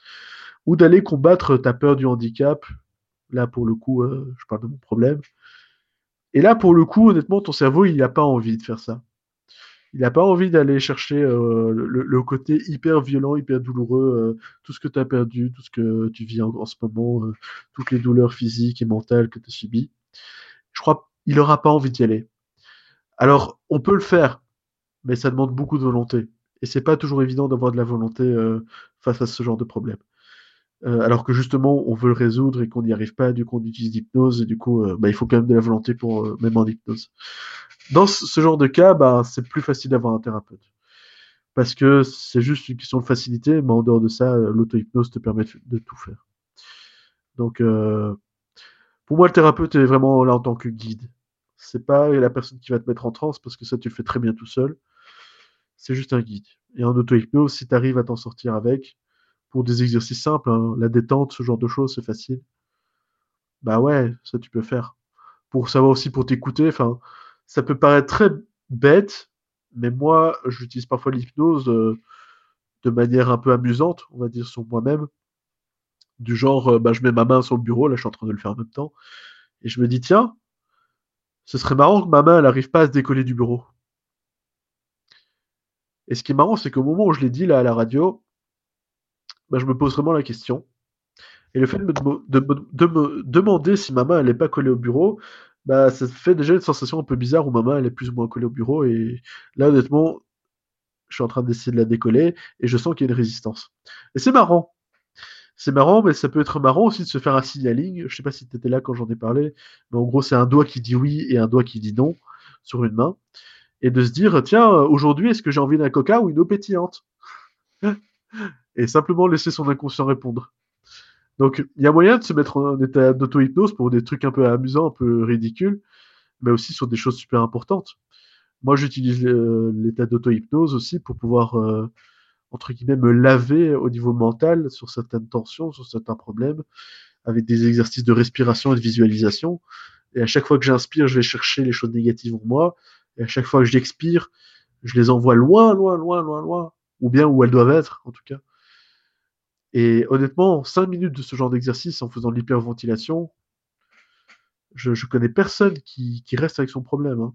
ou d'aller combattre ta peur du handicap. Là, pour le coup, euh, je parle de mon problème. Et là, pour le coup, honnêtement, ton cerveau, il n'a pas envie de faire ça. Il n'a pas envie d'aller chercher euh, le, côté hyper violent, hyper douloureux, euh, tout ce que tu as perdu, tout ce que tu vis en, ce moment, toutes les douleurs physiques et mentales que tu as subies. Je crois qu'il n'aura pas envie d'y aller. Alors, on peut le faire, mais ça demande beaucoup de volonté. Et c'est pas toujours évident d'avoir de la volonté euh, face à ce genre de problème. Euh, alors que justement, on veut le résoudre et qu'on n'y arrive pas, du coup on utilise l'hypnose et du coup, euh, bah, il faut quand même de la volonté pour même en hypnose. Dans ce genre de cas, bah, c'est plus facile d'avoir un thérapeute. Parce que c'est juste une question de facilité, mais en dehors de ça, l'auto-hypnose te permet de tout faire. Donc, pour moi, le thérapeute est vraiment là en tant que guide. C'est pas la personne qui va te mettre en transe, parce que ça, tu le fais très bien tout seul c'est juste un guide. Et en auto-hypnose, si tu arrives à t'en sortir avec, pour des exercices simples, hein, la détente, ce genre de choses, c'est facile. Bah ouais, ça tu peux faire. Pour savoir aussi pour t'écouter, enfin, ça peut paraître très bête, mais moi, j'utilise parfois l'hypnose euh, de manière un peu amusante, on va dire, sur moi-même. Du genre, euh, bah, je mets ma main sur le bureau, là je suis en train de le faire en même temps, et je me dis, tiens, ce serait marrant que ma main, elle n'arrive pas à se décoller du bureau. Et ce qui est marrant, c'est qu'au moment où je l'ai dit là à la radio, bah, je me pose vraiment la question. Et le fait de me, demander si ma main n'est pas collée au bureau, bah, ça fait déjà une sensation un peu bizarre où ma main elle est plus ou moins collée au bureau et là honnêtement, je suis en train d'essayer de la décoller et je sens qu'il y a une résistance. Et c'est marrant. C'est marrant, mais ça peut être marrant aussi de se faire un signaling. Je sais pas si tu étais là quand j'en ai parlé, mais en gros c'est un doigt qui dit oui et un doigt qui dit non sur une main et de se dire tiens aujourd'hui est-ce que j'ai envie d'un coca ou une eau pétillante? Et simplement laisser son inconscient répondre. Donc, il y a moyen de se mettre en état d'auto-hypnose pour des trucs un peu amusants, un peu ridicules, mais aussi sur des choses super importantes. Moi, j'utilise l'état d'auto-hypnose aussi pour pouvoir, euh, entre guillemets, me laver au niveau mental sur certaines tensions, sur certains problèmes, avec des exercices de respiration et de visualisation. Et à chaque fois que j'inspire, je vais chercher les choses négatives en moi. Et à chaque fois que j'expire, je les envoie loin, loin, loin, loin, loin. Ou bien où elles doivent être, en tout cas. Et honnêtement, 5 minutes de ce genre d'exercice en faisant de l'hyperventilation, je, je connais personne qui, reste avec son problème. Hein.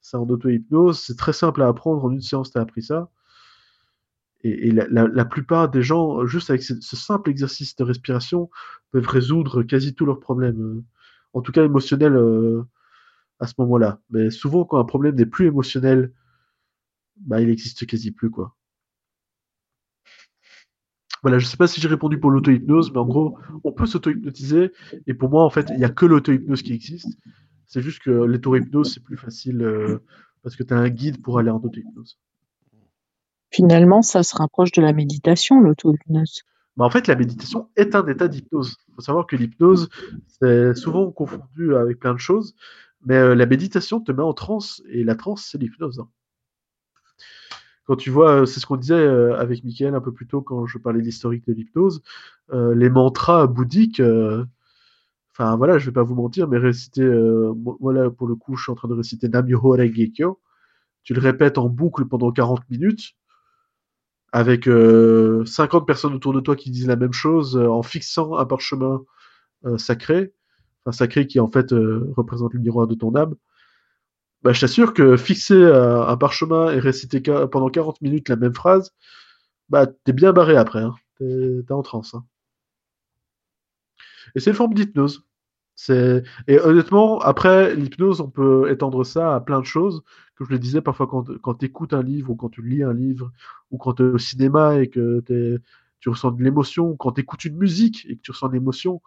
C'est en auto-hypnose, c'est très simple à apprendre. En une séance, tu appris ça. Et, la, plupart des gens, juste avec ce, simple exercice de respiration, peuvent résoudre quasi tous leurs problèmes. Euh, en tout cas, émotionnels euh, à ce moment-là. Mais souvent, quand un problème n'est plus émotionnel, bah, il existe quasi plus, quoi. Voilà, je sais pas si j'ai répondu pour l'auto-hypnose, mais en gros, on peut s'auto-hypnotiser. Et pour moi, en fait, il n'y a que l'auto-hypnose qui existe. C'est juste que l'auto-hypnose, c'est plus facile euh, parce que tu as un guide pour aller en auto-hypnose. Finalement, ça se rapproche de la méditation, l'auto-hypnose. Bah, en fait, la méditation est un état d'hypnose. Il faut savoir que l'hypnose, c'est souvent confondu avec plein de choses, mais euh, la méditation te met en transe, et la transe, c'est l'hypnose. Hein quand tu vois, euh, c'est ce qu'on disait euh, avec Michael un peu plus tôt quand je parlais de l'historique de l'hypnose, euh, les mantras bouddhiques, enfin voilà, je vais pas vous mentir, mais réciter, voilà, pour le coup, je suis en train de réciter Nam-myoho Renge-kyo, tu le répètes en boucle pendant 40 minutes, avec 50 personnes autour de toi qui disent la même chose, en fixant un parchemin sacré, enfin sacré qui en fait représente le miroir de ton âme, bah, je t'assure que fixer un parchemin et réciter pendant 40 minutes la même phrase, bah, t'es bien barré après. Hein. T'es en transe. Hein. Et c'est une forme d'hypnose. Et honnêtement, après, l'hypnose, on peut étendre ça à plein de choses. Comme je le disais, parfois quand, quand tu écoutes un livre ou quand tu lis un livre ou quand tu es au cinéma et que tu ressens de l'émotion ou quand tu écoutes une musique et que tu ressens de l'émotion,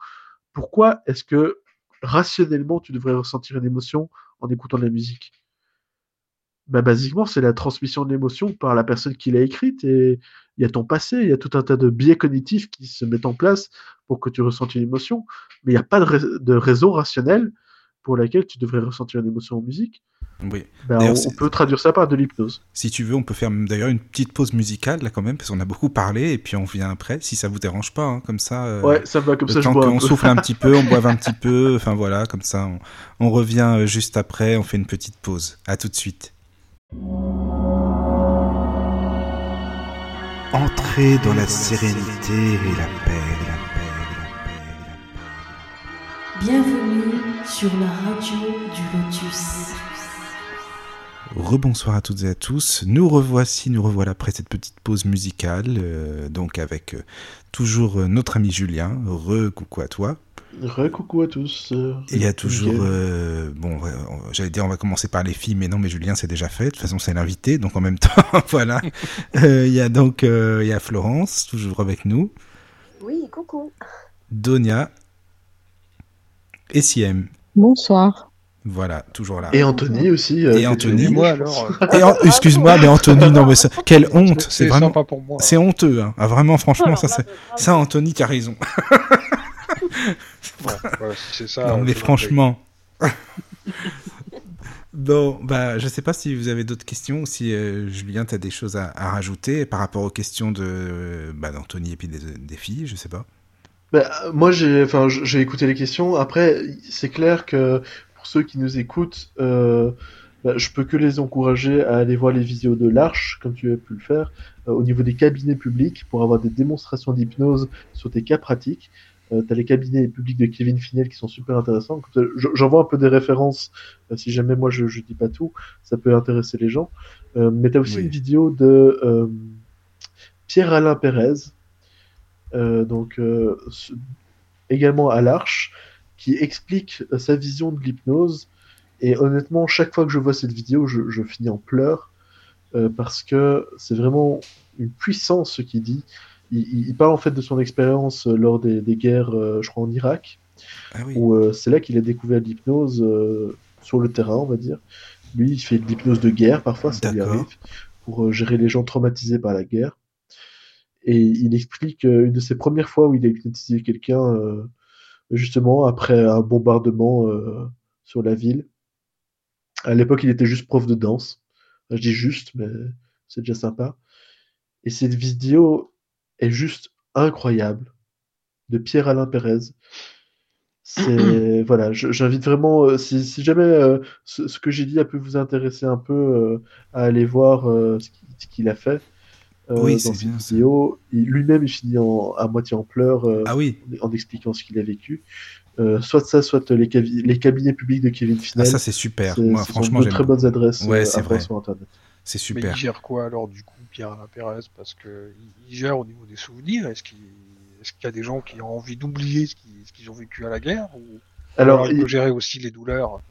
pourquoi est-ce que rationnellement tu devrais ressentir une émotion en écoutant de la musique. Bah, Basiquement, c'est la transmission de l'émotion par la personne qui l'a écrite et il y a ton passé, il y a tout un tas de biais cognitifs qui se mettent en place pour que tu ressentes une émotion, mais il n'y a pas de, de raison rationnelle pour laquelle tu devrais ressentir une émotion en musique. Oui. Ben, on, on, peut traduire ça par de l'hypnose. Si tu veux, on peut faire d'ailleurs une petite pause musicale là quand même, parce qu'on a beaucoup parlé, et puis on vient après, si ça vous dérange pas, hein, comme ça. Euh, ouais, ça va, comme ça je bois. On souffle un petit peu, on boive un petit peu, enfin voilà, comme ça, on, on revient euh, juste après, on fait une petite pause. À tout de suite. Entrez dans la sérénité et la paix, la paix, la paix, la paix. Bienvenue sur la radio du Lotus. Rebonsoir à toutes et à tous. Nous revoici, nous revoilà après cette petite pause musicale, euh, donc avec euh, toujours euh, notre ami Julien. Re-coucou à toi. Re-coucou à tous. Il y a toujours. Euh, bon, j'allais dire, on va commencer par les filles, mais non, mais Julien, c'est déjà fait. De toute façon, c'est l'invité, donc en même temps, voilà. Il y a donc il y a Florence, toujours avec nous. Oui, coucou. Donia. Et Siem. Bonsoir. Voilà, toujours là. Et Anthony aussi. Euh, et Anthony. Moi alors. Excuse-moi, mais Anthony, non mais ça... quelle honte. C'est vraiment. Pour moi. C'est honteux. Hein. Ah, vraiment, franchement, ça, c'est... ça, Anthony, tu as raison. ouais, c'est ça. Non mais franchement. Bon, bah, je sais pas si vous avez d'autres questions ou si euh, Julien, tu as des choses à, à, rajouter par rapport aux questions de bah, d'Anthony et puis des, des, filles, je sais pas. Bah, moi, j'ai, enfin, j'ai écouté les questions. Après, c'est clair que pour ceux qui nous écoutent, euh, bah, je peux que les encourager à aller voir les vidéos de l'Arche, comme tu as pu le faire, euh, au niveau des cabinets publics, pour avoir des démonstrations d'hypnose sur tes cas pratiques. Euh, tu as les cabinets publics de Kevin Finel qui sont super intéressants. J'envoie un peu des références, euh, si jamais moi je, je dis pas tout, ça peut intéresser les gens. Euh, mais tu as aussi oui. une vidéo de euh, Pierre-Alain Pérez, donc également à l'Arche, qui explique euh, sa vision de l'hypnose. Et honnêtement, chaque fois que je vois cette vidéo, je, je finis en pleurs euh, parce que c'est vraiment une puissance ce qu'il dit. Il, il- il parle en fait de son expérience euh, lors des, des guerres, euh, je crois en Irak, Ah oui. où euh, c'est là qu'il a découvert l'hypnose euh, sur le terrain, on va dire. Lui, il fait de l'hypnose de guerre parfois, ça lui arrive, pour euh, gérer les gens traumatisés par la guerre. Et il explique euh, une de ses premières fois où il a hypnotisé quelqu'un, euh, justement après un bombardement euh, sur la ville. À l'époque, il était juste prof de danse. Enfin, je dis juste, mais c'est déjà sympa. Et cette vidéo est juste incroyable de Pierre-Alain Pérez. C'est voilà, j'invite vraiment, euh, si, si jamais euh, ce, ce que j'ai dit a pu vous intéresser un peu euh, à aller voir ce qu'il a fait Oui, dans c'est cette bien vidéo. Lui-même, il finit en, à moitié en pleurs euh, Ah oui. en expliquant ce qu'il a vécu. Euh, soit ça, soit les, cabinets publics de Kevin Ah, Finel. ça c'est super. C'est- Moi, franchement, j'aime très bonnes adresses Ouais, euh, c'est vrai. sur Internet. C'est Mais super. il gère quoi alors du coup, Pierre-Alain Pérez Parce que il- gère au niveau des souvenirs. Est-ce qu'il y a des gens qui ont envie d'oublier ce qu'ils ont vécu à la guerre? Ou Alors, alors il il- peut gérer aussi les douleurs?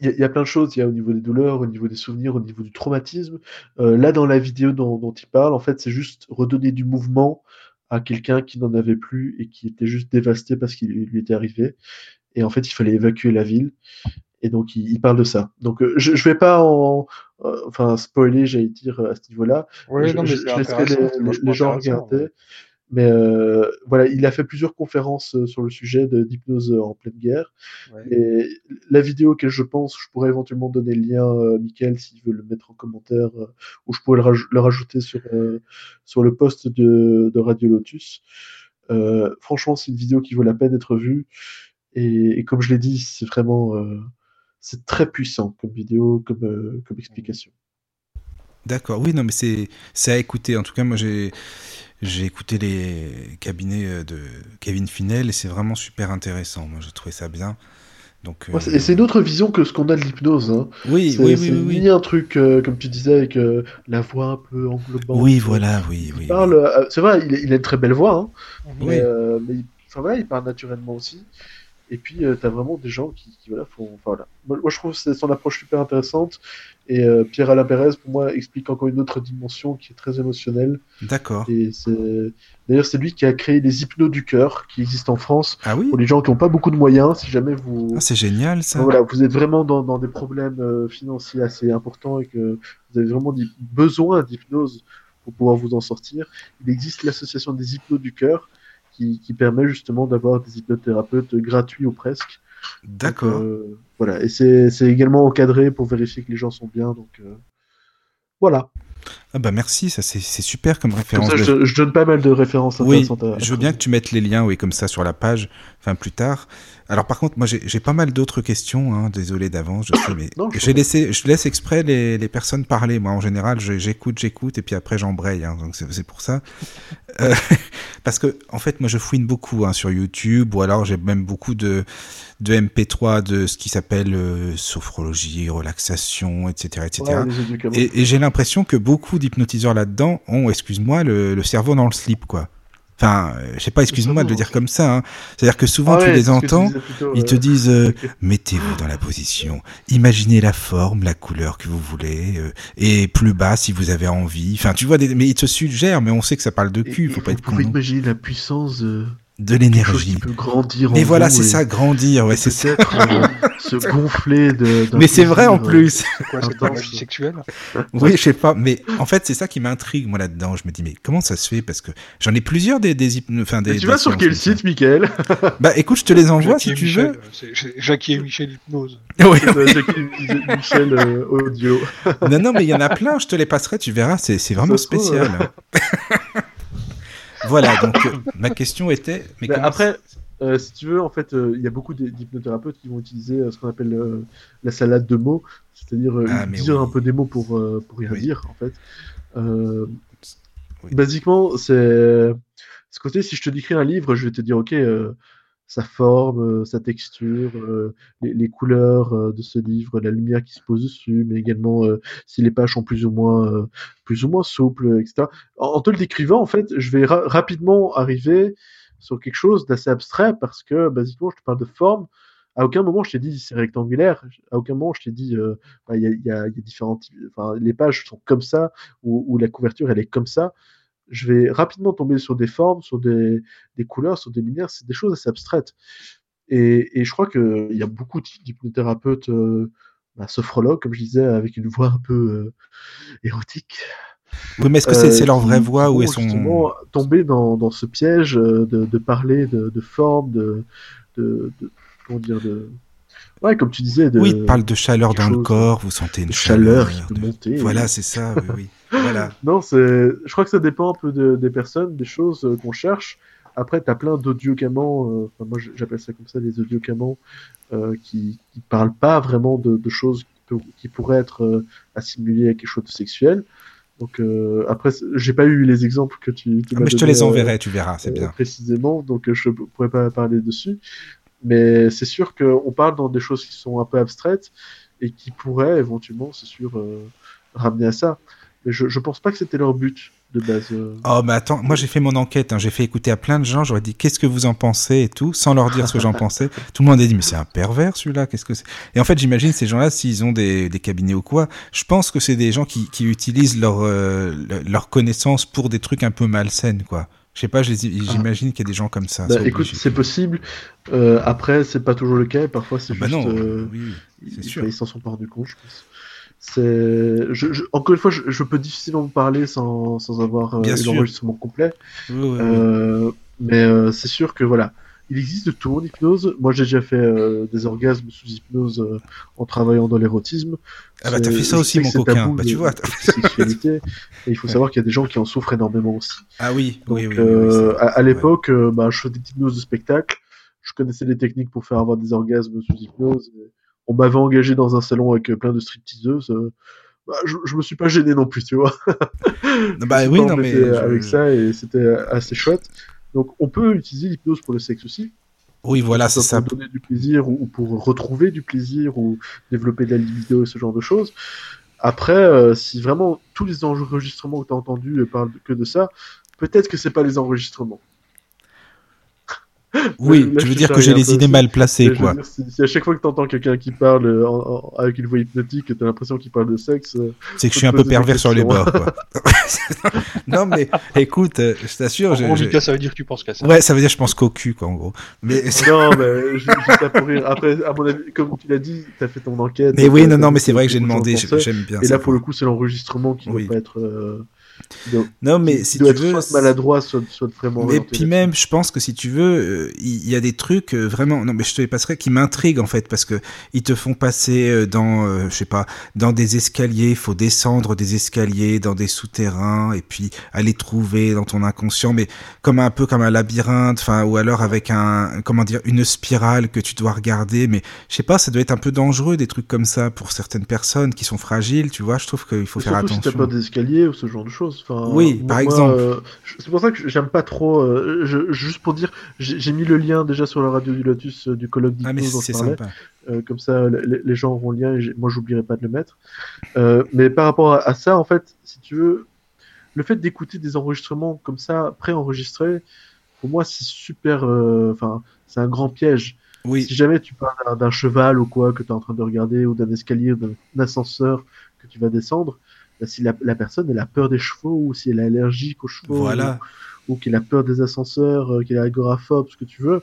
Il y, a- il y a plein de choses, il y a au niveau des douleurs, au niveau des souvenirs, au niveau du traumatisme. Euh, là, dans la vidéo dont, dont il parle, en fait, c'est juste redonner du mouvement à quelqu'un qui n'en avait plus et qui était juste dévasté parce qu'il lui était arrivé. Et en fait, il fallait évacuer la ville. Et donc, il, il parle de ça. Donc, euh, je, je vais pas en, euh, enfin, spoiler, j'allais dire, à ce niveau-là. Oui, je, non, mais je- laisserai les, gens regarder. ouais. Mais euh, voilà, il a fait plusieurs conférences euh, sur le sujet d'hypnose en pleine guerre. Ouais. Et la vidéo auquel je pense, je pourrais éventuellement donner le lien, euh, Mickaël, s'il veut le mettre en commentaire, euh, ou je pourrais le, raj- le rajouter sur, euh, sur le post de, de Radio Lotus. Euh, franchement, c'est une vidéo qui vaut la peine d'être vue. Et, et comme je l'ai dit, c'est vraiment euh, c'est très puissant comme vidéo, comme, euh, comme explication. D'accord, oui, non, mais c'est à écouter. En tout cas, moi, j'ai écouté les cabinets euh, de Kevin Finel et c'est vraiment super intéressant. Moi, j'ai trouvé ça bien. Donc, euh, et c'est une autre vision que ce qu'on a de l'hypnose. Hein. oui, oui, oui, oui, ni un truc, euh, comme tu disais, avec euh, la voix un peu englobante. oui, voilà, oui, oui. euh, c'est vrai, il, a- il a une très belle voix, hein, Oui. mais, mais il, voilà, il parle naturellement aussi. Et puis, euh, t'as vraiment des gens qui, qui, voilà, font. Enfin, voilà. Moi, moi, je trouve que c'est son approche super intéressante. Et euh, Pierre-Alain Pérez, pour moi, explique encore une autre dimension qui est très émotionnelle. D'accord. Et d'ailleurs c'est lui qui a créé les hypnos du cœur, qui existent en France Ah oui pour les gens qui n'ont pas beaucoup de moyens. Si jamais vous Ah, c'est génial ça. voilà, vous êtes vraiment dans, dans des problèmes euh, financiers assez importants et que vous avez vraiment besoin d'hypnose pour pouvoir vous en sortir, il existe l'association des hypnos du cœur qui, qui permet justement d'avoir des hypnothérapeutes gratuits ou presque. D'accord. Euh, voilà, et c'est c'est également encadré pour vérifier que les gens sont bien. Donc euh, voilà. Ah bah merci, ça c'est super comme Comme référence. ça, je, je donne pas mal de références Oui, à- je veux bien que tu mettes les liens, oui, comme ça sur la page, enfin plus tard. Alors par contre, moi j'ai pas mal d'autres questions, hein, désolé d'avance, je sais, mais j'ai laissé, je laisse exprès les, les personnes parler. Moi en général, j'écoute, j'écoute, et puis après j'embraye, hein, donc c'est pour ça. Euh, parce que en fait, moi je fouine beaucoup hein, sur YouTube, ou alors j'ai même beaucoup de de MP3 de ce qui s'appelle euh, sophrologie, relaxation, etc., etc. Ouais, et j'ai l'impression que beaucoup d'hypnotiseurs là-dedans ont, excuse-moi, le, le cerveau dans le slip, quoi. Enfin, euh, je sais pas, excuse-moi de le dire comme ça. Hein. C'est-à-dire que souvent Ah tu les entends, plutôt, ils te ouais. disent euh, mettez-vous dans la position, imaginez la forme, la couleur que vous voulez, euh, et plus bas si vous avez envie. Enfin, tu vois, des... mais ils te suggèrent, mais on sait que ça parle de Et- cul, et faut pas vous être con. imaginer la puissance de De qui l'énergie. peut grandir en Mais voilà, c'est et- ça, grandir, ouais, et c'est ça. euh, se gonfler de. Mais c'est vrai en euh, plus. C'est quoi cette magie sexuelle Oui, je sais pas, mais en fait, c'est ça qui m'intrigue, moi, là-dedans. Je me dis, mais comment ça se fait? Parce que j'en ai plusieurs des, des, hypno- enfin, des. Et tu des vas sur quel site, Michael? Bah, écoute, je te les envoie Jackie si et tu Michel, veux. c'est- Jackie et Michel Hypnose. Oui, euh, oui. Jackie Michel euh, Audio. Non, non, mais il y en a plein, je te les passerai, tu verras, c'est c'est vraiment spécial. Voilà, donc euh, ma question était. Mais comment- après, euh, si tu veux, en fait, euh, il y a beaucoup d'hy- d'hypnothérapeutes qui vont utiliser euh, ce qu'on appelle la salade de mots, c'est-à-dire Ah, dire oui. un peu des mots pour, pour rien Oui. dire, en fait. Oui. Basiquement, c'est ce côté, si je te décris un livre, je vais te dire, ok, sa forme, euh, sa texture, euh, les, couleurs euh, de ce livre, la lumière qui se pose dessus, mais également si les pages sont plus ou moins, plus ou moins souples, etc. En, te le décrivant, en fait, je vais ra- rapidement arriver sur quelque chose d'assez abstrait parce que, basiquement, je te parle de forme. À aucun moment je t'ai dit c'est rectangulaire. À aucun moment je t'ai dit bah, il y, a, y, enfin, les pages sont comme ça ou, la couverture elle est comme ça. Je vais rapidement tomber sur des formes, sur des, des couleurs, sur des lumières. C'est des choses assez abstraites. Et, et je crois qu'il y a beaucoup d'hypnothérapeutes euh, bah, sophrologues, comme je disais, avec une voix un peu euh, érotique. Oui, mais est-ce que c'est leur vraie voix ou est son justement tomber dans, dans ce piège de, de parler de, de forme, de, de, de, comment dire, de ouais, comme tu disais, de oui, il parle de chaleur dans le corps, vous sentez une chaleur, chaleur peut de... monter. Voilà, c'est ça, oui, oui. voilà. Non, c'est, je crois que ça dépend un peu de, des personnes, des choses euh, qu'on cherche. Après, tu as plein d'audiocamants, euh, enfin, moi j'appelle ça comme ça, des audiocamants, euh, qui, qui parlent pas vraiment de, de choses qui, peut, qui, pourraient être euh, assimilées à quelque chose de sexuel. Donc euh, après, j'ai pas eu les exemples que tu. tu ah, mais je te les enverrai, tu verras, c'est bien. Précisément, donc je pourrais pas parler dessus. Mais c'est sûr qu'on parle dans des choses qui sont un peu abstraites et qui pourraient éventuellement, c'est sûr, euh, ramener à ça. Mais je, je pense pas que c'était leur but de base. Euh... Oh, mais attends, moi j'ai fait mon enquête, hein. j'ai fait écouter à plein de gens, j'aurais dit qu'est-ce que vous en pensez et tout, sans leur dire ce que j'en pensais. Tout le monde a dit mais c'est un pervers celui-là, qu'est-ce que c'est? Et en fait, j'imagine ces gens-là, s'ils ont des, des, cabinets ou quoi, je pense que c'est des gens qui, qui utilisent leur, euh, leur connaissance pour des trucs un peu malsaines, quoi. Je sais pas, j'imagine ah. qu'il y a des gens comme ça. Bah, écoute, c'est possible. Euh, après, c'est pas toujours le cas. Parfois, c'est ah juste. Bah non, euh, oui, c'est ils, sûr. Ils s'en sont pas rendus compte, je pense. C'est, je, je, encore une fois, je, je, peux difficilement vous parler sans, sans avoir euh, l'enregistrement complet. Oui, oui, euh, mais euh, c'est sûr que voilà, il existe de tout en hypnose. Moi, j'ai déjà fait euh, des orgasmes sous hypnose euh, en travaillant dans l'érotisme. Ah bah t'as fait ça aussi, mon coquin. Bah tu vois. sexualité. et il faut savoir qu'il y a des gens qui en souffrent énormément aussi. Ah oui, Donc, oui, oui. euh, oui, à, à l'époque, bah, je faisais des hypnoses de spectacle. Je connaissais les techniques pour faire avoir des orgasmes sous hypnose. On m'avait engagé dans un salon avec plein de stripteaseuses. Bah, je, je me suis pas gêné non plus, tu vois. bah oui, non mais avec ça et c'était assez chouette. Donc on peut utiliser l'hypnose pour le sexe aussi. Oui, voilà, c'est ça. Pour donner du plaisir ou, ou, pour retrouver du plaisir ou développer de la libido et ce genre de choses. Après, euh, si vraiment tous les enregistrements que tu as entendus parlent que de ça, peut-être que c'est pas les enregistrements. Oui, Là, tu veux dire que j'ai les idées mal placées, quoi. Dire, si, si, à chaque fois que tu entends quelqu'un qui parle euh, en, en, avec une voix hypnotique et tu as l'impression qu'il parle de sexe. euh, C'est que je suis un peu pervers sur les bords, quoi. non, mais écoute, euh, je t'assure. En je, cas, ça veut dire que tu penses qu'à ça. Ouais, ça veut dire que je pense qu'au cul, quoi, en gros. Mais... non, mais juste pour rire. Après, à mon avis, comme tu l'as dit, tu as fait ton enquête. Mais oui, non, non, mais c'est vrai que j'ai demandé, j'aime bien Et là, pour le coup, c'est l'enregistrement qui doit pas être. Donc, non, mais si tu veux, soit maladroit, soit, soit vraiment. Mais puis même, je pense que si tu veux, il euh, y, y, a des trucs euh, vraiment. Non, mais je te les passerai qui m'intriguent en fait parce que ils te font passer euh, dans, je sais pas, dans des escaliers. Il faut descendre des escaliers dans des souterrains et puis aller trouver dans ton inconscient, mais comme un peu comme un labyrinthe, enfin, ou alors avec un, comment dire, une spirale que tu dois regarder. Mais je sais pas, ça doit être un peu dangereux des trucs comme ça pour certaines personnes qui sont fragiles. Tu vois, je trouve qu'il faut faire attention. Si t'as pas d'escalier ou ce genre de choses. Enfin, oui, moi, par exemple. Euh, c'est pour ça que j'aime pas trop. Euh, je, juste pour dire, j'ai mis le lien déjà sur la radio du Lotus euh, du colloque Ah, mais c'est sympa. comme ça, les, les, gens auront le lien et moi, j'oublierai pas de le mettre. mais par rapport à, à, ça, en fait, si tu veux, le fait d'écouter des enregistrements comme ça, pré-enregistrés, pour moi, c'est super. Enfin, c'est un grand piège. Oui. Si jamais tu parles d'un cheval ou quoi que tu es en train de regarder, ou d'un escalier, d'un ascenseur que tu vas descendre, si la, la, personne elle a peur des chevaux ou si elle est allergique aux chevaux voilà. ou, ou qu'elle a peur des ascenseurs, euh, qu'elle est agoraphobe, ce que tu veux,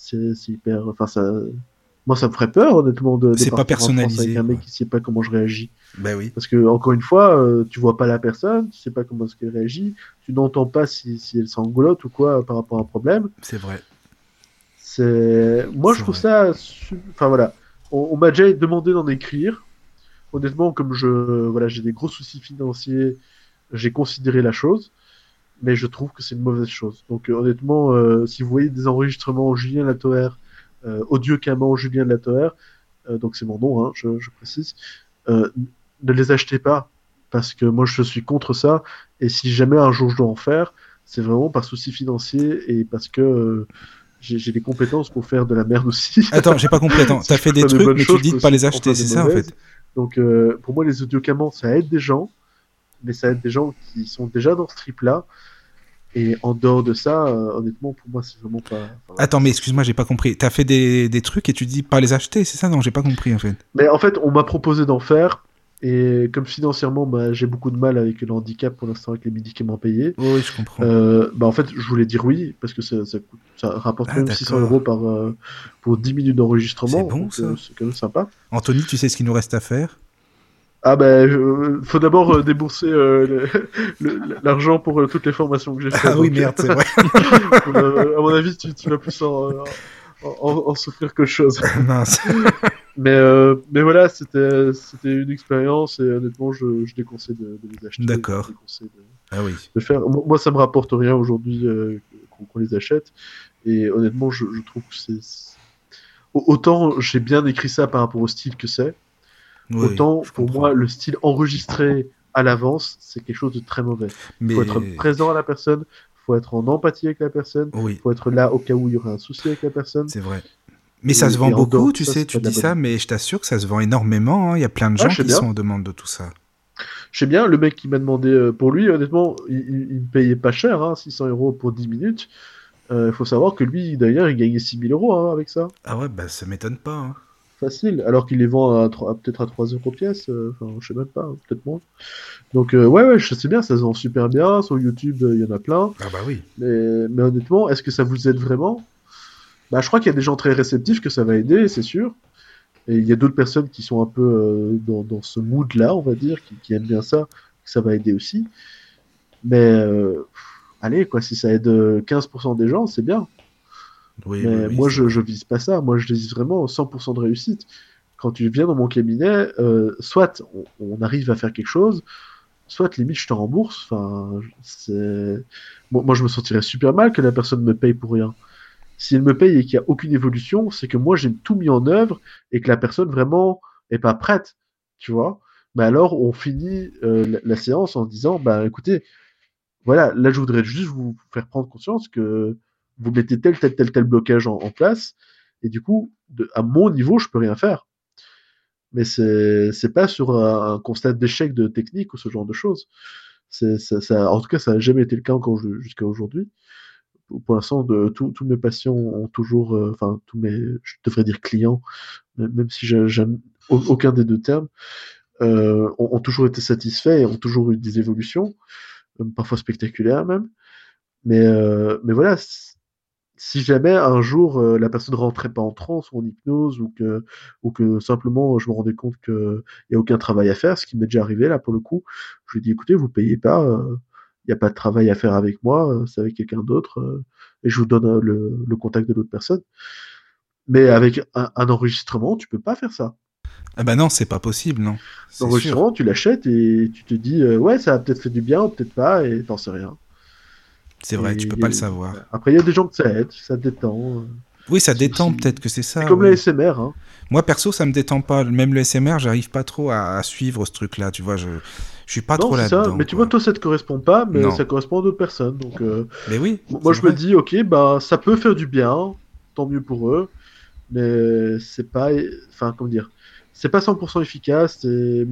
c'est hyper. Enfin, ça. Moi, ça me ferait peur, honnêtement, de. C'est pas personnalisé. Avec un mec qui sait pas comment je réagis. Ben oui. Parce que, encore une fois, euh, tu vois pas la personne, tu sais pas comment est-ce qu'elle réagit, tu n'entends pas si, si elle sanglote ou quoi par rapport à un problème. C'est vrai. C'est. Moi, je trouve ça. Enfin, voilà. On, on m'a déjà demandé d'en écrire honnêtement, comme je voilà, j'ai des gros soucis financiers, j'ai considéré la chose, mais je trouve que c'est une mauvaise chose. Donc euh, honnêtement, euh, si vous voyez des enregistrements Julien Latoer, euh, audiocament Julien Latoer, euh, donc c'est mon nom, hein, je, je, précise, euh, ne les achetez pas parce que moi je suis contre ça. Et si jamais un jour je dois en faire, c'est vraiment par souci financier et parce que j'ai des compétences pour faire de la merde aussi. Attends, j'ai pas compris. Attends, t'as fait des trucs, mais tu dis de pas les acheter, c'est ça en fait. Donc euh, pour moi, les audiocamants, ça aide des gens, mais ça aide des gens qui sont déjà dans ce trip-là. Et en dehors de ça, euh, honnêtement, pour moi, c'est vraiment pas. enfin, Attends, mais excuse-moi, j'ai pas compris. T'as fait des, des trucs et tu dis pas les acheter, c'est ça? Non, j'ai pas compris en fait. Mais en fait, on m'a proposé d'en faire. Et comme financièrement, bah, j'ai beaucoup de mal avec le handicap pour l'instant, avec les médicaments payés. Oh, oui, je comprends. Euh, bah en fait, je voulais dire oui, parce que ça, ça, coûte, ça rapporte Ah, même 600 d'accord. euros par, euh, pour 10 minutes d'enregistrement. C'est bon, donc, ça. euh, C'est quand même sympa. Anthony, tu sais ce qu'il nous reste à faire? Ah ben, je- faut d'abord euh, débourser euh, l'argent pour euh, toutes les formations que j'ai faites. Ah oui, merde, c'est vrai. euh, à mon avis, tu, tu vas plus en, en, en- en souffrir qu'autre chose. Mince. Mais, euh, mais voilà, c'était une expérience et honnêtement, je, je déconseille de, de les acheter. D'accord. De- Ah oui. de faire. Moi, ça me rapporte rien aujourd'hui euh, qu'on les achète. Et honnêtement, je, je trouve que c'est. c'est- Au- Autant j'ai bien écrit ça par rapport au style que c'est, Oui, autant pour comprends. moi, le style enregistré à l'avance, c'est quelque chose de très mauvais. Il faut être présent à la personne, faut être en empathie avec la personne, oui, faut être là au cas où il y aurait un souci avec la personne. c'est vrai. Mais ça se vend dehors beaucoup, tu sais, tu dis ça, mais je t'assure que ça se vend énormément. hein. Il y a plein de Ah, gens qui bien. sont en demande de tout ça. Je sais bien, le mec qui m'a demandé, euh, pour lui, honnêtement, il, il, il me payait pas cher, hein, 600 euros pour 10 minutes. Il faut savoir que lui, d'ailleurs, il gagnait 6000 euros hein, avec ça. Ah ouais, bah ça m'étonne pas. hein. Facile, alors qu'il les vend à, peut-être à 3 euros pièce, euh, enfin je sais même pas, peut-être moins. Donc euh, ouais, ouais, je sais bien, ça se vend super bien, sur YouTube euh, il y en a plein, Ah bah oui. mais, mais honnêtement, est-ce que ça vous aide vraiment? Bah je crois qu'il y a des gens très réceptifs que ça va aider, c'est sûr, et il y a d'autres personnes qui sont un peu euh, dans, dans ce mood-là, on va dire, qui, qui aiment bien ça, que ça va aider aussi. Mais euh, allez, quoi, si ça aide euh, 15% des gens, c'est bien. Oui, Mais oui, moi, je, je vise pas ça. Moi, je vise vraiment 100% de réussite. Quand tu viens dans mon cabinet, euh, soit on, on arrive à faire quelque chose, soit limite je te rembourse. Enfin, moi, je me sentirais super mal que la personne me paye pour rien. Si elle me paye et qu'il n'y a aucune évolution, c'est que moi, j'ai tout mis en œuvre et que la personne vraiment est pas prête. Tu vois Mais alors, on finit euh, la, séance en disant, bah écoutez, voilà, là, je voudrais juste vous faire prendre conscience que vous mettez tel, tel, tel, tel blocage en, place, et du coup, à mon niveau, je peux rien faire. Mais c'est, c'est pas sur un, constat d'échec de technique ou ce genre de choses. En tout cas, ça n'a jamais été le cas jusqu'à aujourd'hui. Pour l'instant, tous mes patients ont toujours, euh, enfin, tous mes, je devrais dire clients, même si j'ai- j'aime au- aucun des deux termes, euh, ont, toujours été satisfaits et ont toujours eu des évolutions, parfois spectaculaires même. Mais, euh, voilà, si jamais un jour la personne rentrait pas en transe ou en hypnose ou que, ou que simplement je me rendais compte qu'il n'y a aucun travail à faire, ce qui m'est déjà arrivé là pour le coup, je lui dis écoutez, vous payez pas, il n'y a pas de travail à faire avec moi, euh, c'est avec quelqu'un d'autre, euh, et je vous donne euh, le, le contact de l'autre personne. Mais avec un, un enregistrement, tu peux pas faire ça. Ah bah non, c'est pas possible, non. L'enregistrement, tu l'achètes et tu te dis euh, ouais, ça a peut-être fait du bien ou peut-être pas, et t'en sais rien. C'est vrai, Et tu peux pas le savoir. Après, il y a des gens que ça aide, ça détend. Oui, ça détend peut-être que c'est ça. Comme oui. la SMR, hein. Moi, perso, ça me détend pas. Même le SMR, j'arrive pas trop à, à suivre ce truc-là, tu vois. Je, je suis pas non, trop là-dedans. Mais tu vois, toi, ça te correspond pas, mais Non. ça correspond à d'autres personnes. Donc, euh, Mais oui. moi, je me dis, ok, bah, ça peut faire du bien, tant mieux pour eux, mais c'est pas, enfin, comment dire, c'est pas 100% efficace. Et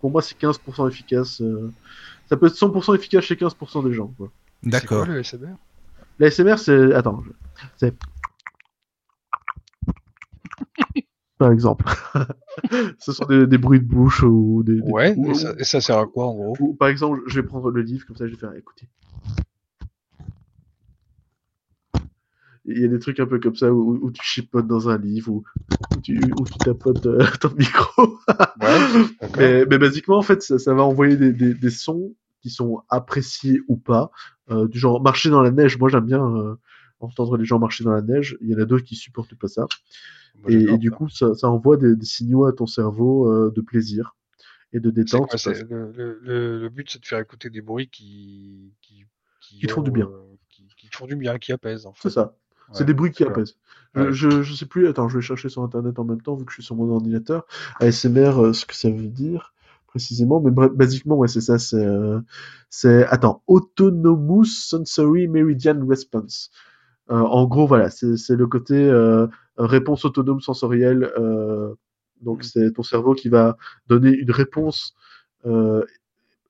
pour moi, c'est 15% efficace. euh, Ça peut être 100% efficace chez 15% des gens. D'accord. C'est quoi le SMR La SMR, c'est, attends, je- c'est par exemple. Ce sont des, des bruits de bouche ou des. des- Ouais, ou- et ça, et ça sert à quoi en gros? ou- par exemple, je vais prendre le livre comme ça, je vais faire écouter. Il y a des trucs un peu comme ça où, où tu chipotes dans un livre ou tu, où tu tapotes euh, ton micro. Ouais, mais, mais basiquement, en fait, ça, ça va envoyer des sons qui sont appréciés ou pas. Euh, du genre marcher dans la neige. Moi, j'aime bien euh, entendre les gens marcher dans la neige. Il y en a d'autres qui supportent pas ça. Et, du coup, ça, ça envoie des, des signaux à ton cerveau euh, de plaisir et de détente. quoi, parce- c'est- le, le, le, le but, c'est de faire écouter des bruits qui, qui, Qui te font ont, du bien. euh, qui, qui te font du bien, qui apaisent en fait. C'est ça. C'est des bruits qui apaisent. Je, Ouais. je, je sais plus, attends, je vais chercher sur internet en même temps, vu que je suis sur mon ordinateur. ASMR, euh, ce que ça veut dire précisément, mais basiquement, ouais, c'est ça, c'est, euh, c'est, attends, Autonomous Sensory Meridian Response. Euh, en gros, voilà, c'est le côté euh, réponse autonome sensorielle. euh, donc, Mhm. c'est ton cerveau qui va donner une réponse euh,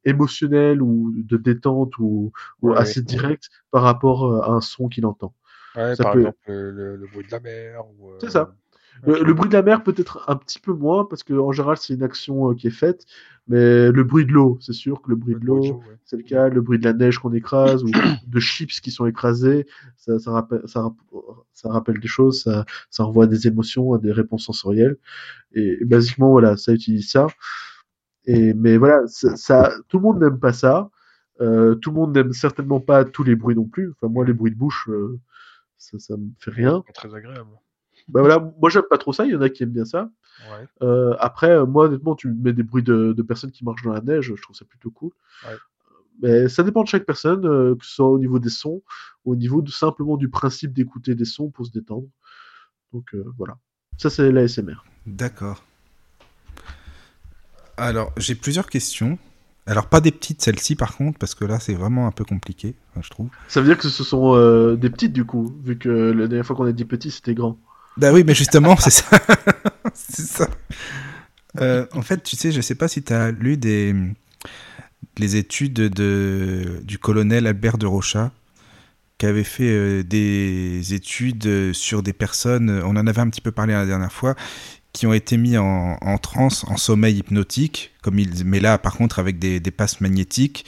émotionnel ou de détente ou, ou Ouais, assez direct par rapport à un son qu'il entend. Ouais, Ça par peut- exemple, le, bruit de la mer. ou, C'est ça. Ok. Le, le bruit de la mer peut-être un petit peu moins parce que en général c'est une action euh, qui est faite, mais le bruit de l'eau, c'est sûr que le bruit Le de l'eau, ouais. c'est le cas, le bruit de la neige qu'on écrase ou de chips qui sont écrasés, ça, ça, rappelle, ça, rapp- ça rappelle des choses, ça, ça envoie des émotions, des réponses sensorielles. Et, et basiquement, voilà, ça utilise ça. Et, mais voilà, ça, tout le monde n'aime pas ça. Euh, tout le monde n'aime certainement pas tous les bruits non plus. Enfin, moi, les bruits de bouche, euh, ça, ça me fait rien. Très agréable. Bah voilà, moi, j'aime pas trop ça. Il y en a qui aiment bien ça. Ouais. Euh, après, euh, moi, honnêtement, tu mets des bruits de, de personnes qui marchent dans la neige, je trouve ça plutôt cool. Ouais. Mais ça dépend de chaque personne, euh, que ce soit au niveau des sons, au niveau de, simplement du principe d'écouter des sons pour se détendre. Donc euh, voilà. Ça, c'est l'ASMR. D'accord. Alors, j'ai plusieurs questions. Alors, pas des petites, celles-ci par contre, parce que là, c'est vraiment un peu compliqué, enfin, je trouve. Ça veut dire que ce sont euh, des petites du coup, vu que la dernière fois qu'on a dit petit, c'était grand. Bah oui, mais justement, c'est ça. c'est ça. Euh, en fait, tu sais, je sais pas si tu as lu des les études de du colonel Albert de Rocha qui avait fait euh, des études sur des personnes, on en avait un petit peu parlé la dernière fois, qui ont été mis en, transe, en sommeil hypnotique, comme mais là par contre avec des, passes magnétiques,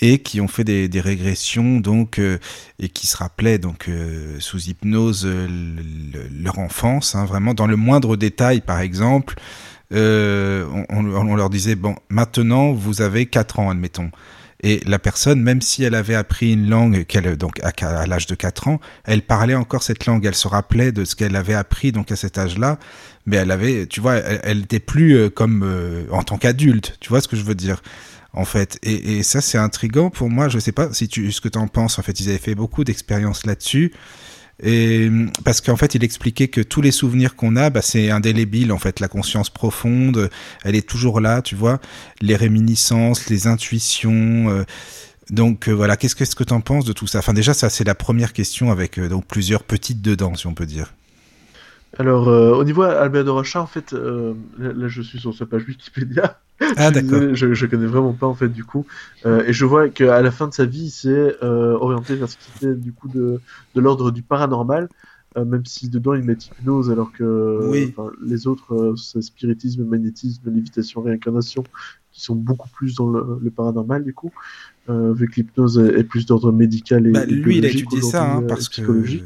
et qui ont fait des, régressions donc euh, et qui se rappelaient donc euh, sous hypnose euh, le- le- leur enfance, hein, vraiment dans le moindre détail par exemple. on, on- on leur disait bon maintenant vous avez 4 ans admettons et la personne même si elle avait appris une langue qu'elle donc à, l'âge de 4 ans elle parlait encore cette langue. Elle se rappelait de ce qu'elle avait appris donc à cet âge-là. Mais elle avait tu vois elle, était plus euh, comme euh, en tant qu'adulte. Tu vois ce que je veux dire? En fait. Et, ça c'est intrigant pour moi. Je sais pas si tu ce que tu en penses. En fait ils avaient fait beaucoup d'expériences là-dessus et parce qu'en fait, il expliquait que tous les souvenirs qu'on a, bah, c'est indélébile. En fait, la conscience profonde, elle est toujours là, tu vois. Les réminiscences, les intuitions. euh, donc euh, voilà, qu'est-ce que que t'en penses de tout ça? Enfin, déjà, ça c'est la première question avec euh, plusieurs petites dedans, si on peut dire. Alors, euh, au niveau Albert de Rocha, en fait, euh, là, là, je suis sur sa page Wikipédia. Ah, Je d'accord. je, je connais vraiment pas en fait du coup, Euh, et je vois qu'à la fin de sa vie, il s'est euh, orienté vers ce qui était du coup de, de l'ordre du paranormal, même si dedans il met hypnose, alors que Oui. les autres, euh, c'est spiritisme, magnétisme, lévitation, réincarnation, qui sont beaucoup plus dans le, le paranormal du coup, euh, vu que l'hypnose est, est plus d'ordre médical et, Bah, lui, il a étudié ça hein, euh, parce que oui.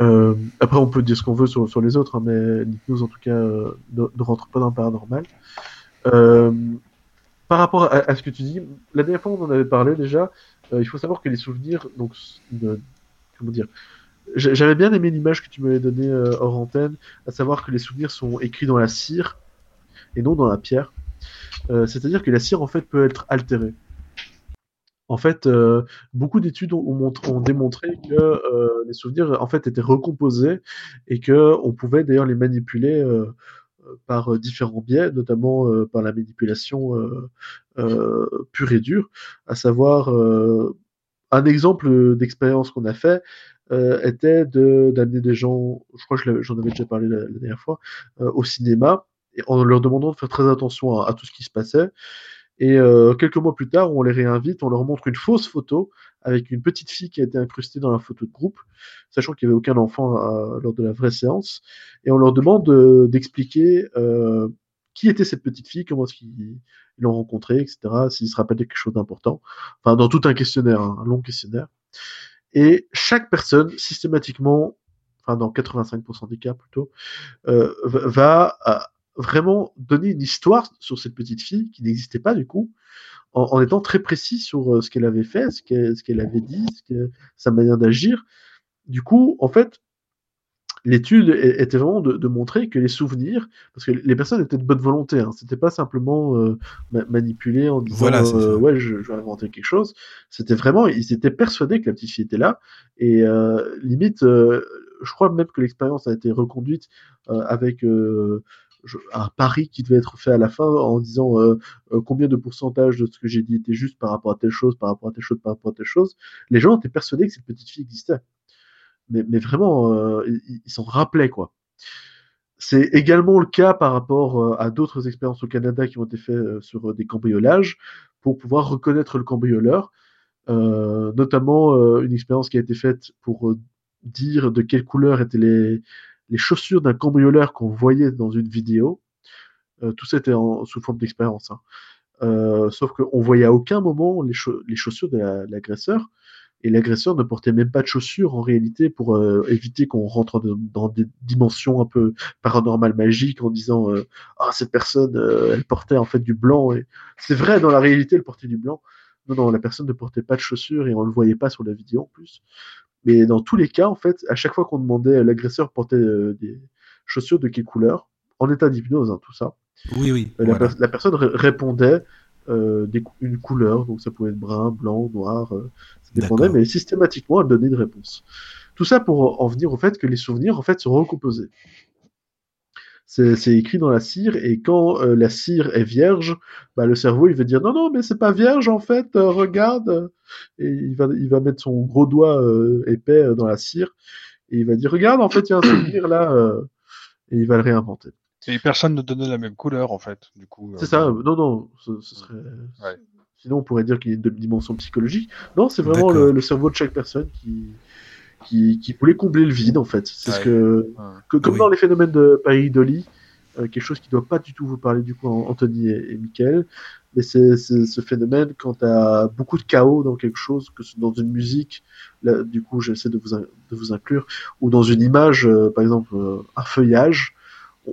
Euh, après, on peut dire ce qu'on veut sur, sur les autres, hein, mais l'hypnose, en tout cas, euh, ne, ne rentre pas dans le paranormal. Par rapport à, à ce que tu dis, la dernière fois, on en avait parlé déjà. il faut savoir que les souvenirs, donc, de- comment dire, j'avais bien aimé l'image que tu m'avais donnée euh, hors antenne, à savoir que les souvenirs sont écrits dans la cire et non dans la pierre. Euh, C'est-à-dire que la cire, en fait, peut être altérée. En fait, euh, beaucoup d'études ont, ont montré- ont démontré que les souvenirs en fait étaient recomposés et que on pouvait d'ailleurs les manipuler par différents biais, notamment par la manipulation pure et dure, à savoir un exemple d'expérience qu'on a fait euh, était de d'amener des gens, je crois que j'en avais déjà parlé la, dernière fois, euh, au cinéma et en leur demandant de faire très attention à, tout ce qui se passait. Et euh, quelques mois plus tard, on les réinvite, on leur montre une fausse photo avec une petite fille qui a été incrustée dans la photo de groupe, sachant qu'il n'y avait aucun enfant lors de la vraie séance. Et on leur demande de- d'expliquer qui était cette petite fille, comment est-ce qu'ils ils l'ont rencontrée, etc., s'ils se rappellent quelque chose d'important. Enfin, dans tout un questionnaire, hein, un long questionnaire. Et chaque personne, systématiquement, enfin dans 85% des cas plutôt, euh, va- euh, vraiment donner une histoire sur cette petite fille qui n'existait pas du coup, en, en étant très précis sur euh, ce qu'elle avait fait, ce qu'elle ce qu'elle avait dit, ce que, sa manière d'agir. Du coup, en fait, l'étude était vraiment de, de montrer que les souvenirs, parce que les personnes étaient de bonne volonté, hein, c'était pas simplement euh, ma- manipulé en disant Voilà, euh, ouais je, je vais inventer quelque chose, c'était vraiment ils étaient persuadés que la petite fille était là et euh, limite euh, je crois même que l'expérience a été reconduite euh, avec euh, un pari qui devait être fait à la fin en disant euh, euh, combien de pourcentage de ce que j'ai dit était juste par rapport à telle chose, par rapport à telle chose, par rapport à telle chose. Les gens étaient persuadés que cette petite fille existait. Mais, vraiment, euh, ils s'en rappelaient, quoi. c'est également le cas par rapport euh, à d'autres expériences au Canada qui ont été faites euh, sur des cambriolages pour pouvoir reconnaître le cambrioleur. Notamment une expérience qui a été faite pour dire de quelle couleur étaient les, chaussures d'un cambrioleur qu'on voyait dans une vidéo. Tout ça était sous forme d'expérience. hein. Sauf qu'on voyait à aucun moment les, cha- les chaussures de la- l'agresseur. Et l'agresseur ne portait même pas de chaussures en réalité pour euh, éviter qu'on rentre dans, dans des dimensions un peu paranormales magiques en disant euh, ah cette personne euh, elle portait en fait du blanc et c'est vrai dans la réalité elle portait du blanc. Non non la personne ne portait pas de chaussures et on le voyait pas sur la vidéo en plus. Mais dans tous les cas en fait à chaque fois qu'on demandait l'agresseur portait des chaussures de quelle couleur? En état d'hypnose hein, tout ça. Oui, oui. La, voilà. per- la personne ré- répondait euh, des une couleur, donc ça pouvait être brun, blanc, noir, euh, ça dépendait, mais systématiquement elle donnait une réponse. Tout ça pour en venir au fait que les souvenirs en fait sont recomposés. C'est écrit dans la cire et quand euh, la cire est vierge, bah, le cerveau il va dire non non mais c'est pas vierge en fait, regarde et il va il va mettre son gros doigt épais dans la cire et il va dire regarde en fait il y a un souvenir là et il va le réinventer. Et personne ne donnait la même couleur, en fait, du coup. C'est euh, ça, non, non, ce, ce serait. Ouais. Sinon, on pourrait dire qu'il y a une dimension psychologique. Non, c'est vraiment le, le cerveau de chaque personne qui, qui, qui voulait combler le vide, en fait. C'est ce que, Ouais. que- comme Oui. dans les phénomènes de pareidolie, euh, quelque chose qui doit pas du tout vous parler, du coup, Anthony et, et Michael, mais c'est ce phénomène quand tu as beaucoup de chaos dans quelque chose, que ce- dans une musique, là, du coup, j'essaie de vous, in- de vous inclure, ou dans une image, euh, par exemple, euh, un feuillage,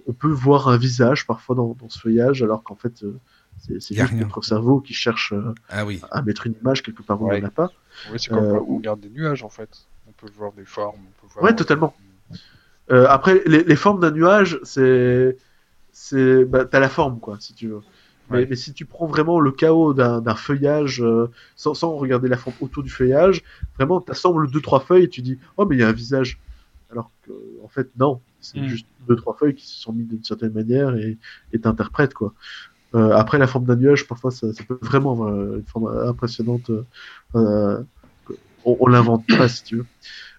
on, peut voir un visage parfois dans, dans ce feuillage, alors qu'en fait, euh, c'est juste rien. notre cerveau qui cherche euh, Ah oui. à mettre une image quelque part où Ouais. il n'y en a pas. Oui, c'est comme Euh, quand on regarde des nuages, en fait. On peut voir des formes. On peut voir... Ouais, totalement. Euh, après, les, les formes d'un nuage, c'est, c'est, bah, t'as la forme, quoi, si tu veux. Mais, Ouais. mais si tu prends vraiment le chaos d'un, d'un feuillage, euh, sans, sans regarder la forme autour du feuillage, vraiment, t'assembles deux trois feuilles et tu dis, oh, mais il y a un visage. Alors que, en fait, non, c'est Mm. juste deux trois feuilles qui se sont mises d'une certaine manière et t'interprètes, quoi. Euh, après, la forme d'un nuage, parfois, ça, ça peut vraiment avoir euh, une forme impressionnante. euh, on, on l'invente pas, si tu veux.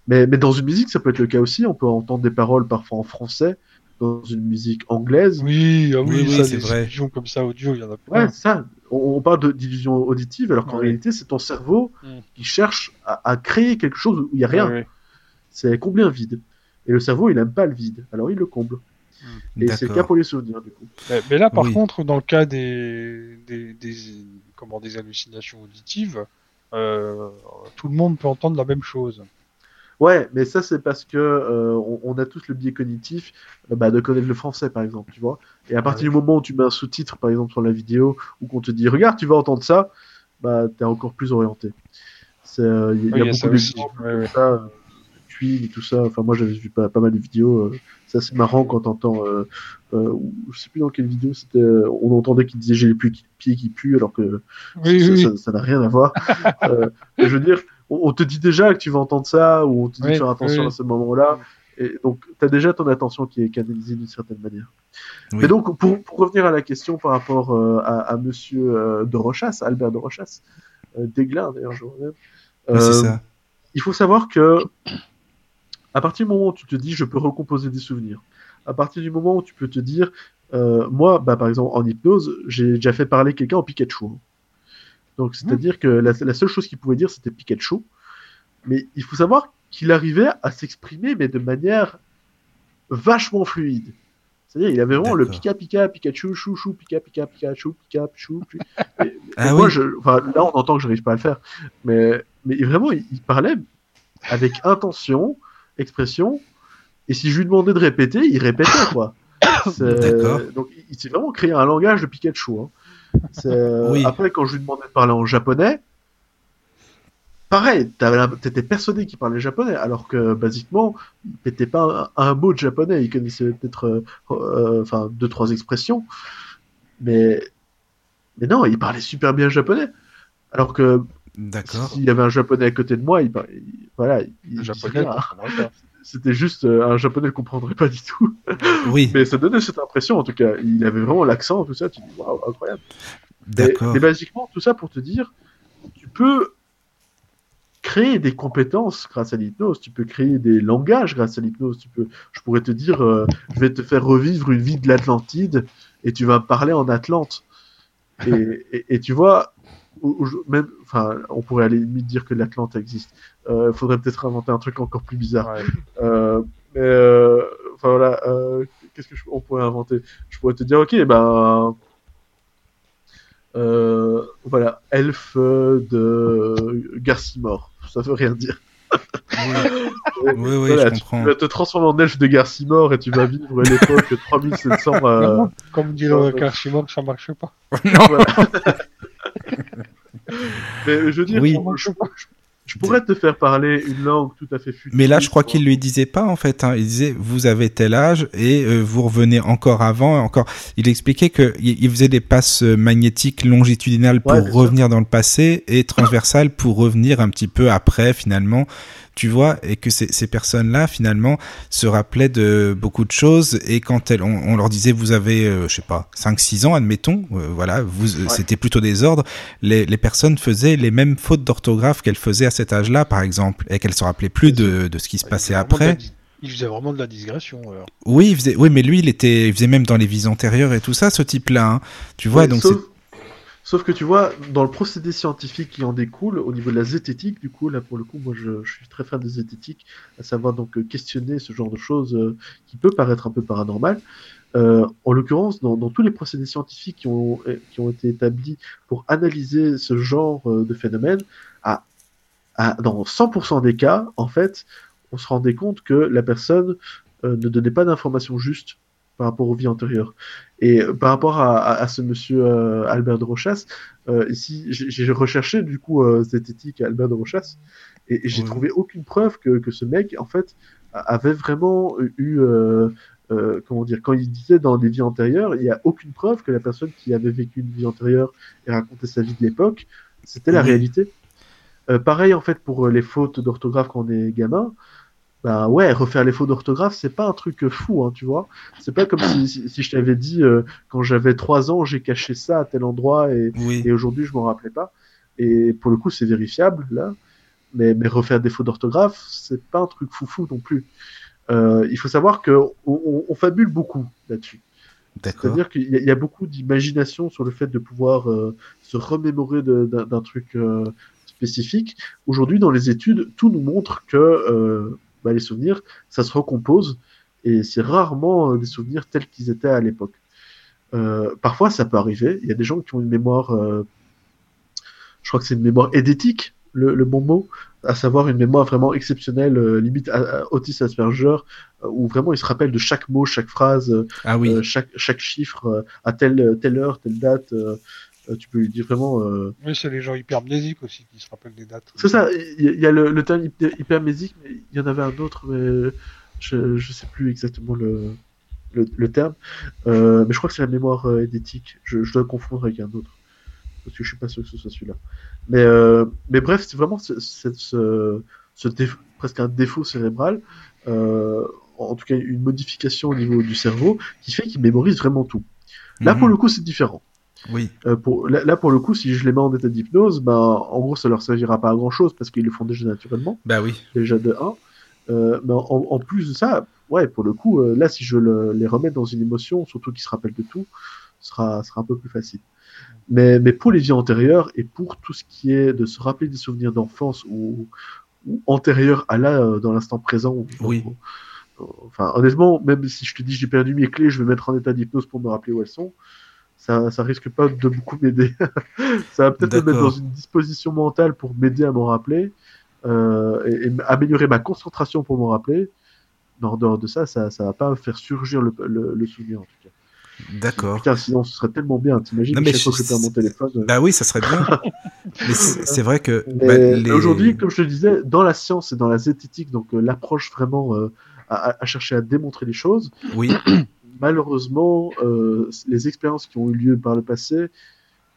Mais, mais dans une musique, ça peut être le cas aussi. On peut entendre des paroles parfois en français dans une musique anglaise. Oui, ah oui, c'est vrai. illusions comme ça audio, il y en a plein. Ouais, ça. On, on parle de- d'illusion auditive, alors qu'en Ouais. réalité, c'est ton cerveau Mm. qui cherche à, à créer quelque chose où il n'y a rien. Ouais, ouais. C'est combler un vide? Et le cerveau, il aime pas le vide. Alors il le comble. Et c'est le cas pour les souvenirs, du coup. Mais, mais là, par Oui. contre, dans le cas des, des, des, comment, des hallucinations auditives, euh, tout le monde peut entendre la même chose. Ouais, mais ça, c'est parce que euh, on, on a tous le biais cognitif euh, bah, de connaître le français, par exemple, tu vois. Et à partir Ouais. du moment où tu mets un sous-titre, par exemple, sur la vidéo, ou qu'on te dit, regarde, tu vas entendre ça, bah, t'es encore plus orienté. C'est, euh, Il y, a- Oui, il y il beaucoup d'exemples Ouais, ouais. Et tout ça. Enfin, moi, j'avais vu pas, pas mal de vidéos. euh, c'est assez marrant quand t'entends, euh, euh, je sais plus dans quelle vidéo c'était, euh, on entendait qu'il disait j'ai les pieds qui puent, alors que Oui, ça- oui, ça- ça n'a rien à voir. Euh, je veux dire, on, on te dit déjà que tu vas entendre ça, ou on te dit Oui, de faire attention oui. à ce moment-là. Et donc, tu as déjà ton attention qui est canalisée d'une certaine manière. Oui. Mais donc, pour, pour revenir à la question par rapport euh, à, à monsieur euh, de Rochas, Albert de Rochas, euh, d'ailleurs, je Euh, ça. il faut savoir que à partir du moment où tu te dis je peux recomposer des souvenirs, à partir du moment où tu peux te dire euh, moi bah, par exemple en hypnose j'ai déjà fait parler quelqu'un en Pikachu. Donc c'est-à-dire que la, la seule chose qu'il pouvait dire c'était Pikachu, mais il faut savoir qu'il arrivait à s'exprimer mais de manière vachement fluide. C'est-à-dire il avait vraiment le. Pika Pika Pikachu chou chou Pika Pika Pikachu Pika chou. et- et Ah moi oui. je, là on entend que j'arrive pas à le faire, mais mais vraiment il, il parlait avec intention, expression, et si je lui demandais de répéter, il répétait quoi. Donc il, s'est vraiment créé un langage de Pikachu. hein. Oui. Après quand je lui demandais de parler en japonais, pareil, t'étais persuadé qu'il parlait japonais, alors que basiquement il pétait pas un, un mot de japonais, il connaissait peut-être euh, euh, enfin deux trois expressions, mais mais non, il parlait super bien japonais. Alors que D'accord. s'il y avait un japonais à côté de moi, il, il- voilà, il, japonais, pas. c'était juste euh, un japonais ne comprendrait pas du tout. Oui, Mais ça donnait cette impression en tout cas. Il avait vraiment l'accent, tout ça. Tu dis waouh, incroyable. D'accord. mais basiquement, tout ça pour te dire, tu peux créer des compétences grâce à l'hypnose, tu peux créer des langages grâce à l'hypnose. Tu peux, je pourrais te dire, euh, je vais te faire revivre une vie de l'Atlantide et tu vas parler en Atlante. Et, et, et tu vois, même, enfin, on pourrait aller limite dire que l'Atlante existe. Il faudrait peut-être inventer un truc encore plus bizarre. Ouais. Euh, mais euh, enfin voilà, euh, qu'est-ce que je- on pourrait inventer? Je pourrais te dire, ok, ben euh, voilà, elfe de Garcimore. Ça veut rien dire. Oui, oui, Voilà, je tu, comprends. tu vas te transformer en elfe de Garcimore et tu vas vivre l'époque 3700. euh, Non, Comme dit euh, le Carchimon, ça marche pas. non, voilà. Mais je veux dire, Oui. je, pourrais te faire parler une langue tout à fait future. mais là, je crois qu'il lui disait pas en fait. Hein. Il disait vous avez tel âge et euh, vous revenez encore avant, encore. Il expliquait que il il faisait des passes euh, magnétiques longitudinales pour Ouais, revenir dans le passé et transversales pour revenir un petit peu après finalement. Tu vois, et que ces, ces personnes-là, finalement, se rappelaient de beaucoup de choses. Et quand elles, on, on leur disait, vous avez, euh, je sais pas, 5-6 ans, admettons, euh, voilà, vous, euh, c'était plutôt des ordres. Les, les personnes faisaient les mêmes fautes d'orthographe qu'elles faisaient à cet âge-là, par exemple, et qu'elles se rappelaient plus de, de ce qui se passait après. Il faisait vraiment de la digression. alors. Oui, il faisait, oui, mais lui, il était, il faisait même dans les vies antérieures et tout ça, ce type-là. hein. Tu vois, Ouais, donc sauf, sauf que tu vois, dans le procédé scientifique qui en découle, au niveau de la zététique, du coup, là pour le coup, moi je, suis très fan de zététique, à savoir donc euh, questionner ce genre de choses euh, qui peut paraître un peu paranormal. Euh, en l'occurrence, dans, tous les procédés scientifiques qui ont, été établis pour analyser ce genre de phénomène, à, à, dans 100% des cas, en fait, on se rendait compte que la personne ne donnait pas d'informations justes par rapport aux vies antérieures. Et euh, par rapport à, à, à ce monsieur euh, Albert de Rochas, euh, ici, j'ai recherché du coup euh, zététique à Albert de Rochas, et, et j'ai trouvé aucune preuve que, que ce mec, en fait, avait vraiment eu, euh, euh, comment dire, quand il disait dans des vies antérieures, il n'y a aucune preuve que la personne qui avait vécu une vie antérieure et racontait sa vie de l'époque, c'était la réalité. Euh, pareil en fait pour les fautes d'orthographe quand on est gamin. Bah ouais, refaire les fautes d'orthographe, c'est pas un truc fou, hein, tu vois. C'est pas comme si, si, si je t'avais dit euh, quand j'avais trois ans, j'ai caché ça à tel endroit et, oui. et aujourd'hui je m'en rappelais pas. Et pour le coup, c'est vérifiable là. Mais, mais refaire des fautes d'orthographe, c'est pas un truc foufou non plus. Euh, il faut savoir que on, on- on fabule beaucoup là-dessus. C'est-à-dire qu'il y, a- il y a beaucoup d'imagination sur le fait de pouvoir euh, se remémorer d'un truc spécifique. Aujourd'hui, dans les études, tout nous montre que bah, les souvenirs, ça se recompose et c'est rarement euh, des souvenirs tels qu'ils étaient à l'époque. Euh, parfois, ça peut arriver. Il y a des gens qui ont une mémoire, euh, je crois que c'est une mémoire édétique, le, le bon mot, à savoir une mémoire vraiment exceptionnelle, euh, limite à, à Otis Asperger, où vraiment ils se rappellent de chaque mot, chaque phrase, Ah oui. chaque, chaque chiffre à telle, telle heure, telle date. Euh, tu peux lui dire vraiment. euh, Oui, c'est les gens hypermnésiques aussi qui se rappellent des dates. C'est ça, il y, a- il y a le, le terme hyper- hypermésique, mais il y en avait un autre, mais je, je sais plus exactement le, le, le terme. Euh, mais je crois que c'est la mémoire édétique. Je, je dois confondre avec un autre. Parce que je suis pas sûr que ce soit celui-là. Mais, euh, mais bref, c'est vraiment ce, ce, ce, ce déf- presque un défaut cérébral, euh, en tout cas une modification au niveau du cerveau, qui fait qu'il mémorise vraiment tout. Là, pour Mhm. le coup, c'est différent. Oui. Euh, pour, là, là, pour le coup, si je les mets en état d'hypnose, ben, en gros, ça leur servira pas à grand chose parce qu'ils le font déjà naturellement, Bah oui. déjà de 1. Euh, mais en, en plus de ça, ouais, pour le coup, euh, là, si je le- les remets dans une émotion, surtout qu'ils se rappellent de tout, sera, sera un peu plus facile. Mais, mais pour les vies antérieures et pour tout ce qui est de se rappeler des souvenirs d'enfance ou, ou antérieurs à là, euh, dans l'instant présent, ou- Oui. enfin, honnêtement, même si je te dis j'ai perdu mes clés, je vais mettre en état d'hypnose pour me rappeler où elles sont, ça, ça risque pas de beaucoup m'aider. ça va peut-être me mettre dans une disposition mentale pour m'aider à m'en rappeler euh, et, et améliorer ma concentration pour m'en rappeler. Mais en dehors de ça, ça, ça va pas faire surgir le, le, le souvenir en tout cas. D'accord. Putain, sinon ce serait tellement bien. T'imagines chaque fois que je perds mon téléphone. euh, Bah oui, ça serait bien. Mais c'est vrai que bah, les- aujourd'hui, comme je te disais, dans la science et dans la zététique, donc euh, l'approche vraiment euh, à- à chercher à démontrer les choses, oui, malheureusement, euh, les expériences qui ont eu lieu par le passé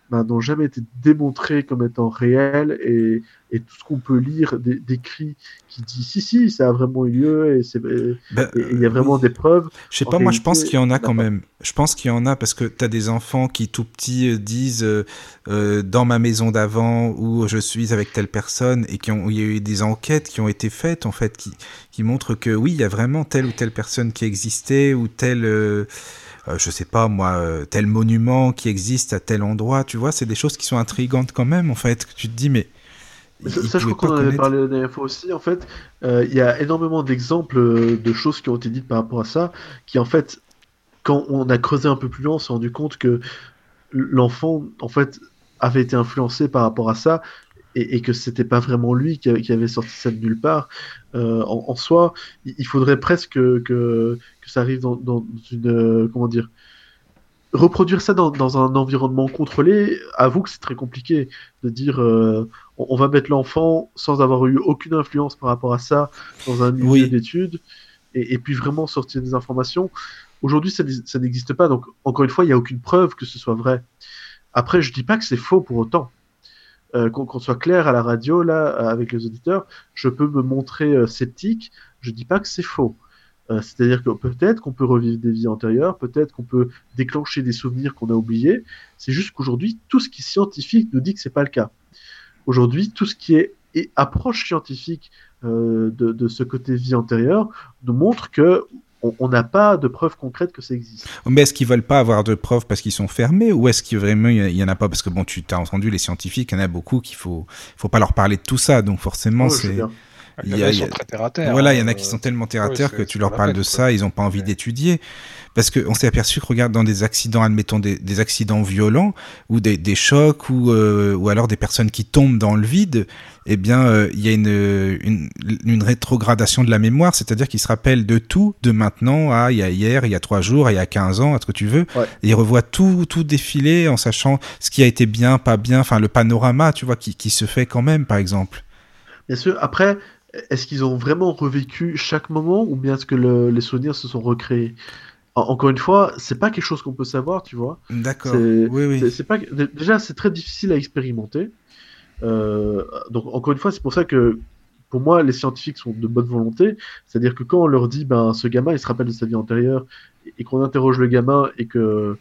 bah, n'ont jamais été démontrés comme étant réels et, et tout ce qu'on peut lire d'écrits qui dit si si ça a vraiment eu lieu et c'est Ben, et il y a vraiment oui. des preuves. Je sais pas, moi je pense qu'il y en a quand même. Je pense qu'il y en a parce que tu as des enfants qui tout petits euh, disent euh, euh, dans ma maison d'avant où je suis avec telle personne et qui ont, il y a eu des enquêtes qui ont été faites en fait qui, qui montrent que oui, il y a vraiment telle ou telle personne qui existait ou tel, euh, euh, je sais pas moi, euh, tel monument qui existe à tel endroit. Tu vois, c'est des choses qui sont intrigantes quand même en fait. Que tu te dis mais. Mais ça, je crois qu'on en avait parlé la dernière fois aussi. En fait, euh, il y a énormément d'exemples euh, de choses qui ont été dites par rapport à ça, qui en fait, quand on a creusé un peu plus loin, on s'est rendu compte que l'enfant, en fait, avait été influencé par rapport à ça et, et que c'était pas vraiment lui qui avait sorti ça de nulle part. Euh, en, en soi, il faudrait presque que, ça arrive dans, dans une, euh, comment dire, reproduire ça dans, dans un environnement contrôlé. Avoue que c'est très compliqué de dire, euh, on, on va mettre l'enfant sans avoir eu aucune influence par rapport à ça dans un milieu Oui. d'études et, et puis vraiment sortir des informations. Aujourd'hui, ça, ça n'existe pas. Donc, encore une fois, il n'y a aucune preuve que ce soit vrai. Après, je dis pas que c'est faux pour autant. Euh, qu'on soit clair à la radio, là, euh, avec les auditeurs, je peux me montrer euh, sceptique. Je dis pas que c'est faux. C'est-à-dire que peut-être qu'on peut revivre des vies antérieures, peut-être qu'on peut déclencher des souvenirs qu'on a oubliés. C'est juste qu'aujourd'hui, tout ce qui est scientifique nous dit que c'est pas le cas. Aujourd'hui, tout ce qui est, approche scientifique de ce côté vie antérieure nous montre que on n'a pas de preuves concrètes que ça existe. Mais est-ce qu'ils veulent pas avoir de preuves parce qu'ils sont fermés ou est-ce qu'il vraiment il y en a pas? Parce que bon tu t'as entendu les scientifiques il y en a beaucoup qu'il faut faut pas leur parler de tout ça donc forcément sais c'est. Il y a- ils y très terre à terre. voilà il y en a qui euh, sont tellement terre à que tu leur parles de ça ils ont pas envie d'étudier parce que on s'est aperçu que regarde dans des accidents admettons des, des accidents violents ou des, des chocs ou euh, ou alors des personnes qui tombent dans le vide eh bien euh, il y a une, une une rétrogradation de la mémoire c'est-à-dire qu'ils se rappellent de tout de maintenant à il y a hier il y a trois jours il y a 15 ans à ce que tu veux Ouais. et il revoit tout tout défiler en sachant ce qui a été bien pas bien enfin le panorama tu vois qui qui se fait quand même par exemple Bien sûr. Après, est-ce qu'ils ont vraiment revécu chaque moment ou bien est-ce que le- les souvenirs se sont recréés? En- Encore une fois, c'est pas quelque chose qu'on peut savoir, tu vois. d'accord oui oui C'est- pas dé- déjà c'est très difficile à expérimenter. Euh, donc encore une fois, c'est pour ça que pour moi les scientifiques sont de bonne volonté, c'est-à-dire que quand on leur dit ben ce gamin il se rappelle de sa vie antérieure et, et qu'on interroge le gamin et que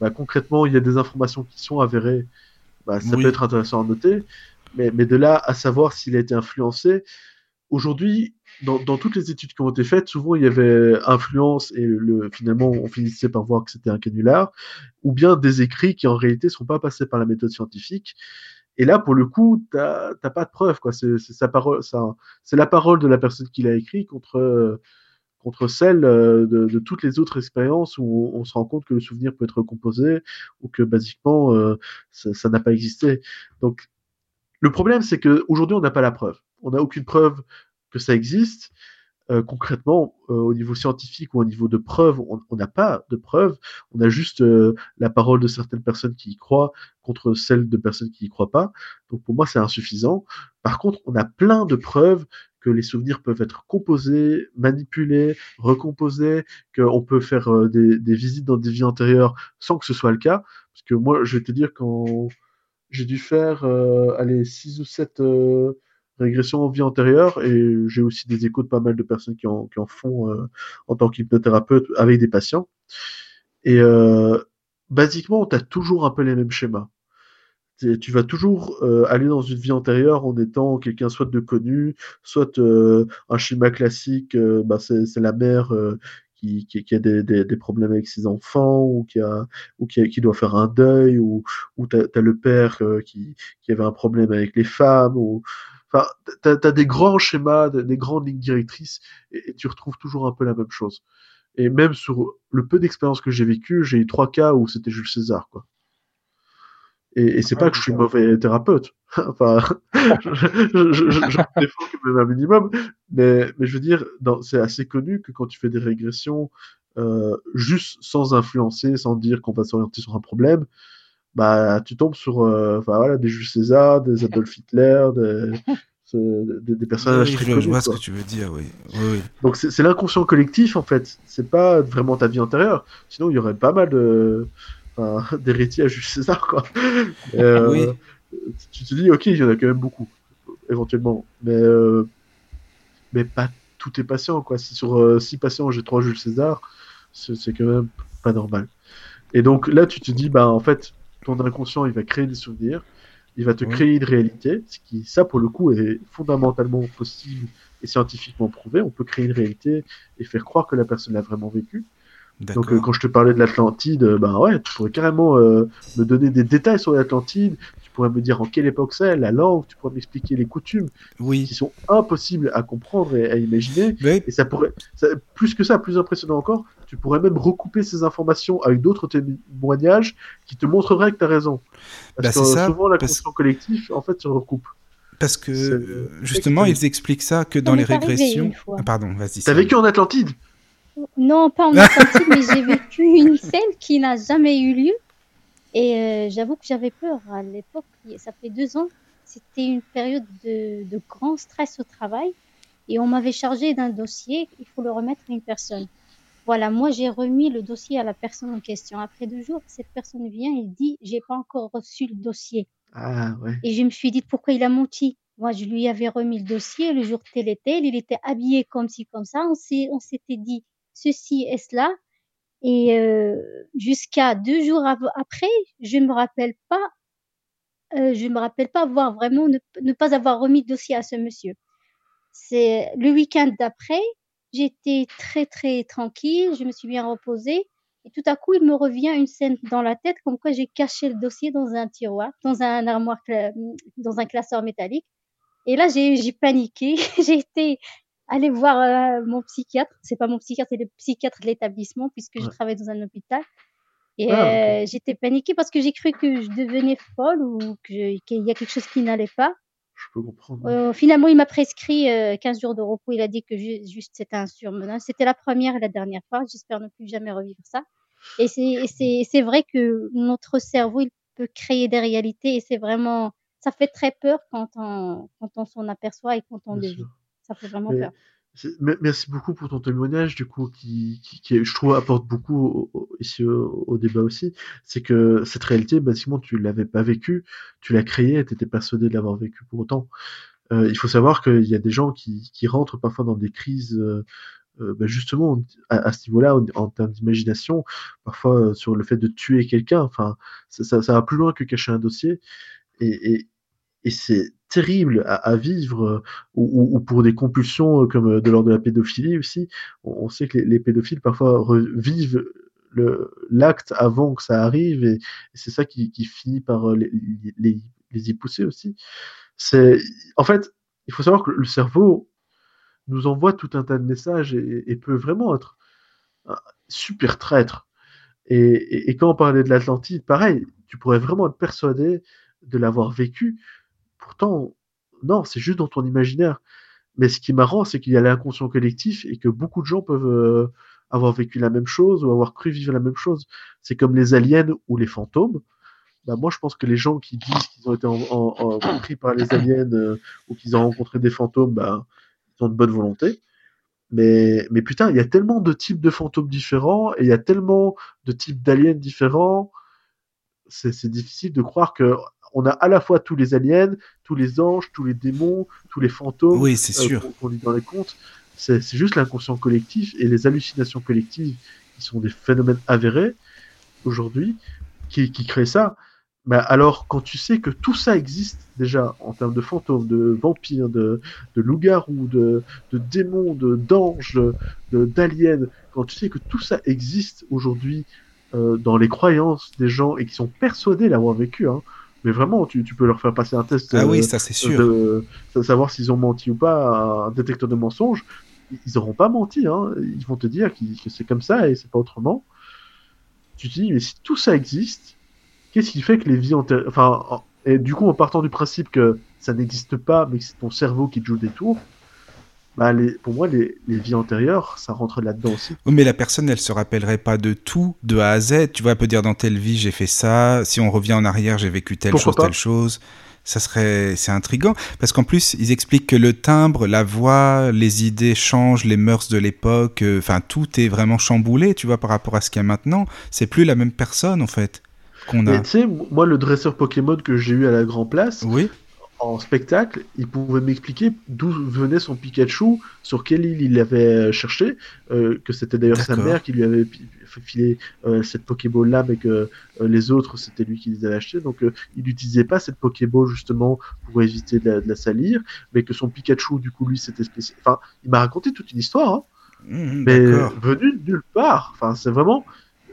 bah, concrètement il y a des informations qui sont avérées, bah, ça Oui. peut être intéressant à noter. Mais, mais de là à savoir s'il a été influencé, aujourd'hui dans, dans toutes les études qui ont été faites, souvent il y avait influence et le, finalement on finissait par voir que c'était un canular ou bien des écrits qui en réalité sont pas passés par la méthode scientifique. Et là, pour le coup, t'as pas de preuve, quoi. C'est la parole de la personne qui l'a écrit contre contre celle euh, de, de toutes les autres expériences où on, se rend compte que le souvenir peut être recomposé ou que basiquement euh, ça n'a pas existé. Donc, le problème, c'est que aujourd'hui, on n'a pas la preuve. On n'a aucune preuve que ça existe. Euh, concrètement, euh, au niveau scientifique ou au niveau de preuves, on n'a pas de preuves. On a juste euh, la parole de certaines personnes qui y croient contre celle de personnes qui y croient pas. Donc pour moi, c'est insuffisant. Par contre, on a plein de preuves que les souvenirs peuvent être composés, manipulés, recomposés, qu'on peut faire euh, des, des visites dans des vies antérieures sans que ce soit le cas. Parce que moi, je vais te dire, quand j'ai dû faire, euh, allez, 6 ou 7 régressions en vie antérieure, et j'ai aussi des échos de pas mal de personnes qui en, font euh, en tant qu'hypnothérapeute avec des patients. Et euh, basiquement, tu as toujours un peu les mêmes schémas. Tu vas toujours euh, aller dans une vie antérieure en étant quelqu'un soit de connu, soit euh, un schéma classique, bah c'est la mère qui, a des, problèmes avec ses enfants ou qui, a, ou qui, a- doit faire un deuil ou, tu as, le père qui, qui avait un problème avec les femmes. Ou... Enfin, tu as, des grands schémas, des, des grandes lignes directrices et, et tu retrouves toujours un peu la même chose. Et même sur le peu d'expérience que j'ai vécu, j'ai eu trois cas où c'était Jules César. Quoi. Et, et c'est Ouais, pas que je suis mauvais thérapeute. enfin, je, je, je, je, défends quand même un minimum. Mais, mais je veux dire, c'est assez connu que quand tu fais des régressions euh, juste sans influencer, sans dire qu'on va s'orienter sur un problème, bah tu tombes sur euh, voilà, des Jules César, des Adolf Hitler, des, des, des personnages Oui, très je, je vois ce que tu veux dire oui oui, oui. Donc c'est l'inconscient collectif en fait, c'est pas vraiment ta vie antérieure. Sinon il y aurait pas mal de, enfin, d'héritiers à Jules César, quoi. Euh, Oui. Tu te dis, ok, il y en a quand même beaucoup, éventuellement. Mais, euh, mais pas tout est patient, quoi. Si sur euh, six patients, j'ai trois Jules César, c'est c'est quand même pas normal. Et donc là, tu te dis, bah, en fait, ton inconscient, il va créer des souvenirs, il va te Oui. créer une réalité, ce qui, ça, pour le coup, est fondamentalement possible et scientifiquement prouvé. On peut créer une réalité et faire croire que la personne l'a vraiment vécu. Donc, euh, quand je te parlais de l'Atlantide, euh, ben ouais, tu pourrais carrément euh, me donner des détails sur l'Atlantide. Tu pourrais me dire en quelle époque c'est, la langue, tu pourrais m'expliquer les coutumes Oui. qui sont impossibles à comprendre et à imaginer. Oui, Et ça pourrait, ça- plus que ça, plus impressionnant encore, tu pourrais même recouper ces informations avec d'autres témoignages qui te montreraient que tu as raison. Parce Bah, que c'est ça, souvent, parce- l'inconscient collectif, en fait, se recoupe. parce que justement, ils expliquent ça que dans les régressions. Ah, pardon, vas-y. T'as vécu en Atlantide? Non, pas en Atlantide, mais j'ai vécu une scène qui n'a jamais eu lieu. Et euh, j'avoue que j'avais peur à l'époque. Ça fait deux ans. C'était une période de, de grand stress au travail. Et on m'avait chargé d'un dossier. Il faut le remettre à une personne. Voilà, moi j'ai remis le dossier à la personne en question. Après deux jours, cette personne vient et dit j'ai pas encore reçu le dossier. Ah ouais. Et je me suis dit pourquoi il a menti? Moi, je lui avais remis le dossier le jour tel et tel. Il était habillé comme ci, comme ça. On s'est, on s'était dit ceci et cela. Et euh, jusqu'à deux jours après, je me rappelle pas, euh, je me rappelle pas avoir vraiment ne, ne pas avoir remis le dossier à ce monsieur. C'est le week-end d'après, j'étais très très tranquille, je me suis bien reposée. Et tout à coup, il me revient une scène dans la tête, comme quoi j'ai caché le dossier dans un tiroir, dans un armoire, dans un classeur métallique. Et là, j'ai paniqué. j'ai été aller voir euh, mon psychiatre. C'est pas mon psychiatre, c'est le psychiatre de l'établissement, puisque je travaille dans un hôpital. Et Ah, euh, j'étais paniquée parce que j'ai cru que je devenais folle ou qu'il y a quelque chose qui n'allait pas. Je peux comprendre. Euh, finalement, il m'a prescrit euh, 15 jours de repos. Il a dit que ju- juste c'était un surmenage. C'était la première et la dernière fois. J'espère ne plus jamais revivre ça. Et c'est vrai que notre cerveau, il peut créer des réalités et c'est vraiment ça fait très peur quand on quand on s'en aperçoit et quand on Bien le vit. sûr. Ça fait vraiment Mais peur. Merci beaucoup pour ton témoignage, du coup, qui, qui, qui, je trouve, apporte beaucoup au- ici au, au débat aussi. C'est que cette réalité, basiquement, tu l'avais pas vécue, tu l'as créée tu étais persuadé de l'avoir vécue pour autant. Euh, il faut savoir qu'il y a des gens qui, qui rentrent parfois dans des crises, euh, bah, justement, à, à ce niveau-là, en, en termes d'imagination, parfois euh, sur le fait de tuer quelqu'un. Enfin, ça, ça, ça va plus loin que cacher un dossier. Et, et, et c'est terrible à, vivre, euh, ou, ou- ou pour des compulsions euh, comme euh, de l'ordre de la pédophilie aussi. On, sait que les, les pédophiles parfois revivent le- l'acte avant que ça arrive, et, c'est ça qui, finit par les, y pousser aussi. En fait, il faut savoir que le cerveau nous envoie tout un tas de messages et, peut vraiment être super traître. Et, et quand on parlait de l'Atlantide, pareil, tu pourrais vraiment être persuadé de l'avoir vécu. Pourtant, non, c'est juste dans ton imaginaire. Mais ce qui est marrant, c'est qu'il y a l'inconscient collectif et que beaucoup de gens peuvent euh, avoir vécu la même chose ou avoir cru vivre la même chose. C'est comme les aliens ou les fantômes. Bah, moi, je pense que les gens qui disent qu'ils ont été en, en, en, pris par les aliens euh, ou qu'ils ont rencontré des fantômes, bah, ils ont de bonne volonté. Mais, putain, il y a tellement de types de fantômes différents et il y a tellement de types d'aliens différents. C'est difficile de croire que on a à la fois tous les aliens, tous les anges, tous les démons, tous les fantômes Oui, c'est euh, sûr. qu'on qu'on lit dans les contes. C'est c'est juste l'inconscient collectif et les hallucinations collectives qui sont des phénomènes avérés aujourd'hui qui, qui créent ça. Mais alors, quand tu sais que tout ça existe déjà en termes de fantômes, de vampires, de, de loups-garous, de, de démons, de d'anges, de- de- d'aliens, quand tu sais que tout ça existe aujourd'hui euh, dans les croyances des gens et qui sont persuadés l'avoir vécu, hein, mais vraiment, tu, tu peux leur faire passer un test Ah euh, oui, ça c'est sûr. de, de savoir s'ils ont menti ou pas, un détecteur de mensonges, ils n'auront pas menti. Hein. Ils vont te dire que c'est comme ça et c'est pas autrement. Tu te dis, mais si tout ça existe, qu'est-ce qui fait que les vies antérieures. Enfin, en- et du coup, en partant du principe que ça n'existe pas, mais que c'est ton cerveau qui te joue des tours, bah, les, pour moi, les, les vies antérieures, ça rentre là-dedans aussi. Oui, mais la personne, elle se rappellerait pas de tout, de A à Z. Tu vois, elle peut dire dans telle vie, j'ai fait ça. Si on revient en arrière, j'ai vécu telle Pourquoi chose, telle chose. Ça serait, c'est intriguant. Parce qu'en plus, ils expliquent que le timbre, la voix, les idées changent, les mœurs de l'époque. euh, Enfin, tout est vraiment chamboulé, tu vois, par rapport à ce qu'il y a maintenant. C'est plus la même personne, en fait. qu'on Mais a. tu sais, moi, le dresseur Pokémon que j'ai eu à la Grand Place, Oui, en spectacle, il pouvait m'expliquer d'où venait son Pikachu, sur quelle île il l'avait cherché, euh, que c'était d'ailleurs sa mère qui lui avait filé euh, cette Pokéball là, mais que euh, les autres c'était lui qui les avait achetés. Donc euh, il n'utilisait pas cette Pokéball justement pour éviter de la, de la salir, mais que son Pikachu du coup lui c'était spécial. Enfin, il m'a raconté toute une histoire, hein, Mhm, mais d'accord. venu de nulle part. Enfin, c'est vraiment.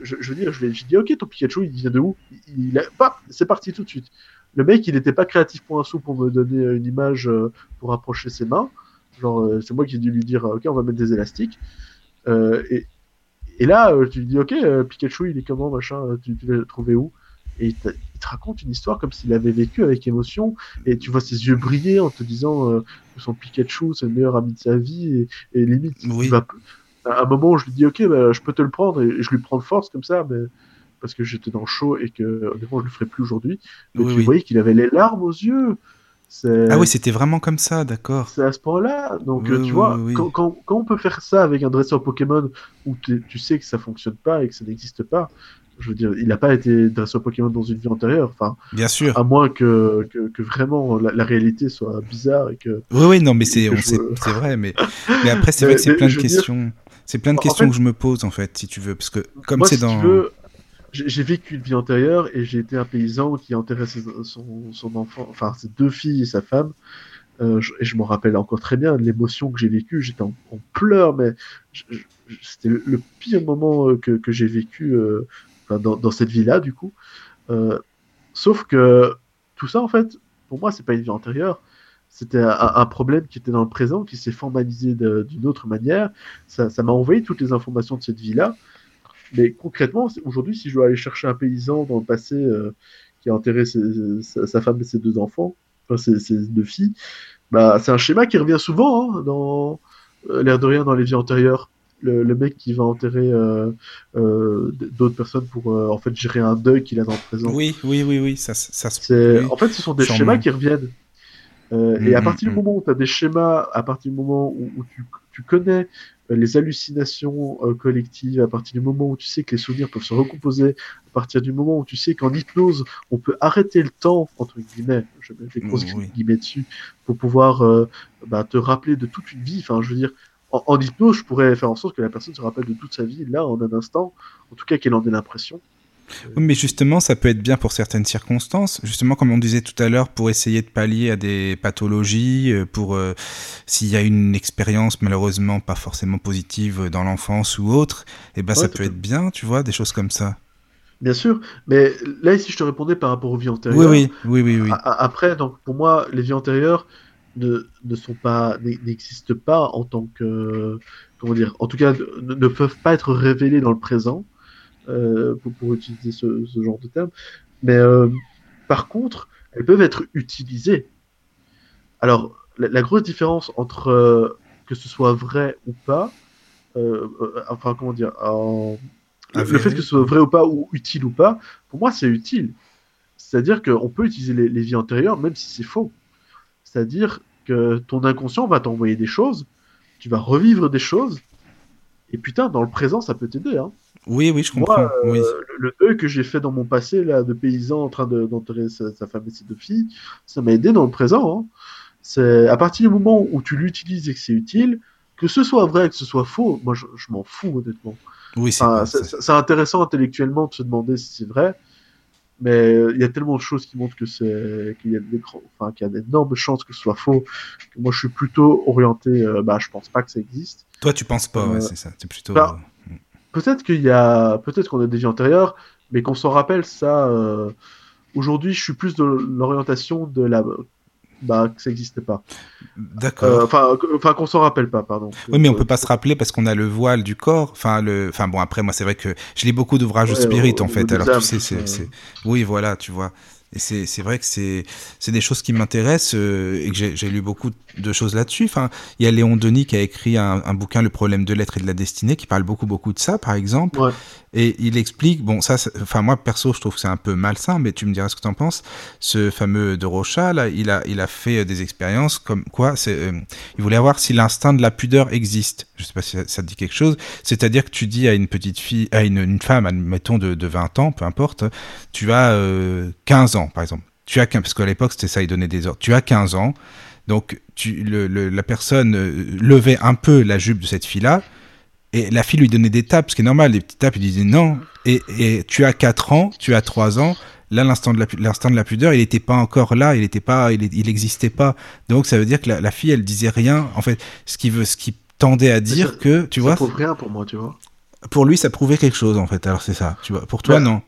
Je, je veux dire, je lui ai dit ok, ton Pikachu il vient de où Il, il a... Paf, c'est parti tout de suite. Le mec, il n'était pas créatif pour un sou pour me donner euh, une image euh, pour approcher ses mains. Genre, euh, c'est moi qui ai dû lui dire, ok, on va mettre des élastiques. Et, et là, tu lui dis, ok, Pikachu, il est comment, machin, tu, tu l'as trouvé où? Et il, te- il te raconte une histoire comme s'il avait vécu avec émotion. Et tu vois ses yeux briller en te disant euh, que son Pikachu, c'est le meilleur ami de sa vie. Et, et limite, Oui. il va, à un moment où je lui dis, ok, bah, je peux te le prendre. Et je lui prends de force comme ça, mais parce que j'étais dans le chaud et que honnêtement, je le ferai plus aujourd'hui. Mais Oui, tu oui. voyais qu'il avait les larmes aux yeux. Ah oui, c'était vraiment comme ça, d'accord. c'est à ce point-là. Donc, Oui, tu vois. Quand, quand, quand on peut faire ça avec un dresseur Pokémon où tu sais que ça fonctionne pas et que ça n'existe pas, je veux dire, il n'a pas été dresseur Pokémon dans une vie antérieure. Enfin, Bien sûr. à moins que, que, que vraiment la, la réalité soit bizarre et que. Oui, oui, non, mais c'est, je vrai, mais, mais après, c'est vrai que c'est plein de questions. C'est plein de questions que je me pose, en fait, si tu veux, parce que comme c'est si dans. tu veux, j'ai vécu une vie antérieure et j'ai été un paysan qui ses- son, enfant, enfin ses deux filles et sa femme. Euh, je- et je me rappelle encore très bien l'émotion que j'ai vécue. J'étais en, pleurs, mais c'était le, pire moment euh, que, que j'ai vécu euh, dans, dans cette vie-là, du coup. Euh, sauf que tout ça, en fait, pour moi, c'est pas une vie antérieure. C'était un, problème qui était dans le présent, qui s'est formalisé d'une autre manière. Ça m'a envoyé toutes les informations de cette vie-là. Mais concrètement, aujourd'hui, si je dois aller chercher un paysan dans le passé euh, qui a enterré ses- sa, sa femme et ses deux enfants, enfin ses, ses deux filles, bah, c'est un schéma qui revient souvent hein, dans euh, l'air de rien dans les vies antérieures. Le, le mec qui va enterrer euh, euh, d'autres personnes pour euh, en fait gérer un deuil qu'il a dans le présent. Oui, oui, oui, oui, ça, ça se. Oui. En fait, ce sont des schémas qui reviennent. Et à Mhm, partir du mhm. moment où tu as des schémas, à partir du moment où, où tu, tu connais les hallucinations euh, collectives, à partir du moment où tu sais que les souvenirs peuvent se recomposer, à partir du moment où tu sais qu'en hypnose, on peut arrêter le temps, entre guillemets, je mets des grosses Oui. guillemets dessus, pour pouvoir euh, bah, te rappeler de toute une vie. Enfin, je veux dire, en, en hypnose, je pourrais faire en sorte que la personne se rappelle de toute sa vie, là, en un instant, en tout cas qu'elle en ait l'impression. Oui, mais justement, ça peut être bien pour certaines circonstances. Justement, comme on disait tout à l'heure, pour essayer de pallier à des pathologies, euh, pour euh, s'il y a une expérience malheureusement pas forcément positive dans l'enfance ou autre, et ben ça peut être bien, tu vois, des choses comme ça. Bien sûr, mais là, ici, je te répondais par rapport aux vies antérieures. Oui, oui, oui, Après, donc pour moi, les vies antérieures ne, ne sont pas, n'existent pas en tant que, comment dire, en tout cas, ne, ne peuvent pas être révélées dans le présent, pour, pour utiliser ce, ce genre de terme. Mais euh, par contre, elles peuvent être utilisées. Alors, la, la grosse différence entre euh, que ce soit vrai ou pas, euh, euh, enfin, comment dire, en- le, fait que ce soit vrai ou pas, ou utile ou pas, pour moi, c'est utile. C'est-à-dire qu'on peut utiliser les, les vies antérieures même si c'est faux. C'est-à-dire que ton inconscient va t'envoyer des choses, tu vas revivre des choses, et putain, dans le présent, ça peut t'aider. Hein. Oui, oui, je comprends. Moi, euh, oui. le, le deuil que j'ai fait dans mon passé, là, de paysan en train de- d'enterrer sa, sa femme et ses deux filles, ça m'a aidé dans le présent. Hein. C'est à partir du moment où tu l'utilises et que c'est utile, que ce soit vrai, que ce soit faux, moi je, je m'en fous honnêtement. Oui, c'est Enfin, intéressant intellectuellement de se demander si c'est vrai, mais euh, il y a tellement de choses qui montrent que c'est qu'il y a enfin qu'il y a d'énormes chances que ce soit faux. Que moi, je suis plutôt orienté, euh, bah, je pense pas que ça existe. Toi, tu penses pas, ouais, Euh, c'est ça. C'est plutôt. bah, Peut-être qu'il y a, peut-être qu'on a des vies antérieures, mais qu'on s'en rappelle ça. euh, Aujourd'hui, je suis plus de l'orientation de la, bah, que ça n'existe pas. D'accord. Euh, Enfin, qu'on s'en rappelle pas, pardon. Oui, mais on peut pas se rappeler parce qu'on a le voile du corps. Enfin, le, enfin bon, après, moi, c'est vrai que je lis beaucoup d'ouvrages Ouais, spirit en fait. Alors, tu sais, c'est- oui, voilà, tu vois. Et c'est vrai que c'est des choses qui m'intéressent euh, et que j'ai lu beaucoup de choses là-dessus. Enfin, il y a Léon Denis qui a écrit un, bouquin, Le problème de l'être et de la destinée, qui parle beaucoup beaucoup de ça, par exemple. Et il explique, bon, ça, enfin moi perso, je trouve que c'est un peu malsain, mais tu me diras ce que tu en penses. Ce fameux de Rocha, là, il a, il a fait euh, des expériences comme quoi, euh, il voulait voir si l'instinct de la pudeur existe. Je sais pas si ça, te dit quelque chose. C'est-à-dire que tu dis à une petite fille, à une, femme, admettons de, de 20 ans, peu importe, tu as euh, 15 ans, par exemple. Tu as 15, parce qu'à l'époque c'était ça, il donnait des ordres. Tu as 15 ans, donc tu, le- la personne euh, levait un peu la jupe de cette fille-là. Et la fille lui donnait des tapes, ce qui est normal, des petites tapes, il disait non. Et, et tu as 4 ans, tu as 3 ans, là l'instant de de la pudeur, il n'était pas encore là, il était pas, il, il existait pas. Donc ça veut dire que la, la fille, elle disait rien. En fait, ce qui veut, ce qui tendait à dire ça- que, tu ça vois, prouve rien pour moi, tu vois. pour lui, ça prouvait quelque chose, en fait. Alors c'est ça, tu vois. Pour toi, Bah, non.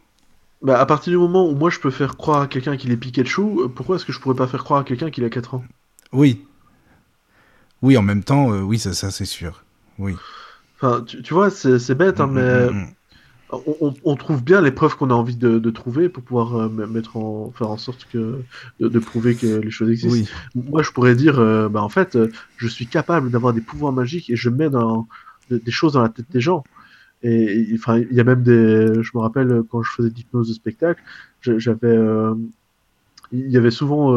Bah, à partir du moment où moi je peux faire croire à quelqu'un qu'il est Pikachu, euh, pourquoi est-ce que je pourrais pas faire croire à quelqu'un qu'il a 4 ans? Oui. Oui, en même temps, euh, oui, ça, ça c'est sûr. Oui. Enfin, tu, tu vois, c'est bête, hein, Mm, mais mm, mm, on, trouve bien les preuves qu'on a envie de, de trouver pour pouvoir euh, me- mettre en, faire en sorte que de, de prouver que les choses existent. Oui. Moi, je pourrais dire, euh, bah, en fait, euh, je suis capable d'avoir des pouvoirs magiques et je mets dans, de- des choses dans la tête des gens. Et enfin, il y a même des. Je me rappelle euh, quand je faisais de l'hypnose de spectacle, j'avais. il y avait souvent.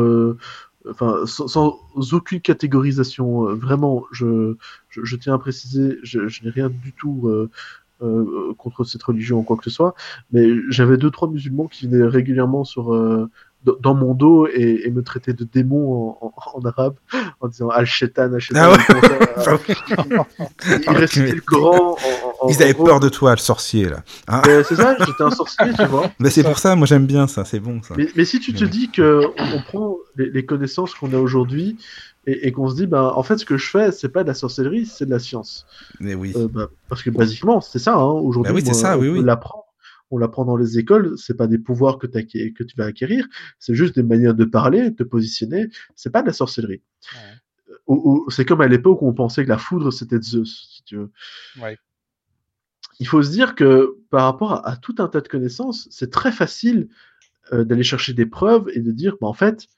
Enfin, sans, aucune catégorisation, euh, vraiment, je, tiens à préciser, je, n'ai rien du tout euh, euh, contre cette religion ou quoi que ce soit, mais j'avais deux trois musulmans qui venaient régulièrement sur dans mon dos et, et me traitaient de démon en, en, en arabe en disant al-shaitan, al-shaitan. Ah ouais. Ils commençaient à- Ils récitaient le. En, en- Ils avaient gros. peur de toi, le sorcier, là. Hein Mais C'est ça, j'étais un sorcier, tu vois. Mais c'est pour ça, moi j'aime bien ça, c'est bon ça. Mais, mais si tu te Ouais. dis que on, on prend les, les connaissances qu'on a aujourd'hui et, et qu'on se dit, ben, en fait, ce que je fais, c'est pas de la sorcellerie, c'est de la science. Mais oui. Euh, bah, parce que basiquement, c'est ça. Hein. Aujourd'hui, Bah oui, c'est moi, ça, on oui, oui. On l'apprend dans les écoles. C'est pas des pouvoirs que, tu vas acquérir. C'est juste des manières de parler, de te positionner. C'est pas de la sorcellerie. Ouais. C'est comme à l'époque où on pensait que la foudre c'était Zeus, si tu veux. Ouais. Il faut se dire que par rapport à, à tout un tas de connaissances, c'est très facile euh, d'aller chercher des preuves et de dire, bah, en fait,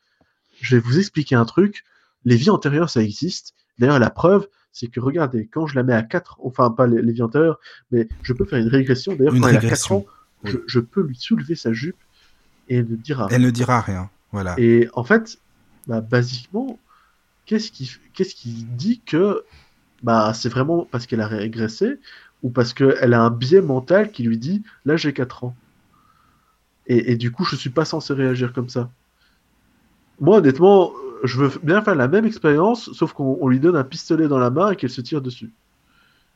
je vais vous expliquer un truc. Les vies antérieures, ça existe. D'ailleurs, la preuve, c'est que regardez, quand je la mets à 4, enfin pas les, les vies antérieures, mais je peux faire une régression. D'ailleurs, quand elle a 4 régression, je, je peux lui soulever sa jupe et ne dire rien. Elle ne dira rien. Voilà. Et en fait, bah, basiquement, qu'est-ce qui, qu'est-ce qui dit que bah, c'est vraiment parce qu'elle a régressé ou parce qu'elle a un biais mental qui lui dit là j'ai 4 ans et, et du coup je suis pas censé réagir comme ça. Moi honnêtement, je veux bien faire la même expérience sauf qu'on on lui donne un pistolet dans la main et qu'elle se tire dessus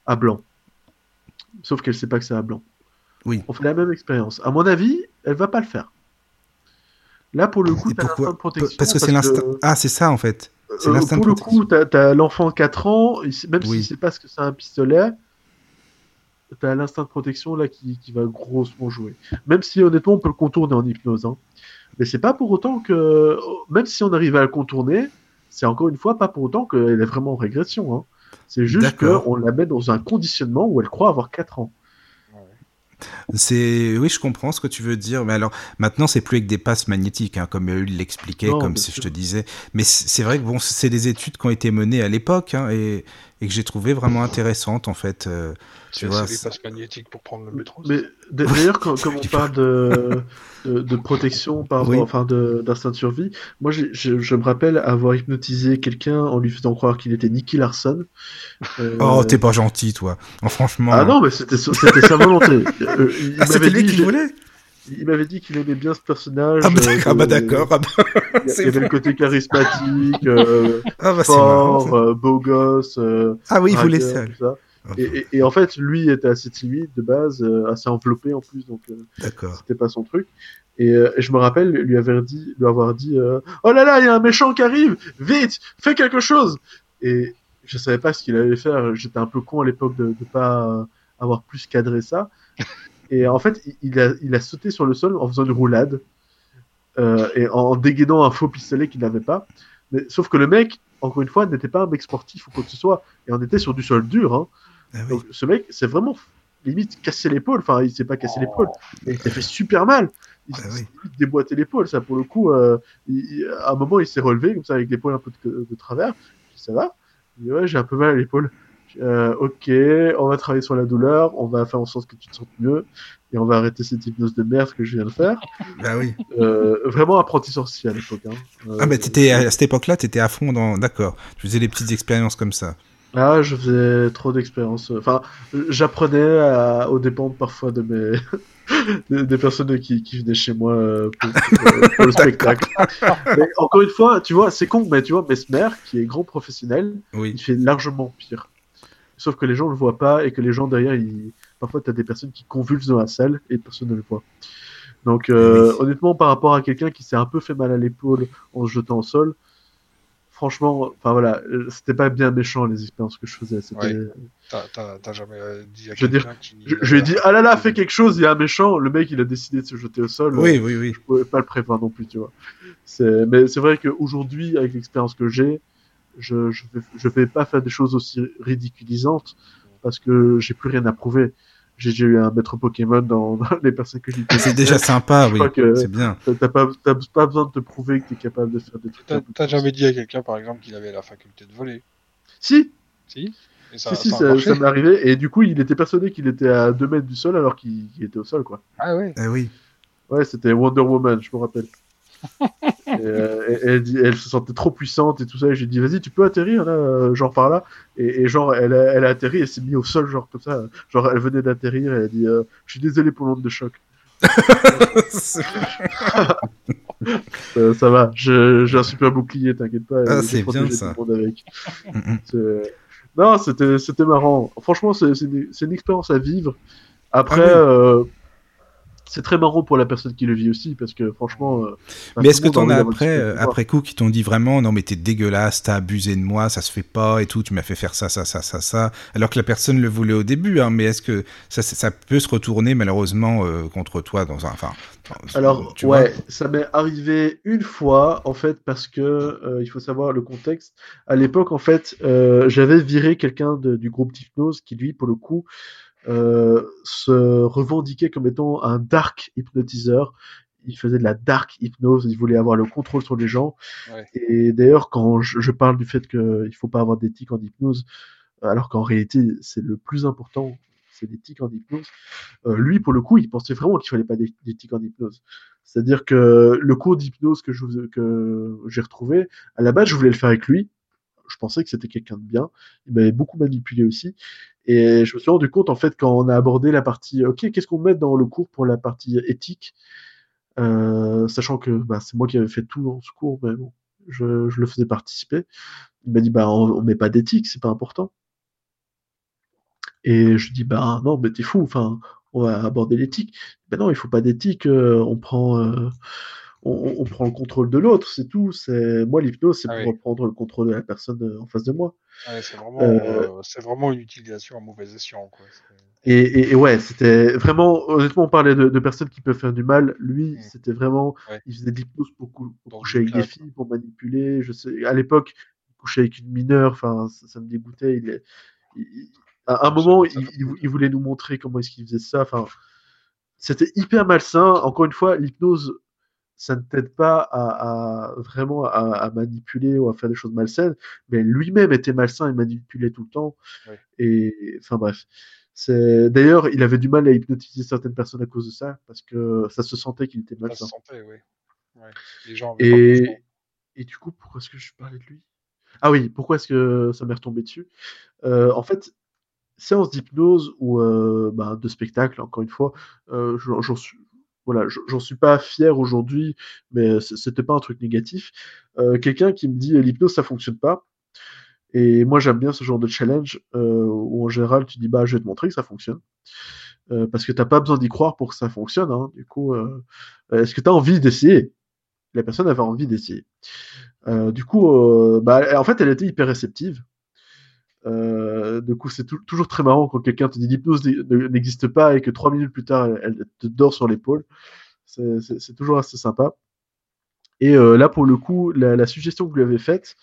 à blanc. Sauf qu'elle sait pas que c'est à blanc. Oui. On fait la même expérience. À mon avis, elle va pas le faire. Là pour le coup, t'as pourquoi l'instinct de protection Parce que c'est l'instinct. Ah, c'est ça en fait. C'est euh, l'instinct de pour le coup, t'as as, l'enfant de 4 ans, même Oui. s'il sait pas ce que c'est un pistolet, t'as l'instinct de protection là qui, qui va grossement jouer. Même si honnêtement on peut le contourner en hypnose. Hein. Mais c'est pas pour autant que, même si on arrive à le contourner, c'est encore une fois pas pour autant qu'elle est vraiment en régression. Hein. C'est juste qu'on la met dans un conditionnement où elle croit avoir 4 ans. C'est oui, je comprends ce que tu veux dire. Mais alors maintenant, c'est plus avec des passes magnétiques, hein, comme il l'expliquait, comme si je te disais. Mais c'est vrai que bon, c'est des études qui ont été menées à l'époque hein, et, et que j'ai trouvé vraiment intéressantes en fait. euh, tu vois, c'est- passes magnétiques pour prendre le métro. mais d'ailleurs, quand, comme on parle de, de, de protection par rapport, Oui. enfin de- d'instinct de survie, moi je, je me rappelle avoir hypnotisé quelqu'un en lui faisant croire qu'il était Nicky Larson. Euh, Oh, t'es pas gentil, toi. Oh, franchement. Ah non, mais c'était sa volonté. Euh, il Ah, c'était lui dit, qui voulait? Il m'avait dit qu'il aimait bien ce personnage. Ah bah, euh, d'accord, ah bah d'accord. Ah bah, Il y, avait le côté charismatique, euh, Ah bah, marrant. fort, euh, beau gosse. Ah oui, il voulait ça. Et, et- et en fait, lui était assez timide de base, assez enveloppé en plus, donc c'était pas son truc. Et, et je me rappelle lui avoir dit, lui avoir dit, oh là là, il y a un méchant qui arrive, vite, fais quelque chose. Et je savais pas ce qu'il allait faire. J'étais un peu con à l'époque de, de pas avoir plus cadré ça. Et en fait, il- a, il a sauté sur le sol en faisant une roulade euh, et en dégainant un faux pistolet qu'il n'avait pas. Mais, sauf que le mec, encore une fois, n'était pas un mec sportif ou quoi que ce soit, et on était sur du sol dur. Hein. Ah oui. Donc ce mec, c'est vraiment limite cassé l'épaule. Enfin, il s'est pas cassé l'épaule, mais il s'est fait super mal. il, oui. il déboîtait l'épaule. Ça, pour le coup, euh, il- à un moment, il s'est relevé comme ça avec l'épaule un peu de, de travers. Dis, ça va Il dit, ouais, j'ai un peu mal à l'épaule. Euh, ok, on va travailler sur la douleur, on va faire en sorte que tu te sentes mieux, et on va arrêter cette hypnose de merde que je viens de faire. Bah oui. Euh, vraiment apprenti sorcier à l'époque. Hein. Euh, Ah, bah, t'étais, à cette époque-là, t'étais à fond dans. D'accord. Tu faisais des petites expériences comme ça. Ah, je faisais trop d'expériences. Enfin, j'apprenais à- aux dépens parfois de mes des, personnes qui, qui venaient chez moi pour, pour- pour le spectacle. Mais encore une fois, tu vois, c'est con, mais tu vois, Mesmer, qui est grand professionnel, Oui. il fait largement pire. Sauf que les gens ne le voient pas et que les gens derrière, ils... parfois, tu as des personnes qui convulsent dans la salle et personne ne le voit. Donc, euh, Oui. honnêtement, par rapport à quelqu'un qui s'est un peu fait mal à l'épaule en se jetant au sol, franchement, enfin voilà, euh, c'était pas bien méchant les expériences que je faisais. C'était, Ouais. T'as- T'as t'as jamais euh, dit à Je veux dire, quelqu'un qui. je, je lui ai dit, ah là là, fais quelque chose, il y a un méchant. Le mec, il a décidé de se jeter au sol. Oui, oui, oui. Je pouvais pas le prévoir non plus, tu vois. C'est, mais c'est vrai qu'aujourd'hui, avec l'expérience que j'ai, je, je, vais, je vais pas faire des choses aussi ridiculisantes parce que j'ai plus rien à prouver. J'ai déjà eu un maître Pokémon dans, dans les personnes que j'ai C'est déjà sympa, Je oui. C'est bien. T'as pas, t'as pas besoin de te prouver que t'es capable de faire des trucs. T'as jamais dit à quelqu'un, par exemple, qu'il avait la faculté de voler Si, Si Et ça, si, si, ça a ça, marché ça m'est arrivé. Et du coup, il était persuadé qu'il était à 2 mètres du sol alors qu'il qu'il était au sol, quoi. Ah ouais Ah oui. Ouais, c'était Wonder Woman, je me rappelle. Euh, elle, se sentait trop puissante et tout ça. Et j'ai dit, vas-y, tu peux atterrir là, euh, genre par là. Et, et genre, elle a, elle a atterri et s'est mise au sol, genre comme ça. Genre, elle venait d'atterrir et elle a dit, euh, je suis désolé pour l'onde de choc. Ça va, j'ai un super bouclier, t'inquiète pas. Ah, c'est bien, tout ça. le monde avec. Mhm. C'est- Non, c'était marrant. Franchement, c'est une, expérience à vivre. Après, Ah oui. euh, c'est très marrant pour la personne qui le vit aussi, parce que franchement. euh, Mais est-ce que t'en as après, euh, après coup qui t'ont dit vraiment non mais t'es dégueulasse, t'as abusé de moi, ça se fait pas et tout, tu m'as fait faire ça, ça, ça, ça, ça, alors que la personne le voulait au début, hein, mais est-ce que ça, peut se retourner malheureusement euh, contre toi dans un, enfin, Alors, tu ouais, ça m'est arrivé une fois, en fait, parce que euh, il faut savoir le contexte. À l'époque, en fait, euh, j'avais viré quelqu'un du groupe d'hypnose qui, lui, pour le coup, se revendiquait comme étant un dark hypnotiseur. Il faisait de la dark hypnose, il voulait avoir le contrôle sur les gens. Ouais. Et d'ailleurs, quand je, je parle du fait qu'il faut pas avoir d'éthique en hypnose, alors qu'en réalité, c'est le plus important, c'est l'éthique en hypnose. Euh, lui, pour le coup, il pensait vraiment qu'il fallait pas d'é- d'éthique en hypnose. C'est-à-dire que le cours d'hypnose que j'ai retrouvé, à la base, je voulais le faire avec lui. Je pensais que c'était quelqu'un de bien. Il m'avait beaucoup manipulé aussi. Et je me suis rendu compte, en fait, quand on a abordé la partie, OK, qu'est-ce qu'on met dans le cours pour la partie éthique, euh, sachant que bah, c'est moi qui avais fait tout dans ce cours, mais bon, je, le faisais participer. Il m'a dit, bah, on, on met pas d'éthique, c'est pas important. Et je dis, bah non, mais t'es fou, enfin, on va aborder l'éthique. Ben non, il faut pas d'éthique, euh, on prend, euh, on, on prend le contrôle de l'autre, c'est tout. C'est moi l'hypnose, c'est Ah pour oui. reprendre le contrôle de la personne euh, en face de moi. Ouais, c'est vraiment, Euh, vraiment une utilisation à mauvais escient. Quoi. Et, et, et ouais, c'était vraiment, honnêtement, on parlait de, de personnes qui peuvent faire du mal. Lui, Mm. c'était vraiment, Ouais. il faisait de l'hypnose pour, cou- pour Dans coucher avec des filles, pour manipuler. Je sais, à l'époque, il couchait avec une mineure, enfin, ça, ça me dégoûtait. Il, à un moment, il, il voulait nous montrer comment est-ce qu'il faisait ça. Enfin, c'était hyper malsain. Encore une fois, l'hypnose, ça ne t'aide pas à, à- vraiment à, à manipuler ou à faire des choses malsaines, mais lui-même était malsain et manipulait tout le temps. Ouais. Et enfin bref. D'ailleurs, il avait du mal à hypnotiser certaines personnes à cause de ça, parce que ça se sentait qu'il était Ça se malsain. sentait, oui. Ouais. Les gens Et, du coup, pourquoi est-ce que je parlais de lui? Ah oui, pourquoi est-ce que ça m'est retombé dessus? Euh, En fait, séance d'hypnose ou euh, bah, de spectacle, encore une fois, euh, j'en suis, voilà, j'en suis pas fier aujourd'hui, mais c'était pas un truc négatif. Euh, Quelqu'un qui me dit euh, l'hypnose ça fonctionne pas, et moi j'aime bien ce genre de challenge euh, où en général tu dis bah je vais te montrer que ça fonctionne. Parce que t'as pas besoin d'y croire pour que ça fonctionne. Hein. Du coup, est-ce que tu as envie d'essayer? La personne avait envie d'essayer. Du coup, bah, en fait, elle était hyper réceptive. Euh, du coup, c'est tou- toujours très marrant quand quelqu'un te dit l'hypnose n'existe pas et que trois minutes plus tard, elle, elle te dort sur l'épaule. C'est- toujours assez sympa. Et euh, là, pour le coup, la, la suggestion que je lui avais faite,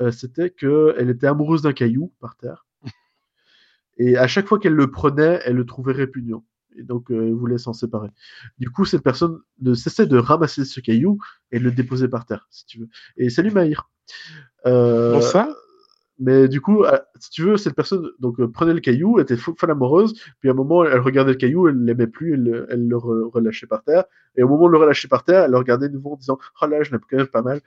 euh, c'était qu'elle était amoureuse d'un caillou par terre. Et à chaque fois qu'elle le prenait, elle le trouvait répugnant. et donc euh, il voulait s'en séparer. Du coup, cette personne ne cessait de ramasser ce caillou et de le déposer par terre, si tu veux. Et salut Maïr. Bon, ça mais du coup, euh, si tu veux, cette personne donc euh, prenait le caillou, était folle amoureuse, puis à un moment, elle regardait le caillou, elle l'aimait plus, elle, le- elle le re- relâchait par terre. Et au moment de le relâcher par terre, elle le regardait de nouveau en disant Oh là, je l'aime quand même pas mal.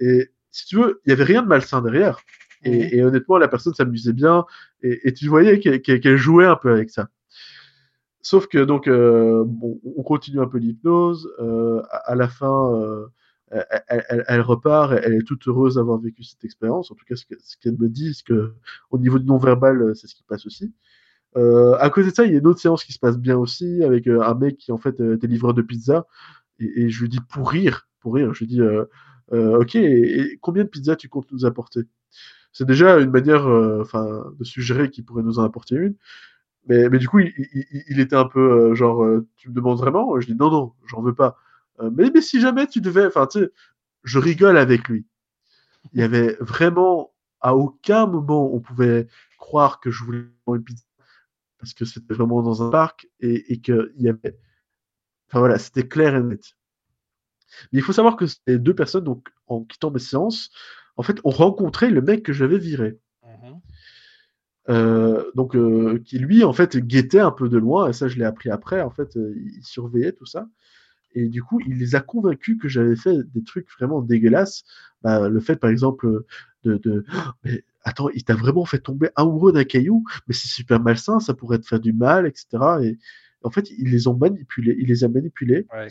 Et si tu veux, il y avait rien de malsain derrière. Et, et honnêtement, la personne s'amusait bien, et, et tu voyais qu'elle jouait un peu avec ça. Sauf que donc, euh, bon, on continue un peu l'hypnose. euh, à, à la fin, euh, elle, repart, elle est toute heureuse d'avoir vécu cette expérience. En tout cas, ce que- ce qu'elle me dit, c'est que au niveau du non-verbal, euh, c'est ce qui passe aussi. Euh, à côté de ça, il y a une autre séance qui se passe bien aussi avec euh, un mec qui en fait euh, livreur de pizza et, je lui dis pour rire, pour rire, je lui dis ok, combien de pizzas tu comptes nous apporter? C'est déjà une manière, enfin, de suggérer qu'il pourrait nous en apporter une. Mais, du coup, il, il- était un peu genre, tu me demandes vraiment? Je dis non, non, j'en veux pas. Euh, mais, mais si jamais tu devais, enfin, tu sais, je rigole avec lui. Il y avait vraiment, à aucun moment, on pouvait croire que je voulais une pizza parce que c'était vraiment dans un parc et, et qu'il y avait, enfin voilà, c'était clair et net. Mais il faut savoir que ces deux personnes, donc, en quittant mes séances, en fait, ont rencontré le mec que j'avais viré. Mhm. Euh, donc euh, qui lui en fait guettait un peu de loin et ça je l'ai appris après en fait euh, il surveillait tout ça et du coup il les a convaincus que j'avais fait des trucs vraiment dégueulasses. Bah, le fait par exemple de, de... mais attends il t'a vraiment fait tomber amoureux d'un caillou? Mais c'est super malsain ça pourrait te faire du mal etc et en fait ils les ont manipulés il les a manipulés. Ouais.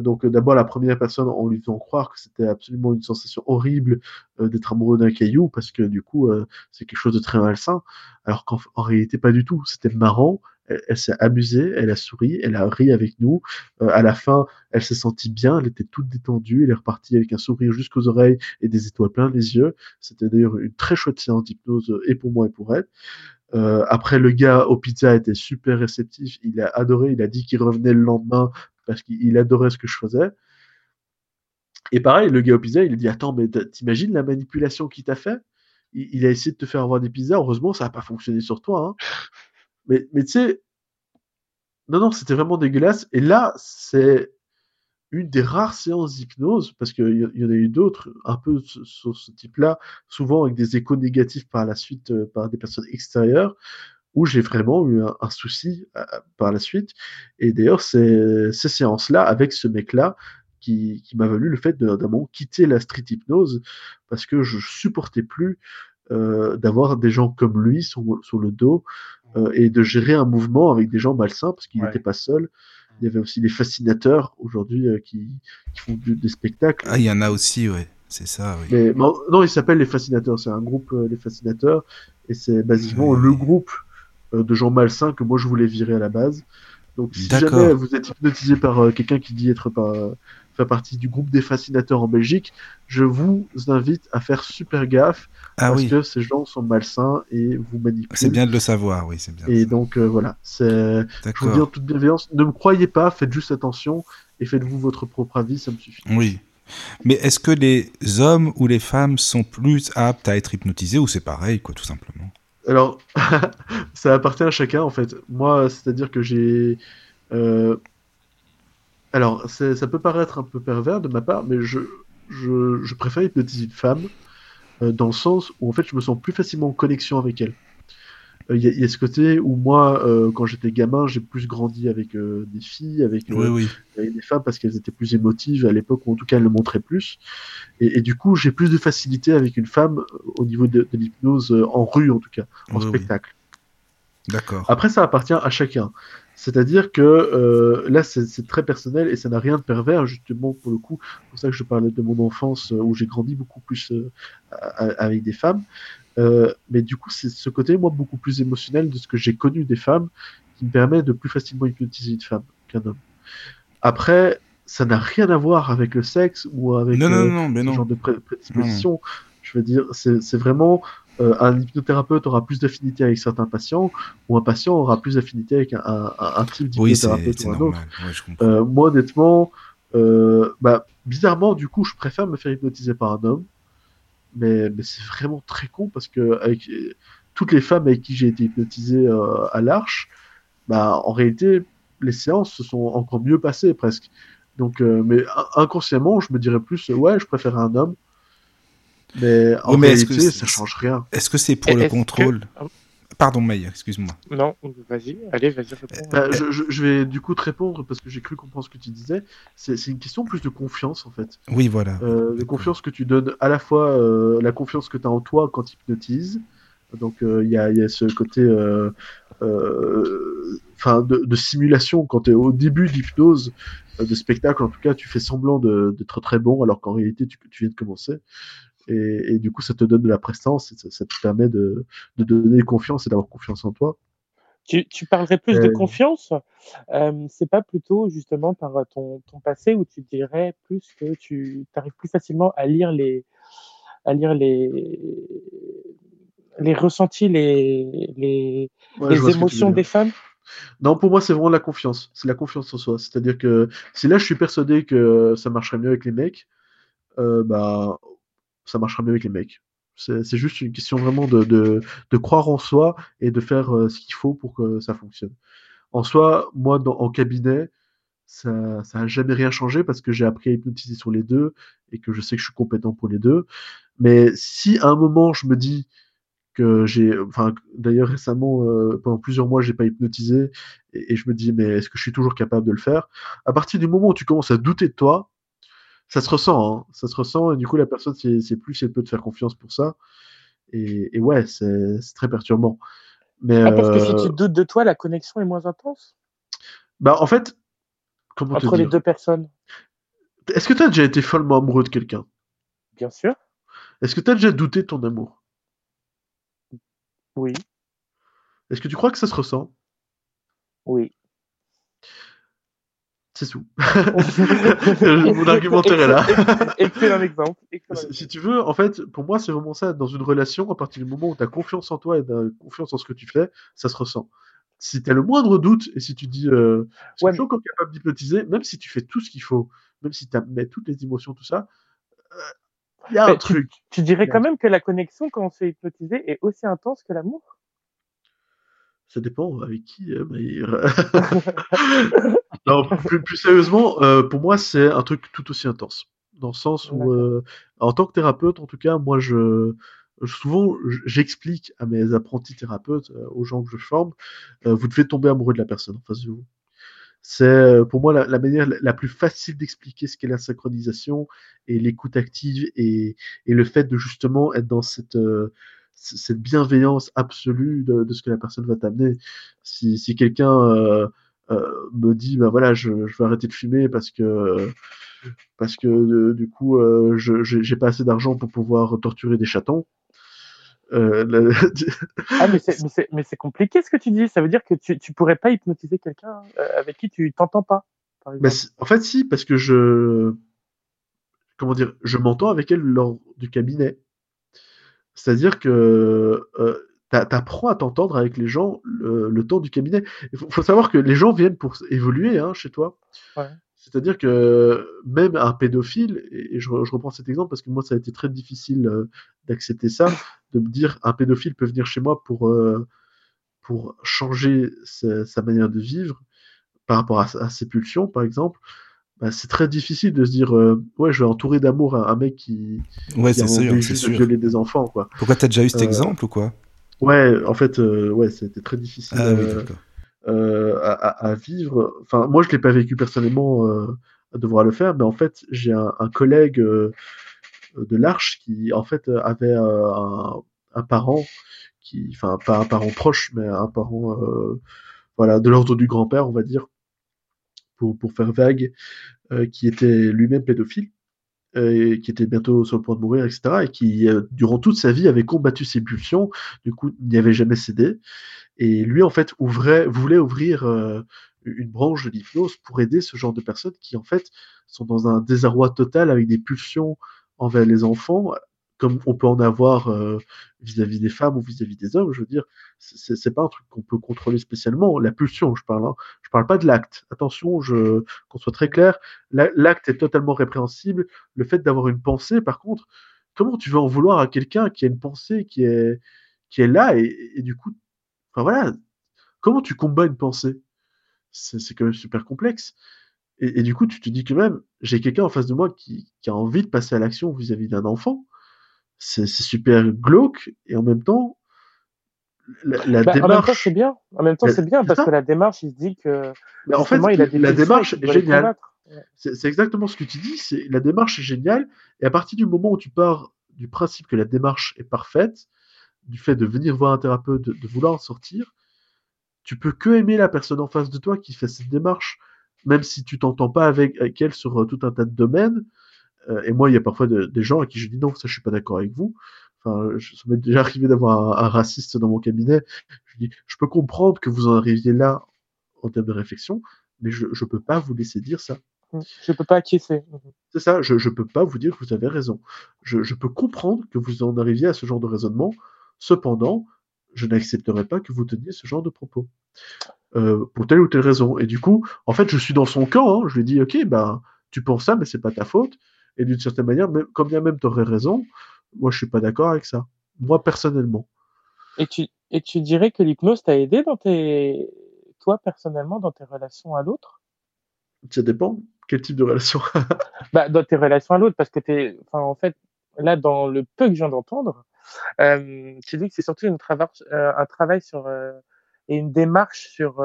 donc euh, d'abord la première personne en lui faisant croire que c'était absolument une sensation horrible euh, d'être amoureux d'un caillou parce que du coup euh, c'est quelque chose de très malsain. Alors qu'en en réalité pas du tout. C'était marrant elle, s'est amusée elle a souri elle a ri avec nous Euh, à la fin elle s'est sentie bien elle était toute détendue elle est repartie avec un sourire jusqu'aux oreilles et des étoiles plein les yeux c'était d'ailleurs une très chouette séance d'hypnose euh, et pour moi et pour elle euh, après, le gars au pizza était super réceptif. Il a adoré. Il a dit qu'il revenait le lendemain parce qu'il adorait ce que je faisais. Et pareil, le gars au pizza, il a dit Attends, mais t'imagines la manipulation qu'il t'a fait? Il, il a essayé de te faire avoir des pizzas. Heureusement, ça n'a pas fonctionné sur toi. hein. Mais, tu sais, non, non, c'était vraiment dégueulasse. Et là, c'est une des rares séances d'hypnose, parce qu'il y, en a eu d'autres, un peu sur ce, type-là, souvent avec des échos négatifs par la suite euh, par des personnes extérieures, où j'ai vraiment eu un, souci euh, par la suite. Et d'ailleurs, c'est ces séances-là, avec ce mec-là, qui, m'a valu le fait d'un quitter la street hypnose, parce que je supportais plus euh, d'avoir des gens comme lui sur le dos euh, et de gérer un mouvement avec des gens malsains, parce qu'il Ouais. n'était pas seul. Il y avait aussi les fascinateurs aujourd'hui euh, qui, qui font du- des spectacles. Ah, il y en a aussi, ouais. C'est ça, oui. Mais non, non, ils s'appellent les fascinateurs. C'est un groupe, euh, les fascinateurs, et c'est basiquement le groupe euh, de gens malsains que moi je voulais virer à la base. Donc si jamais vous êtes hypnotisé par euh, quelqu'un qui dit être par, faire partie du groupe des fascinateurs en Belgique, je vous invite à faire super gaffe Ah parce oui, que ces gens sont malsains et vous manipulent. c'est bien de le savoir, oui, c'est bien. Et donc euh, voilà, c'est je vous dis en toute bienveillance, ne me croyez pas, faites juste attention et faites-vous votre propre avis, ça me suffit. Oui. Mais est-ce que les hommes ou les femmes sont plus aptes à être hypnotisés ou c'est pareil, quoi, tout simplement? Alors, ça appartient à chacun en fait. Moi, c'est-à-dire que j'ai. euh, Alors, ça peut paraître un peu pervers de ma part, mais je, je, je préfère hypnotiser une femme euh, dans le sens où en fait je me sens plus facilement en connexion avec elle. Euh, Il y, a- il y a ce côté où moi, euh, quand j'étais gamin, j'ai plus grandi avec des filles, avec, Oui, oui. avec des femmes parce qu'elles étaient plus émotives à l'époque, ou en tout cas elles le montraient plus. Et, et du coup, j'ai plus de facilité avec une femme au niveau de, de l'hypnose en rue, en tout cas, en oui. spectacle. D'accord. Après, ça appartient à chacun. C'est-à-dire que euh, là, c'est très personnel et ça n'a rien de pervers, justement, pour le coup. C'est pour ça que je parlais de mon enfance euh, où j'ai grandi beaucoup plus euh, avec des femmes. Euh, mais du coup, c'est ce côté, moi, beaucoup plus émotionnel de ce que j'ai connu des femmes qui me permet de plus facilement hypnotiser une femme qu'un homme. Après, ça n'a rien à voir avec le sexe ou avec Non, euh, non, non, mais ce genre de pré- prédisposition. Je veux dire, c'est c'est vraiment euh, un hypnothérapeute aura plus d'affinité avec certains patients ou un patient aura plus d'affinité avec un, un, un type Oui, d'hypnothérapeute c'est ou un autre. normal. Ouais, comprends. Euh, moi, honnêtement, euh, bah, bizarrement, du coup, je préfère me faire hypnotiser par un homme. Mais, mais c'est vraiment très con parce que avec toutes les femmes avec qui j'ai été hypnotisé à l'arche, bah, en réalité, les séances se sont encore mieux passées presque. Donc, mais inconsciemment, je me dirais plus, ouais, je préfère un homme. Mais en Oui, mais réalité, que ça change rien. Est-ce que c'est pour Et le que- contrôle Pardon, Maï, excuse-moi. Non, vas-y, allez, vas-y, réponds. Bah, je, vais du coup te répondre parce que j'ai cru comprendre ce que tu disais. C'est une question plus de confiance en fait. Oui, voilà. Euh, de confiance que tu donnes à la fois euh, la confiance que tu as en toi quand tu hypnotises. Donc euh, il y, a, il y a ce côté euh, euh, enfin, de, de simulation quand tu es au début d'hypnose, euh, de spectacle en tout cas, tu fais semblant de- d'être très bon alors qu'en réalité tu, tu viens de commencer. Et, et du coup ça te donne de la prestance ça, ça te permet de, de donner confiance et d'avoir confiance en toi. Tu, tu parlerais plus de Euh, confiance. Euh, c'est pas plutôt justement par ton, ton passé où tu dirais plus que tu arrives plus facilement à lire les à lire les les ressentis, les les, Ouais, émotions des femmes? Non, pour moi, c'est vraiment la confiance. C'est la confiance en soi. C'est-à-dire que si là, je suis persuadé que ça marcherait mieux avec les mecs, euh, bah, ça marchera mieux avec les mecs. C'est juste une question vraiment de, de, croire en soi et de faire euh, ce qu'il faut pour que ça fonctionne. En soi, moi, dans, en cabinet, ça ça a jamais rien changé parce que j'ai appris à hypnotiser sur les deux et que je sais que je suis compétent pour les deux. Mais si à un moment, je me dis que j'ai, enfin, d'ailleurs récemment, euh, pendant plusieurs mois, j'ai pas hypnotisé, et, et je me dis, mais est-ce que je suis toujours capable de le faire? À partir du moment où tu commences à douter de toi, ça se ressent, hein, ça se ressent, et du coup, la personne, c'est plus elle peut te faire confiance pour ça, et, et ouais, c'est très perturbant. Mais Ah, parce que si euh, tu doutes de toi, la connexion est moins intense? Bah, en fait, comment te entre les deux personnes. Est-ce que tu as déjà été follement amoureux de quelqu'un? Bien sûr, Est-ce que tu as déjà douté de ton amour? Oui, Est-ce que tu crois que ça se ressent? Oui. C'est tout. Mon argumentaire est là. Excellent exemple. excellent Si- Si exemple. tu veux, en fait, pour moi, c'est vraiment ça. Dans une relation, à partir du moment où tu as confiance en toi et t'as confiance en ce que tu fais, ça se ressent. Si tu as le moindre doute et si tu dis, euh, Ouais, je suis encore capable d'hypnotiser, même si tu fais tout ce qu'il faut, même si tu mets toutes les émotions, tout ça, il y a mais un tu, truc. tu dirais quand même que la connexion quand on se fait hypnotiser est aussi intense que l'amour? Ça dépend avec qui. hein, mais- non, plus, plus sérieusement, euh, pour moi, c'est un truc tout aussi intense. Dans le sens où, euh, en tant que thérapeute, en tout cas, moi, je, souvent, j'explique à mes apprentis thérapeutes, euh, aux gens que je forme, euh, vous devez tomber amoureux de la personne en face de vous. C'est euh, pour moi la, la manière la plus facile d'expliquer ce qu'est la synchronisation et l'écoute active et, et le fait de justement être dans cette, euh, cette bienveillance absolue de, de ce que la personne va t'amener. Si, si quelqu'un euh, me dit, bah voilà, je, je vais arrêter de fumer parce que parce que euh, du coup, euh, je j'ai pas assez d'argent pour pouvoir torturer des chatons. Euh, Ah, mais c'est, compliqué ce que tu dis. Ça veut dire que tu, tu pourrais pas hypnotiser quelqu'un euh, avec qui tu t'entends pas, par Bah, en fait, si, parce que je, comment dire, je m'entends avec elle lors du cabinet. C'est-à-dire que euh, t'apprends à t'entendre avec les gens le, le temps du cabinet. Il faut, faut savoir que les gens viennent pour évoluer hein, chez toi. Ouais. C'est-à-dire que même un pédophile, et et je, re- je reprends cet exemple parce que moi ça a été très difficile euh, d'accepter ça, de me dire un pédophile peut venir chez moi pour, euh, pour changer sa, sa manière de vivre par rapport à, à ses pulsions par exemple. Bah, c'est très difficile de se dire euh, ouais je vais entourer d'amour un, un mec qui, Ouais, qui a envie de sûr. violer des enfants quoi. Pourquoi t'as déjà eu cet Euh, exemple ou quoi? Ouais, en fait, euh, ouais, c'était très difficile Ah oui, euh, euh, à, à- vivre. Enfin, moi, je l'ai pas vécu personnellement euh, à devoir le faire, mais en fait, j'ai un, un collègue euh, de l'Arche qui, en fait, avait euh, un, un parent qui, enfin, pas un parent proche, mais un parent, euh, voilà, de l'ordre du grand-père, on va dire, pour, pour faire vague, euh, qui était lui-même pédophile qui était bientôt sur le point de mourir, etc., et qui, euh, durant toute sa vie, avait combattu ses pulsions, du coup, n'y avait jamais cédé. Et lui, en fait, voulait ouvrir euh, une branche de l'hypnose pour aider ce genre de personnes qui, en fait, sont dans un désarroi total avec des pulsions envers les enfants, comme on peut en avoir euh, vis-à-vis des femmes ou vis-à-vis des hommes. Je veux dire, c'est- pas un truc qu'on peut contrôler spécialement. La pulsion, je parle. Hein. Je parle pas de l'acte. Attention, je qu'on soit très clair. La- L'acte est totalement répréhensible. Le fait d'avoir une pensée, par contre, comment tu veux en vouloir à quelqu'un qui a une pensée qui est qui est là et, et du coup, enfin voilà, comment tu combats une pensée? C'est c'est quand même super complexe. Et, et du coup, tu te dis que même, j'ai quelqu'un en face de moi qui, qui a envie de passer à l'action vis-à-vis d'un enfant. C'est super glauque, et en même temps, la, la Bah, en même temps, démarche. c'est bien. En même temps, c'est bien parce que la démarche, il se dit que en fait, il a des la démarche est géniale. C'est exactement ce que tu dis. C'est la démarche est géniale. Et à partir du moment où tu pars du principe que la démarche est parfaite, du fait de venir voir un thérapeute, de, de vouloir en sortir, tu peux que aimer la personne en face de toi qui fait cette démarche, même si tu t'entends pas avec, avec elle sur euh, tout un tas de domaines. Euh, et moi, il y a parfois de- des gens à qui je dis non, ça, je suis pas d'accord avec vous. Enfin, je, ça m'est déjà arrivé d'avoir un, un raciste dans mon cabinet. Je dis, je peux comprendre que vous en arriviez là en termes de réflexion, mais je, je peux pas vous laisser dire ça. Mm. Je peux pas acquiescer. Mhm. C'est ça, je ne peux pas vous dire que vous avez raison. Je, je peux comprendre que vous en arriviez à ce genre de raisonnement. Cependant, je n'accepterai pas que vous teniez ce genre de propos. Euh, pour telle ou telle raison. Et du coup, en fait, je suis dans son camp. hein. Je lui dis, ok, bah, tu penses ça, mais c'est pas ta faute. Et d'une certaine manière, même, quand bien même tu aurais raison, moi, je suis pas d'accord avec ça. Moi, personnellement. Et tu, et tu dirais que l'hypnose t'a aidé dans tes, toi, personnellement, dans tes relations à l'autre? Ça dépend. Quel type de relation? Bah, dans tes relations à l'autre, parce que t'es, enfin, en fait, là, dans le peu que je viens d'entendre, euh, tu dis que c'est surtout une trava- euh, un travail sur, euh, et une démarche sur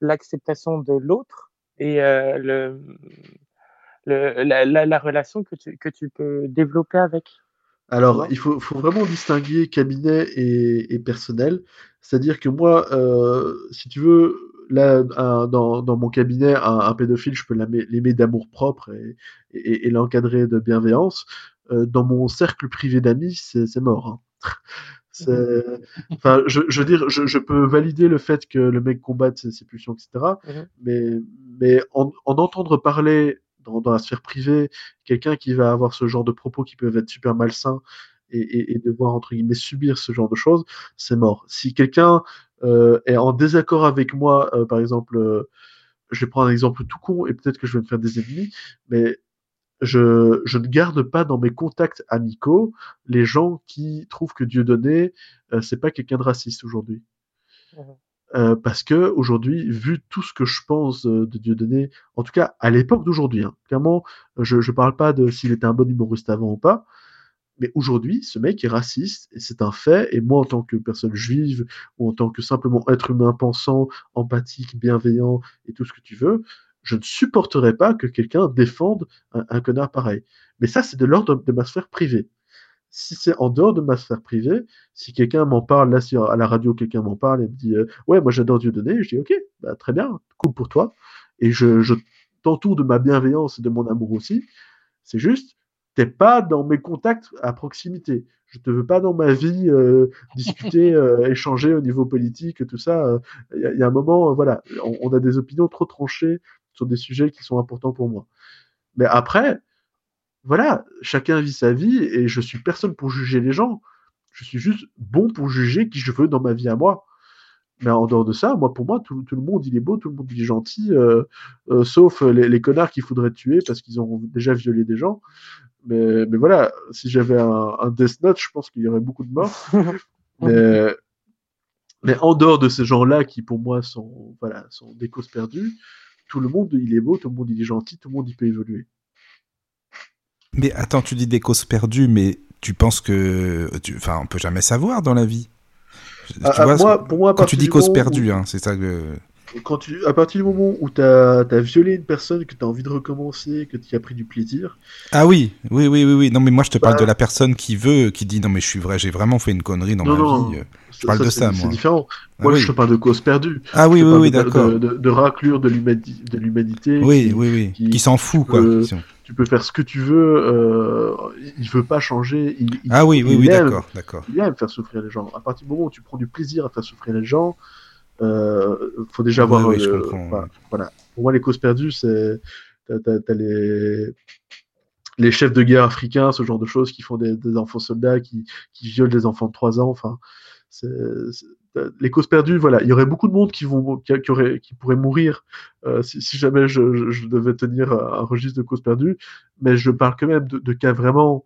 l'acceptation de l'autre et le, le, la, la, la relation que tu, que tu peux développer avec? Alors, il faut, faut vraiment distinguer cabinet et, et personnel. C'est-à-dire que moi, euh, si tu veux, là, un- dans, dans mon cabinet, un, un pédophile, je peux l'aimer d'amour propre et, et, et l'encadrer de bienveillance. Euh, dans mon cercle privé d'amis, c'est mort. hein. C'est- Enfin, je, je veux dire, je, je peux valider le fait que le mec combatte ses, ses pulsions, etc. Mhm. Mais, mais en, en entendre parler dans, la sphère privée, quelqu'un qui va avoir ce genre de propos qui peuvent être super malsains et, devoir, entre guillemets, subir ce genre de choses, c'est mort. Si quelqu'un euh, est en désaccord avec moi, euh, par exemple, euh, je vais prendre un exemple tout con et peut-être que je vais me faire des ennemis, mais je, ne garde pas dans mes contacts amicaux les gens qui trouvent que Dieudonné, euh, c'est pas quelqu'un de raciste aujourd'hui. Mhm. Euh, parce que aujourd'hui, vu tout ce que je pense euh, de Dieudonné, en tout cas à l'époque d'aujourd'hui, hein, clairement, je ne parle pas de s'il était un bon humoriste avant ou pas, mais aujourd'hui, ce mec est raciste et c'est un fait. Et moi, en tant que personne juive ou en tant que simplement être humain pensant, empathique, bienveillant et tout ce que tu veux, je ne supporterais pas que quelqu'un défende un, un connard pareil. Mais ça, c'est de l'ordre de ma sphère privée. Si c'est en dehors de ma sphère privée, si quelqu'un m'en parle, là, si à la radio, quelqu'un m'en parle et me dit euh, Ouais, moi j'adore Dieudonné, je dis Ok, bah, très bien, cool pour toi. Et je, je t'entoure de ma bienveillance et de mon amour aussi. C'est juste, t'es pas dans mes contacts à proximité. Je te veux pas dans ma vie euh, discuter, euh, échanger au niveau politique, tout ça. Il y, a- y a un moment, voilà, on, on a des opinions trop tranchées sur des sujets qui sont importants pour moi. Mais après, voilà, chacun vit sa vie et je suis personne pour juger les gens. Je suis juste bon pour juger qui je veux dans ma vie à moi. Mais en dehors de ça, moi, pour moi, tout, tout le monde, il est beau, tout le monde, il est gentil, euh, euh, sauf les, les connards qu'il faudrait tuer parce qu'ils ont déjà violé des gens. Mais, mais voilà, si j'avais un, un Death Note, je pense qu'il y aurait beaucoup de morts. mais, mais en dehors de ces gens-là qui, pour moi, sont, voilà, sont des causes perdues, tout le monde, il est beau, tout le monde, il est gentil, tout le monde, il peut évoluer. Mais attends, tu dis des causes perdues, mais tu penses que. tu- Enfin, on peut jamais savoir dans la vie. Tu Ah, ah, vois, moi, pour moi, à quand tu dis cause moment où- perdue, hein, c'est ça que. Quand tu, à partir du moment où tu as, violé une personne, que tu as envie de recommencer, que tu as pris du plaisir, Ah oui, oui, oui, oui, oui. Non, mais moi, je te parle Bah- de la personne qui veut, qui dit non, mais je suis vrai, j'ai vraiment fait une connerie dans Non, ma non, vie. Je parle de c'est- ça, c'est moi. différent. Ah Moi, oui. je te parle de cause perdue. Ah oui, oui, oui, d'accord. De, de, de raclure de l'humani- de l'humanité. Oui, qui- oui, oui. qui- Qui s'en fout, quoi. Tu peux faire ce que tu veux. Euh, il veut pas changer. Il, Ah oui, oui, il oui, aime- d'accord, d'accord. Il aime faire souffrir les gens. À partir du moment où tu prends du plaisir à faire souffrir les gens, euh, faut déjà avoir. Oui, oui, je euh, enfin, ouais. Voilà. Pour moi, les causes perdues, c'est t'as, les les chefs de guerre africains, ce genre de choses, qui font des, des enfants soldats, qui, qui violent des enfants de 3 ans. Enfin, les causes perdues, voilà. Il y aurait beaucoup de monde qui, vont, qui, qui, aurait, qui pourrait mourir euh, si, si jamais je, je- je devais tenir un registre de causes perdues. Mais je parle quand même de, de cas vraiment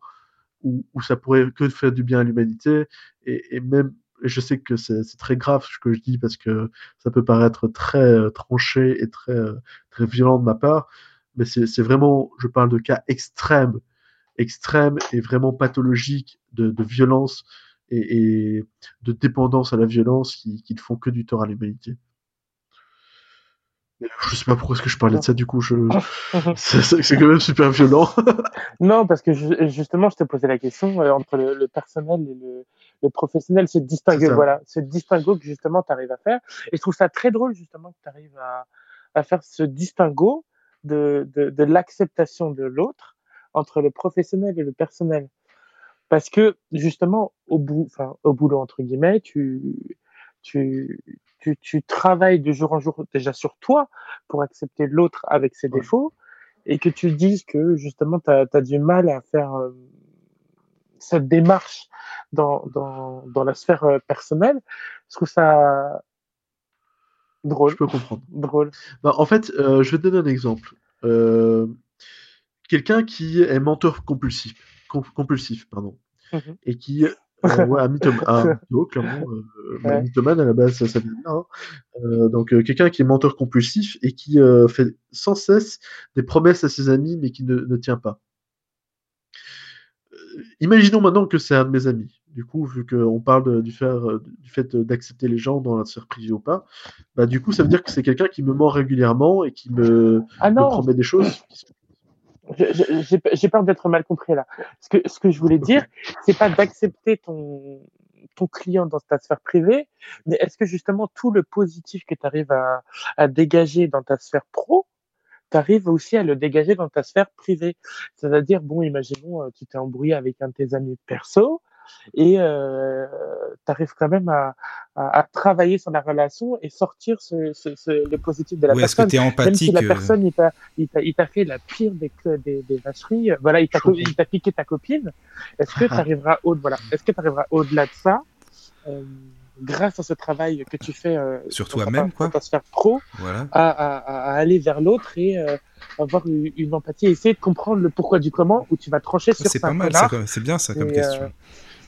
où, où ça pourrait que faire du bien à l'humanité. Et, et même je sais que c'est très grave ce que je dis parce que ça peut paraître très euh, tranché et très, euh, très violent de ma part, mais c'est vraiment, je parle de cas extrêmes, extrêmes et vraiment pathologiques de, de violence et, et de dépendance à la violence qui, qui ne font que du tort à l'humanité. Je sais pas pourquoi est-ce que je parlais de ça, du coup, je... c'est quand même super violent. Non, parce que ju- justement, je te posais la question euh, entre le, le personnel et le, le professionnel, ce distinguo, ça. voilà, ce distinguo que justement tu arrives à faire. Et je trouve ça très drôle justement que tu arrives à, à faire ce distinguo de, de, de l'acceptation de l'autre entre le professionnel et le personnel. Parce que justement, au bout, enfin, au boulot entre guillemets, tu, tu, tu, tu travailles de jour en jour déjà sur toi pour accepter l'autre avec ses Ouais. défauts et que tu dises que justement tu as, du mal à faire euh, cette démarche dans, dans, dans la sphère euh, personnelle, je trouve ça Je drôle. peux comprendre. Drôle. Bah, en fait, euh, je vais te donner un exemple. Euh, quelqu'un qui est menteur compulsif, com- compulsif, pardon, Mhm. et qui, euh, ouais, un mythomane, un mytho, clairement, euh, bah, mythomane à la base, ça, ça vient hein. Euh, donc quelqu'un qui est menteur compulsif et qui fait sans cesse des promesses à ses amis, mais qui ne, ne tient pas. Euh, imaginons maintenant que c'est un de mes amis. Du coup, vu qu'on parle de- du, faire, euh, du fait d'accepter les gens dans la sphère privée ou pas, bah, du coup, ça veut dire que c'est quelqu'un qui me ment régulièrement et qui me, Ah me promet des choses j'ai j'ai peur d'être mal compris là. Ce que, ce que je voulais dire, c'est pas d'accepter ton, ton client dans ta sphère privée, mais est-ce que justement tout le positif que tu arrives à, à dégager dans ta sphère pro, tu arrives aussi à le dégager dans ta sphère privée. C'est-à-dire, bon, imaginons, euh, tu t'es embrouillé avec un de tes amis perso, et euh, tu arrives quand même à, à, à travailler sur la relation et sortir ce, ce, ce- le positif de la Ou est-ce que personne. tu es Même si empathique la euh, personne, il t'a, il t'a, il t'a fait la pire des, des, des vacheries, euh, voilà, il t'a, il t'a piqué ta copine, est-ce que tu arriveras au, voilà, est-ce que tu arriveras au-delà de ça, euh, grâce à ce travail que tu fais euh, Sur toi-même, quoi. ta sphère pro, Voilà. à, à, à aller vers l'autre et euh, avoir une, une empathie, essayer de comprendre le pourquoi du comment, où tu vas trancher sur C'est pas mal, c'est bien ça comme Et, question.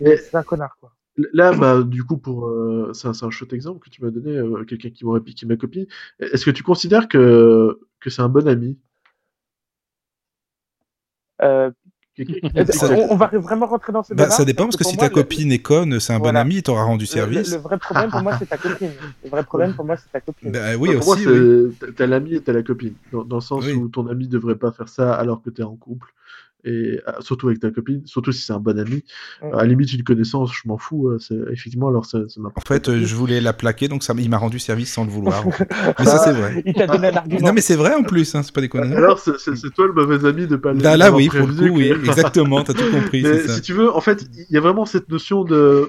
euh, c'est un connard, quoi. Là, bah, du coup, pour euh, c'est un, chouette exemple que tu m'as donné, euh, quelqu'un qui m'aurait piqué ma copine. Est-ce que tu considères que, que c'est un bon ami? Euh, on, on va vraiment rentrer dans ce Bah, débat ça dépend parce que si moi, ta le- copine est conne, c'est un bon ami, il t'aura rendu service. le- le vrai problème pour moi, c'est ta copine. Le vrai problème pour moi, c'est ta copine. Bah oui, Pour moi, aussi, c'est- oui. t'as- t'as l'ami et t'as la copine. Dans, dans le sens Oui. où ton ami devrait pas faire ça alors que t'es en couple. Et euh, surtout avec ta copine, surtout si c'est un bon ami. À la limite, une connaissance, je m'en fous. c'est- Effectivement, alors ça, ça En fait, euh, je voulais la plaquer, donc ça, il m'a rendu service sans le vouloir. en fait. Mais ça, c'est vrai. Il t'a donné un argument. Non, mais c'est vrai en plus, hein, c'est pas des conneries. Alors, c'est- toi le mauvais ami de pas Là, là, l'avoir oui, pour le coup, oui, exactement, t'as tout compris, Mais c'est ça. si tu veux, en fait, il y a vraiment cette notion de.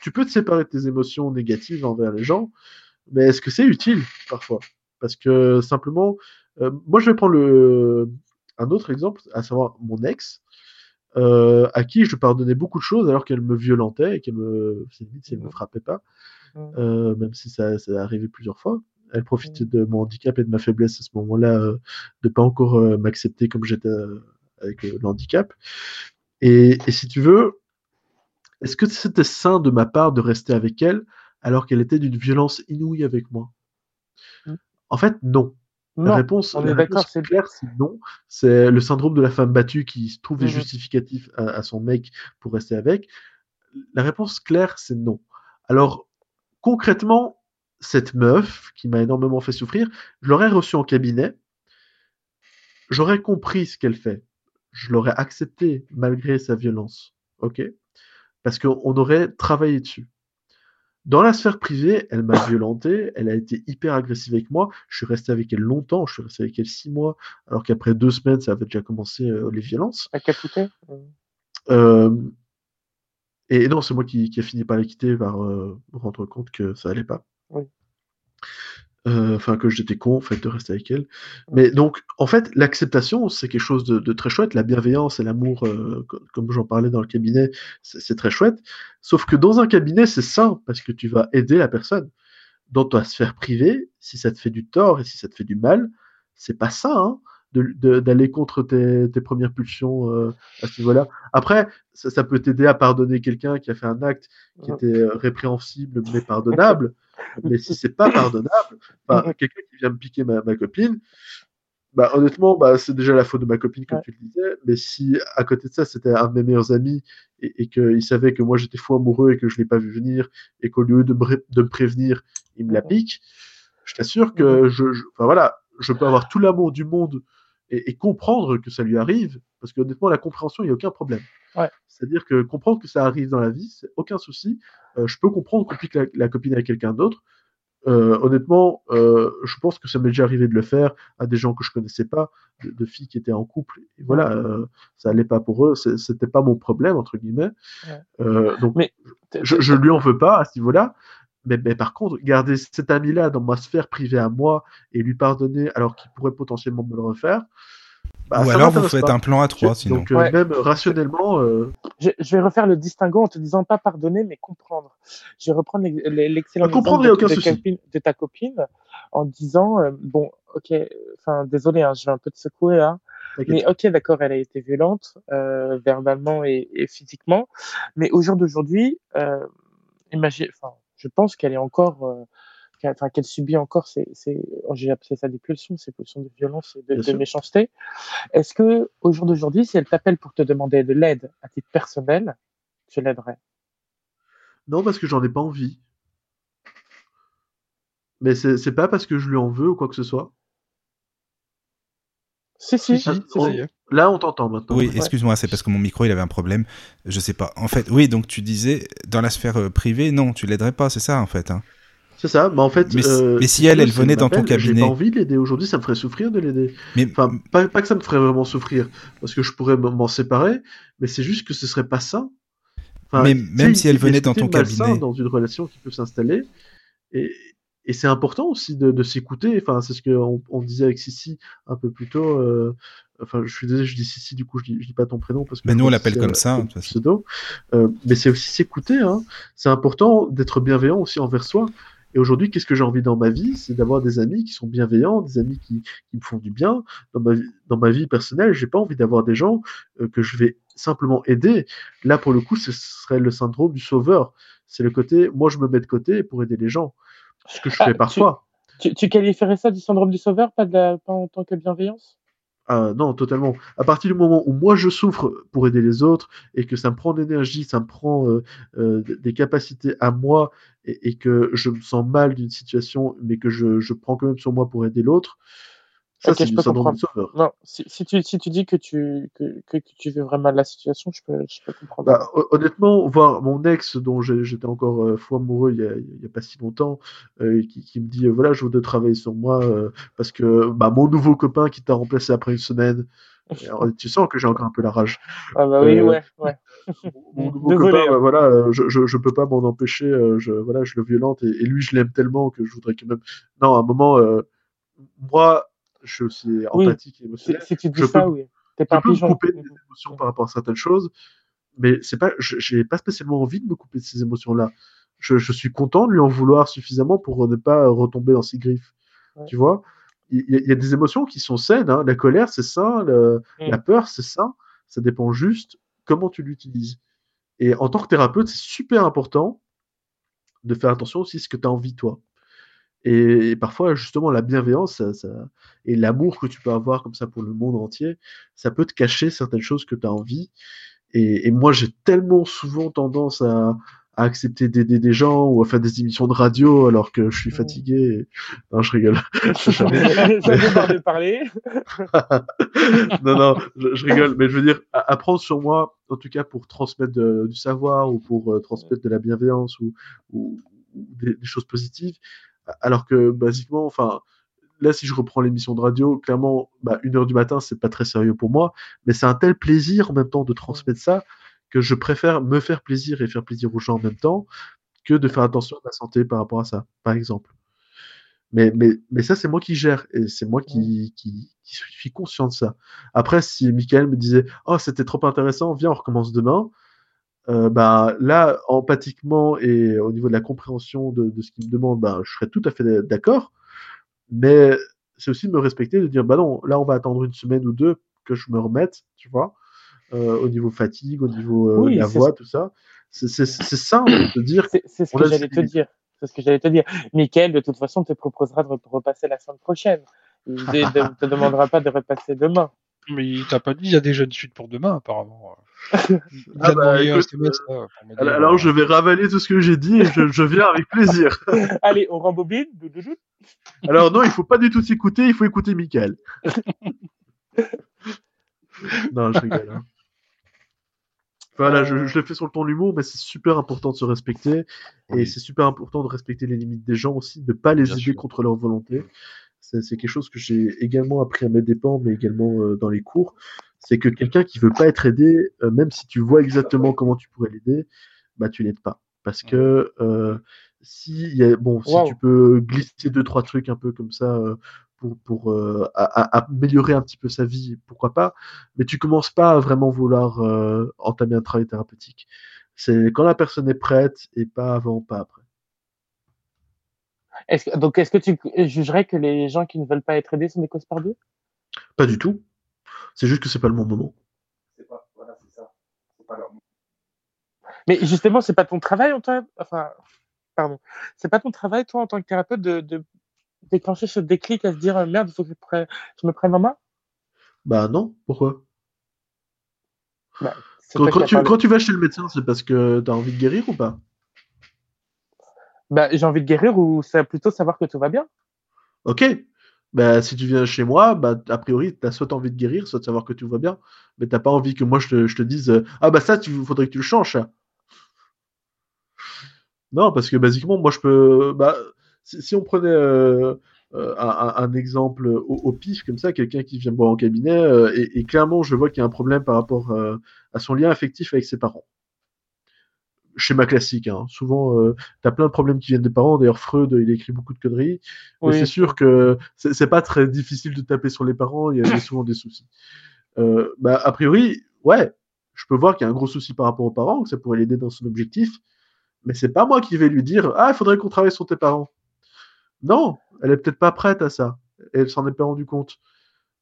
Tu peux te séparer de tes émotions négatives envers les gens, mais est-ce que c'est utile parfois? Parce que simplement, euh, moi je vais prendre le... un autre exemple, à savoir mon ex, euh, à qui je pardonnais beaucoup de choses alors qu'elle me violentait et qu'elle me. C'est limite si elle me frappait pas, euh, même si ça, ça arrivé plusieurs fois. Elle profitait de mon handicap et de ma faiblesse à ce moment-là, euh, de pas encore euh, m'accepter comme j'étais avec euh, le handicap. Et, et si tu veux, est-ce que c'était sain de ma part de rester avec elle alors qu'elle était d'une violence inouïe avec moi? Mm. En fait, non. La Non, réponse, on est d'accord, c'est claire, c'est non. C'est le syndrome de la femme battue qui trouve des Mhm. justificatifs à, à son mec pour rester avec. La réponse claire, c'est non. Alors, concrètement, cette meuf qui m'a énormément fait souffrir, je l'aurais reçue en cabinet, j'aurais compris ce qu'elle fait, je l'aurais accepté malgré sa violence, ok? Parce qu'on aurait travaillé dessus. Dans la sphère privée, elle m'a violenté, elle a été hyper agressive avec moi, je suis resté avec elle longtemps, je suis resté avec elle six mois, alors qu'après deux semaines, ça avait déjà commencé euh, les violences. À capoter Euh, et non, c'est moi qui, qui a fini par la quitter, par euh, me rendre compte que ça allait pas. Oui. Euh, Enfin, que j'étais con, en fait, de rester avec elle. Mais donc, en fait, l'acceptation, c'est quelque chose de, de très chouette. La bienveillance et l'amour, euh, co- comme j'en parlais dans le cabinet, c'est très chouette. Sauf que dans un cabinet, c'est sain, parce que tu vas aider la personne. Dans ta sphère privée, si ça te fait du tort et si ça te fait du mal, c'est pas ça. Hein d'aller contre tes, tes premières pulsions euh, à ce niveau-là. Après, ça, ça peut t'aider à pardonner quelqu'un qui a fait un acte qui était répréhensible mais pardonnable. Mais si c'est pas pardonnable, enfin, Mhm. quelqu'un qui vient me piquer ma, ma copine, bah, honnêtement, bah, c'est déjà la faute de ma copine, comme Ouais. tu le disais. Mais si à côté de ça, c'était un de mes meilleurs amis et, et qu'il savait que moi j'étais fou amoureux et que je l'ai pas vu venir et qu'au lieu de me, de me prévenir, il me la Mhm. pique, je t'assure que je, je- enfin voilà, je peux avoir tout l'amour du monde et, et comprendre que ça lui arrive, parce que honnêtement, la compréhension, il n'y a aucun problème. Ouais. C'est-à-dire que comprendre que ça arrive dans la vie, c'est aucun souci. Euh, je peux comprendre qu'on pique la, la copine avec quelqu'un d'autre. Euh, honnêtement, euh, je pense que ça m'est déjà arrivé de le faire à des gens que je connaissais pas, de, de filles qui étaient en couple. Et voilà, ça allait pas pour eux, c'était pas mon problème entre guillemets. Ouais. Donc, Mais je, je lui en veux pas à ce niveau-là. Mais, mais par contre, garder cet ami-là dans ma sphère privée à moi et lui pardonner alors qu'il pourrait potentiellement me le refaire. bah, Ou alors vous faites pas. un plan à trois, sinon. Donc euh, Ouais. même rationnellement, euh, je, je vais refaire le distinguo en te disant pas pardonner, mais comprendre. Je vais reprendre l'ex- l'excellent Ah, comprendre, exemple a de, aucun de souci. copine- de ta copine en disant euh, bon, ok, enfin désolé, hein, je vais un peu te secouer là, t'inquiète. mais ok, d'accord, elle a été violente euh, verbalement et, et physiquement, mais au jour d'aujourd'hui, euh, imagine, enfin, je pense qu'elle est encore euh, qu'elle- subit encore ces, ces oh, j'ai appelé ça des pulsions, ces pulsions de violence et de, de méchanceté. Est-ce que au jour d'aujourd'hui, si elle t'appelle pour te demander de l'aide à titre personnel, tu l'aiderais? Non, parce que j'en ai pas envie. Mais c'est pas parce que je lui en veux ou quoi que ce soit. Si, si, Si, on-. Là, on t'entend maintenant. Oui, excuse-moi, c'est parce que mon micro il avait un problème. Je sais pas. En fait, oui, donc tu disais dans la sphère euh, privée, non, tu l'aiderais pas, c'est ça en fait. Hein. C'est ça. Mais en fait, Mais si- euh, mais si elle, elle venait dans ton m'appelle, J'ai cabinet. pas envie de l'aider aujourd'hui. Ça me ferait souffrir de l'aider. Mais Enfin, pas, pas que ça me ferait vraiment souffrir, parce que je pourrais m'en séparer, mais c'est juste que ce serait pas ça. Mais tu sais, même si elle venait ce dans ton cabinet. dans une relation qui peut s'installer, et, et c'est important aussi de, de s'écouter. Enfin, c'est ce qu'on on disait avec Sissi un peu plus tôt. euh, Enfin, je suis désolé, je dis Sissi, du coup, je dis, je dis pas ton prénom parce que. Mais je nous, on l'appelle comme euh, ça, façon. pseudo. Euh, mais c'est aussi s'écouter. Hein. C'est important d'être bienveillant aussi envers soi. Et aujourd'hui, qu'est-ce que j'ai envie dans ma vie? C'est d'avoir des amis qui sont bienveillants, des amis qui, qui me font du bien. Dans ma, vie- dans ma vie personnelle, j'ai pas envie d'avoir des gens euh, que je vais simplement aider. Là, pour le coup, ce serait le syndrome du sauveur. C'est le côté, moi, je me mets de côté pour aider les gens. Ce que je Ah, fais tu- parfois. tu, tu qualifierais ça du syndrome du sauveur, pas, de la, pas en tant que bienveillance? Ah, non, totalement. À partir du moment où moi je souffre pour aider les autres et que ça me prend de l'énergie, ça me prend euh, euh, des capacités à moi et, et que je me sens mal d'une situation, mais que je, je prends quand même sur moi pour aider l'autre, ça je peux comprendre. Non, si, si, tu, si tu dis que tu, que, que, que tu vis vraiment la situation, je peux, je peux comprendre. Bah, hon- honnêtement, voir mon ex, dont j'étais encore euh, fou amoureux il y a, il y a pas si longtemps, euh, qui, qui me dit euh, voilà, je voudrais travailler sur moi euh, parce que bah, mon nouveau copain qui t'a remplacé après une semaine, alors, tu sens que j'ai encore un peu la rage. Ah bah oui, Euh, ouais, ouais. Mon nouveau Désolé, copain, hein. bah, voilà, je, je, je peux pas m'en empêcher, je, voilà, je le violente et, et lui, je l'aime tellement que je voudrais quand même. Non, à un moment, euh, moi, je suis aussi Oui, empathique et émotionnel. si tu dis Je ça, peux- oui. T'es Je pas un peux me couper des émotions par rapport à certaines choses, mais c'est pas, je- j'ai pas spécialement envie de me couper de ces émotions-là. Je, je suis content de lui en vouloir suffisamment pour ne pas retomber dans ses griffes. Ouais. Tu vois, il y, a- il y a des émotions qui sont saines. hein. La colère, c'est le- Mm. La peur, c'est sain. Ça dépend juste comment tu l'utilises. Et en tant que thérapeute, c'est super important de faire attention aussi à ce que tu as envie, toi. Et, et parfois, justement, la bienveillance ça- ça- et l'amour que tu peux avoir comme ça pour le monde entier, ça peut te cacher certaines choses que tu as envie. Et, et moi, j'ai tellement souvent tendance à, à accepter d'aider des gens ou à faire des émissions de radio alors que je suis Mm. fatigué. et- Non, je rigole. J'avais parler. non, non, je, je rigole, mais je veux dire, apprendre sur moi, en tout cas pour transmettre de- du savoir ou pour euh, transmettre de la bienveillance ou, ou- ou des, des choses positives, alors que basiquement, enfin, là, si je reprends l'émission de radio, clairement, bah, une heure du matin, c'est pas très sérieux pour moi, mais c'est un tel plaisir en même temps de transmettre ça que je préfère me faire plaisir et faire plaisir aux gens en même temps que de faire attention à ma santé par rapport à ça, par exemple. Mais, mais, mais ça, c'est moi qui gère et c'est moi qui, qui, qui suis conscient de ça. Après, si Michael me disait Oh, c'était trop intéressant, viens, on recommence demain, euh, bah, là, empathiquement et au niveau de la compréhension de, de ce qu'il me demande, bah, je serais tout à fait d'accord. Mais c'est aussi de me respecter, de dire, bah non, là, on va attendre une semaine ou deux que je me remette, tu vois, euh, au niveau fatigue, au niveau euh, Oui, la c'est voix, tout ça. C'est ça, de dire, C'est ce que a j'allais te dire. C'est ce que j'allais te dire. Michael, de toute façon, te proposera de re- repasser la semaine prochaine. Il ne te demandera pas de repasser demain. Mais il t'a pas dit, il y a déjà une suite pour demain, apparemment. Ah bah, écoute, SMS me dire, Alors, alors, euh, je vais ravaler tout ce que j'ai dit et je, je viens avec plaisir. Allez, on rembobine. Alors non, il faut pas du tout s'écouter, il faut écouter Michael. non, je rigole. hein. Voilà, je, je le fais sur le ton de l'humour, mais c'est super important de se respecter et Oui. c'est super important de respecter les limites des gens aussi, de pas les Bien aider sûr. contre leur volonté. C'est c'est quelque chose que j'ai également appris à mes dépens, mais également euh, dans les cours. C'est que quelqu'un qui veut pas être aidé, euh, même si tu vois exactement comment tu pourrais l'aider, bah tu l'aides pas. Parce que euh, si, il y a, bon, si tu peux glisser deux trois trucs un peu comme ça euh, pour, pour euh, à- à- améliorer un petit peu sa vie, pourquoi pas. Mais tu commences pas à vraiment vouloir euh, entamer un travail thérapeutique. C'est quand la personne est prête et pas avant, pas après. Est-ce que- donc, est-ce que tu jugerais que les gens qui ne veulent pas être aidés sont des causes perdues Pas du tout. C'est juste que c'est pas le bon moment. C'est pas, voilà, c'est ça. C'est pas leur Mais justement, c'est pas ton travail, toi Enfin, pardon. C'est pas ton travail, toi, en tant que thérapeute, de, de déclencher ce déclic à se dire euh, merde, il faut que je, prenne- je me prenne en main? Bah non, pourquoi? Bah, tu, quand tu vas chez le médecin, c'est parce que tu as envie de guérir ou pas? Bah, j'ai envie de guérir ou c'est plutôt savoir que tout va bien Ok. Bah, si tu viens chez moi, bah, a priori, tu as soit envie de guérir, soit de savoir que tout va bien. Mais t'as pas envie que moi je te, dise euh, Ah bah ça, il faudrait que tu le changes. Non, parce que basiquement, moi je peux. Bah, si, on prenait euh, euh, un, exemple au, pif, comme ça, quelqu'un qui vient me voir en cabinet, et, clairement je vois qu'il y a un problème par rapport à son lien affectif avec ses parents. Schéma classique, hein. souvent euh, tu as plein de problèmes qui viennent des parents. D'ailleurs, Freud, il écrit beaucoup de conneries. Mais Oui. c'est sûr que c'est pas très difficile de taper sur les parents, il y a, souvent des soucis. Euh, bah, a priori, ouais, je peux voir qu'il y a un gros souci par rapport aux parents, que ça pourrait l'aider dans son objectif, mais c'est pas moi qui vais lui dire Ah, il faudrait qu'on travaille sur tes parents. Non, elle est peut-être pas prête à ça, et elle s'en est pas rendu compte.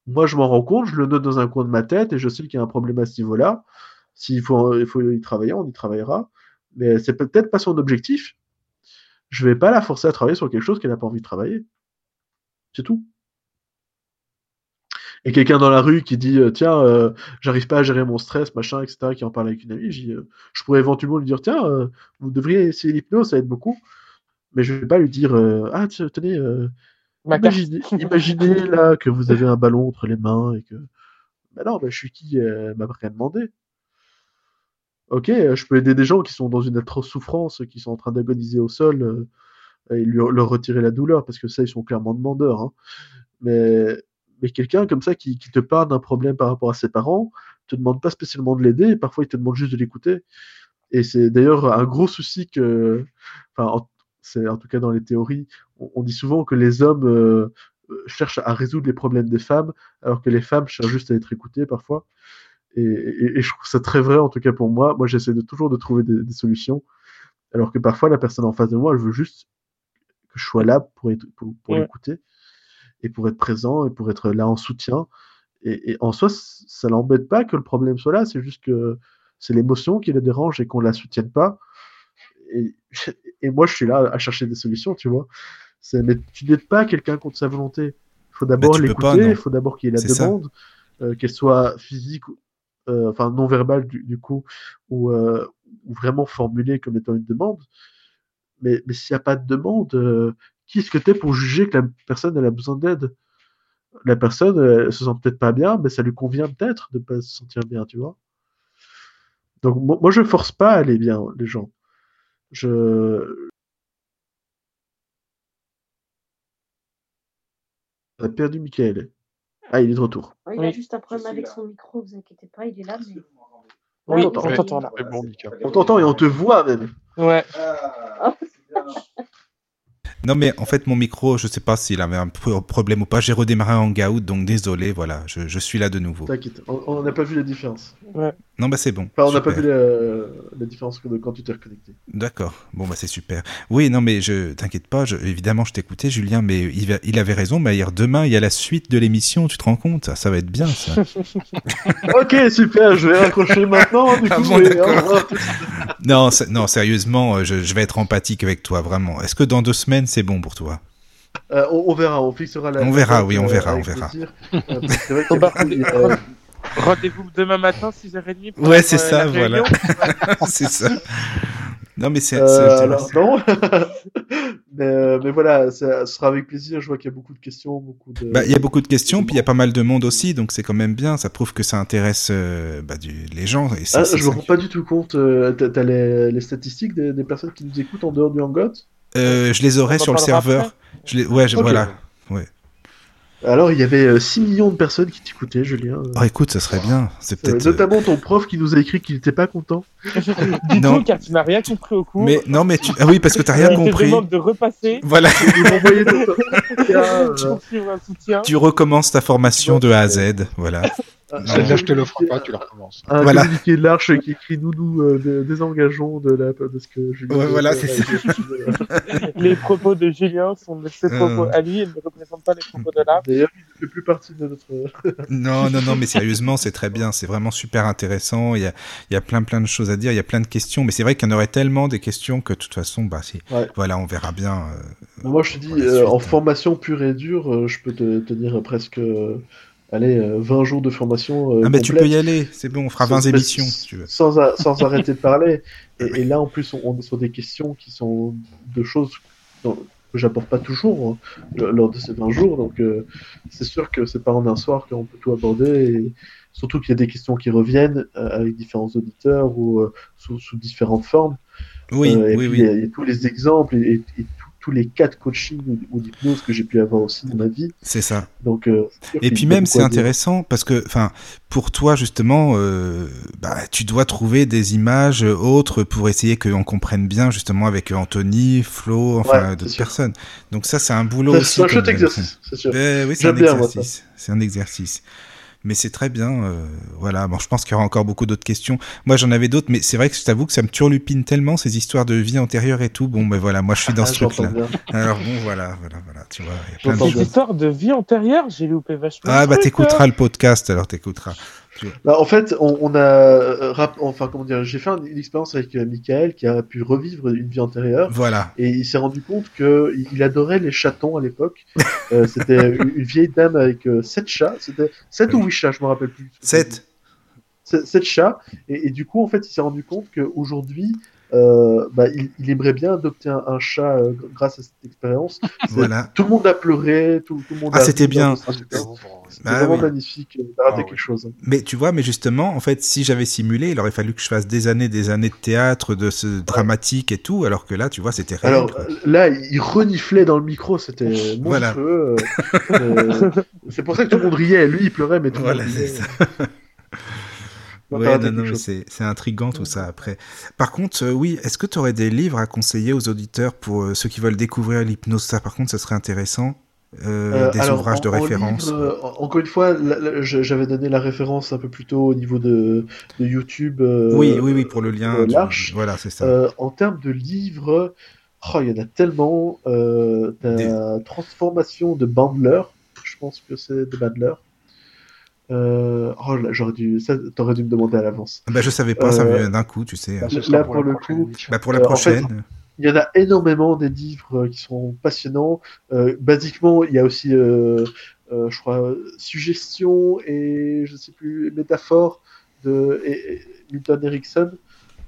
Moi, je m'en rends compte, je le note dans un coin de ma tête, et je sais qu'il y a un problème à ce niveau-là. S'il faut, il faut y travailler, on y travaillera, mais c'est peut-être pas son objectif. Je vais pas la forcer à travailler sur quelque chose qu'elle n'a pas envie de travailler. C'est tout. Et quelqu'un dans la rue qui dit euh, tiens euh, j'arrive pas à gérer mon stress machin etc qui en parle avec une amie j'ai, euh, je pourrais éventuellement lui dire tiens euh, vous devriez essayer l'hypnose ça aide beaucoup mais je vais pas lui dire ah tiens, tenez imaginez, imaginez là que vous avez un ballon entre les mains et que ben non je suis qui elle m'a rien demandé ok euh, je peux aider des gens qui sont dans une atroce souffrance qui sont en train d'agoniser au sol euh, et lui, leur retirer la douleur parce que ça ils sont clairement demandeurs hein. mais quelqu'un comme ça qui, te parle d'un problème par rapport à ses parents, te demande pas spécialement de l'aider, parfois il te demande juste de l'écouter. Et c'est d'ailleurs un gros souci que, enfin, en, c'est en tout cas dans les théories, on, on dit souvent que les hommes euh, cherchent à résoudre les problèmes des femmes, alors que les femmes cherchent juste à être écoutées parfois. Et, et, et je trouve ça très vrai, en tout cas pour moi. Moi, j'essaie de toujours de trouver des, des, solutions, alors que parfois la personne en face de moi, elle veut juste que je sois là pour, être, pour, pour Ouais. l'écouter et pour être présent et pour être là en soutien. Et, et en soi, ça l'embête pas que le problème soit là, c'est juste que c'est l'émotion qui la dérange et qu'on la soutienne pas. Et, et moi, je suis là à chercher des solutions, tu vois. C'est- Mais tu n'aides pas quelqu'un contre sa volonté. Il faut d'abord l'écouter, il faut d'abord qu'il y ait la demande, euh, qu'elle soit physique, ou- enfin non verbale du, coup, ou, euh, ou vraiment formulée comme étant une demande. Mais, s'il n'y a pas de demande, euh, qui est-ce que tu es pour juger que la personne elle a besoin d'aide? La personne, euh, elle se sent peut-être pas bien, mais ça lui convient peut-être de pas se sentir bien, tu vois? Donc moi, je force pas à aller bien les gens. Je a perdu Michael. Ah, il est de retour. Ah, il a Oui. juste un problème avec là. son micro, vous inquiétez pas, il est là, mais. On Oui, t'entend. on t'entend là. Bon. On t'entend et on te voit même. Ouais. Ah, bien. Non, mais en fait, mon micro, je sais pas s'il avait un pro- problème ou pas. J'ai redémarré en Hangout, donc désolé, voilà, je, je suis là de nouveau. T'inquiète, on on n'a pas vu la différence. Non, bah c'est bon. Enfin, on n'a pas vu la, la différence de quand tu t'es reconnecté. D'accord. Bon, bah c'est super. Oui, non, mais je t'inquiète pas. Je, évidemment, je t'écoutais, Julien, mais il, va- il avait raison. Mais hier, demain, il y a la suite de l'émission. Tu te rends compte? Ça, ça va être bien, ça. ok, super, je vais raccrocher maintenant. Du coup, Ah bon, non, non, sérieusement, euh, je, je vais être empathique avec toi, vraiment. Est-ce que dans deux semaines, c'est bon pour toi? Euh, on, on verra, on fixera la. On verra, oui, on date, verra, euh, on verra. Euh, c'est vrai Rendez-vous demain matin, 6h30. pour Ouais, c'est ça, la voilà. c'est ça. Non, mais c'est Euh, alors non, mais, euh, mais voilà, ça sera avec plaisir. Je vois qu'il y a beaucoup de questions, beaucoup de. Bah, il y a beaucoup de questions, puis il y a pas mal de monde aussi, donc c'est quand même bien. Ça prouve que ça intéresse euh, bah, du- les gens. Et Ah, je me ça rends pas du tout compte. euh, T'as les, les statistiques des, des personnes qui nous écoutent en dehors du Hangout? Euh, je les aurai On en sur le serveur. Je les... Ouais, je- voilà. Ouais. Alors, il y avait euh, 6 millions de personnes qui t'écoutaient, Julien. Oh, écoute, ça serait bien. C'est Euh, peut-être. euh, notamment ton prof qui nous a écrit qu'il n'était pas content. Du Non. tout, car tu n'as rien compris au cours. Mais non, mais tu... ah oui, parce que t'as rien Euh, Je te compris. demande de repasser Voilà. Euh, tu recommences ta formation de A à Z. Voilà. Un- Celle-là, je te l'offre pas, tu la recommences. Un Voilà. communiqué de l'Arche qui écrit nous nous euh, dé- désengageons de la de ce que Julien. Ouais, voilà, euh, c'est ça. Les propos de Julien sont ses Euh. propos à lui et ne représentent pas les propos de l'art. D'ailleurs, il ne fait plus partie de notre. Non, non, non, mais sérieusement, c'est très bien. C'est vraiment super intéressant. Il y a, il y a plein, plein de choses à dire. Il y a plein de questions. Mais c'est vrai qu'il y en aurait tellement des questions que de toute façon, bah, si. Ouais. Voilà, on verra bien. euh, Moi, je te dis, euh, suite, en hein. formation pure et dure, euh, je peux te tenir presque, euh, allez, euh, 20 jours de formation. euh, Ah, mais tu peux y aller. C'est bon, on fera 20 sans- émissions, si tu veux. Sans, a- sans arrêter de parler. Et, et là, en plus, on, on est sur des questions qui sont de choses dont- que j'apporte pas toujours hein, lors de ces 20 jours. Donc, euh, c'est sûr que c'est pas en un soir qu'on peut tout aborder. Et surtout qu'il y a des questions qui reviennent euh, avec différents auditeurs ou euh, sous, sous différentes formes. Oui, Euh, oui, puis, oui. Il y, a- il y a tous les exemples et, et- et tous- tous les cas de coaching ou, d'hypnose que j'ai pu avoir aussi dans ma vie. C'est ça. Donc, euh, Et puis même, c'est intéressant parce que, enfin, pour toi justement, euh, bah, tu dois trouver des images autres pour essayer qu'on comprenne bien justement avec Anthony, Flo, enfin Ouais, d'autres personnes. Donc ça, c'est un boulot Ça, aussi. C'est un quand chouette même. exercice, c'est sûr. Ben oui, un exercice. C'est un exercice. Mais c'est très bien. euh, voilà. Bon, je pense qu'il y aura encore beaucoup d'autres questions. Moi, j'en avais d'autres, mais c'est vrai que je t'avoue que ça me turlupine tellement ces histoires de vie antérieure et tout. Bon, ben voilà, moi, je suis dans Ah, ce truc-là. Alors bon, voilà, voilà, voilà. Tu vois, il y a plein de J'entends Cette choses. bien. histoire de vie antérieure, j'ai loupé vachement. Ah bah t'écouteras hein. le podcast, alors t'écouteras. Bah, en fait, on, on a, euh, rap- enfin comment dire, j'ai fait un- une expérience avec euh, Michael qui a pu revivre une vie antérieure Voilà. et il s'est rendu compte que il adorait les chatons à l'époque. Euh, c'était une, vieille dame avec sept chats, c'était sept ou huit chats, je me rappelle plus. 7. Sept sept chats et, et du coup en fait il s'est rendu compte qu'aujourd'hui euh, bah, il, il aimerait bien adopter un, un chat euh, grâce à cette expérience. Voilà. Tout le monde a pleuré, tout, tout le monde Ah, a c'était bien. C'était Bah vraiment oui. magnifique euh, de rater Ah oui. quelque chose. Mais tu vois, mais justement, en fait, si j'avais simulé, il aurait fallu que je fasse des années, des années de théâtre, de ce dramatique et tout, alors que là, tu vois, c'était réel. Alors quoi. euh, là, il reniflait dans le micro, c'était Voilà. monstrueux. euh, euh, c'est pour ça que tout le monde riait. Lui, il pleurait, mais tout Voilà, le monde c'est riait. Ouais, non, non, c'est intriguant tout ça après. Par contre, euh, oui, est-ce que tu aurais des livres à conseiller aux auditeurs pour euh, ceux qui veulent découvrir l'hypnose Ça, par contre, ça serait intéressant. Euh, des alors, ouvrages en- de en référence. livre, euh, encore une fois, j'avais donné la référence un peu plus tôt au niveau de, de YouTube. euh, oui, oui, oui, pour le lien. euh, du- l'Arche. Voilà, c'est ça. Euh, en termes de livres, oh, il y en a tellement. Euh, t'as Transformation de Bandler, je pense que c'est de Bandler. Euh, oh là, j'aurais dû, ça, t'aurais dû me demander à l'avance. Bah, je savais pas, ça me euh, vient d'un coup, tu sais. Bah, Là, pour la le prochaine coup. Bah, pour la euh, en fait, prochaine. Il y en a énormément des livres euh, qui sont passionnants. Euh, basiquement, il y a aussi, euh, euh, je crois, suggestion et je sais plus métaphore de et- et Milton Erickson.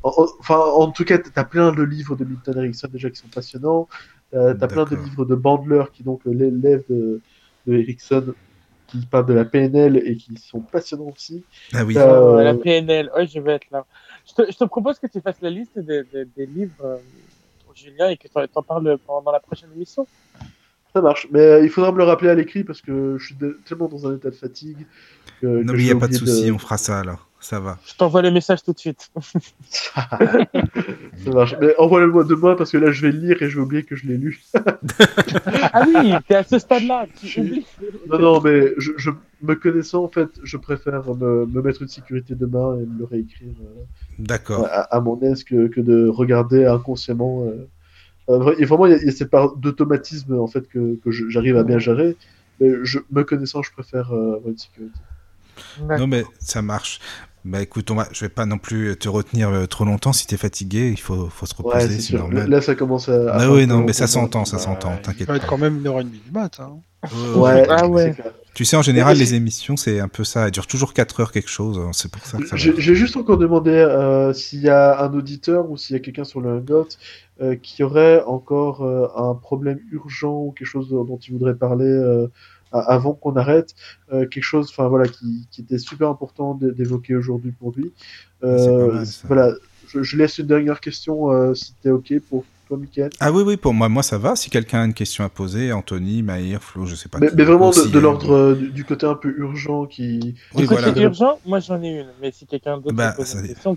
En- en- Enfin, en tout cas, t'as plein de livres de Milton Erickson déjà qui sont passionnants. Euh, T'as plein de livres de Bandler qui donc l'élève de, de Erickson qui parlent de la PNL et qui sont passionnants aussi. Ah oui. Euh, Oh, la PNL, ouais, je vais être là. Je te, je te propose que tu fasses la liste des, des, des livres, euh, Julien, et que tu en parles pendant la prochaine émission. Ça marche. Mais il faudra me le rappeler à l'écrit parce que je suis tellement dans un état de fatigue. Que, Non, que mais il n'y a pas de souci, on fera ça alors. Ça va. Je t'envoie le message tout de suite. Ça marche. Mais envoie-le-moi demain parce que là, je vais le lire et je vais oublier que je l'ai lu. ah oui, t'es à ce stade-là. Tu Je- oublies. Non, non, mais je, je- me connaissant, en fait, je préfère me, me mettre une sécurité demain et me le réécrire euh, D'accord. à, à mon aise que, que de regarder inconsciemment. euh. Euh, et vraiment, il y, a- il y a cette part d'automatisme en fait que, que j'arrive à bien gérer. Mais je, me connaissant, je préfère euh, une sécurité. Non, mais ça marche. Bah écoute, on va... je vais pas non plus te retenir euh, trop longtemps. Si t'es fatigué, il faut, faut se Ouais, reposer, c'est c'est sûr. normal. Là, ça commence à. Bah oui, non, long mais ça s'entend, ça s'entend, t'inquiète va être quand même une heure et demie du mat. Hein. Ouais, Ah c'est ouais. Tu sais, en général, les émissions, c'est un peu ça. Elles durent toujours 4 heures quelque chose. hein, C'est pour ça que ça. J'ai juste encore demandé euh, s'il y a un auditeur ou s'il y a quelqu'un sur le Hangout euh, qui aurait encore euh, un problème urgent ou quelque chose dont il voudrait parler avant qu'on arrête, quelque chose, enfin voilà, qui, qui était super important d'é- d'évoquer aujourd'hui pour lui. Ah, mal, voilà, je, je laisse une dernière question si t'es ok pour toi, Mickaël. Ah oui, oui, pour moi, moi ça va. Si quelqu'un a une question à poser, Anthony, Maïr, Flo, je sais pas. Mais, qui, mais vraiment de, euh, l'ordre euh, du, du côté un peu urgent qui. Oui, Du côté voilà. urgent, moi j'en ai une. Mais si quelqu'un d'autre Bah, pose une question,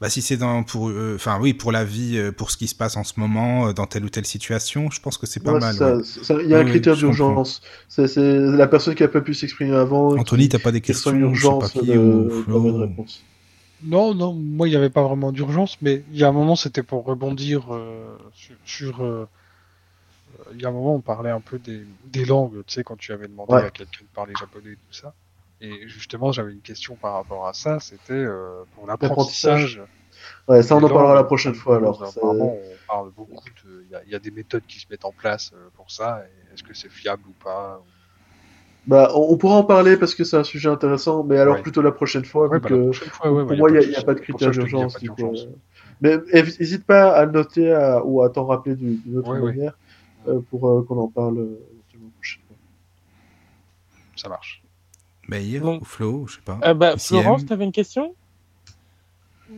Bah si c'est dans pour, euh, enfin oui, pour la vie, euh, pour ce qui se passe en ce moment, euh, dans telle ou telle situation, je pense que c'est pas Ouais, mal. ouais. Il y a un Oui, critère d'urgence. C'est la personne qui a pas pu s'exprimer avant. Anthony, t'as pas des questions, qui, de- ou Flo. réponse. Non, non, moi il n'y avait pas vraiment d'urgence, mais il y a un moment c'était pour rebondir euh, sur. sur, euh, euh, il y a un moment on parlait un peu des, des langues, tu sais, quand tu avais demandé Ouais. à quelqu'un de parler japonais et tout ça. Et justement j'avais une question par rapport à ça, c'était euh, pour l'apprentissage. Ouais, ça on en parlera la prochaine fois alors. Apparemment, Apparemment, on parle beaucoup de. Il y y, a des méthodes qui se mettent en place euh, pour ça. et Est-ce que c'est fiable ou pas Bah, on, on pourra en parler parce que c'est un sujet intéressant, mais alors Ouais. plutôt la prochaine fois. Ouais, bah, que la prochaine fois, ouais, pour moi, il n'y a a, pas de critère d'urgence. euh. Mais n'hésite pas à le noter à- ou à t'en rappeler du- d'une autre Ouais, ouais. manière euh, pour euh, qu'on en parle. Ça marche. Maïr Bon. ou Flo, je sais pas. Euh, bah. Florence, t'avais une question? Hum,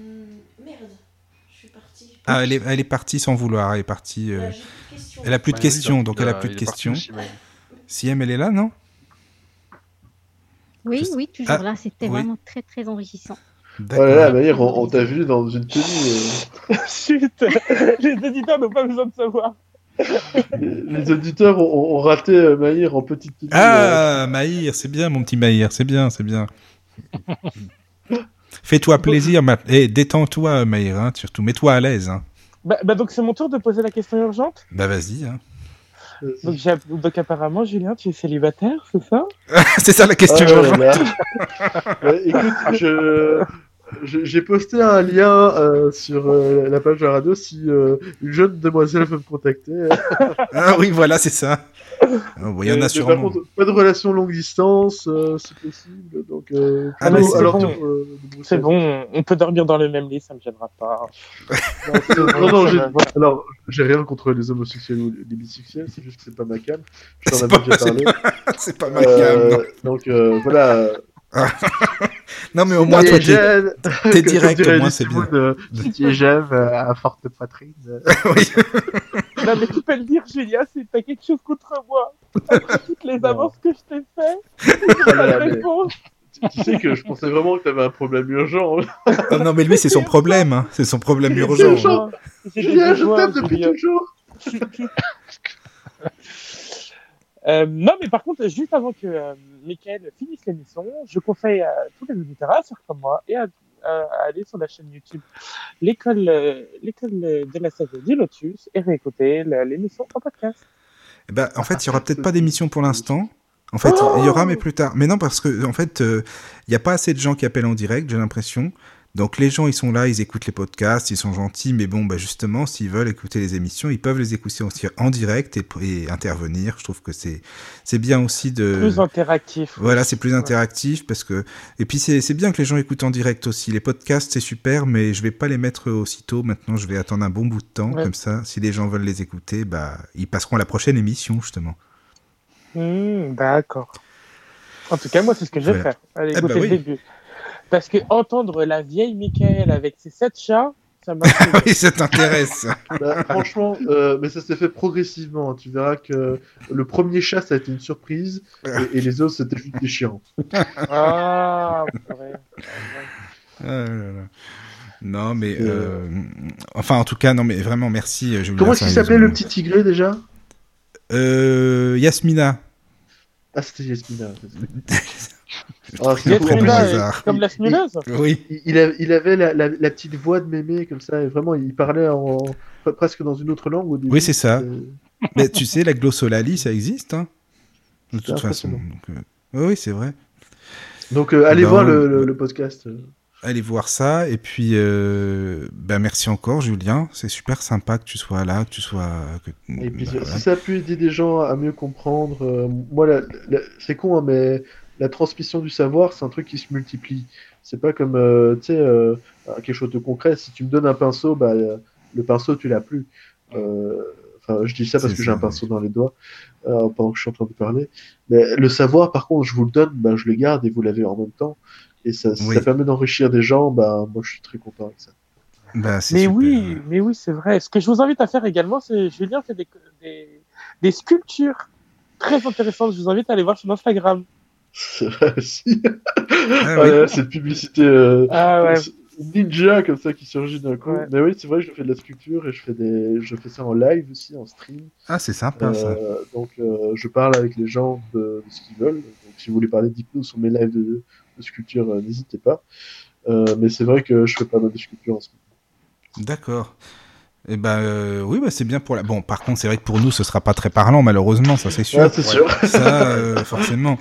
merde, je suis partie. Ah, elle est, elle est partie sans vouloir. Elle est partie. euh, questions. Elle a plus de questions, donc elle a plus de questions. Siem, elle est là, non? Oui, oui, toujours Ah, là. C'était oui. vraiment très, très enrichissant. Oh là là, D'accord. Maïr, on, on t'a vu dans une tenue. euh, Chut Les éditeurs n'ont pas besoin de savoir. les, auditeurs ont, ont raté euh, Maïr en petite tenue. euh, Ah, Maïr, c'est bien, mon petit Maïr, c'est bien, c'est bien. Fais-toi plaisir, ma... et détends-toi, Maïr, hein, surtout. Mets-toi à l'aise. Hein. Bah, bah, donc c'est mon tour de poser la question urgente. Bah vas-y. Hein. Donc, apparemment, Julien, tu es célibataire, c'est ça? C'est ça la question. Là là. Ouais, écoute, je- j'ai posté un lien euh, sur euh, la page de la radio si euh, une jeune demoiselle veut me contacter. Ah oui, voilà, c'est ça. Bon, il y en a sûrement. Par contre, pas de relation longue distance, euh, si possible. Donc, euh, Ah, mais c'est l'entour, bon. euh. C'est on peut dormir dans le même lit, ça me gênera pas. Non, c'est- non, non, j'ai- alors, j'ai rien contre les homosexuels ou les bisexuels, c'est juste que c'est pas ma cam. Je t'en C'est avais pas- déjà parlé. c'est pas ma cam, non. donc euh, voilà. Non, mais au moins, Si toi, tu t'es direct, au moins, c'est bien. Moon, euh, Si tu es jeune, euh, à forte poitrine. oui. Non, mais tu peux le dire, Julien, si t'as quelque chose contre moi. Après toutes les avances que je t'ai fait, réponse. tu- sais que je pensais vraiment que t'avais un problème urgent. Oh, non, mais lui, c'est son problème. Hein. C'est son problème C'est urgent. Julien, je t'aime depuis toujours. Euh, non, mais par contre, juste avant que euh, Mickaël finisse l'émission, je conseille à tous les auditeurs à faire comme moi et à, à- à aller sur la chaîne YouTube l'école euh, l'école de la sagesse du Lotus et réécouter l'émission en podcast. Eh ben, en fait, il y aura peut-être pas d'émission pour l'instant. En fait, il y aura, mais plus tard. Mais non, parce que en fait, euh, il n'y a pas assez de gens qui appellent en direct, j'ai l'impression. Donc les gens, ils sont là, ils écoutent les podcasts, ils sont gentils, mais bon, bah justement, s'ils veulent écouter les émissions, ils peuvent les écouter aussi en direct et, et intervenir. Je trouve que c'est c'est bien aussi de Plus interactif. voilà, c'est plus interactif parce que et puis c'est bien que les gens écoutent en direct aussi. Les podcasts c'est super, mais je vais pas les mettre aussitôt. Maintenant, je vais attendre un bon bout de temps Ouais. comme ça. Si les gens veulent les écouter, bah ils passeront à la prochaine émission justement. Hmm, D'accord. En tout cas, moi, c'est ce que je vais Voilà. faire. Allez, oui. le début. Parce que entendre la vieille Michael avec ses sept chats, Ça m'intrigue. oui, ça t'intéresse. Bah, franchement, euh, mais ça s'est fait progressivement. Tu verras que le premier chat, ça a été une surprise, et, et les autres, c'était juste déchirant. Ah, purée. Ah là là. Non, mais euh, enfin, en tout cas, non, mais vraiment, merci, euh. Comment est-ce qu'il s'appelait le petit tigré déjà? Euh, Yasmina. Ah, c'était Yasmina. C'est plus- hasard. Comme la smileuse Oui. Il, il a- il avait la, la- la petite voix de mémé comme ça, et vraiment, il parlait en, pre- presque dans une autre langue au début. Oui, c'est ça. Euh, Mais tu sais, la glossolalie, ça existe, hein De toute façon. donc, euh, Oui, oui, c'est vrai. Donc, euh, allez Ben, voir le, le- le podcast. Allez voir ça. Et puis, euh, ben, merci encore, Julien. C'est super sympa que tu sois là, que tu sois. que- Et puis, ben, si voilà. ça a pu aider des gens à mieux comprendre, euh, moi, la- la- c'est con, hein, mais la transmission du savoir, c'est un truc qui se multiplie. C'est pas comme, euh, tu sais, euh, quelque chose de concret. Si tu me donnes un pinceau, bah, le pinceau, tu l'as plus. Enfin, je dis ça parce que j'ai un pinceau dans les doigts pendant que je suis en train de parler. Mais le savoir, par contre, je vous le donne, bah, je le garde et vous l'avez en même temps. Et ça, Oui. ça permet d'enrichir des gens, bah, moi, je suis très content avec ça. C'est Mais super. oui, mais oui, c'est vrai. Ce que je vous invite à faire également, c'est Julien fait des, des, des sculptures très intéressantes. Je vous invite à aller voir sur Instagram. C'est vrai aussi. Ah Ah oui. là, cette publicité euh, Ah ouais. ninja comme ça qui surgit d'un coup. Ouais. Mais oui, c'est vrai, je fais de la sculpture et je fais des, je fais ça en live aussi, en stream. Ah, c'est sympa, ça. Euh, donc, euh, je parle avec les gens de, de ce qu'ils veulent. Donc, si vous voulez parler d'hypnose sur mes lives de, de sculpture, euh, n'hésitez pas. Euh, mais c'est vrai que je fais pas mal de sculpture en ce moment. D'accord. Eh ben, euh, oui, bah, c'est bien pour la. Bon, par contre, c'est vrai que pour nous, ce sera pas très parlant, malheureusement, ça c'est sûr. Ah, c'est sûr. Ça, euh, forcément.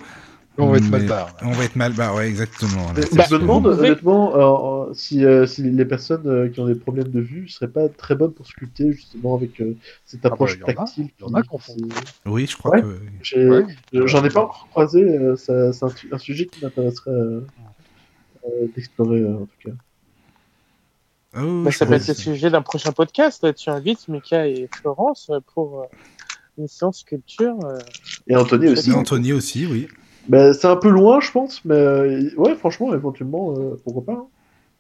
On va être mal barre. On va être mal barre, ouais, exactement. là, c'est je me demande, honnêtement, euh, euh, si, euh, si les personnes euh, qui ont des problèmes de vue seraient pas très bonnes pour sculpter, justement, avec euh, cette bah, approche il y en a. tactile. Il y en a qui- Oui, je crois Ouais. que. Ouais. J'en ai pas encore croisé, euh, c'est un, sujet qui m'intéresserait euh, euh, d'explorer euh, en tout cas. Ah Bah, je ça peut être le sujet d'un prochain podcast. Tu invites Mika et Florence pour euh, une séance sculpture. euh. Et Anthony aussi. Et Anthony aussi, oui. Mais c'est un peu loin, je pense, mais euh, ouais, franchement, éventuellement, euh, pourquoi pas. hein.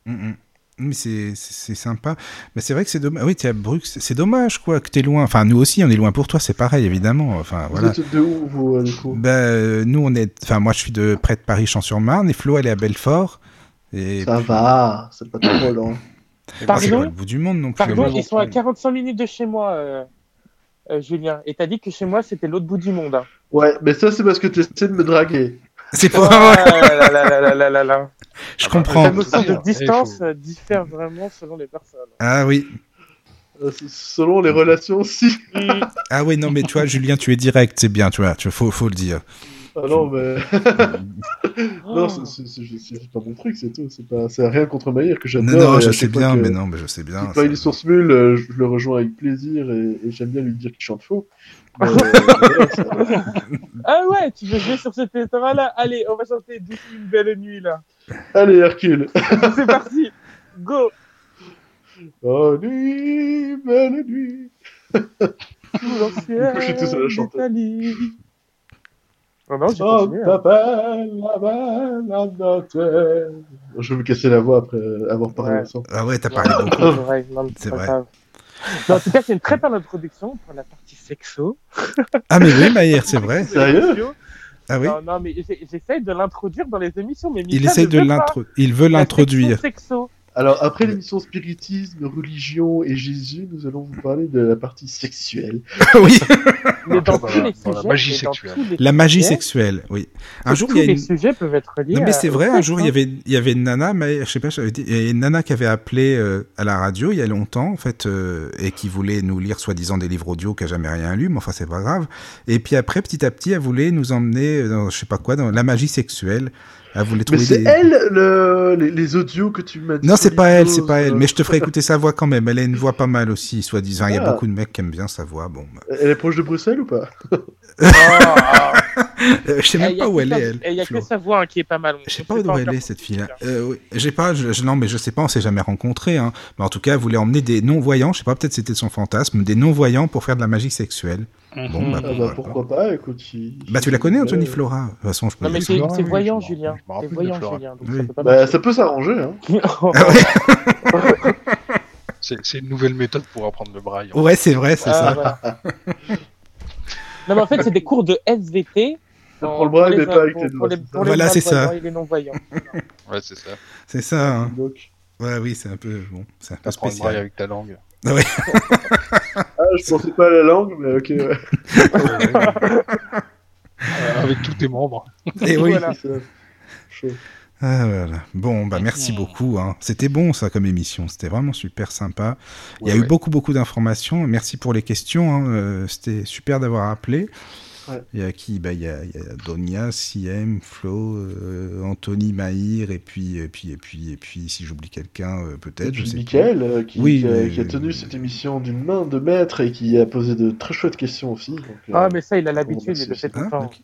Mm, mm. Mais c'est c'est- c'est sympa. Mais c'est vrai que c'est dommage. Oui, tu es à Bruxelles. C'est dommage, quoi, que tu es loin. Enfin, nous aussi, on est loin pour toi, c'est pareil, évidemment. Enfin, Vous voilà. êtes de où, vous, euh, du coup? Ben, euh, nous, on est. Enfin, moi, je suis de près de Paris-Champs-sur-Marne et Flo, elle est à Belfort. Et Ça va, c'est pas trop loin. c'est Pardon? pas le bout du monde non plus. Pardon, ils sont à 45 minutes de chez moi, euh, Julien. Et t'as dit que chez moi, c'était l'autre bout du monde. Hein. Ouais, mais ça, c'est parce que tu essaies de me draguer. C'est pas vrai. là là là là là là là. Je Ah comprends. La notion de il distance faut- euh, diffère vraiment selon les personnes. Ah oui. Euh, selon les relations aussi. Mm. Ah oui, non, mais toi, Julien, tu es direct, c'est bien, tu vois, tu faut, faut le dire. Ah non, mais. Non, c'est- pas mon truc, c'est tout. C'est pas... c'est rien contre Maïr que j'adore. Non, non, je sais bien, que- mais non, mais je sais bien. Il est source mule, euh, je le rejoins avec plaisir et, et j'aime bien lui dire qu'il chante faux. Mais, euh, voilà, ça- Ah ouais, tu veux jouer sur ce terrain-là Allez, on va chanter Douce une belle nuit là. Allez, Hercule. C'est parti, go. Oh, nuit, belle nuit. Sous l'ancienne Je suis tout seul à chanter. Oh non, Oh, continué. hein. belle. Je vais me casser la voix après avoir parlé Ouais. ensemble. Ah ouais, t'as parlé beaucoup. c'est vrai, non, en tout cas, c'est une très belle introduction pour la partie sexo. Ah, mais oui, Maïr, c'est vrai. Sérieux? Ah oui. Non, non, mais j'essaye de l'introduire dans les émissions, mais Il essaye de veut pas. l'intro. Il veut l'introduire. Sexo. Alors, après l'émission Spiritisme, Religion et Jésus, nous allons vous parler de la partie sexuelle. oui. Mais dans tous la- les dans la sujets, magie sexuelle. tous les La magie sujets, sexuelle, oui. Un jour, tous il y a les une. sujets peuvent être liés. Non mais c'est vrai, un jour il y hein. avait il y avait une nana, mais je sais pas, j'avais dit, il y a une nana qui avait appelé euh, à la radio il y a longtemps en fait euh, et qui voulait nous lire soi-disant des livres audio qui a jamais rien lu, mais enfin c'est pas grave. Et puis après petit à petit elle voulait nous emmener dans je sais pas quoi dans la magie sexuelle. Voulait Mais c'est des... elle, le... les, les audios que tu m'as dit. Non, c'est pas elle, c'est pas elle. euh, Mais je te ferai écouter sa voix quand même. Elle a une voix pas mal aussi, soi-disant. Il y a Ah. beaucoup de mecs qui aiment bien sa voix. Bon, bah. Elle est proche de Bruxelles ou pas? Ah, je sais Eh, même a pas où elle est. Elle, eh, Il y a que sa voix hein, qui est pas mal. Je sais pas où elle est cette fille-là. hein. Euh, oui. J'ai pas, je, je- non mais je sais pas, on s'est jamais rencontrés. Hein. Mais en tout cas, elle voulait emmener des non-voyants. Je sais pas, peut-être c'était son fantasme, des non-voyants pour faire de la magie sexuelle. Bon, bah, Ah bah voilà. pourquoi pas, écoute. si- Bah tu la connais, Anthony Flora. De toute façon, je peux Non, mais dire c'est oui, voyant, Julien. C'est voyant. Julien. donc Oui. ça peut pas Bah ça peut s'arranger, hein. Ah ouais. C'est une nouvelle méthode pour apprendre le braille. Ouais, c'est vrai, c'est Ah, ça. voilà. non, mais en fait, c'est des cours de SVT. Apprends le braille, mais pas avec pour- tes pour les- doigts, pour Voilà, c'est ça. Ouais, c'est ça. C'est ça. hein. Ouais, oui, c'est un peu bon, c'est un peu Apprendre le braille spécial. avec ta langue. ah, je pensais pas à la langue, mais ok, ouais. Euh, avec tous tes membres. Et oui. Voilà. Ah, voilà. Bon, bah merci beaucoup. hein. C'était bon ça comme émission. C'était vraiment super sympa. Il y a Ouais, eu beaucoup beaucoup d'informations. Merci pour les questions. hein. Euh, C'était super d'avoir appelé. Ouais. Il y a qui? Bah, il, y a, il y a Donia, CM, Flo, euh, Anthony, Maïr, et puis, et puis, et puis, et puis, si j'oublie quelqu'un, euh, peut-être, je sais Mickaël, euh, qui, Oui, qui a, mais- qui a tenu cette émission d'une main de maître et qui a posé de très chouettes questions aussi. donc, euh, Ah, mais ça, il a l'habitude, il le fait tout le temps. ok.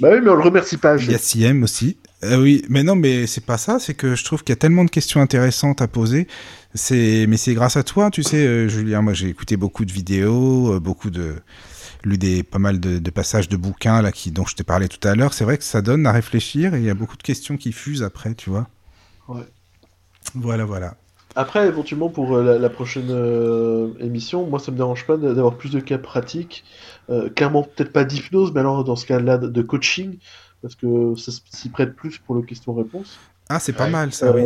Bah oui, mais on le remercie pas. Il y a CM aussi. Euh, oui, mais non, mais c'est pas ça. C'est que je trouve qu'il y a tellement de questions intéressantes à poser. C'est, mais c'est grâce à toi, tu sais, euh, Julien. Moi, j'ai écouté beaucoup de vidéos, euh, beaucoup de, lu des pas mal de, de passages de bouquins là qui dont je t'ai parlé tout à l'heure. C'est vrai que ça donne à réfléchir et il y a beaucoup de questions qui fusent après, tu vois. Ouais. Voilà, voilà. Après, éventuellement, pour euh, la, la prochaine euh, émission, moi, ça me dérange pas d'avoir plus de cas pratiques. Euh, clairement, peut-être pas d'hypnose, mais alors dans ce cas-là, de- de coaching, parce que ça s'y prête plus pour le question-réponse. Ah, c'est pas Ouais. mal ça, oui.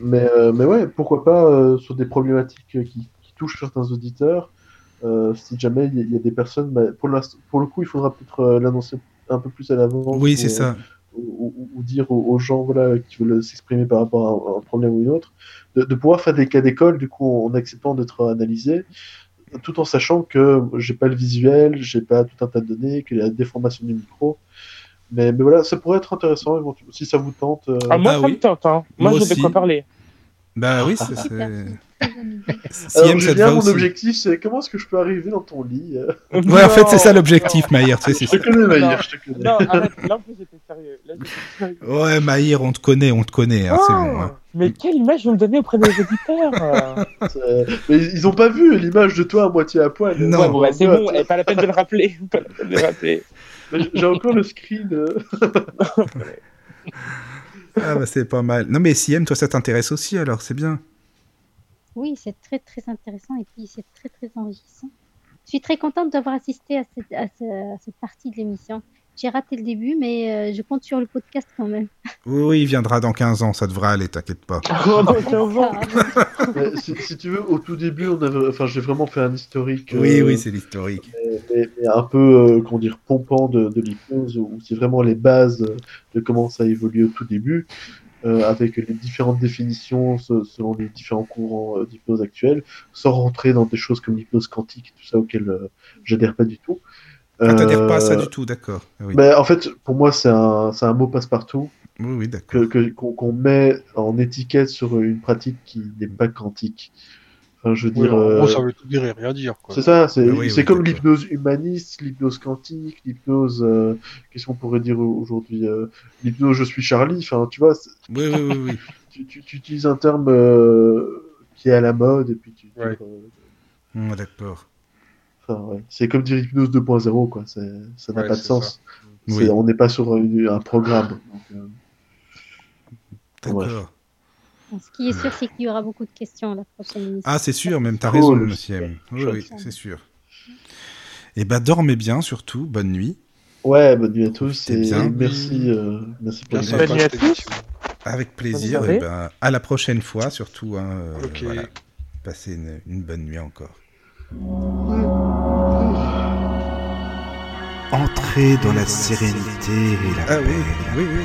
Mais, euh, mais ouais, pourquoi pas euh, sur des problématiques qui, qui touchent certains auditeurs. Euh, si jamais il y, a- il y a des personnes, bah, pour, le coup, il faudra peut-être euh, l'annoncer un peu plus à l'avance. Oui, c'est ça. ou, ou- ou dire aux, aux gens voilà, qui veulent s'exprimer par rapport à un, un problème ou une autre, de, de pouvoir faire des cas d'école, du coup, en acceptant d'être analysé, tout en sachant que j'ai pas le visuel, j'ai pas tout un tas de données, qu'il y a des formations du micro. Mais, mais voilà, ça pourrait être intéressant, si ça vous tente. euh, Ah, moi, Ah ça oui. me tente, hein. Moi, Moi j'ai de aussi. quoi parler. Bah oui, c'est. Alors, CM, Julien, va mon aussi. objectif, c'est comment est-ce que je peux arriver dans ton lit euh Ouais, en fait, c'est ça l'objectif, Maïr. Tu sais, c'est Je te ça. connais, Maïr, Non. je te connais. Non, arrête, là, en plus, j'étais sérieux. Ouais, Maïr, on te connaît, on te connaît. hein, c'est Oh, bon. hein. Mais quelle image vous me donnez auprès des auditeurs euh Mais ils ont pas vu l'image de toi à moitié à poil. Non. Ouais, bon, bah, c'est bon, pas la peine de le rappeler. Pas la peine de le rappeler. J'ai encore le screen. euh. Ah bah c'est pas mal. Non mais CM, toi ça t'intéresse aussi alors, c'est bien. Oui, c'est très très intéressant et puis c'est très très enrichissant. Je suis très contente d'avoir assisté à cette, à ce- à cette partie de l'émission. J'ai raté le début, mais euh, je compte sur le podcast quand même. Oui, oui, il viendra dans 15 ans, ça devrait aller, t'inquiète pas. Oh, bon. Mais si, si tu veux, au tout début, on avait, enfin, j'ai vraiment fait un historique. Oui, euh, oui, c'est l'historique. mais, mais- mais un peu, euh, comment dire, pompant de, de l'hypnose, où c'est vraiment les bases de comment ça évolue au tout début, avec les différentes définitions se- selon les différents courants euh, d'hypnose actuels, sans rentrer dans des choses comme l'hypnose quantique, tout ça auquel euh, j'adhère pas du tout. Ah, t'adhères pas à ça Euh, du tout, d'accord. Ah Oui, ben, en fait, pour moi, c'est un, mot passe-partout oui, qu'on met en étiquette sur une pratique qui n'est pas quantique. Enfin, je veux Oui, dire, en euh, gros, ça veut tout dire et rien dire. C'est ça, c'est Oui, c'est oui, comme l'hypnose humaniste, l'hypnose quantique, l'hypnose, euh, qu'est-ce qu'on pourrait dire aujourd'hui, euh, l'hypnose je suis Charlie, enfin, tu vois, Oui, oui, oui, oui. tu, tu, tu utilises un terme euh, qui est à la mode et puis tu, Ouais. euh, Hum, d'accord. enfin, ouais. c'est comme dire hypnose 2.0, quoi, ça n'a Ouais, pas de sens. On n'est pas sur un, un programme. euh, D'accord. Ce qui est sûr, c'est qu'il y aura beaucoup de questions à la prochaine émission. Ah, c'est sûr, même t'as Cool. raison, monsieur M. Oui, Chouette. oui, c'est sûr. Et bah, dormez bien surtout, bonne nuit. Ouais, bonne nuit à tous et bien. merci, euh, merci pour Bonne nuit à tous. Avec plaisir. Et ben, à la prochaine fois, surtout. Hein, euh, Ok. voilà. Passez une, une bonne nuit encore. Entrez dans la sérénité et la Ah paix. oui, oui, oui.